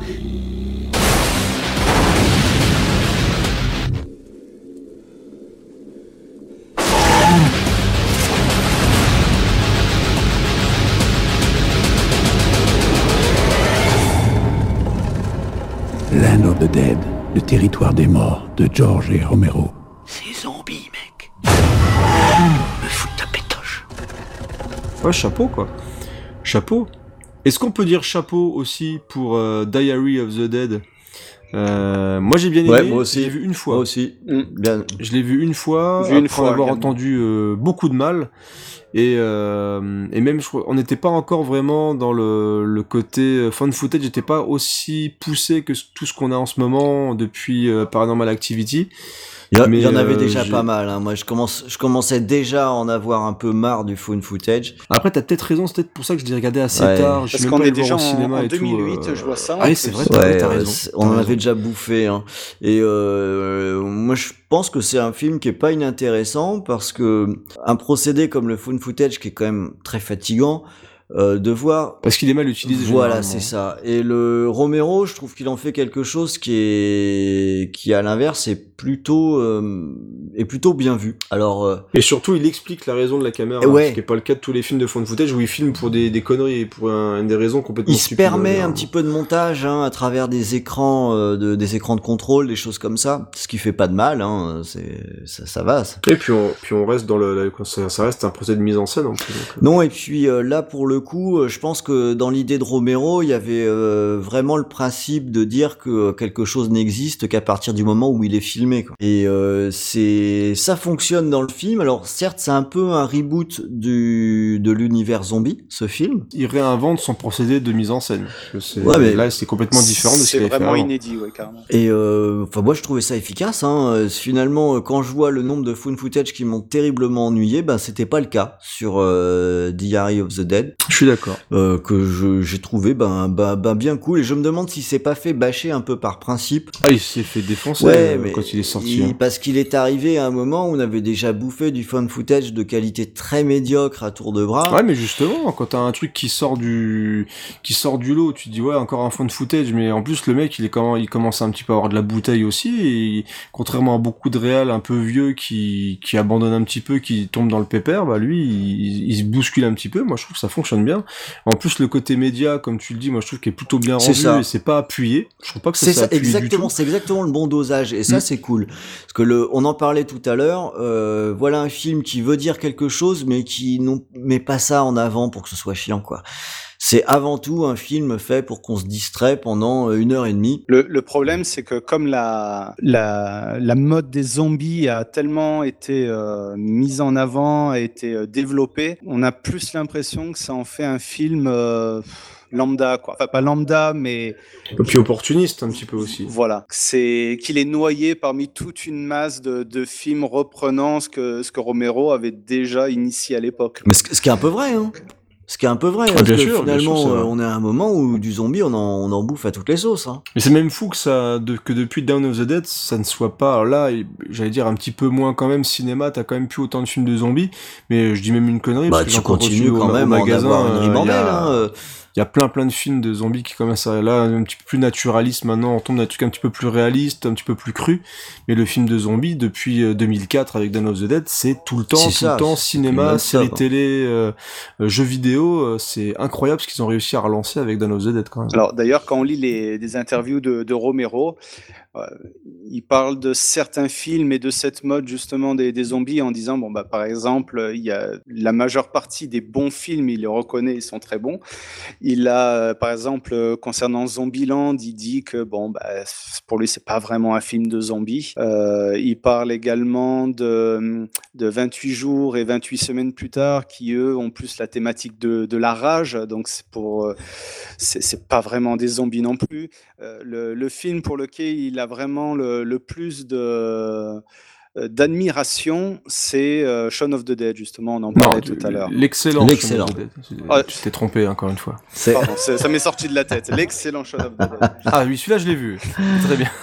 Land of the Dead, le territoire des morts de George et Romero. Ces zombies, mec. Me foutent ta pétoche. Ouais, chapeau quoi. Chapeau. Est-ce qu'on peut dire chapeau aussi pour euh, Diary of the Dead? Euh, moi j'ai bien aimé, Ouais, moi aussi. je l'ai vu une fois. Moi aussi. Bien. Je l'ai vu une fois, Vu une après fois avoir également. entendu euh, beaucoup de mal. Et, euh, et même, je crois- on n'était pas encore vraiment dans le, le côté euh, fan footage, n'était pas aussi poussé que tout ce qu'on a en ce moment depuis euh, Paranormal Activity. Il y, a- Mais, il y en avait euh, déjà pas mal. Hein. Moi, je commence, je commençais déjà à en avoir un peu marre du phone footage. Après, t'as peut-être raison, c'est peut-être pour ça que je l'ai regardé assez Ouais. tard. Je Parce qu'on est déjà au en, cinéma en et tout, 2008, euh, je vois ça. Ah c'est vrai, t'as Ouais, t'as euh, raison. on en avait déjà bouffé. Hein. Et euh, moi, je pense que c'est un film qui est pas inintéressant parce que un procédé comme le phone footage, qui est quand même très fatigant, euh, de voir. Parce qu'il est mal utilisé. Voilà, c'est ça. Et le Romero, je trouve qu'il en fait quelque chose qui est, qui à l'inverse est plutôt, euh, est plutôt bien vu. Alors. euh, Et surtout, il explique la raison de la caméra, Ouais. ce qui n'est pas le cas de tous les films de found footage où il filme pour des, des conneries et pour un- des raisons complètement Il se permet hein. un petit peu de montage hein, à travers des écrans, euh, de, des écrans de contrôle, des choses comme ça, ce qui fait pas de mal. Hein, c'est ça, ça va. ça. Et puis on, puis on reste dans le, la- ça, ça reste un procès de mise en scène en plus. donc, euh. Non, et puis euh, là pour le coup, euh, je pense que dans l'idée de Romero, il y avait euh, vraiment le principe de dire que quelque chose n'existe qu'à partir du moment où il est filmé. Quoi. Et euh, c'est ça fonctionne dans le film. Alors certes, c'est un peu un reboot du de l'univers zombie, ce film. Il réinvente son procédé de mise en scène. Ouais, mais là, c'est complètement différent de ce C'est qu'il avait fait vraiment inédit, ouais, carrément. Et euh, enfin moi je trouvais ça efficace. Hein. Euh, Finalement, quand je vois le nombre de found footage qui m'ont terriblement ennuyé, ben c'était pas le cas sur euh, Diary of the Dead. Je suis d'accord. Euh, que j'ai trouvé ben, ben, ben bien cool. Et je me demande si c'est pas fait bâcher un peu par principe. Ah, il s'est fait défoncer Ouais, euh, quand il est sorti. il- hein. parce qu'il est arrivé à un moment où on avait déjà bouffé du found footage de qualité très médiocre à tour de bras. Ouais, mais justement, quand t'as un truc qui sort du qui sort du lot, tu te dis ouais encore un de footage, mais en plus le mec il est comment il commence un petit peu à avoir de la bouteille aussi, et contrairement à beaucoup de réals un peu vieux qui qui abandonnent un petit peu, qui tombent dans le pépère, bah lui il, il se bouscule un petit peu. Moi je trouve que ça fonctionne bien. En plus le côté média, comme tu le dis, moi je trouve qu'il est plutôt bien C'est rendu ça. et c'est pas appuyé. Je trouve pas que C'est ça, appuyé exactement, c'est exactement le bon dosage et ça Mm. c'est cool. Parce que le, on en parlait tout à l'heure. euh, voilà un film qui veut dire quelque chose, mais qui ne met pas ça en avant pour que ce soit chiant quoi. C'est avant tout un film fait pour qu'on se distrait pendant euh, une heure et demie. Le, le problème, c'est que comme la, la, la mode des zombies a tellement été euh, mise en avant, a été euh, développée, on a plus l'impression que ça en fait un film euh, lambda, quoi. Enfin, pas lambda, mais Et puis opportuniste un petit peu aussi. voilà. C'est qu'il est noyé parmi toute une masse de, de films reprenant ce que, ce que Romero avait déjà initié à l'époque. Mais ce, ce qui est un peu vrai, hein. Ce qui est un peu vrai, Ah, parce bien que sûr, bien finalement, sûr, euh, on est à un moment où du zombie, on en, on en bouffe à toutes les sauces. Hein. Mais c'est même fou que ça, de, que depuis Down of the Dead, ça ne soit pas. Alors là, j'allais dire un petit peu moins quand même. Cinéma, t'as quand même plus autant de films de zombies. Mais je dis même une connerie. Bah, parce que tu encore continues au- quand au même à en magasin, avoir une ribambelle, il y a- hein, euh. Il y a plein plein de films de zombies qui commencent à là un petit peu plus naturaliste maintenant. On tombe dans un truc un petit peu plus réaliste, un petit peu plus cru. Mais le film de zombies depuis euh, 2004 avec Dawn of the Dead, c'est tout le temps, tout ça, le temps cinéma, série télé, euh, euh, jeux vidéo. euh, c'est incroyable ce qu'ils ont réussi à relancer avec Dawn of the Dead quand même. Alors d'ailleurs, quand on lit les, des interviews de, de Romero, euh, il parle de certains films et de cette mode justement des, zombies en disant bon bah par exemple il y a la majeure partie des bons films il les reconnaît ils sont très bons. Il a euh, par exemple euh, concernant Zombieland il dit que bon bah pour lui c'est pas vraiment un film de zombies Euh, il parle également de, de 28 jours et 28 semaines plus tard qui eux ont plus la thématique de, la rage. Donc c'est pour euh, c'est pas vraiment des zombies non plus. Euh, le, le film pour lequel il a vraiment le, le plus de euh, d'admiration, c'est euh, Shaun of the Dead, justement, on en parlait tout à l'heure. L'excellent. L'excellent. Shaun of the Dead. Ah, Je t'ai trompé encore une fois. Pardon, ça m'est sorti de la tête. L'excellent Shaun of the Dead. Ah oui, celui-là je l'ai vu. Très bien.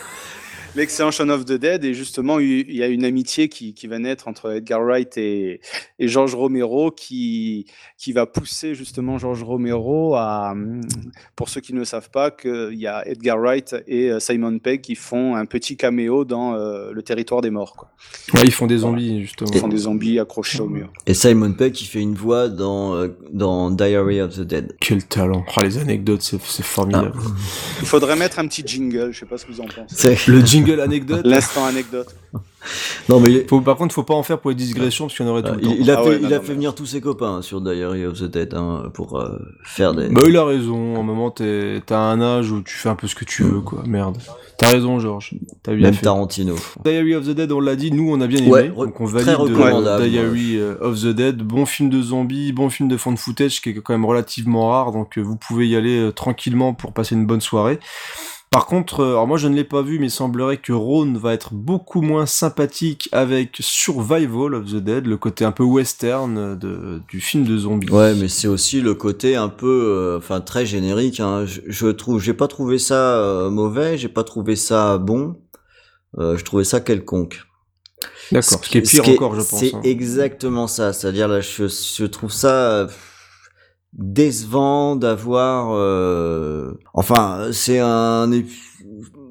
L'excellent Shaun of the Dead, et justement, il y a une amitié qui, qui va naître entre Edgar Wright et, et George Romero qui, qui va pousser justement George Romero à, pour ceux qui ne savent pas, qu'il y a Edgar Wright et euh, Simon Pegg qui font un petit caméo dans euh, Le territoire des morts. Quoi. Ouais, ils font des zombies justement. Ils font des zombies accrochés au mur. Et Simon Pegg qui fait une voix dans, euh, dans Diary of the Dead. Quel talent. Oh, les anecdotes, c'est formidable. Il faudrait mettre un petit jingle, je sais pas ce que vous en pensez. Le jingle anecdote. L'instant anecdote. Non, mais faut, par contre, faut pas en faire pour les digressions parce qu'il y en aurait tout le il, temps. il a Ah fait, ouais, il non, a non, fait mais- venir tous ses copains sur Diary of the Dead hein, pour euh, faire des. Bah, il a raison. À un moment, t'es- t'as un âge où tu fais un peu ce que tu veux, quoi. Merde. T'as raison, Georges. T'as bien Même fait. Tarantino. Diary of the Dead, on l'a dit, nous on a bien aimé, Ouais, donc on très valide euh, recommandable. Diary euh, of the Dead, bon film de zombies, bon film de fond de footage qui est quand même relativement rare, donc vous pouvez y aller euh, tranquillement pour passer une bonne soirée. Par contre, euh, alors moi je ne l'ai pas vu, mais il semblerait que Ron va être beaucoup moins sympathique avec Survival of the Dead, le côté un peu western euh, de, du film de zombies. Ouais, mais c'est aussi le côté un peu, euh, enfin très générique. Hein. Je, je trouve, j'ai pas trouvé ça euh, mauvais, j'ai pas trouvé ça bon. Euh, je trouvais ça quelconque. D'accord, ce qui est pire encore, je pense. C'est hein. exactement ça. C'est-à-dire là, je, je trouve ça euh, décevant d'avoir. euh, Enfin, c'est un.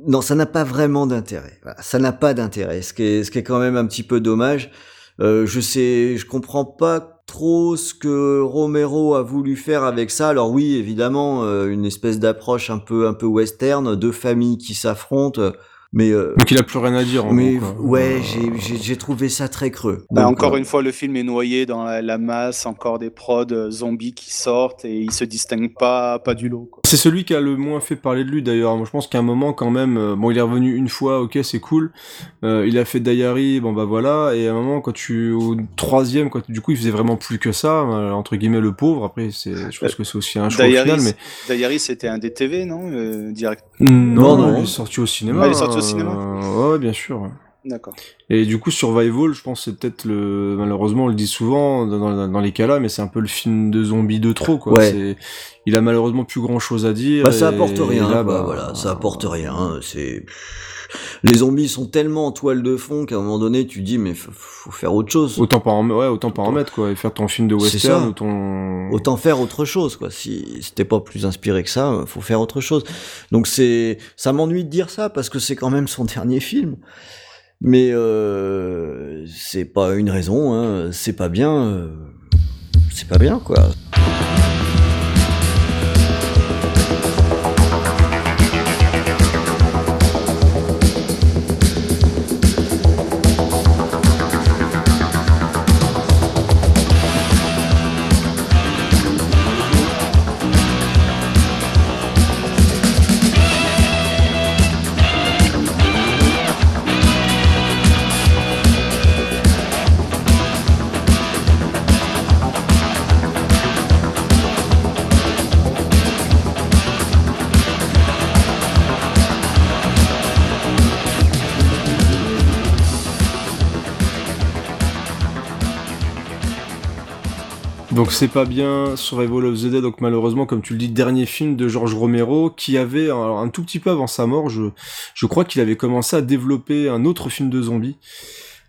Non, ça n'a pas vraiment d'intérêt. Ça n'a pas d'intérêt. Ce qui est, ce qui est quand même un petit peu dommage. Euh, je sais, je comprends pas trop ce que Romero a voulu faire avec ça. Alors oui, évidemment, euh, une espèce d'approche un peu, un peu western, deux familles qui s'affrontent. Euh, Mais euh, Donc il a plus rien à dire. En mais gros, quoi. ouais, j'ai- j'ai trouvé ça très creux. Bah, Donc, encore euh, une fois, le film est noyé dans la, la masse, encore des prods euh, zombies qui sortent et il se distingue pas, pas du lot. C'est celui qui a le moins fait parler de lui d'ailleurs. Moi, je pense qu'à un moment quand même, euh, bon, il est revenu une fois, ok, c'est cool. Euh, il a fait Diary, bon bah voilà. Et à un moment, quand tu au troisième, quand du coup, il faisait vraiment plus que ça, euh, entre guillemets le pauvre. Après, c'est, je pense que c'est aussi un choix Diary, final, mais Diary, c'était un des TV, non euh, Direct? non, non. il est sorti au cinéma. Ah, il est sorti au cinéma euh, ouais, bien sûr. D'accord. Et du coup, Survival, je pense que c'est peut-être le, malheureusement, on le dit souvent dans, dans- dans les cas-là, mais c'est un peu le film de zombies de trop, quoi. Ouais. Il a malheureusement plus grand chose à dire. bah, ça et- apporte rien. là, quoi, bah, voilà, ça apporte rien. C'est les zombies sont tellement en toile de fond qu'à un moment donné, tu dis mais faut, faut faire autre chose. Autant pas en, ouais, autant pas en mettre, quoi, et faire ton film de western ou ton. Autant faire autre chose, quoi. Si, si t'es pas plus inspiré que ça, faut faire autre chose. Donc c'est, ça m'ennuie de dire ça parce que c'est quand même son dernier film. Mais euh, c'est pas une raison, hein. C'est pas bien. euh, c'est pas bien, quoi. Donc c'est pas bien Survival of the Dead, donc malheureusement, comme tu le dis, dernier film de George Romero, qui avait, un tout petit peu avant sa mort, je, je crois qu'il avait commencé à développer un autre film de zombies.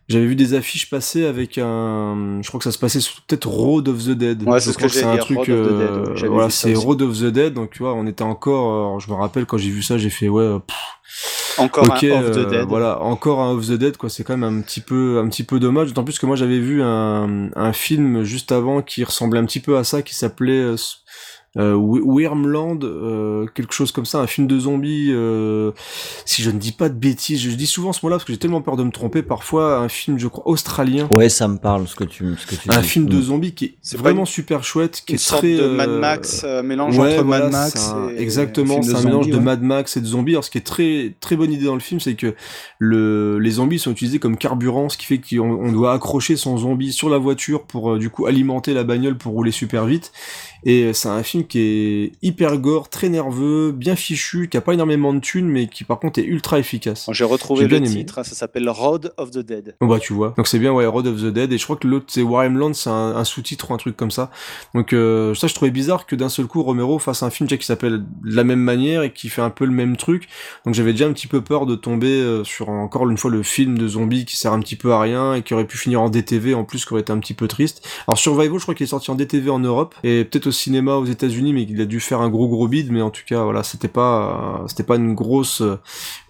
J'avais vu des affiches passer avec un, je crois que ça se passait sur peut-être Road of the Dead. Ouais, Je c'est ce crois que c'est un truc, Road of the Dead, euh, j'avais voilà, c'est. Road of the Dead, donc tu vois, on était encore, je me rappelle quand j'ai vu ça, j'ai fait ouais, euh, pff, Encore un Off the euh, Dead. Voilà, encore un Off the Dead, quoi. C'est quand même un petit peu, un petit peu dommage. D'autant plus que moi j'avais vu un, un film juste avant qui ressemblait un petit peu à ça, qui s'appelait euh, Wyrmland, euh, quelque chose comme ça, un film de zombies. euh, si je ne dis pas de bêtises, je dis souvent ce mot-là parce que j'ai tellement peur de me tromper. Parfois, un film, je crois, australien. Ouais, ça me parle ce que tu, ce que tu Un dis. film de Mm. zombies qui est, C'est pas vraiment super chouette, qui une est sorte très de euh, Mad Max, euh, mélange ouais, entre voilà, Mad Max un- et exactement, c'est un mélange zombies, de. Mad Max et de zombies. Alors ce qui est très très bonne idée dans le film, c'est que le les zombies sont utilisés comme carburant, ce qui fait qu'on on doit accrocher son zombie sur la voiture pour euh, du coup alimenter la bagnole pour rouler super vite. Et euh, c'est un film qui est hyper gore, très nerveux, bien fichu, qui a pas énormément de thunes, mais qui par contre est ultra efficace. J'ai retrouvé le aimé. titre, hein, ça s'appelle Road of the Dead. Bon bah tu vois. Donc c'est bien ouais, Road of the Dead et je crois que l'autre c'est Warhamland, c'est un, un sous-titre ou un truc comme ça. Donc euh, ça je trouvais bizarre que d'un seul coup Romero fasse un film déjà qui s'appelle de la même manière et qui fait un peu le même truc. Donc j'avais déjà un petit peu peur de tomber euh, sur encore une fois le film de zombies qui sert un petit peu à rien et qui aurait pu finir en DTV en plus qui aurait été un petit peu triste. Alors Survival je crois qu'il est sorti en DTV en Europe et peut-être cinéma aux États-Unis mais qu'il a dû faire un gros gros bid mais en tout cas voilà c'était pas c'était pas une grosse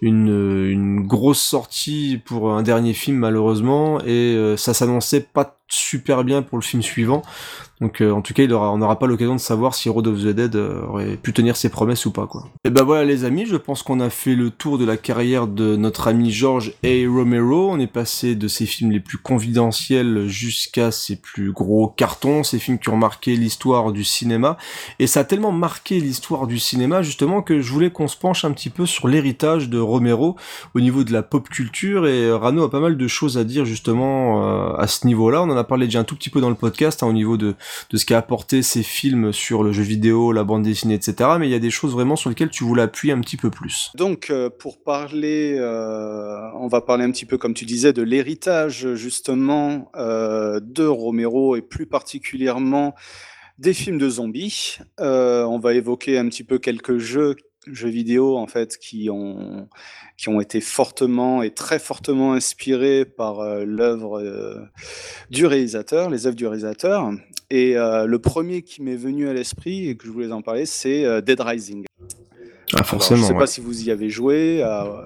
une, une grosse sortie pour un dernier film malheureusement et euh, ça s'annonçait pas super bien pour le film suivant. Donc euh, en tout cas, il aura, on n'aura pas l'occasion de savoir si Road of the Dead euh, aurait pu tenir ses promesses ou pas quoi. Et ben voilà les amis, je pense qu'on a fait le tour de la carrière de notre ami George A. Romero. On est passé de ses films les plus confidentiels jusqu'à ses plus gros cartons, ces films qui ont marqué l'histoire du cinéma. Et ça a tellement marqué l'histoire du cinéma justement que je voulais qu'on se penche un petit peu sur l'héritage de Romero au niveau de la pop culture. Et Rano a pas mal de choses à dire justement à ce niveau-là. On en a parlé déjà un tout petit peu dans le podcast hein, au niveau de de ce qu'a apporté ces films sur le jeu vidéo, la bande dessinée, etc. Mais il y a des choses vraiment sur lesquelles tu voulais appuyer un petit peu plus. Donc, euh, pour parler, euh, on va parler un petit peu, comme tu disais, de l'héritage justement euh, de Romero et plus particulièrement des films de zombies. on va évoquer un petit peu quelques jeux jeux vidéo en fait qui ont qui ont été fortement et très fortement inspirés par l'œuvre du réalisateur, les œuvres du réalisateur. Et euh, le premier qui m'est venu à l'esprit et que je voulais en parler, c'est euh, Dead Rising. Ah, forcément. je ne sais pas si vous y avez joué. Euh,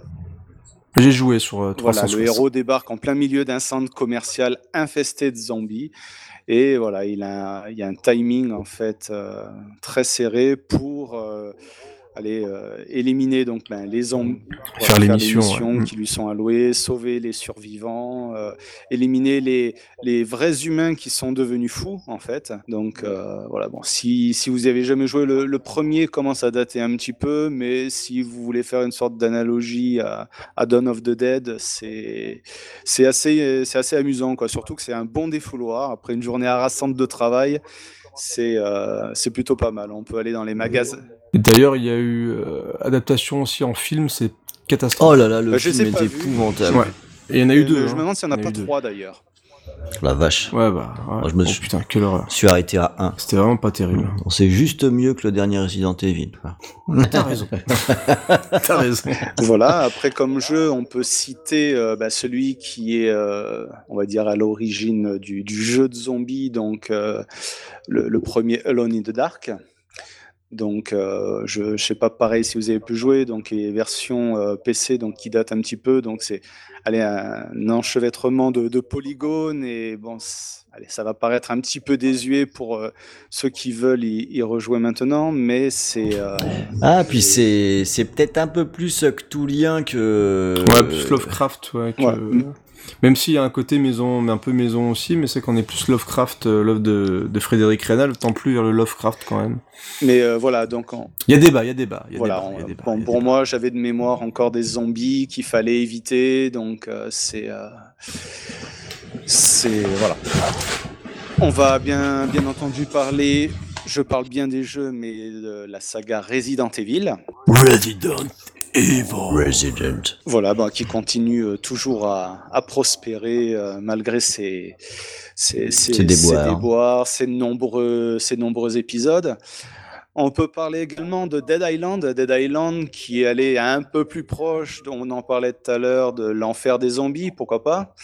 J'ai joué sur 360. Voilà, le héros débarque en plein milieu d'un centre commercial infesté de zombies. Et voilà, il, a, il y a un timing en fait très serré pour aller euh, éliminer donc ben, les zombies, faire, les missions, qui lui sont allouées, sauver les survivants, euh, éliminer les, les vrais humains qui sont devenus fous en fait. Donc euh, voilà, bon, si, si vous avez jamais joué le, premier, commence à dater un petit peu, mais si vous voulez faire une sorte d'analogie à, à, Dawn of the Dead, c'est c'est assez c'est assez amusant quoi. Surtout que c'est un bon défouloir après une journée harassante de travail c'est c'est plutôt pas mal. On peut aller dans les magasins. D'ailleurs, il y a eu euh, adaptation aussi en film, c'est catastrophique. Oh là là, le bah, film est épouvantable. Ouais. Et il y en a eu deux. Je me hein. demande s'il n'y en a, pas trois d'ailleurs. La vache. Ouais, bah. Ouais. je me oh, suis... putain, quelle horreur. suis arrêté à 1. C'était vraiment pas terrible. C'est juste mieux que le dernier Resident Evil. T'as raison. T'as raison. Voilà, après, comme jeu, on peut citer euh, bah, celui qui est, euh, on va dire, à l'origine du, du, jeu de zombies, donc euh, le, le, premier Alone in the Dark. Donc, euh, je ne sais pas pareil si vous avez pu jouer. Donc, les versions euh, PC donc, qui datent un petit peu. Donc, c'est allez, un enchevêtrement de, de polygones. Et bon, allez, ça va paraître un petit peu désuet pour euh, ceux qui veulent y, y, rejouer maintenant. Mais c'est. Euh, ah, puis c'est peut-être un peu plus cthulhien que. Ouais, plus Lovecraft. Ouais, que... ouais. Même s'il y a un côté maison, un peu maison aussi, mais c'est qu'on est plus Lovecraft, euh, l'œuvre de, de Frédéric Reynal, tant plus vers le Lovecraft quand même. Mais euh, voilà, donc. Il y a débat, il y a débat. Y a voilà, débat, y a débat, bon, y a pour débat. moi, j'avais de mémoire encore des zombies qu'il fallait éviter, donc euh, c'est. Euh, c'est. Voilà. On va bien, bien entendu parler. Je parle bien des jeux, mais de la saga Resident Evil. Resident Evil. Resident. Voilà, bah, qui continue euh, toujours à, à prospérer euh, malgré ses, ses, ses, Ses déboires. ses déboires, ses nombreux, ses nombreux épisodes. On peut parler également de Dead Island, Dead Island qui est allé un peu plus proche, dont on en parlait tout à l'heure, de l'enfer des zombies, pourquoi pas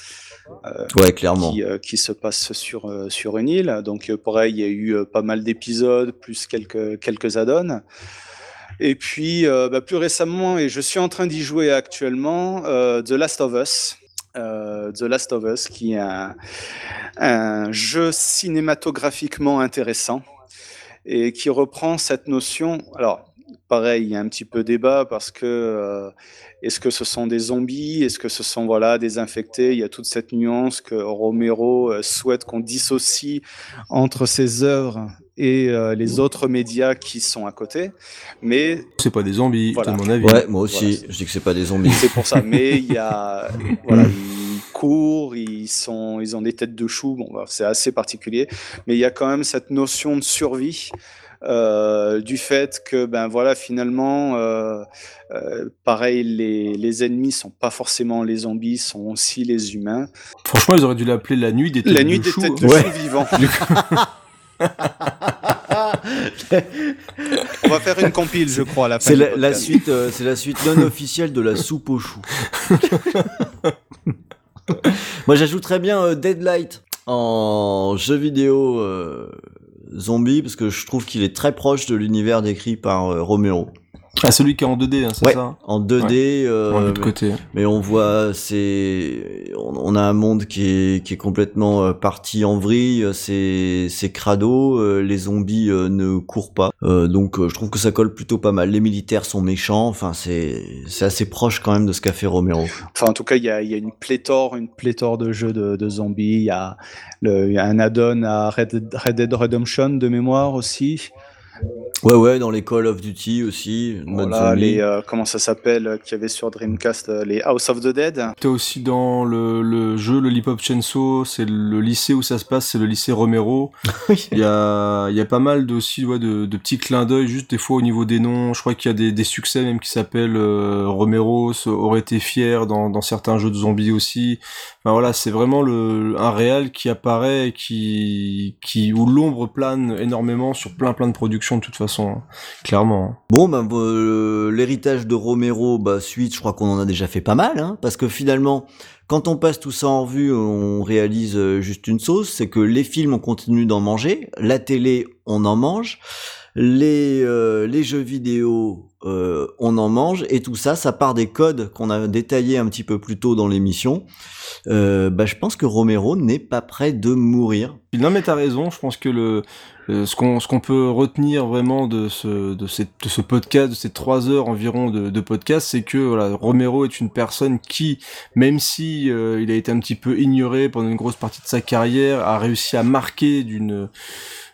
euh, Ouais, clairement. Qui, euh, qui, se passe sur, euh, sur une île. Donc, pareil, il y a eu pas mal d'épisodes, plus quelques, quelques add-ons. Et puis, bah, plus récemment, et je suis en train d'y jouer actuellement, The Last of Us. The Last of Us, qui est un, jeu cinématographiquement intéressant et qui reprend cette notion. Alors, pareil, il y a un petit peu débat parce que euh, est-ce que ce sont des zombies, est-ce que ce sont voilà des infectés? Il y a toute cette nuance que Romero euh, souhaite qu'on dissocie entre ses œuvres et euh, les autres médias qui sont à côté. Mais c'est pas des zombies, voilà. à mon avis. Ouais, moi aussi, voilà, je dis que c'est pas des zombies. C'est pour ça. Mais il y a voilà. Ils courent, ils sont, ils ont des têtes de chou. Bon, bah, c'est assez particulier, mais il y a quand même cette notion de survie. Euh, du fait que ben voilà finalement euh, euh, pareil les, les ennemis sont pas forcément les zombies sont aussi les humains franchement ils auraient dû l'appeler la nuit des têtes la nuit de des chou. têtes de Ouais. chou vivants on va faire une compile je crois à la fin C'est la, suite, euh, c'est la suite non officielle de la soupe aux choux. Moi, j'ajouterais bien euh, Deadlight en jeu vidéo euh, zombie parce que je trouve qu'il est très proche de l'univers décrit par euh, Romero. Ah, celui qui est en 2D, hein, c'est Ouais, ça en 2D. euh, En vue de mais- côté. Mais on voit, c'est, on, on a un monde qui est, qui est complètement euh, parti en vrille. C'est, c'est crado. euh, les zombies euh, ne courent pas. Euh, donc, euh, je trouve que ça colle plutôt pas mal. Les militaires sont méchants. Enfin, c'est, c'est assez proche quand même de ce qu'a fait Romero. Enfin, en tout cas, il y a, il y a une pléthore, une pléthore de jeux de, de zombies. Il y a, le, il y a un add-on à Red Red Dead Redemption de mémoire aussi. Ouais, ouais, dans les Call of Duty aussi. Voilà, les, euh, comment ça s'appelle, euh, qu'il y avait sur Dreamcast, euh, les House of the Dead. T'es aussi dans le, le jeu le Hip Hop Chainsaw, c'est le lycée où ça se passe, c'est le lycée Romero. Il y a, il y a pas mal de, aussi ouais, de, de petits clins d'œil, juste des fois au niveau des noms. Je crois qu'il y a des, des succès même qui s'appellent euh, Romero aurait été fier dans, dans certains jeux de zombies aussi. Enfin voilà, c'est vraiment le, un réal qui apparaît, et qui, qui où l'ombre plane énormément sur plein plein de productions de toute façon, hein. clairement. Bon, ben euh, l'héritage de Romero, bah suite, je crois qu'on en a déjà fait pas mal, hein, parce que finalement, quand on passe tout ça en revue, on réalise euh, juste une chose, c'est que les films, on continue d'en manger, la télé, on en mange, les euh, les jeux vidéo, euh, on en mange, et tout ça, ça part des codes qu'on a détaillés un petit peu plus tôt dans l'émission. Euh, bah, je pense que Romero n'est pas prêt de mourir. Non mais t'as raison, je pense que le, le- ce qu'on ce qu'on peut retenir vraiment de ce de cette de ce podcast, de ces trois heures environ de, podcast, c'est que voilà, Romero est une personne qui, même si euh, il a été un petit peu ignoré pendant une grosse partie de sa carrière, a réussi à marquer d'une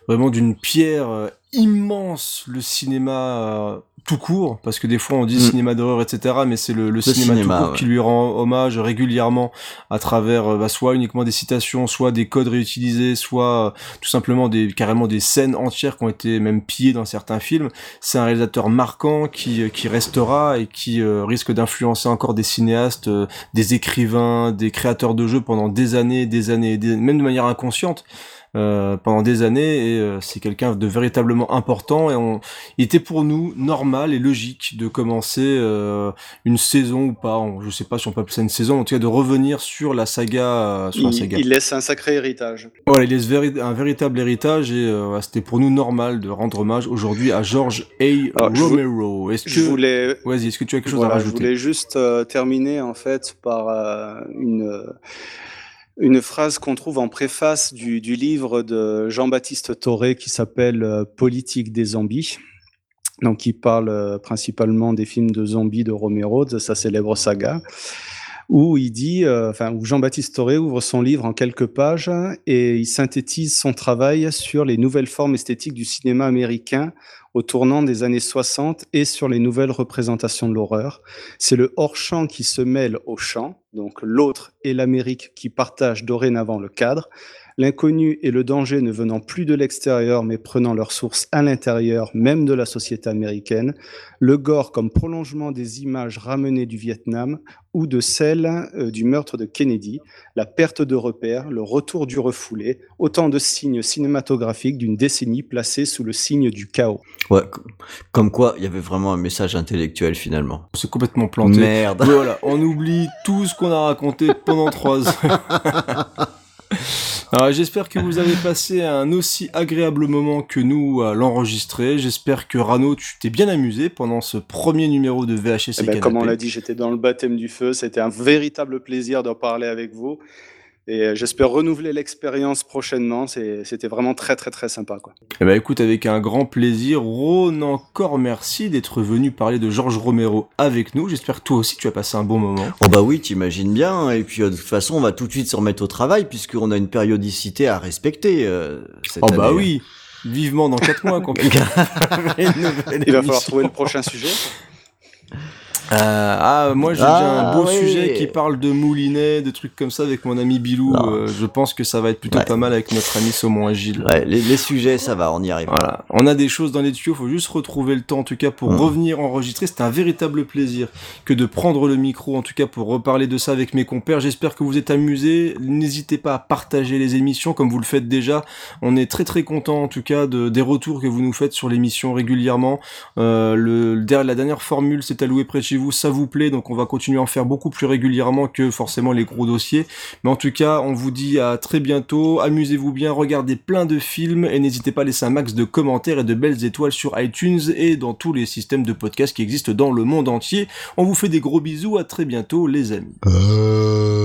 vraiment d'une pierre euh, immense le cinéma euh, tout court, parce que des fois on dit Mm. cinéma d'horreur, etc., mais c'est le, le, cinéma, cinéma, tout court ouais. qui lui rend hommage régulièrement à travers euh, bah, soit uniquement des citations, soit des codes réutilisés, soit euh, tout simplement des carrément des scènes entières qui ont été même pillées dans certains films. C'est un réalisateur marquant qui euh, qui restera et qui euh, risque d'influencer encore des cinéastes, euh, des écrivains, des créateurs de jeux pendant des années, des années, des- même de manière inconsciente. Euh, pendant des années et euh, c'est quelqu'un de véritablement important et on il était pour nous normal et logique de commencer euh, une saison ou pas on- je sais pas si on peut appeler ça une saison en tout cas de revenir sur la saga euh, sur la Il, saga il laisse un sacré héritage. voilà il laisse véri- un véritable héritage et euh, c'était pour nous normal de rendre hommage aujourd'hui à George A. Alors, je vou- Romero est-ce je que voulais- vas-y est-ce que tu as quelque chose Voilà, à je rajouter? voulais juste terminer en fait par une, euh, une phrase qu'on trouve en préface du, livre de Jean-Baptiste Toré qui s'appelle euh, Politique des zombies. Donc, qui parle euh, principalement des films de zombies de Romero, de sa célèbre saga, où il dit, euh, enfin, où Jean-Baptiste Toré ouvre son livre en quelques pages et il synthétise son travail sur les nouvelles formes esthétiques du cinéma américain au tournant des années 60 et sur les nouvelles représentations de l'horreur. C'est le hors-champ qui se mêle au champ, donc l'autre et l'Amérique qui partagent dorénavant le cadre, l'inconnu et le danger ne venant plus de l'extérieur mais prenant leur source à l'intérieur même de la société américaine, le gore comme prolongement des images ramenées du Vietnam ou de celles euh, du meurtre de Kennedy, la perte de repères, le retour du refoulé, autant de signes cinématographiques d'une décennie placée sous le signe du chaos. Ouais, co- comme quoi, il y avait vraiment un message intellectuel finalement. c'est complètement planté Merde. voilà on oublie tout ce qu'on a raconté pendant trois heures j'espère que vous avez passé un aussi agréable moment que nous à l'enregistrer. J'espère que Rano, tu t'es bien amusé pendant ce premier numéro de VHS Eh ben, comme on l'a dit, j'étais dans le baptême du feu. C'était un véritable plaisir d'en parler avec vous. Et euh, j'espère renouveler l'expérience prochainement. C'était vraiment très, très, très sympa. Quoi. Eh ben écoute, avec un grand plaisir. Ron, encore merci d'être venu parler de Georges Romero avec nous. J'espère que toi aussi tu as passé un bon moment. Oh bah oui, t'imagines bien. Et puis euh, de toute façon, on va tout de suite se remettre au travail puisqu'on a une périodicité à respecter. euh, cette Oh bah année. oui, vivement dans 4 mois qu'on Il va falloir trouver le prochain sujet. Euh, ah, moi j'ai Ah, un beau oui. sujet qui parle de moulinet, de trucs comme ça avec mon ami Bilou. Euh, je pense que ça va être plutôt Ouais. pas mal avec notre ami Saumon Agile. Ouais, les, les sujets, ça va, on y arrive. Voilà, on a des choses dans les tuyaux, faut juste retrouver le temps en tout cas pour Mm. revenir enregistrer. C'est un véritable plaisir que de prendre le micro en tout cas pour reparler de ça avec mes compères. J'espère que vous êtes amusés. N'hésitez pas à partager les émissions comme vous le faites déjà. On est très très content en tout cas de, des retours que vous nous faites sur l'émission régulièrement. Euh, le, le- la dernière formule s'est allouée près de chez vous, ça vous plaît, donc on va continuer à en faire beaucoup plus régulièrement que forcément les gros dossiers. Mais en tout cas, on vous dit à très bientôt, amusez-vous bien, regardez plein de films et n'hésitez pas à laisser un max de commentaires et de belles étoiles sur iTunes et dans tous les systèmes de podcast qui existent dans le monde entier. On vous fait des gros bisous, à très bientôt les amis. Euh...